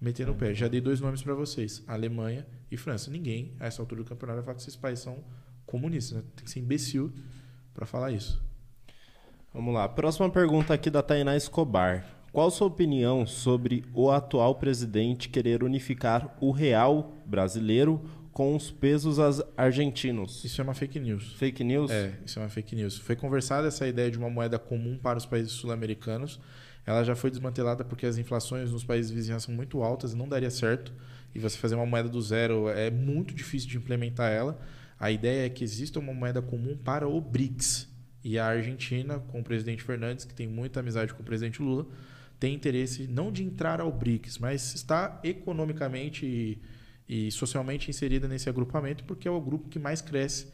metendo o pé. Já dei dois nomes para vocês: Alemanha e França. Ninguém, a essa altura do campeonato, vai falar que esses países são comunistas. Né? Tem que ser imbecil para falar isso.
Vamos lá. Próxima pergunta aqui da Tainá Escobar. Qual sua opinião sobre o atual presidente querer unificar o real brasileiro com os pesos argentinos?
Isso é uma fake news.
Fake news?
É, isso é uma fake news. Foi conversada essa ideia de uma moeda comum para os países sul-americanos. Ela já foi desmantelada porque as inflações nos países vizinhos são muito altas e não daria certo. E você fazer uma moeda do zero é muito difícil de implementar ela. A ideia é que exista uma moeda comum para o BRICS. E a Argentina, com o presidente Fernandes, que tem muita amizade com o presidente Lula, tem interesse não de entrar ao BRICS, mas está economicamente e, e socialmente inserida nesse agrupamento, porque é o grupo que mais cresce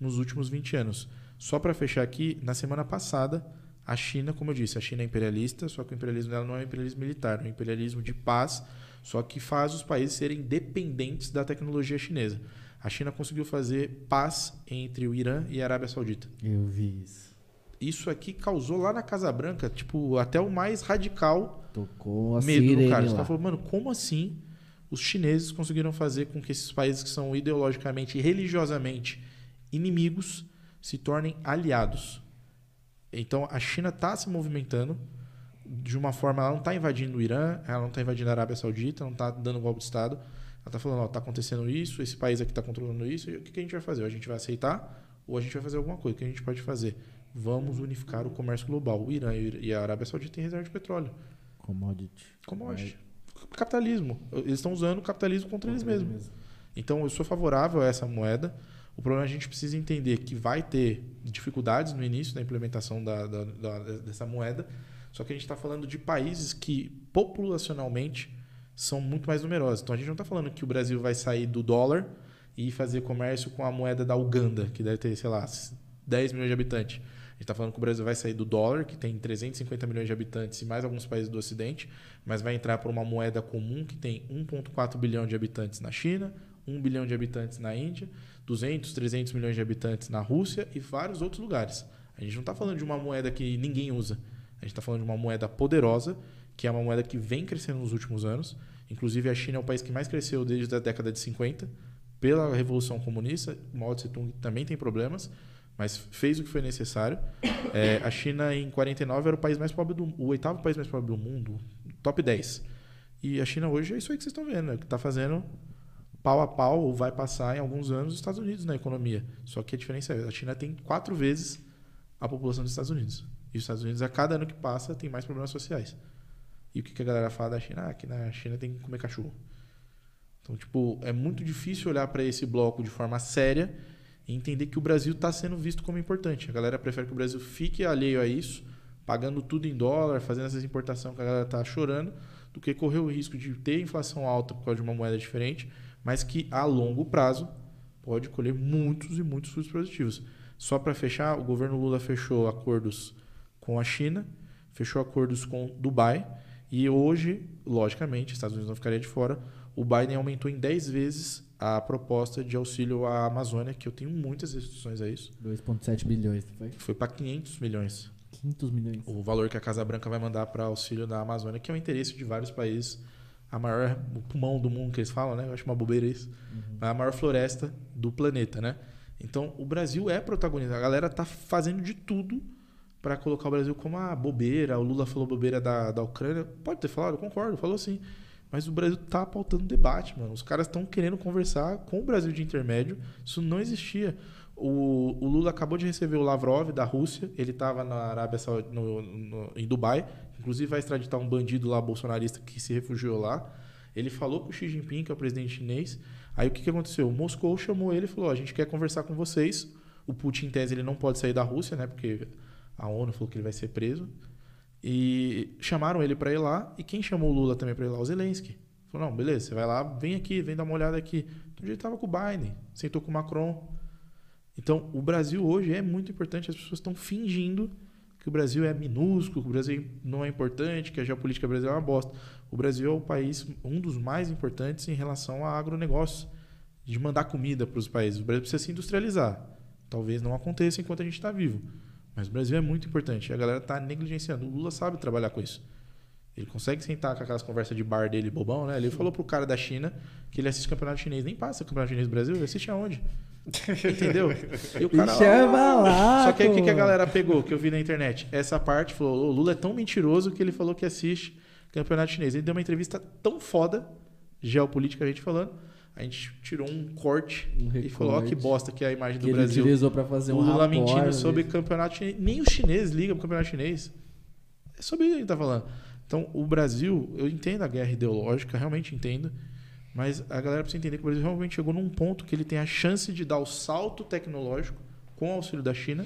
nos últimos 20 anos. Só para fechar aqui, na semana passada, a China, como eu disse, a China é imperialista, só que o imperialismo dela não é um imperialismo militar, é um imperialismo de paz, só que faz os países serem dependentes da tecnologia chinesa. A China conseguiu fazer paz entre o Irã e a Arábia Saudita.
Eu vi isso.
Isso aqui causou lá na Casa Branca, tipo, até o mais radical
Tocou a
medo no cara. Você tá falando, mano, como assim os chineses conseguiram fazer com que esses países que são ideologicamente e religiosamente inimigos se tornem aliados? Então a China está se movimentando de uma forma, ela não está invadindo o Irã, ela não está invadindo a Arábia Saudita, não está dando golpe de Estado. Ela está falando, ó, está acontecendo isso, esse país aqui está controlando isso, e o que, que a gente vai fazer? Ou a gente vai aceitar ou a gente vai fazer alguma coisa. O que a gente pode fazer? Vamos unificar o comércio global. O Irã e a Arábia Saudita têm reserva de petróleo.
Commodity.
Commodity. Capitalismo. Eles estão usando o capitalismo contra, eles mesmos. Então, eu sou favorável a essa moeda. O problema é que a gente precisa entender que vai ter dificuldades no início da implementação da, da, da dessa moeda. Só que a gente está falando de países que, populacionalmente, são muito mais numerosos. Então, a gente não está falando que o Brasil vai sair do dólar e fazer comércio com a moeda da Uganda, que deve ter, sei lá, 10 milhões de habitantes. Gente está falando que o Brasil vai sair do dólar, que tem 350 milhões de habitantes e mais alguns países do Ocidente, mas vai entrar por uma moeda comum que tem 1,4 bilhão de habitantes na China, 1 bilhão de habitantes na Índia, 200, 300 milhões de habitantes na Rússia e vários outros lugares. A gente não está falando de uma moeda que ninguém usa. A gente está falando de uma moeda poderosa, que é uma moeda que vem crescendo nos últimos anos. Inclusive, a China é o país que mais cresceu desde a década de 50, pela Revolução Comunista. Mao Tse-tung também tem problemas, mas fez o que foi necessário. É, a China, em 49, era o país mais pobre do o oitavo país mais pobre do mundo, top 10. E a China hoje é isso aí que vocês estão vendo, né? que está fazendo pau a pau, ou vai passar em alguns anos, os Estados Unidos na economia. Só que a diferença é a China tem quatro vezes a população dos Estados Unidos. E os Estados Unidos, a cada ano que passa, tem mais problemas sociais. E o que a galera fala da China? Ah, que na China tem que comer cachorro. Então, tipo, é muito difícil olhar para esse bloco de forma séria e entender que o Brasil está sendo visto como importante. A galera prefere que o Brasil fique alheio a isso, pagando tudo em dólar, fazendo essas importações que a galera está chorando, do que correr o risco de ter inflação alta por causa de uma moeda diferente, mas que a longo prazo pode colher muitos e muitos frutos positivos. Só para fechar, o governo Lula fechou acordos com a China, fechou acordos com Dubai e hoje, logicamente, Estados Unidos não ficaria de fora, o Biden aumentou em 10 vezes a proposta de auxílio à Amazônia, que eu tenho muitas restrições a isso.
2,7 bilhões, foi?
Foi para 500 milhões.
500 milhões.
O valor que a Casa Branca vai mandar para auxílio da Amazônia, que é o interesse de vários países. A maior o pulmão do mundo que eles falam, né? Eu acho uma bobeira isso. Uhum. É a maior floresta do planeta, né? Então, o Brasil é protagonista. A galera tá fazendo de tudo para colocar o Brasil como a bobeira. O Lula falou bobeira da, da Ucrânia. Pode ter falado, eu concordo, falou sim. Mas o Brasil tá pautando debate, mano. Os caras estão querendo conversar com o Brasil de intermédio. Isso não existia. O, o, Lula acabou de receber o Lavrov da Rússia. Ele estava na Arábia Saudita, no, no, em Dubai. Inclusive vai extraditar um bandido lá bolsonarista que se refugiou lá. Ele falou com o Xi Jinping, que é o presidente chinês. Aí o que, que aconteceu? O Moscou chamou ele e falou: a gente quer conversar com vocês. O Putin, em tese, ele não pode sair da Rússia, né? Porque a ONU falou que ele vai ser preso. E chamaram ele para ir lá. E quem chamou o Lula também para ir lá? O Zelensky. Falou: não, beleza, você vai lá, vem aqui, vem dar uma olhada aqui. Então ele estava com o Biden, sentou com o Macron. Então o Brasil hoje é muito importante. As pessoas estão fingindo que o Brasil é minúsculo, que o Brasil não é importante, que a geopolítica brasileira é uma bosta. O Brasil é o país, um dos mais importantes em relação a agronegócio, de mandar comida para os países. O Brasil precisa se industrializar. Talvez não aconteça enquanto a gente está vivo. Mas o Brasil é muito importante. A galera está negligenciando. O Lula sabe trabalhar com isso. Ele consegue sentar com aquelas conversas de bar dele bobão, né? Ele falou pro cara da China que ele assiste campeonato chinês. Nem passa campeonato chinês do Brasil, ele assiste aonde? *laughs* Entendeu?
E o cara. Chama lá,
Só que aí o que, a galera pegou, que eu vi na internet? Essa parte falou: o Lula é tão mentiroso que ele falou que assiste campeonato chinês. Ele deu uma entrevista tão foda, gente falando, a gente tirou um corte um e falou: ó, que bosta que é a imagem do
que
Brasil.
Ele utilizou para fazer um
O Lula mentindo sobre campeonato chinês. Nem os chineses ligam pro campeonato chinês. É sobre isso que a gente tá falando. Então, o Brasil, eu entendo a guerra ideológica, realmente entendo. Mas a galera precisa entender que o Brasil realmente chegou num ponto que ele tem a chance de dar o salto tecnológico com o auxílio da China.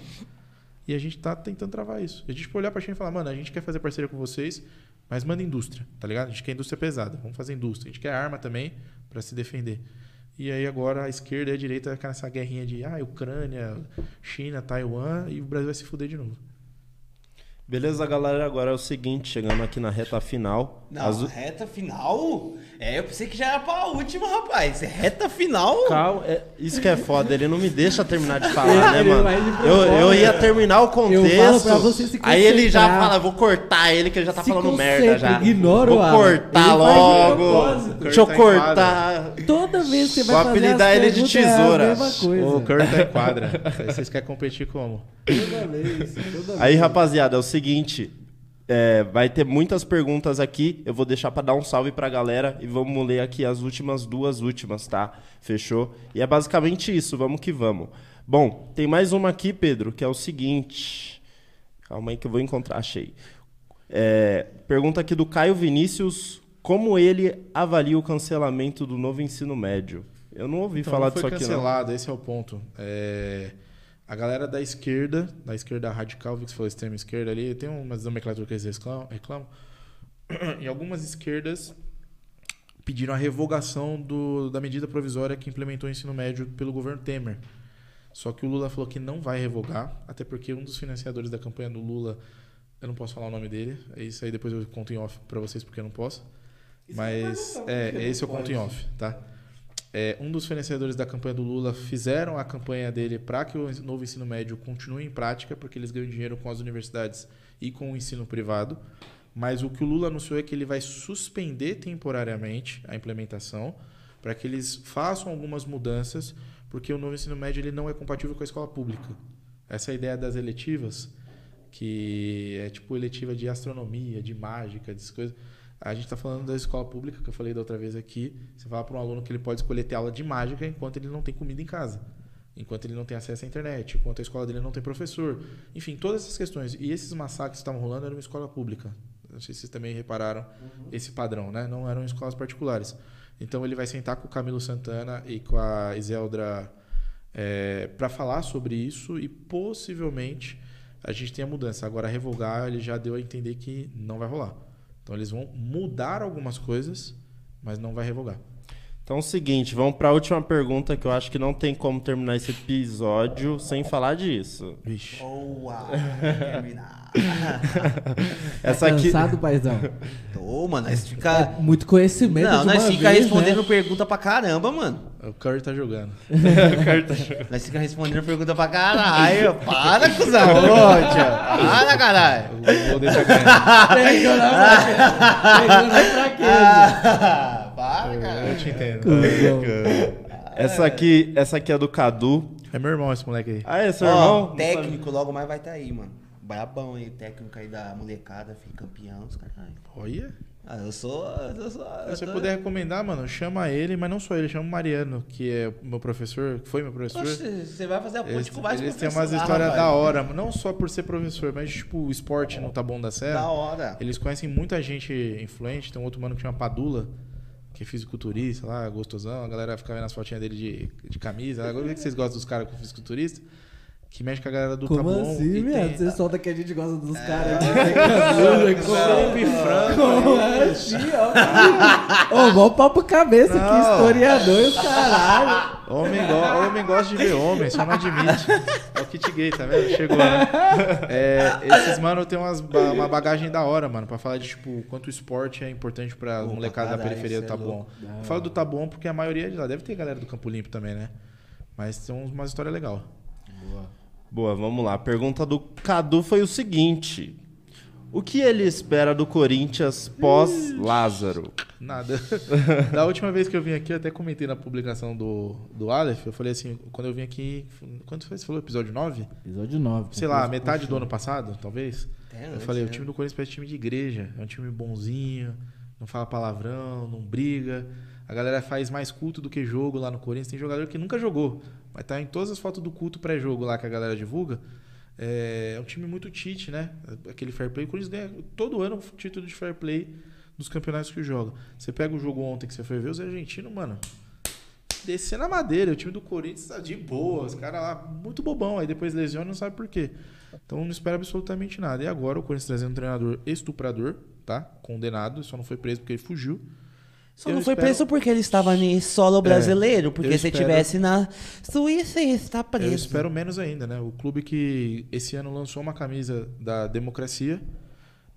E a gente está tentando travar isso. A gente pode olhar para a China e falar, mano, a gente quer fazer parceria com vocês, mas manda indústria, tá ligado? A gente quer indústria pesada, vamos fazer indústria. A gente quer arma também para se defender. E aí agora a esquerda e a direita ficam nessa guerrinha de ah, Ucrânia, China, Taiwan, e o Brasil vai se fuder de novo.
Beleza, galera? Agora é o seguinte, chegando aqui na reta final.
Não,
As-
reta final? É, eu pensei que já era pra última, rapaz. É reta final?
Calma, é- isso que é foda, ele não me deixa terminar de *laughs* falar, né, mano? Eu, eu ia terminar o contexto. aí ele já fala, vou cortar ele, que ele já tá
Se
falando merda já.
ignora o
Vou cortar logo. Deixa eu
Cortar em
cortar.
Toda vez que você
Vou
vai fazer
apelidar
as
ele de
é
tesoura.
coisa.
O Kurt tá em quadra. Aí Vocês querem competir como?
Toda vez, toda
Aí,
vez.
rapaziada, é o seguinte. É, vai ter muitas perguntas aqui. Eu vou deixar pra dar um salve pra galera e vamos ler aqui as últimas duas últimas, tá? Fechou? E é basicamente isso. Vamos que vamos. Bom, tem mais uma aqui, Pedro, que é o seguinte. Calma aí que eu vou encontrar. Achei. É, pergunta aqui do Caio Vinícius. Como ele avalia o cancelamento do novo ensino médio? Eu não ouvi
Então,
falar
não foi
disso aqui, não.
cancelado, esse é o ponto. É, A galera da esquerda, da esquerda radical, vi que você falou extrema esquerda ali, tem umas nomenclaturas que eles reclamam, reclamam. *clears throat* E algumas esquerdas pediram a revogação do- da medida provisória que implementou o ensino médio pelo governo Temer. Só que o Lula falou que não vai revogar, até porque um dos financiadores da campanha do Lula, eu não posso falar o nome dele, isso aí depois eu conto em off pra vocês porque eu não posso. Mas é, esse eu conto em off, tá? É, um dos financiadores da campanha do Lula fizeram a campanha dele para que o novo ensino médio continue em prática, porque eles ganham dinheiro com as universidades e com o ensino privado. Mas o que o Lula anunciou é que ele vai suspender temporariamente a implementação para que eles façam algumas mudanças, porque o novo ensino médio ele não é compatível com a escola pública. Essa é ideia das eletivas, que é tipo eletiva de astronomia, de mágica, dessas coisas. A gente está falando da escola pública, que eu falei da outra vez aqui. Você fala para um aluno que ele pode escolher ter aula de mágica enquanto ele não tem comida em casa. Enquanto ele não tem acesso à internet, enquanto a escola dele não tem professor. Enfim, todas essas questões. E esses massacres que estavam rolando eram uma escola pública. Não sei se vocês também repararam esse padrão, né? Não eram escolas particulares. Então ele vai sentar com o Camilo Santana e com a Iseldra para falar sobre isso e possivelmente a gente tenha mudança. Agora, revogar, ele já deu a entender que não vai rolar. Então, eles vão mudar algumas coisas, mas não vai revogar.
Então é o seguinte, vamos para a última pergunta que eu acho que não tem como terminar esse episódio sem falar disso.
Vixe.
Boa! *laughs* terminar.
Essa
tá
aqui
cansado, paizão?
Tô, mano, nós fica.
Muito conhecimento
Não,
de
nós
uma
fica
vez,
respondendo
né?
pergunta pra caramba, mano. *laughs*
O Curry tá jogando.
Nós fica respondendo pergunta pra caralho. *laughs* Para, cuzão. Ô, tia. Para, caralho.
O tá ganhando.
Pegou na Pegou na fraqueza.
Ah, cara.
Eu te entendo.
essa aqui, essa aqui é do Cadu.
É meu irmão esse moleque aí.
Ah, é seu
Ó,
irmão?
técnico logo mais vai estar aí, mano. Brabão aí, técnico aí da molecada, filho, campeão, os caralho.
Olha.
Ah, eu sou. Eu sou eu
Se você
tô-
puder recomendar, mano, chama ele, mas não só ele, chama o Mariano, que é meu professor, que foi meu professor.
Oxe, Você vai fazer a ponte
Eles,
com vários
eles têm umas histórias da hora, mano. não só por ser professor, mas tipo, o esporte no Taboão da Serra.
Da hora.
Eles conhecem muita gente influente. Tem um outro mano que chama Padula, que é fisiculturista lá, gostosão. A galera fica vendo as fotinhas dele de, de camisa. Agora, por que vocês gostam dos caras com fisiculturista? Que mexe com a galera do
Como
Taboão.
assim,
e
viado?
tem-
Você solta que a gente gosta dos caras. *laughs*
Sempre frango.
Como é assim, ó? Ô, mó papo cabeça, que
Não.
historiador e os caralho.
Homem, go homem gosta de ver homem, só não admite. É o kit gay, tá vendo? Chegou, né? É, esses, mano, tem umas, uma bagagem da hora, mano, pra falar de, tipo, quanto o esporte é importante pra
Pô,
molecada da periferia do
cê é.
Eu falo do Taboão porque a maioria é de lá. Deve ter galera do Campo Limpo também, né? Mas tem umas histórias legais.
Boa, vamos lá. A pergunta do Cadu foi o seguinte: O que ele espera do Corinthians pós-Lázaro?
Nada. *laughs* da última vez que eu vim aqui, eu até comentei na publicação do, do Aleph, eu falei assim, quando eu vim aqui, quando foi? Você falou episódio 9?
Episódio 9.
Sei lá, metade do ano passado, talvez.
Até
Eu
antes,
falei, o
né?
time do Corinthians parece time de igreja. É um time bonzinho, não fala palavrão, não briga. A galera faz mais culto do que jogo lá no Corinthians. Tem jogador que nunca jogou, mas tá em todas as fotos do culto pré-jogo lá que a galera divulga. É, é um time muito tite, né? Aquele fair play. O Corinthians ganha todo ano o título de fair play dos campeonatos que joga. Você pega o jogo ontem que você foi ver, os argentinos, mano, descer na madeira. O time do Corinthians tá de boa. Os caras lá, muito bobão. Aí depois lesiona e não sabe por quê. Então não espera absolutamente nada. E agora o Corinthians trazendo um treinador estuprador, tá? Condenado, só não foi preso porque ele fugiu.
Só
Eu
não foi
espero-
preso porque ele estava em solo brasileiro. Porque
eu
se
espero-
tivesse na Suíça, ele está preso.
Eu espero menos ainda, né? O clube que esse ano lançou uma camisa da democracia.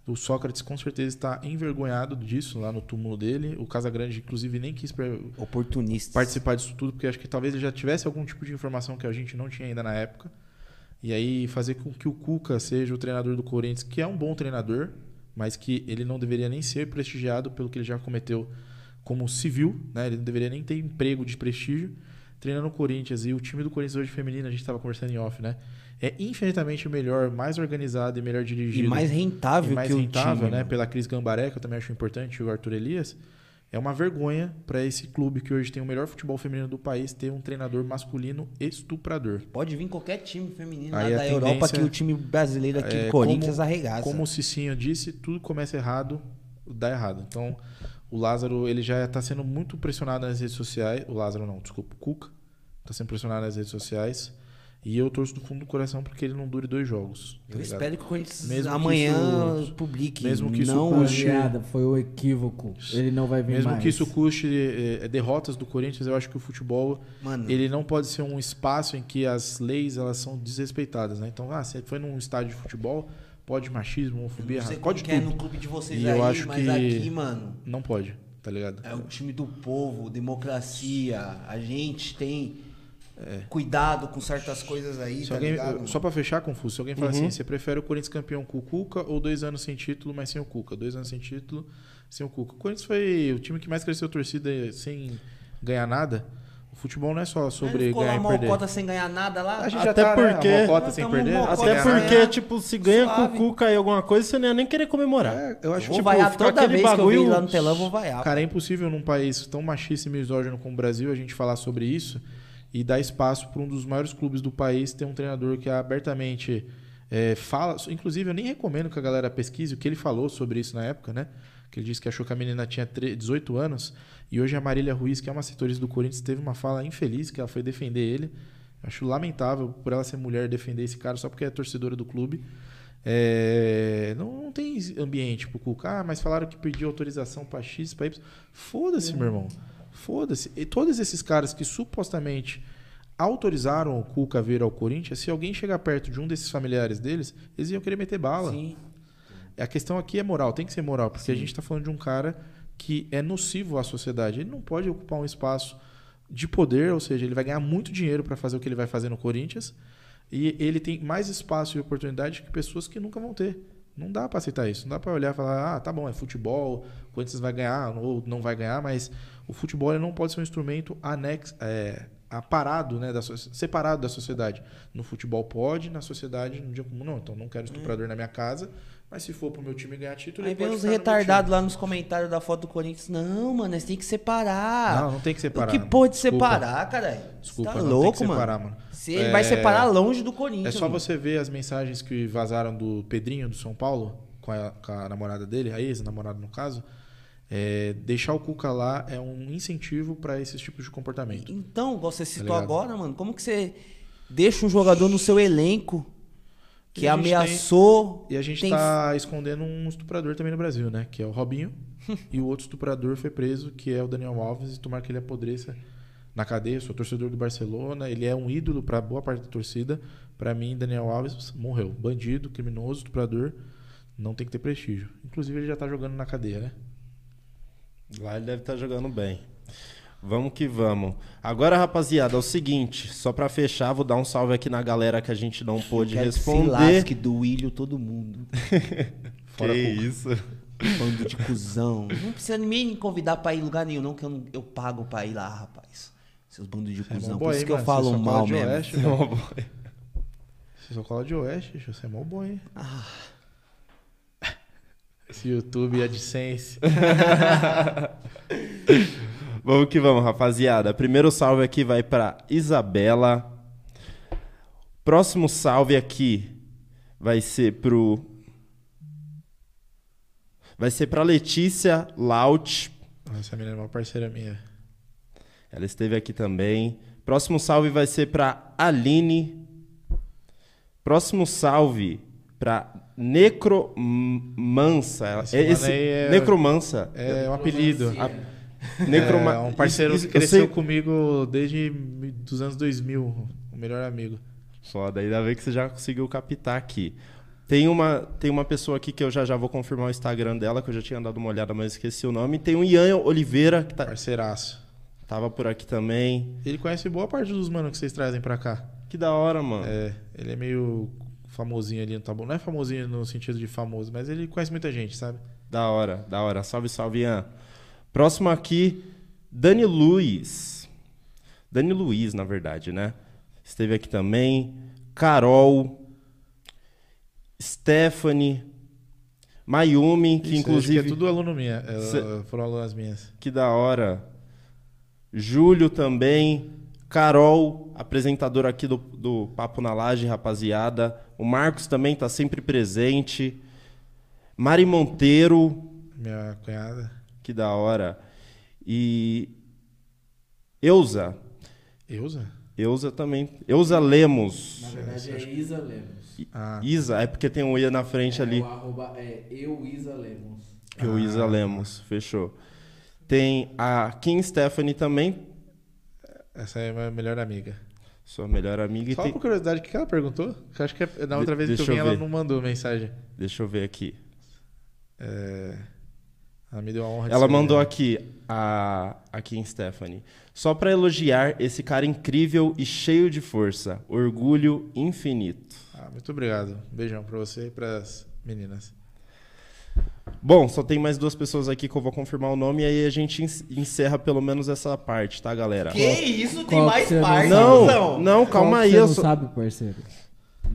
O Sócrates com certeza está envergonhado disso lá no túmulo dele. O Casagrande, inclusive, nem quis
Oportunista.
participar disso tudo, porque acho que talvez ele já tivesse algum tipo de informação que a gente não tinha ainda na época. E aí fazer com que o Cuca seja o treinador do Corinthians, que é um bom treinador, mas que ele não deveria nem ser prestigiado pelo que ele já cometeu como civil, né? Ele não deveria nem ter emprego de prestígio treinando o Corinthians. E o time do Corinthians hoje feminino, a gente estava conversando em off, né? É infinitamente melhor, mais organizado e melhor
E
dirigido
mais rentável
e mais
que o
rentável,
time.
né?
mano.
Pela Cris Gambaré, que eu também acho importante, e o Arthur Elias. É uma vergonha para esse clube que hoje tem o melhor futebol feminino do país ter um treinador masculino estuprador.
Pode vir qualquer time feminino
Aí
lá da Europa que o time brasileiro aqui,
é,
Corinthians,
como-
arregaça.
Como o Cicinho disse, tudo começa errado, dá errado. Então, o Lázaro, ele já está sendo muito pressionado nas redes sociais. O Lázaro não, desculpa, o Cuca está sendo pressionado nas redes sociais. E eu torço do fundo do coração porque ele não dure dois jogos. tá
Eu
ligado?
espero que o Corinthians amanhã
isso-
publique.
mesmo que isso
não
custe-
Rapaziada, foi um equívoco. Ele não vai vir
Mesmo
mais.
que isso custe eh, derrotas do Corinthians, eu acho que o futebol
Mano,
ele não pode ser um espaço em que as leis elas são desrespeitadas, né? Então, ah, você foi num estádio de futebol, pode machismo, homofobia,
não sei
pode
é
tudo.
no clube de vocês
E
aí,
eu acho
mas
que-
aqui, mano,
Não pode, tá ligado?
é o time do povo, democracia. A gente tem cuidado com certas coisas aí,
Se
tá
alguém, só pra fechar, Confuso, se alguém fala assim, você prefere o Corinthians campeão com o Cuca ou dois anos sem título, mas sem o Cuca? Dois anos sem título, sem o Cuca. O Corinthians foi o time que mais cresceu a torcida sem ganhar nada. O futebol não é só sobre
ficou
ganhar
lá
e perder.
mocota sem ganhar nada lá?
A gente
Até
já tá,
porque-
né, a mocota
Nós
sem perder.
Até
ganhar
ganhar
porque,
nada.
tipo, se ganha
Suave.
com o Cuca e alguma coisa, você não ia nem querer comemorar.
É, eu acho
Eu vou
tipo,
vaiar toda
aquele
vez que eu
bagulho-
vi lá no telão, vou vaiar.
Cara, é impossível num país tão machista e misógino como o Brasil a gente falar sobre isso e dar espaço para um dos maiores clubes do país ter um treinador que abertamente é, fala. Inclusive, eu nem recomendo que a galera pesquise o que ele falou sobre isso na época, né? Que ele disse que achou que a menina tinha tre- 18 anos e hoje a Marília Ruiz, que é uma setorista do Corinthians, teve uma fala infeliz que ela foi defender ele. Acho lamentável por ela ser mulher defender esse cara só porque é torcedora do clube. É, não, não tem ambiente pro Cuca. Ah, mas falaram que pediu autorização pra X, pra Y. Foda-se, meu irmão. Foda-se. E todos esses caras que supostamente autorizaram o Cuca a vir ao Corinthians, se alguém chegar perto de um desses familiares deles, eles iam querer meter bala.
Sim.
A questão aqui é moral, tem que ser moral, porque a gente está falando de um cara que é nocivo à sociedade. Ele não pode ocupar um espaço de poder, ou seja, ele vai ganhar muito dinheiro para fazer o que ele vai fazer no Corinthians, e ele tem mais espaço e oportunidade que pessoas que nunca vão ter. Não dá para aceitar isso. Não dá para olhar e falar, ah, tá bom, é futebol, o Corinthians vai ganhar ou não vai ganhar, mas o futebol não pode ser um instrumento anexo, é, aparado, né, da, separado da sociedade. No futebol pode, na sociedade, no dia comum não. Então não quero estuprador na minha casa, mas se for pro meu time ganhar título,
Aí vem
no meu
retardados
time.
lá nos comentários da foto do Corinthians. Não, mano, nós tem que separar.
Não, não tem que separar.
O que pode
Desculpa.
separar, caralho?
Desculpa,
tá
não
louco,
tem que
mano.
separar, mano.
Se ele
É-
vai separar longe do
É
Corinthians.
só
mano.
você ver as mensagens que vazaram do Pedrinho do São Paulo, com a, com a namorada dele, a ex-namorada no caso. É, deixar o Cuca lá é um incentivo para esses tipos de comportamento.
Então, igual você citou
ligado?
agora, mano, como que você deixa um jogador no seu elenco que
E
ameaçou.
E a gente
tem-
tá escondendo um estuprador também no Brasil, né? Que é o Robinho. *laughs* e o outro estuprador foi preso, que é o Daniel Alves, e tomara que ele apodreça na cadeia. Sou torcedor do Barcelona, ele é um ídolo para boa parte da torcida. Para mim, Daniel Alves morreu. Bandido, criminoso, estuprador. Não tem que ter prestígio. Inclusive, ele já tá jogando na cadeia, né?
Lá ele deve estar jogando bem. Vamos que vamos. Agora, rapaziada, é o seguinte, só pra fechar, vou dar um salve aqui na galera que a gente não pôde
Quero que se
responder.
lasque do Ilho todo mundo. *laughs*
Fora
que
Cuca.
isso?
Bando de cuzão. Não precisa nem me convidar pra ir em lugar nenhum, não, que eu, não- eu pago pra ir lá, rapaz. Seus bandos de
Você é
cuzão. Por
boy,
isso que eu
mano?
falo
Você só cola
mal mesmo.
Oeste, mano. *laughs* Você só cola de oeste, você é mó bom, hein?
Ah.
Esse YouTube e AdSense. *laughs*
Vamos que vamos, rapaziada. Primeiro salve aqui vai pra Isabela. Próximo salve aqui vai ser pro. Vai ser pra Letícia Laut.
Essa menina é uma parceira minha.
Ela esteve aqui também. Próximo salve vai ser pra Aline. Próximo salve pra Necromansa. Ela-
Esse
esse-
é-
Necromansa.
É um apelido.
Necroma-
É um parceiro
Isso-
que
eu
cresceu
sei-
comigo desde dos anos 2000. O melhor amigo.
Foda, ainda bem que você já conseguiu captar aqui. Tem uma, tem uma pessoa aqui que eu já já vou confirmar o Instagram dela, que eu já tinha dado uma olhada, mas esqueci o nome. Tem o Ian Oliveira, que tá,
Parceiraço.
tava por aqui também.
Ele conhece boa parte dos manos que vocês trazem pra cá.
Que da hora, mano.
É, ele é meio famosinho ali no Tabu. Não é famosinho no sentido de famoso, mas ele conhece muita gente, sabe?
Da hora, da hora. Salve, salve, Ian. Próximo aqui, Dani Luiz. Dani Luiz, na verdade, né? Esteve aqui também. Carol. Stephanie. Mayumi, que
Isso, acho
inclusive.
é tudo aluno minha. é,
Cê-
Foram alunas minhas.
Que da hora. Júlio também. Carol, apresentadora aqui do, do Papo na Laje, rapaziada. O Marcos também tá sempre presente. Mari Monteiro,
Minha cunhada.
Que da hora. E Euza.
Eusa?
Euza também. Euza Lemos.
Na verdade é Isa Lemos.
Ah,
Isa, é porque tem um I na frente ali.
O arroba é eu Isa Lemos.
Eu, Isa Lemos. Fechou. Tem a Kim Stephanie também,
essa é a minha melhor amiga.
sua melhor amiga. E
Só
tem-
por curiosidade, o que ela perguntou? Que eu acho que é- na outra
De-
vez que eu vim,
eu
ela não mandou mensagem.
Deixa eu ver aqui.
É, Ela me deu a honra de
Ela mandou
minha.
aqui, a, aqui em Stephanie. Só pra elogiar esse cara incrível e cheio de força. Orgulho infinito.
Ah, muito obrigado. Beijão pra você e pras meninas.
Bom, só tem mais duas pessoas aqui que eu vou confirmar o nome e aí a gente en- encerra pelo menos essa parte, tá, galera?
Que isso? Tem
Qual
mais
não
parte,
Não, não, calma
Qual
aí.
Você
Eu
não
só...
sabe, parceiro.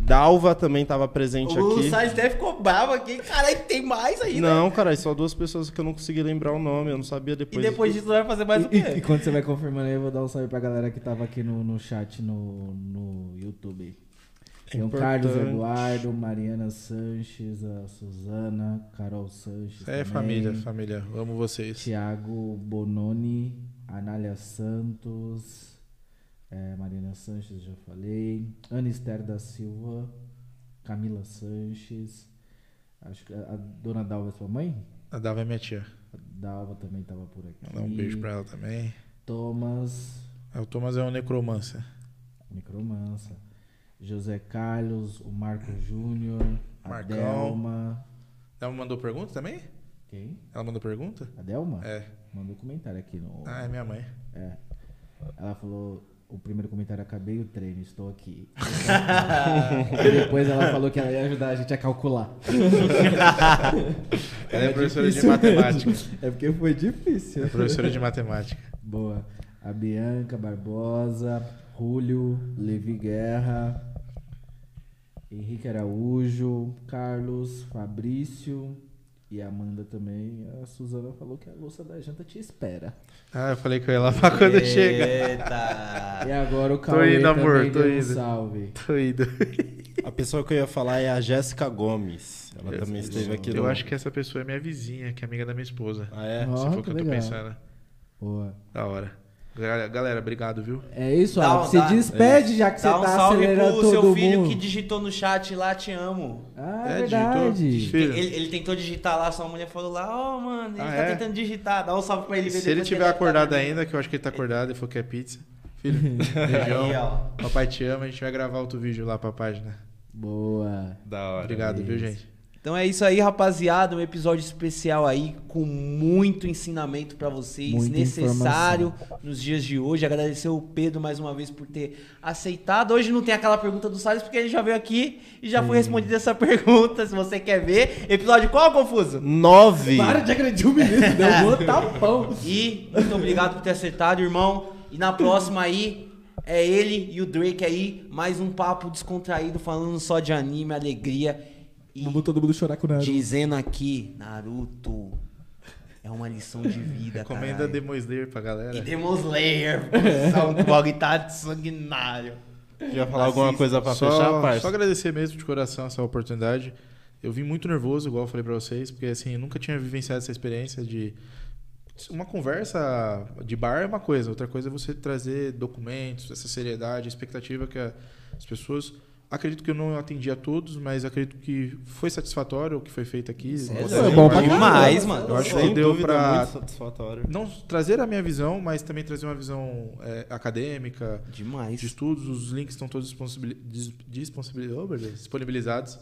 Dalva também tava presente
O
aqui.
Sainz até ficou bravo aqui. Caralho, tem mais aí, né?
Não, cara, só duas pessoas que eu não consegui lembrar o nome, eu não sabia
E
depois.
depois disso vai fazer mais o
E, e
quê?
quando você vai confirmando aí, eu vou dar um salve pra galera que tava aqui no, no chat no, no YouTube. Tem o. Carlos Eduardo, Mariana Sanches, a Suzana, Carol Sanches.
É
também,
família, família. Amo vocês.
Tiago Bononi, Anália Santos, É, Marina Sanches, já falei. Ana Esther da Silva. Camila Sanches. Acho que a, a dona Dalva é sua mãe?
A Dalva é minha tia.
A Dalva também tava por aqui.
Mandar um beijo pra ela também.
Thomas,
É, O Thomas é um necromancer.
Micromança. José Carlos, o Marco Júnior. A. Delma.
Ela mandou pergunta também?
Quem?
Ela mandou pergunta?
A Delma?
É.
Mandou comentário aqui no.
Ah, é minha mãe.
É. Ela falou. O primeiro comentário, acabei o treino, estou aqui. *laughs* e depois ela falou que ela ia ajudar a gente a calcular.
Ela é professora de matemática.
mesmo. *laughs* É porque foi difícil.
É professora de matemática.
Boa. A Bianca Barbosa, Julio, Levi Guerra, Henrique Araújo, Carlos, Fabrício e a Amanda também. A Suzana falou que a louça da janta te espera.
Ah, eu falei que eu ia lavar quando chega.
Eita.
E agora o
Tô
Cauê
indo, amor, tô
deu um
indo.
salve.
Tô indo.
A pessoa que eu ia falar é a Jéssica Gomes. Ela
Jéssica
também esteve aqui
Eu
no...
acho que essa pessoa é minha vizinha, que é amiga da minha esposa.
Ah, é?
Ó,
Se for o
que
que eu tô
legal.
pensando.
Boa.
Da hora. Gal- Galera, obrigado, viu?
É isso,
Dá um-
Se
dá-
despede já que você
Dá um
tá
salve
acelerando
pro
todo
seu filho
mundo.
que digitou no chat lá, te amo.
Ah,
É,
é verdade.
digitou?
Ele, ele tentou digitar lá, sua mulher falou lá, ó, mano, ele
Ah,
tá
é?
tentando digitar. Dá um salve pra ele ver
Se ele tiver
tá
acordado
dormindo.
ainda, que eu acho que ele tá acordado e falou que é pizza. Filho, *laughs*
Aí,
beijão.
ó.
Papai te ama, a gente vai gravar outro vídeo lá pra página.
Boa.
Da hora.
Obrigado, viu,
isso.
gente?
Então é isso aí, rapaziada. Um episódio especial aí com muito ensinamento pra vocês,
Muita
necessário nos dias de hoje. Agradecer o Pedro mais uma vez por ter aceitado. Hoje não tem aquela pergunta do Salles porque ele já veio aqui e já foi respondida essa *laughs* pergunta. Se você quer ver, episódio qual, Confuso?
Nove.
Para de agredir o menino, deu um tapão. *laughs*
E muito obrigado por ter acertado, irmão. E na próxima aí é ele e o Drake aí, mais um papo descontraído falando só de anime, alegria e
Vamos todo mundo chorar com o Naruto.
dizendo aqui, Naruto é uma lição de vida,
Recomenda
caralho.
Demon Slayer pra galera.
E Demon Slayer, só um blog tá sanguinário.
Falar alguma
Assista.
coisa pra
só,
fechar, parça?
só agradecer mesmo de coração essa oportunidade. Eu vim muito nervoso, igual eu falei pra vocês, porque assim, eu nunca tinha vivenciado essa experiência de. Uma conversa de bar é uma coisa, outra coisa é você trazer documentos, essa seriedade, expectativa que as pessoas. Acredito que eu não atendi a todos, mas acredito que foi satisfatório o que foi feito aqui. Você-
é bom pra
demais, mano.
Eu acho
Sem
que deu pra
satisfatório.
não trazer a minha visão, mas também trazer uma visão é, acadêmica,
Demais.
de estudos, os links estão todos disponibilizados.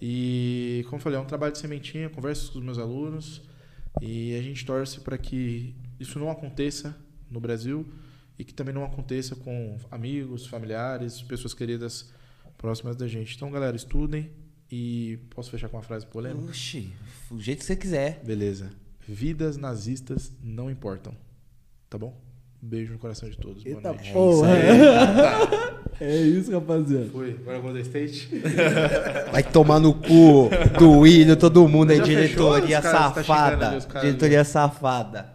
E, como eu falei, é um trabalho de sementinha, converso com os meus alunos e a gente torce para que isso não aconteça no Brasil e que também não aconteça com amigos, familiares, pessoas queridas próximas da gente. Então, galera, estudem e posso fechar com uma frase polêmica?
Oxi, o jeito que você quiser.
Beleza. Vidas nazistas não importam. Tá bom? Um beijo no coração de todos. Boa
Eita
noite.
porra. É isso, *laughs* rapaziada.
Fui. Agora Golden State. *laughs*
Vai tomar no cu do William, todo mundo aí,
Já fechou?
diretoria
Os caras tá xingando
safada.
ali, os caras
diretoria safada.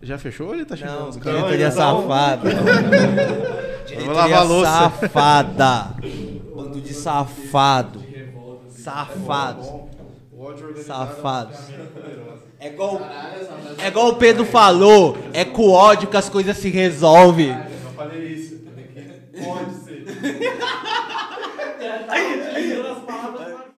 Já fechou ou ele tá chegando?
Não, diretoria
caras-
safada. *laughs*
lavar
diretoria
a louça.
safada. Bando de safado. Safados.
O ódio organizado
Safados.
é
igual, é igual o Pedro falou, é com ódio que as coisas se resolvem.
Eu falei isso. Pode ser.